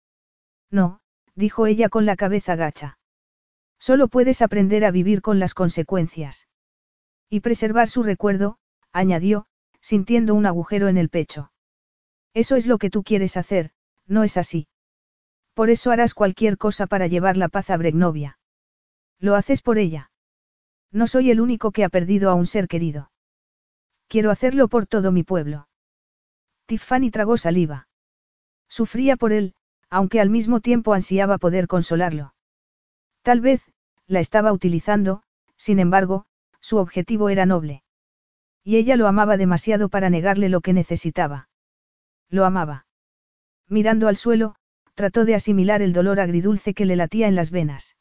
No, dijo ella con la cabeza gacha. Solo puedes aprender a vivir con las consecuencias. Y preservar su recuerdo, añadió, sintiendo un agujero en el pecho. Eso es lo que tú quieres hacer, ¿no es así? Por eso harás cualquier cosa para llevar la paz a Bregnovia. Lo haces por ella. No soy el único que ha perdido a un ser querido. Quiero hacerlo por todo mi pueblo. Tiffany tragó saliva. Sufría por él, aunque al mismo tiempo ansiaba poder consolarlo. Tal vez, la estaba utilizando, sin embargo, su objetivo era noble. Y ella lo amaba demasiado para negarle lo que necesitaba. Lo amaba. Mirando al suelo, trató de asimilar el dolor agridulce que le latía en las venas.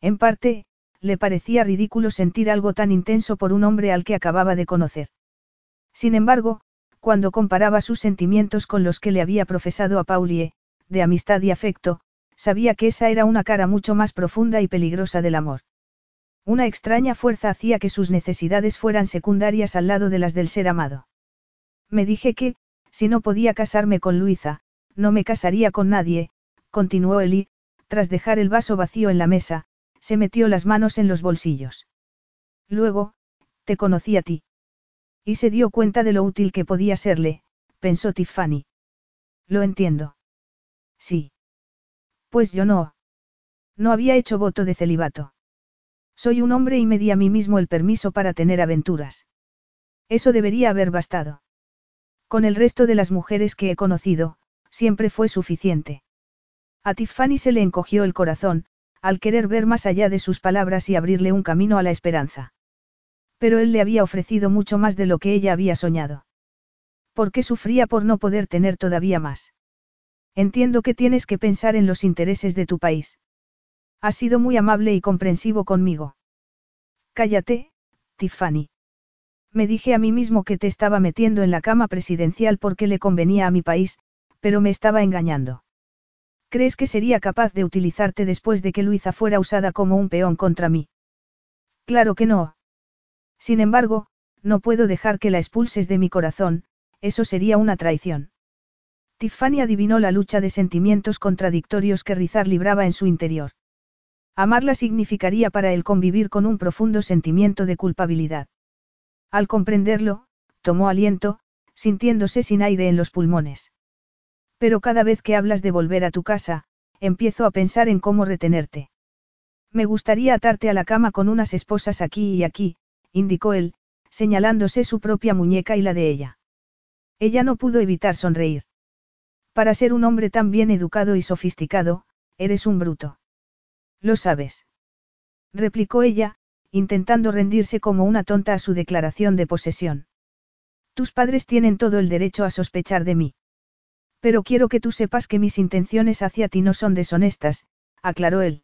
En parte, le parecía ridículo sentir algo tan intenso por un hombre al que acababa de conocer. Sin embargo, cuando comparaba sus sentimientos con los que le había profesado a Paulie, de amistad y afecto, sabía que esa era una cara mucho más profunda y peligrosa del amor. Una extraña fuerza hacía que sus necesidades fueran secundarias al lado de las del ser amado. Me dije que, si no podía casarme con Luisa, no me casaría con nadie, continuó Eli, tras dejar el vaso vacío en la mesa, se metió las manos en los bolsillos. Luego, te conocí a ti. Y se dio cuenta de lo útil que podía serle, pensó Tiffany. Lo entiendo. Sí. Pues yo no. No había hecho voto de celibato. Soy un hombre y me di a mí mismo el permiso para tener aventuras. Eso debería haber bastado. Con el resto de las mujeres que he conocido, siempre fue suficiente. A Tiffany se le encogió el corazón, al querer ver más allá de sus palabras y abrirle un camino a la esperanza. Pero él le había ofrecido mucho más de lo que ella había soñado. ¿Por qué sufría por no poder tener todavía más? Entiendo que tienes que pensar en los intereses de tu país. Has sido muy amable y comprensivo conmigo. Cállate, Tiffany. Me dije a mí mismo que te estaba metiendo en la cama presidencial porque le convenía a mi país, pero me estaba engañando. ¿Crees que sería capaz de utilizarte después de que Luisa fuera usada como un peón contra mí? Claro que no. Sin embargo, no puedo dejar que la expulses de mi corazón, eso sería una traición. Tiffany adivinó la lucha de sentimientos contradictorios que Rizar libraba en su interior. Amarla significaría para él convivir con un profundo sentimiento de culpabilidad. Al comprenderlo, tomó aliento, sintiéndose sin aire en los pulmones. Pero cada vez que hablas de volver a tu casa, empiezo a pensar en cómo retenerte. Me gustaría atarte a la cama con unas esposas aquí y aquí, indicó él, señalándose su propia muñeca y la de ella. Ella no pudo evitar sonreír. Para ser un hombre tan bien educado y sofisticado, eres un bruto. Lo sabes. Replicó ella, intentando rendirse como una tonta a su declaración de posesión. Tus padres tienen todo el derecho a sospechar de mí. Pero quiero que tú sepas que mis intenciones hacia ti no son deshonestas, aclaró él.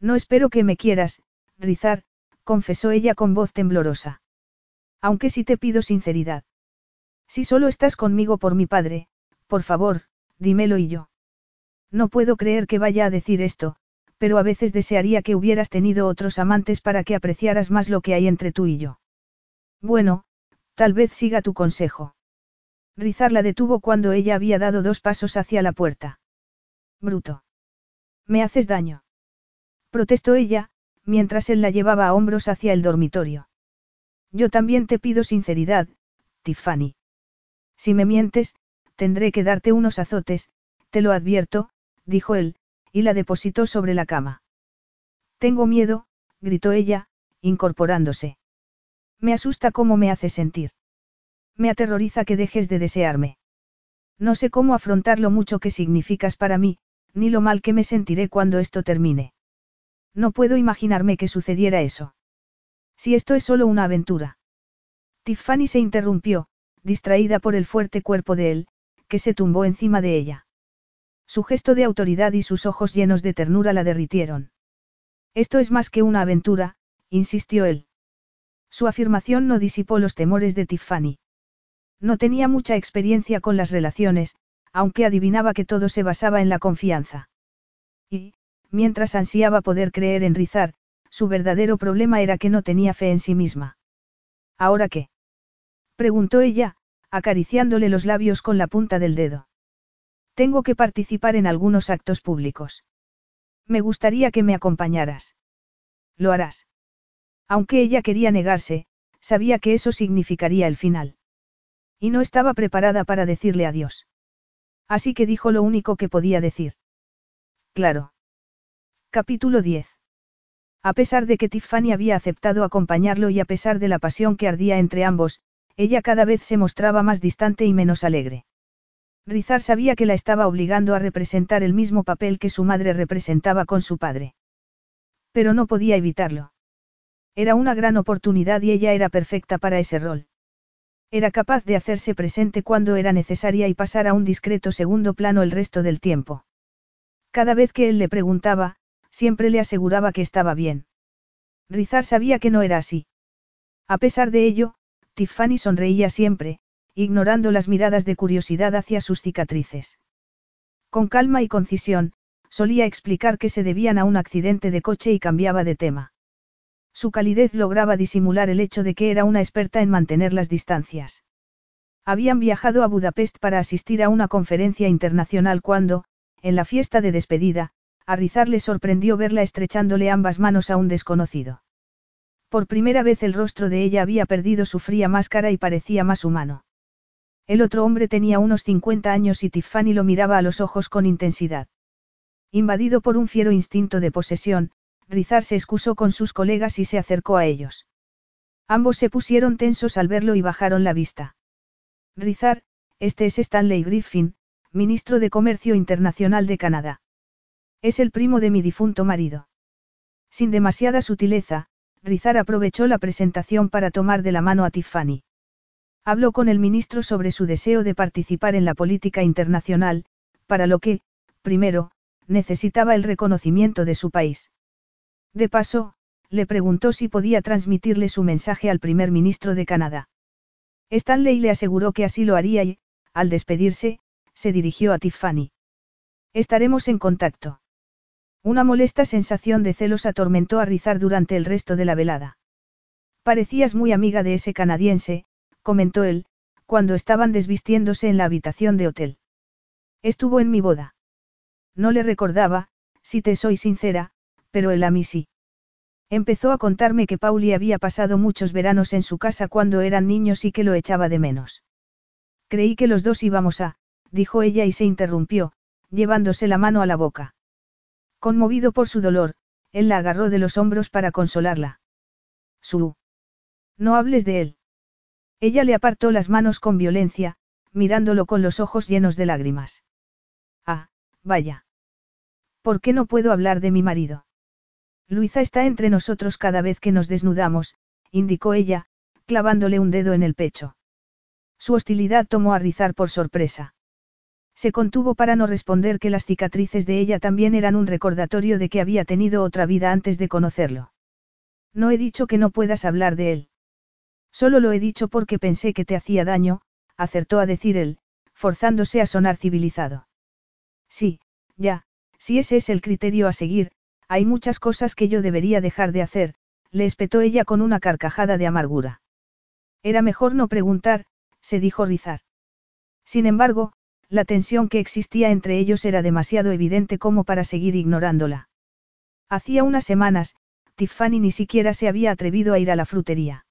No espero que me quieras, Rizar, confesó ella con voz temblorosa. Aunque sí te pido sinceridad. Si solo estás conmigo por mi padre, por favor, dímelo y yo. No puedo creer que vaya a decir esto, pero a veces desearía que hubieras tenido otros amantes para que apreciaras más lo que hay entre tú y yo. Bueno, tal vez siga tu consejo. Rizar la detuvo cuando ella había dado dos pasos hacia la puerta. Bruto. Me haces daño. Protestó ella, mientras él la llevaba a hombros hacia el dormitorio. Yo también te pido sinceridad, Tiffany. Si me mientes, tendré que darte unos azotes, te lo advierto, dijo él, y la depositó sobre la cama. Tengo miedo, gritó ella, incorporándose. Me asusta cómo me hace sentir. Me aterroriza que dejes de desearme. No sé cómo afrontar lo mucho que significas para mí, ni lo mal que me sentiré cuando esto termine. No puedo imaginarme que sucediera eso. Si esto es solo una aventura. Tiffany se interrumpió, distraída por el fuerte cuerpo de él, que se tumbó encima de ella. Su gesto de autoridad y sus ojos llenos de ternura la derritieron. Esto es más que una aventura, insistió él. Su afirmación no disipó los temores de Tiffany. No tenía mucha experiencia con las relaciones, aunque adivinaba que todo se basaba en la confianza. Y, mientras ansiaba poder creer en Rizar, su verdadero problema era que no tenía fe en sí misma. ¿Ahora qué? preguntó ella, acariciándole los labios con la punta del dedo. Tengo que participar en algunos actos públicos. Me gustaría que me acompañaras. Lo harás. Aunque ella quería negarse, sabía que eso significaría el final. Y no estaba preparada para decirle adiós. Así que dijo lo único que podía decir. Claro. Capítulo 10. A pesar de que Tiffany había aceptado acompañarlo y a pesar de la pasión que ardía entre ambos, ella cada vez se mostraba más distante y menos alegre. Rizar sabía que la estaba obligando a representar el mismo papel que su madre representaba con su padre. Pero no podía evitarlo. Era una gran oportunidad y ella era perfecta para ese rol. Era capaz de hacerse presente cuando era necesaria y pasar a un discreto segundo plano el resto del tiempo. Cada vez que él le preguntaba, siempre le aseguraba que estaba bien. Rizar sabía que no era así. A pesar de ello, Tiffany sonreía siempre, ignorando las miradas de curiosidad hacia sus cicatrices. Con calma y concisión, solía explicar que se debían a un accidente de coche y cambiaba de tema. Su calidez lograba disimular el hecho de que era una experta en mantener las distancias. Habían viajado a Budapest para asistir a una conferencia internacional cuando, en la fiesta de despedida, a Rizar le sorprendió verla estrechándole ambas manos a un desconocido. Por primera vez el rostro de ella había perdido su fría máscara y parecía más humano. El otro hombre tenía unos 50 años y Tiffany lo miraba a los ojos con intensidad. Invadido por un fiero instinto de posesión, Rizar se excusó con sus colegas y se acercó a ellos. Ambos se pusieron tensos al verlo y bajaron la vista. Rizar, este es Stanley Griffin, ministro de Comercio Internacional de Canadá. Es el primo de mi difunto marido. Sin demasiada sutileza, Rizar aprovechó la presentación para tomar de la mano a Tiffany. Habló con el ministro sobre su deseo de participar en la política internacional, para lo que, primero, necesitaba el reconocimiento de su país. De paso, le preguntó si podía transmitirle su mensaje al primer ministro de Canadá. Stanley le aseguró que así lo haría y, al despedirse, se dirigió a Tiffany. Estaremos en contacto. Una molesta sensación de celos atormentó a Rizar durante el resto de la velada. Parecías muy amiga de ese canadiense, comentó él, cuando estaban desvistiéndose en la habitación de hotel. Estuvo en mi boda. No le recordaba, si te soy sincera, pero él a mí sí. Empezó a contarme que Pauli había pasado muchos veranos en su casa cuando eran niños y que lo echaba de menos. Creí que los dos íbamos a, dijo ella y se interrumpió, llevándose la mano a la boca. Conmovido por su dolor, él la agarró de los hombros para consolarla. Su. No hables de él. Ella le apartó las manos con violencia, mirándolo con los ojos llenos de lágrimas. Ah, vaya. ¿Por qué no puedo hablar de mi marido? Luisa está entre nosotros cada vez que nos desnudamos, indicó ella, clavándole un dedo en el pecho. Su hostilidad tomó a Rizar por sorpresa. Se contuvo para no responder que las cicatrices de ella también eran un recordatorio de que había tenido otra vida antes de conocerlo. No he dicho que no puedas hablar de él. Solo lo he dicho porque pensé que te hacía daño, acertó a decir él, forzándose a sonar civilizado. Sí, ya, si ese es el criterio a seguir, hay muchas cosas que yo debería dejar de hacer, le espetó ella con una carcajada de amargura. Era mejor no preguntar, se dijo Rizar. Sin embargo, la tensión que existía entre ellos era demasiado evidente como para seguir ignorándola. Hacía unas semanas, Tiffany ni siquiera se había atrevido a ir a la frutería.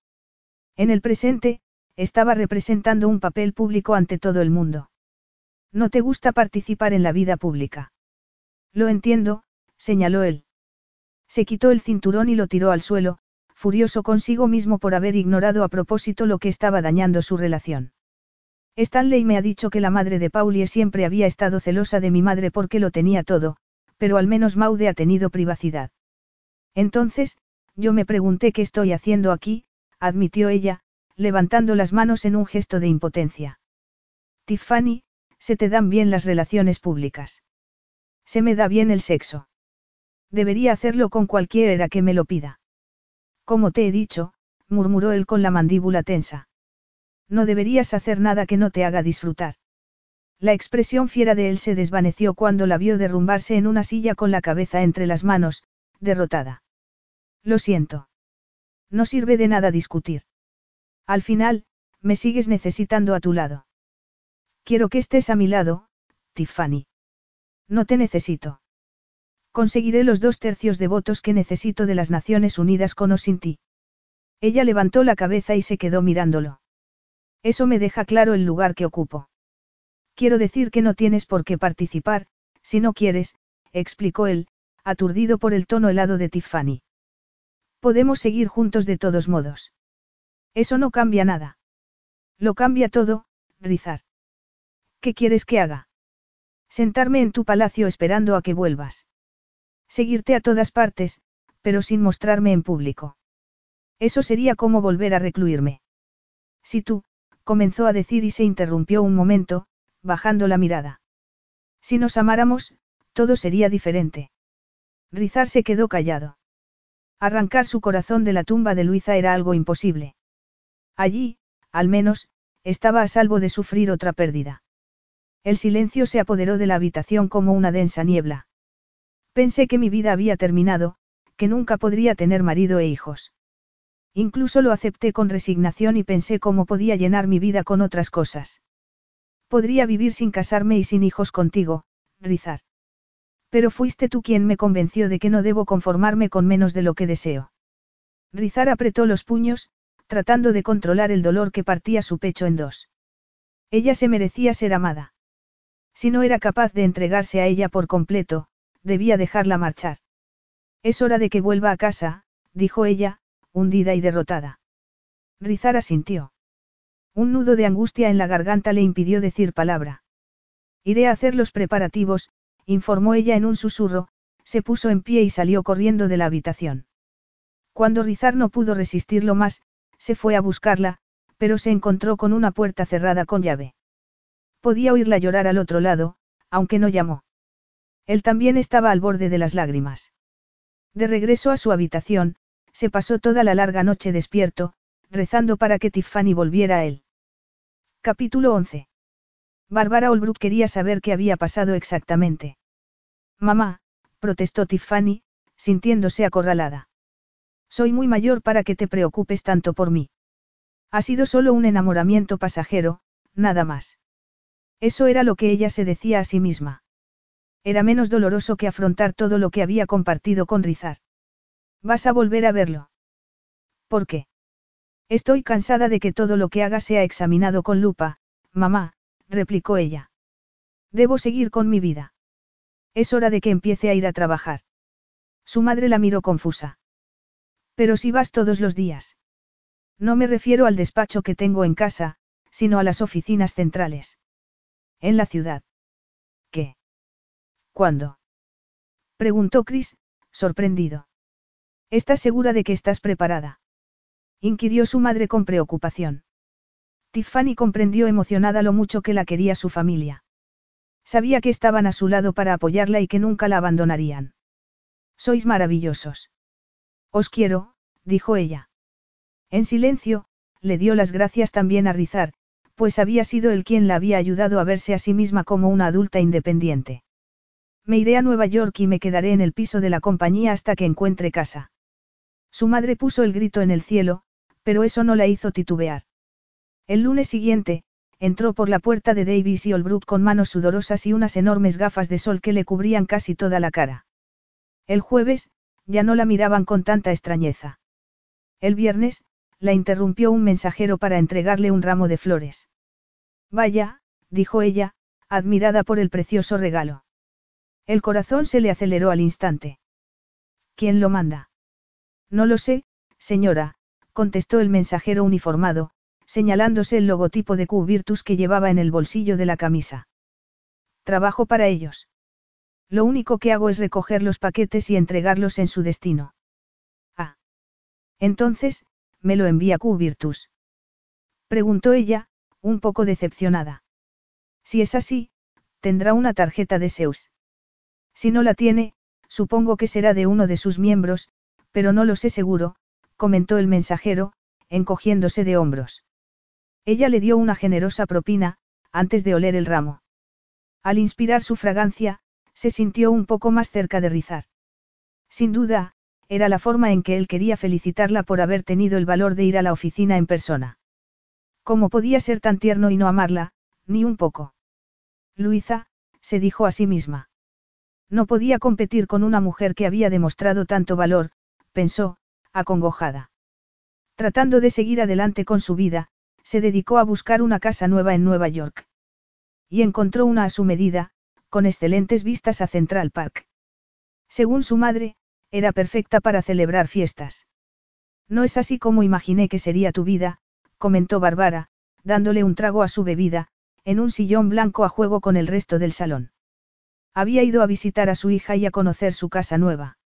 En el presente, estaba representando un papel público ante todo el mundo. No te gusta participar en la vida pública. Lo entiendo, señaló él. Se quitó el cinturón y lo tiró al suelo, furioso consigo mismo por haber ignorado a propósito lo que estaba dañando su relación. Stanley me ha dicho que la madre de Paulie siempre había estado celosa de mi madre porque lo tenía todo, pero al menos Maude ha tenido privacidad. Entonces, yo me pregunté qué estoy haciendo aquí, admitió ella, levantando las manos en un gesto de impotencia. Tiffany, se te dan bien las relaciones públicas. Se me da bien el sexo. Debería hacerlo con cualquiera que me lo pida. Como te he dicho, murmuró él con la mandíbula tensa. No deberías hacer nada que no te haga disfrutar. La expresión fiera de él se desvaneció cuando la vio derrumbarse en una silla con la cabeza entre las manos, derrotada. Lo siento. No sirve de nada discutir. Al final, me sigues necesitando a tu lado. Quiero que estés a mi lado, Tiffany. No te necesito. Conseguiré los dos tercios de votos que necesito de las Naciones Unidas con o sin ti. Ella levantó la cabeza y se quedó mirándolo. Eso me deja claro el lugar que ocupo. Quiero decir que no tienes por qué participar, si no quieres, explicó él, aturdido por el tono helado de Tiffany. Podemos seguir juntos de todos modos. Eso no cambia nada. Lo cambia todo, Rizar. ¿Qué quieres que haga? Sentarme en tu palacio esperando a que vuelvas. Seguirte a todas partes, pero sin mostrarme en público. Eso sería como volver a recluirme. Si tú, comenzó a decir y se interrumpió un momento, bajando la mirada. Si nos amáramos, todo sería diferente. Rizar se quedó callado. Arrancar su corazón de la tumba de Luisa era algo imposible. Allí, al menos, estaba a salvo de sufrir otra pérdida. El silencio se apoderó de la habitación como una densa niebla. Pensé que mi vida había terminado, que nunca podría tener marido e hijos. Incluso lo acepté con resignación y pensé cómo podía llenar mi vida con otras cosas. Podría vivir sin casarme y sin hijos contigo, Rizar. Pero fuiste tú quien me convenció de que no debo conformarme con menos de lo que deseo. Rizar apretó los puños, tratando de controlar el dolor que partía su pecho en dos. Ella se merecía ser amada. Si no era capaz de entregarse a ella por completo, debía dejarla marchar. Es hora de que vuelva a casa, dijo ella, hundida y derrotada. Rizar asintió. Un nudo de angustia en la garganta le impidió decir palabra. Iré a hacer los preparativos, informó ella en un susurro, se puso en pie y salió corriendo de la habitación. Cuando Rizar no pudo resistirlo más, se fue a buscarla, pero se encontró con una puerta cerrada con llave. Podía oírla llorar al otro lado, aunque no llamó. Él también estaba al borde de las lágrimas. De regreso a su habitación, se pasó toda la larga noche despierto, rezando para que Tiffany volviera a él. Capítulo 11. Bárbara Olbrook quería saber qué había pasado exactamente. Mamá, protestó Tiffany, sintiéndose acorralada. Soy muy mayor para que te preocupes tanto por mí. Ha sido solo un enamoramiento pasajero, nada más. Eso era lo que ella se decía a sí misma. Era menos doloroso que afrontar todo lo que había compartido con Rizar. ¿Vas a volver a verlo? ¿Por qué? Estoy cansada de que todo lo que haga sea examinado con lupa, mamá, replicó ella. Debo seguir con mi vida. Es hora de que empiece a ir a trabajar. Su madre la miró confusa. Pero si vas todos los días. No me refiero al despacho que tengo en casa, sino a las oficinas centrales. En la ciudad. ¿Qué? ¿Cuándo? Preguntó Chris, sorprendido. ¿Estás segura de que estás preparada? inquirió su madre con preocupación. Tiffany comprendió emocionada lo mucho que la quería su familia. Sabía que estaban a su lado para apoyarla y que nunca la abandonarían. Sois maravillosos. Os quiero, dijo ella. En silencio, le dio las gracias también a Rizar, pues había sido él quien la había ayudado a verse a sí misma como una adulta independiente. Me iré a Nueva York y me quedaré en el piso de la compañía hasta que encuentre casa. Su madre puso el grito en el cielo, pero eso no la hizo titubear. El lunes siguiente, entró por la puerta de Davis y Olbrook con manos sudorosas y unas enormes gafas de sol que le cubrían casi toda la cara. El jueves, ya no la miraban con tanta extrañeza. El viernes, la interrumpió un mensajero para entregarle un ramo de flores. Vaya, dijo ella, admirada por el precioso regalo. El corazón se le aceleró al instante. ¿Quién lo manda? No lo sé, señora, contestó el mensajero uniformado, señalándose el logotipo de Q Virtus que llevaba en el bolsillo de la camisa. Trabajo para ellos. Lo único que hago es recoger los paquetes y entregarlos en su destino. Ah. Entonces, ¿me lo envía Q Virtus? Preguntó ella, un poco decepcionada. Si es así, tendrá una tarjeta de Zeus. Si no la tiene, supongo que será de uno de sus miembros, pero no lo sé seguro, comentó el mensajero, encogiéndose de hombros. Ella le dio una generosa propina, antes de oler el ramo. Al inspirar su fragancia, se sintió un poco más cerca de rizar. Sin duda, era la forma en que él quería felicitarla por haber tenido el valor de ir a la oficina en persona. ¿Cómo podía ser tan tierno y no amarla, ni un poco? Luisa, se dijo a sí misma. No podía competir con una mujer que había demostrado tanto valor, pensó, acongojada. Tratando de seguir adelante con su vida, se dedicó a buscar una casa nueva en Nueva York. Y encontró una a su medida, con excelentes vistas a Central Park. Según su madre, era perfecta para celebrar fiestas. No es así como imaginé que sería tu vida, comentó Bárbara, dándole un trago a su bebida, en un sillón blanco a juego con el resto del salón. Había ido a visitar a su hija y a conocer su casa nueva.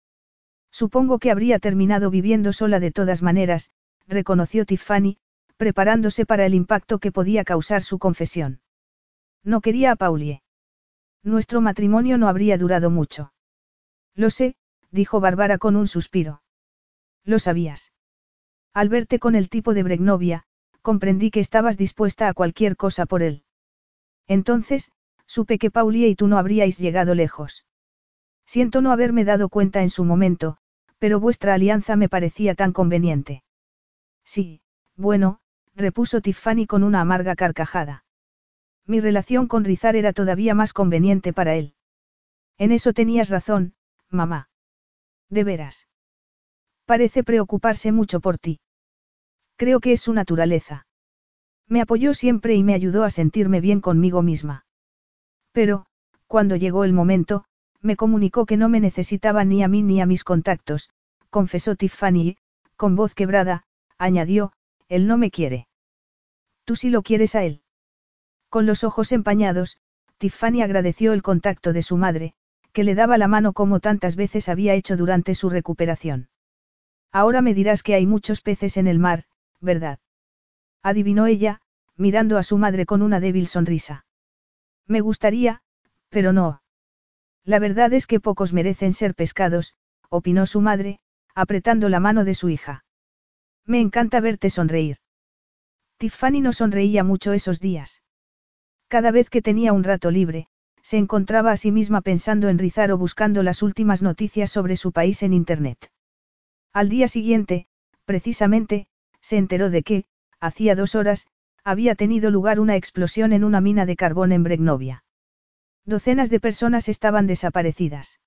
Supongo que habría terminado viviendo sola de todas maneras, reconoció Tiffany, preparándose para el impacto que podía causar su confesión. No quería a Paulie. Nuestro matrimonio no habría durado mucho. Lo sé, dijo Bárbara con un suspiro. Lo sabías. Al verte con el tipo de Bregnovia, comprendí que estabas dispuesta a cualquier cosa por él. Entonces, supe que Paulie y tú no habríais llegado lejos. Siento no haberme dado cuenta en su momento, pero vuestra alianza me parecía tan conveniente. Sí, bueno, repuso Tiffany con una amarga carcajada. Mi relación con Rizar era todavía más conveniente para él. En eso tenías razón, mamá. De veras. Parece preocuparse mucho por ti. Creo que es su naturaleza. Me apoyó siempre y me ayudó a sentirme bien conmigo misma. Pero, cuando llegó el momento, Me comunicó que no me necesitaba ni a mí ni a mis contactos, confesó Tiffany y, con voz quebrada, añadió, él no me quiere. Tú sí lo quieres a él. Con los ojos empañados, Tiffany agradeció el contacto de su madre, que le daba la mano como tantas veces había hecho durante su recuperación. Ahora me dirás que hay muchos peces en el mar, ¿verdad? Adivinó ella, mirando a su madre con una débil sonrisa. Me gustaría, pero no. La verdad es que pocos merecen ser pescados, opinó su madre, apretando la mano de su hija. Me encanta verte sonreír. Tiffany no sonreía mucho esos días. Cada vez que tenía un rato libre, se encontraba a sí misma pensando en rizar o buscando las últimas noticias sobre su país en Internet. Al día siguiente, precisamente, se enteró de que, hacía dos horas, había tenido lugar una explosión en una mina de carbón en Bregnovia. Docenas de personas estaban desaparecidas.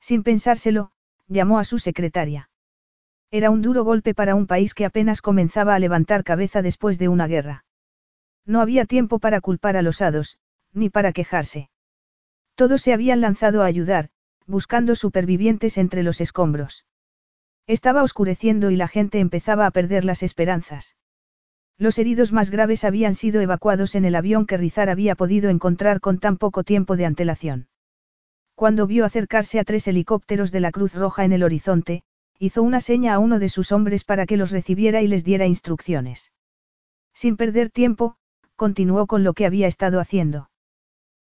Sin pensárselo, llamó a su secretaria. Era un duro golpe para un país que apenas comenzaba a levantar cabeza después de una guerra. No había tiempo para culpar a los hados, ni para quejarse. Todos se habían lanzado a ayudar, buscando supervivientes entre los escombros. Estaba oscureciendo y la gente empezaba a perder las esperanzas. Los heridos más graves habían sido evacuados en el avión que Rizar había podido encontrar con tan poco tiempo de antelación. Cuando vio acercarse a tres helicópteros de la Cruz Roja en el horizonte, hizo una seña a uno de sus hombres para que los recibiera y les diera instrucciones. Sin perder tiempo, continuó con lo que había estado haciendo.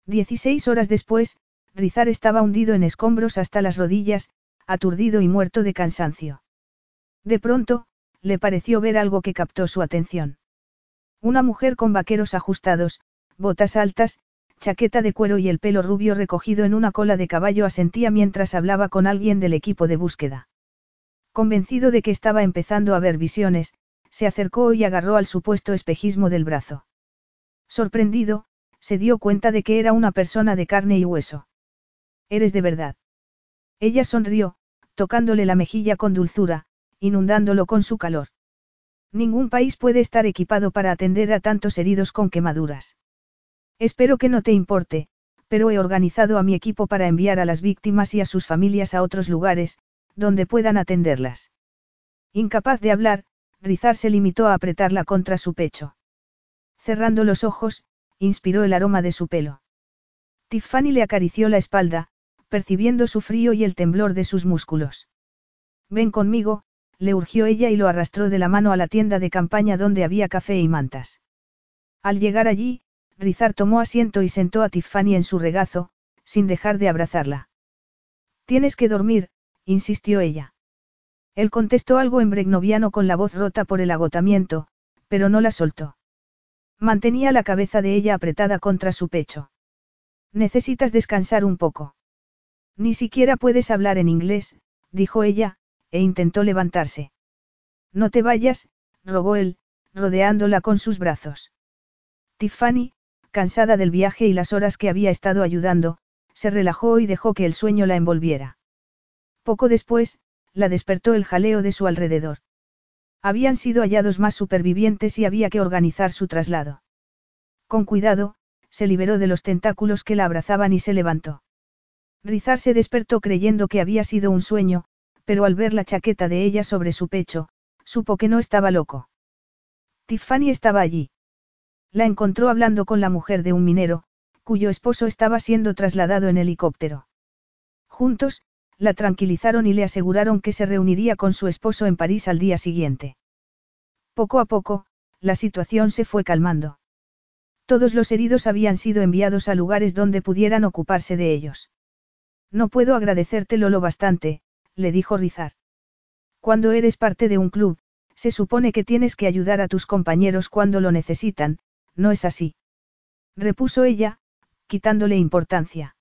Dieciséis horas después, Rizar estaba hundido en escombros hasta las rodillas, aturdido y muerto de cansancio. De pronto, le pareció ver algo que captó su atención. Una mujer con vaqueros ajustados, botas altas, chaqueta de cuero y el pelo rubio recogido en una cola de caballo asentía mientras hablaba con alguien del equipo de búsqueda. Convencido de que estaba empezando a ver visiones, se acercó y agarró al supuesto espejismo del brazo. Sorprendido, se dio cuenta de que era una persona de carne y hueso. Eres de verdad. Ella sonrió, tocándole la mejilla con dulzura, inundándolo con su calor. Ningún país puede estar equipado para atender a tantos heridos con quemaduras. Espero que no te importe, pero he organizado a mi equipo para enviar a las víctimas y a sus familias a otros lugares, donde puedan atenderlas. Incapaz de hablar, Rizar se limitó a apretarla contra su pecho. Cerrando los ojos, inspiró el aroma de su pelo. Tiffany le acarició la espalda, percibiendo su frío y el temblor de sus músculos. Ven conmigo, le urgió ella y lo arrastró de la mano a la tienda de campaña donde había café y mantas. Al llegar allí, Rizar tomó asiento y sentó a Tiffany en su regazo, sin dejar de abrazarla. Tienes que dormir, insistió ella. Él contestó algo en bregnoviano con la voz rota por el agotamiento, pero no la soltó. Mantenía la cabeza de ella apretada contra su pecho. Necesitas descansar un poco. Ni siquiera puedes hablar en inglés, dijo ella, e intentó levantarse. No te vayas, rogó él, rodeándola con sus brazos. Tiffany, cansada del viaje y las horas que había estado ayudando, se relajó y dejó que el sueño la envolviera. Poco después, la despertó el jaleo de su alrededor. Habían sido hallados más supervivientes y había que organizar su traslado. Con cuidado, se liberó de los tentáculos que la abrazaban y se levantó. Rizar se despertó creyendo que había sido un sueño, pero al ver la chaqueta de ella sobre su pecho, supo que no estaba loco. Tiffany estaba allí. La encontró hablando con la mujer de un minero, cuyo esposo estaba siendo trasladado en helicóptero. Juntos, la tranquilizaron y le aseguraron que se reuniría con su esposo en París al día siguiente. Poco a poco, la situación se fue calmando. Todos los heridos habían sido enviados a lugares donde pudieran ocuparse de ellos. No puedo agradecértelo lo bastante, le dijo Rizar. Cuando eres parte de un club, se supone que tienes que ayudar a tus compañeros cuando lo necesitan, ¿no es así? Repuso ella, quitándole importancia.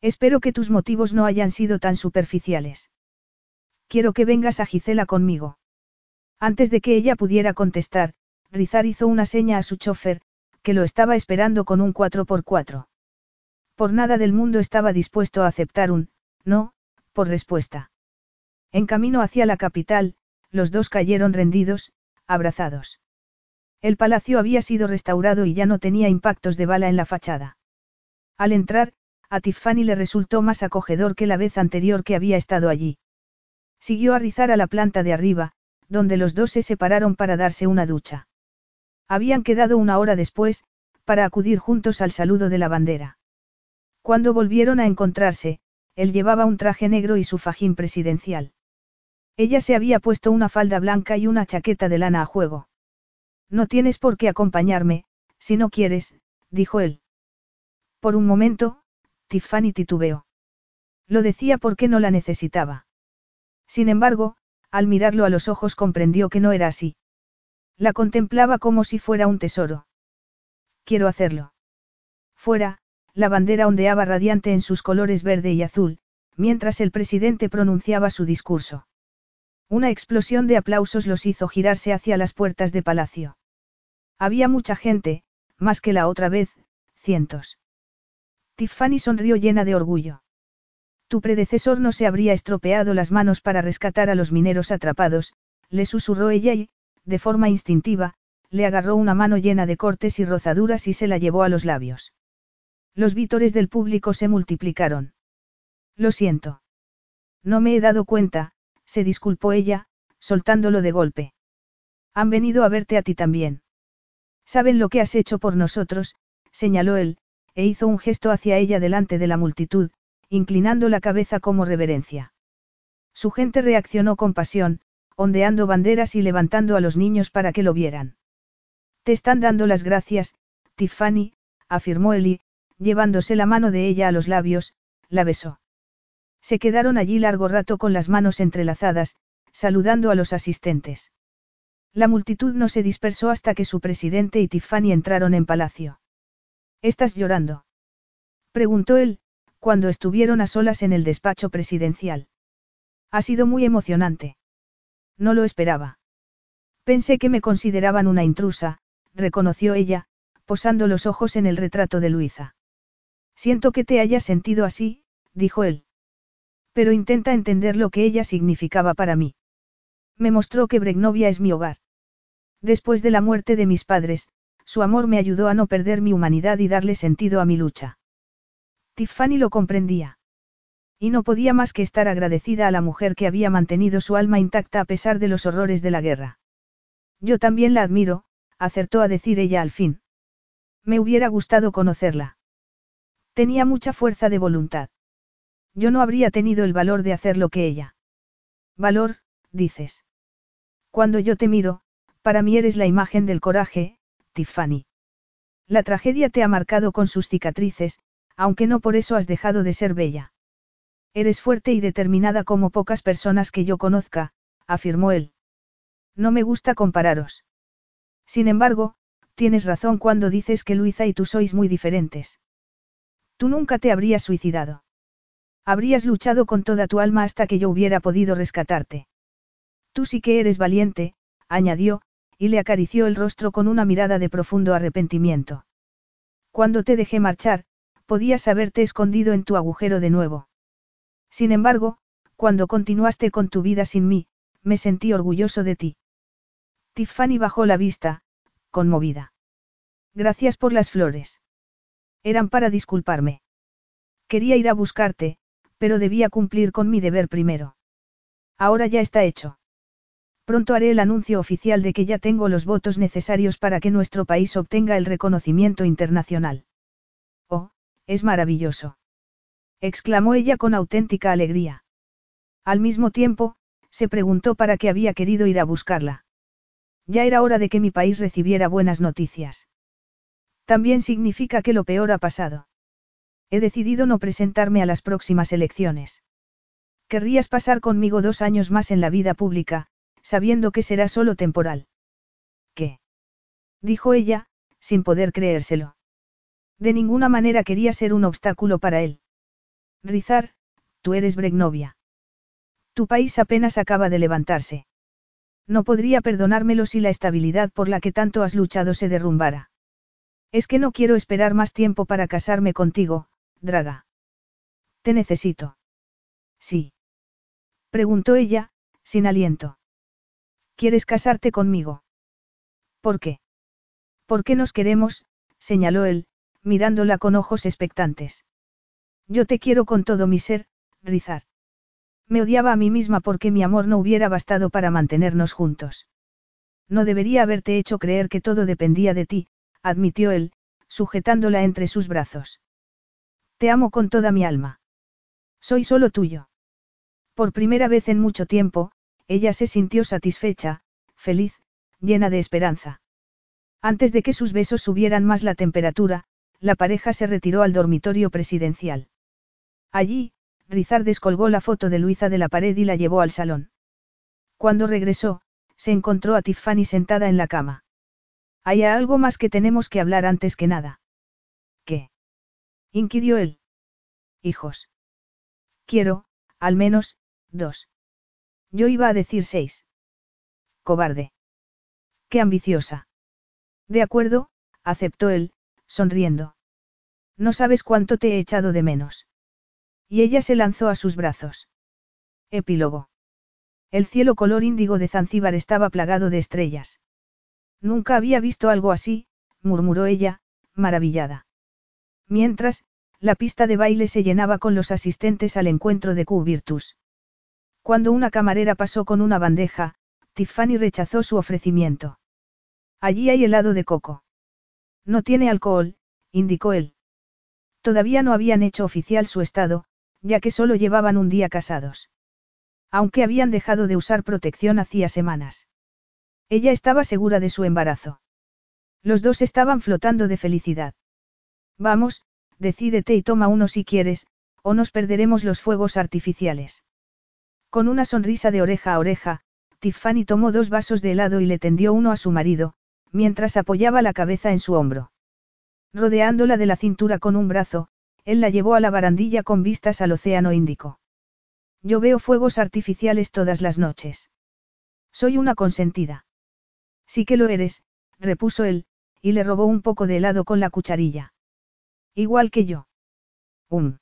Espero que tus motivos no hayan sido tan superficiales. Quiero que vengas a Gisela conmigo. Antes de que ella pudiera contestar, Rizar hizo una seña a su chofer, que lo estaba esperando con un 4x4. Por nada del mundo estaba dispuesto a aceptar un, no, por respuesta. En camino hacia la capital, los dos cayeron rendidos, abrazados. El palacio había sido restaurado y ya no tenía impactos de bala en la fachada. Al entrar, a Tiffany le resultó más acogedor que la vez anterior que había estado allí. Siguió a rizar a la planta de arriba, donde los dos se separaron para darse una ducha. Habían quedado una hora después, para acudir juntos al saludo de la bandera. Cuando volvieron a encontrarse, él llevaba un traje negro y su fajín presidencial. Ella se había puesto una falda blanca y una chaqueta de lana a juego. No tienes por qué acompañarme, si no quieres, dijo él. Por un momento, Tiffany titubeó. Lo decía porque no la necesitaba. Sin embargo, al mirarlo a los ojos comprendió que no era así. La contemplaba como si fuera un tesoro. Quiero hacerlo. Fuera, la bandera ondeaba radiante en sus colores verde y azul, mientras el presidente pronunciaba su discurso. Una explosión de aplausos los hizo girarse hacia las puertas de palacio. Había mucha gente, más que la otra vez, cientos. Tiffany sonrió llena de orgullo. Tu predecesor no se habría estropeado las manos para rescatar a los mineros atrapados, le susurró ella y, de forma instintiva, le agarró una mano llena de cortes y rozaduras y se la llevó a los labios. Los vítores del público se multiplicaron. Lo siento. No me he dado cuenta, se disculpó ella, soltándolo de golpe. Han venido a verte a ti también. Saben lo que has hecho por nosotros, señaló él, e hizo un gesto hacia ella delante de la multitud, inclinando la cabeza como reverencia. Su gente reaccionó con pasión, ondeando banderas y levantando a los niños para que lo vieran. Te están dando las gracias, Tiffany, afirmó Eli, llevándose la mano de ella a los labios, la besó. Se quedaron allí largo rato con las manos entrelazadas, saludando a los asistentes. La multitud no se dispersó hasta que su presidente y Tiffany entraron en palacio. ¿Estás llorando? preguntó él, cuando estuvieron a solas en el despacho presidencial. Ha sido muy emocionante. No lo esperaba. Pensé que me consideraban una intrusa, reconoció ella, posando los ojos en el retrato de Luisa. Siento que te hayas sentido así, dijo él. Pero intenta entender lo que ella significaba para mí. Me mostró que Bregnovia es mi hogar. Después de la muerte de mis padres, su amor me ayudó a no perder mi humanidad y darle sentido a mi lucha. Tiffany lo comprendía. Y no podía más que estar agradecida a la mujer que había mantenido su alma intacta a pesar de los horrores de la guerra. Yo también la admiro, acertó a decir ella al fin. Me hubiera gustado conocerla. Tenía mucha fuerza de voluntad. Yo no habría tenido el valor de hacer lo que ella. Valor, dices. Cuando yo te miro, para mí eres la imagen del coraje, Tiffany. La tragedia te ha marcado con sus cicatrices, aunque no por eso has dejado de ser bella. Eres fuerte y determinada como pocas personas que yo conozca, afirmó él. No me gusta compararos. Sin embargo, tienes razón cuando dices que Luisa y tú sois muy diferentes. Tú nunca te habrías suicidado. Habrías luchado con toda tu alma hasta que yo hubiera podido rescatarte. Tú sí que eres valiente, añadió, y le acarició el rostro con una mirada de profundo arrepentimiento. Cuando te dejé marchar, podías haberte escondido en tu agujero de nuevo. Sin embargo, cuando continuaste con tu vida sin mí, me sentí orgulloso de ti. Tiffany bajó la vista, conmovida. Gracias por las flores. Eran para disculparme. Quería ir a buscarte, pero debía cumplir con mi deber primero. Ahora ya está hecho. Pronto haré el anuncio oficial de que ya tengo los votos necesarios para que nuestro país obtenga el reconocimiento internacional. Oh, es maravilloso. exclamó ella con auténtica alegría. Al mismo tiempo, se preguntó para qué había querido ir a buscarla. Ya era hora de que mi país recibiera buenas noticias. También significa que lo peor ha pasado. He decidido no presentarme a las próximas elecciones. Querrías pasar conmigo dos años más en la vida pública, sabiendo que será solo temporal. ¿Qué? dijo ella, sin poder creérselo. De ninguna manera quería ser un obstáculo para él. Rizar, tú eres Bregnovia. Tu país apenas acaba de levantarse. No podría perdonármelo si la estabilidad por la que tanto has luchado se derrumbara. Es que no quiero esperar más tiempo para casarme contigo, Draga. Te necesito. Sí. Preguntó ella, sin aliento. ¿Quieres casarte conmigo? ¿Por qué? ¿Por qué nos queremos? señaló él, mirándola con ojos expectantes. Yo te quiero con todo mi ser, Rizar. Me odiaba a mí misma porque mi amor no hubiera bastado para mantenernos juntos. No debería haberte hecho creer que todo dependía de ti, admitió él, sujetándola entre sus brazos. Te amo con toda mi alma. Soy solo tuyo. Por primera vez en mucho tiempo, ella se sintió satisfecha, feliz, llena de esperanza. Antes de que sus besos subieran más la temperatura, la pareja se retiró al dormitorio presidencial. Allí, Rizar descolgó la foto de Luisa de la pared y la llevó al salón. Cuando regresó, se encontró a Tiffany sentada en la cama. Hay algo más que tenemos que hablar antes que nada. ¿Qué? inquirió él. Hijos. Quiero, al menos, dos. Yo iba a decir seis. Cobarde. Qué ambiciosa. De acuerdo, aceptó él, sonriendo. No sabes cuánto te he echado de menos. Y ella se lanzó a sus brazos. Epílogo. El cielo color índigo de Zanzíbar estaba plagado de estrellas. Nunca había visto algo así, murmuró ella, maravillada. Mientras, la pista de baile se llenaba con los asistentes al encuentro de Q Virtus. Cuando una camarera pasó con una bandeja, Tiffany rechazó su ofrecimiento. Allí hay helado de coco. No tiene alcohol, indicó él. Todavía no habían hecho oficial su estado, ya que solo llevaban un día casados. Aunque habían dejado de usar protección hacía semanas. Ella estaba segura de su embarazo. Los dos estaban flotando de felicidad. Vamos, decídete y toma uno si quieres, o nos perderemos los fuegos artificiales. Con una sonrisa de oreja a oreja, Tiffany tomó dos vasos de helado y le tendió uno a su marido, mientras apoyaba la cabeza en su hombro. Rodeándola de la cintura con un brazo, él la llevó a la barandilla con vistas al océano Índico. Yo veo fuegos artificiales todas las noches. Soy una consentida. Sí que lo eres, repuso él, y le robó un poco de helado con la cucharilla. Igual que yo. Um.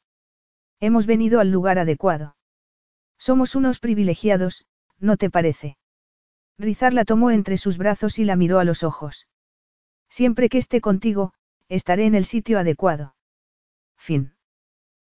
Hemos venido al lugar adecuado. Somos unos privilegiados, ¿no te parece? Rizar la tomó entre sus brazos y la miró a los ojos. Siempre que esté contigo, estaré en el sitio adecuado. Fin.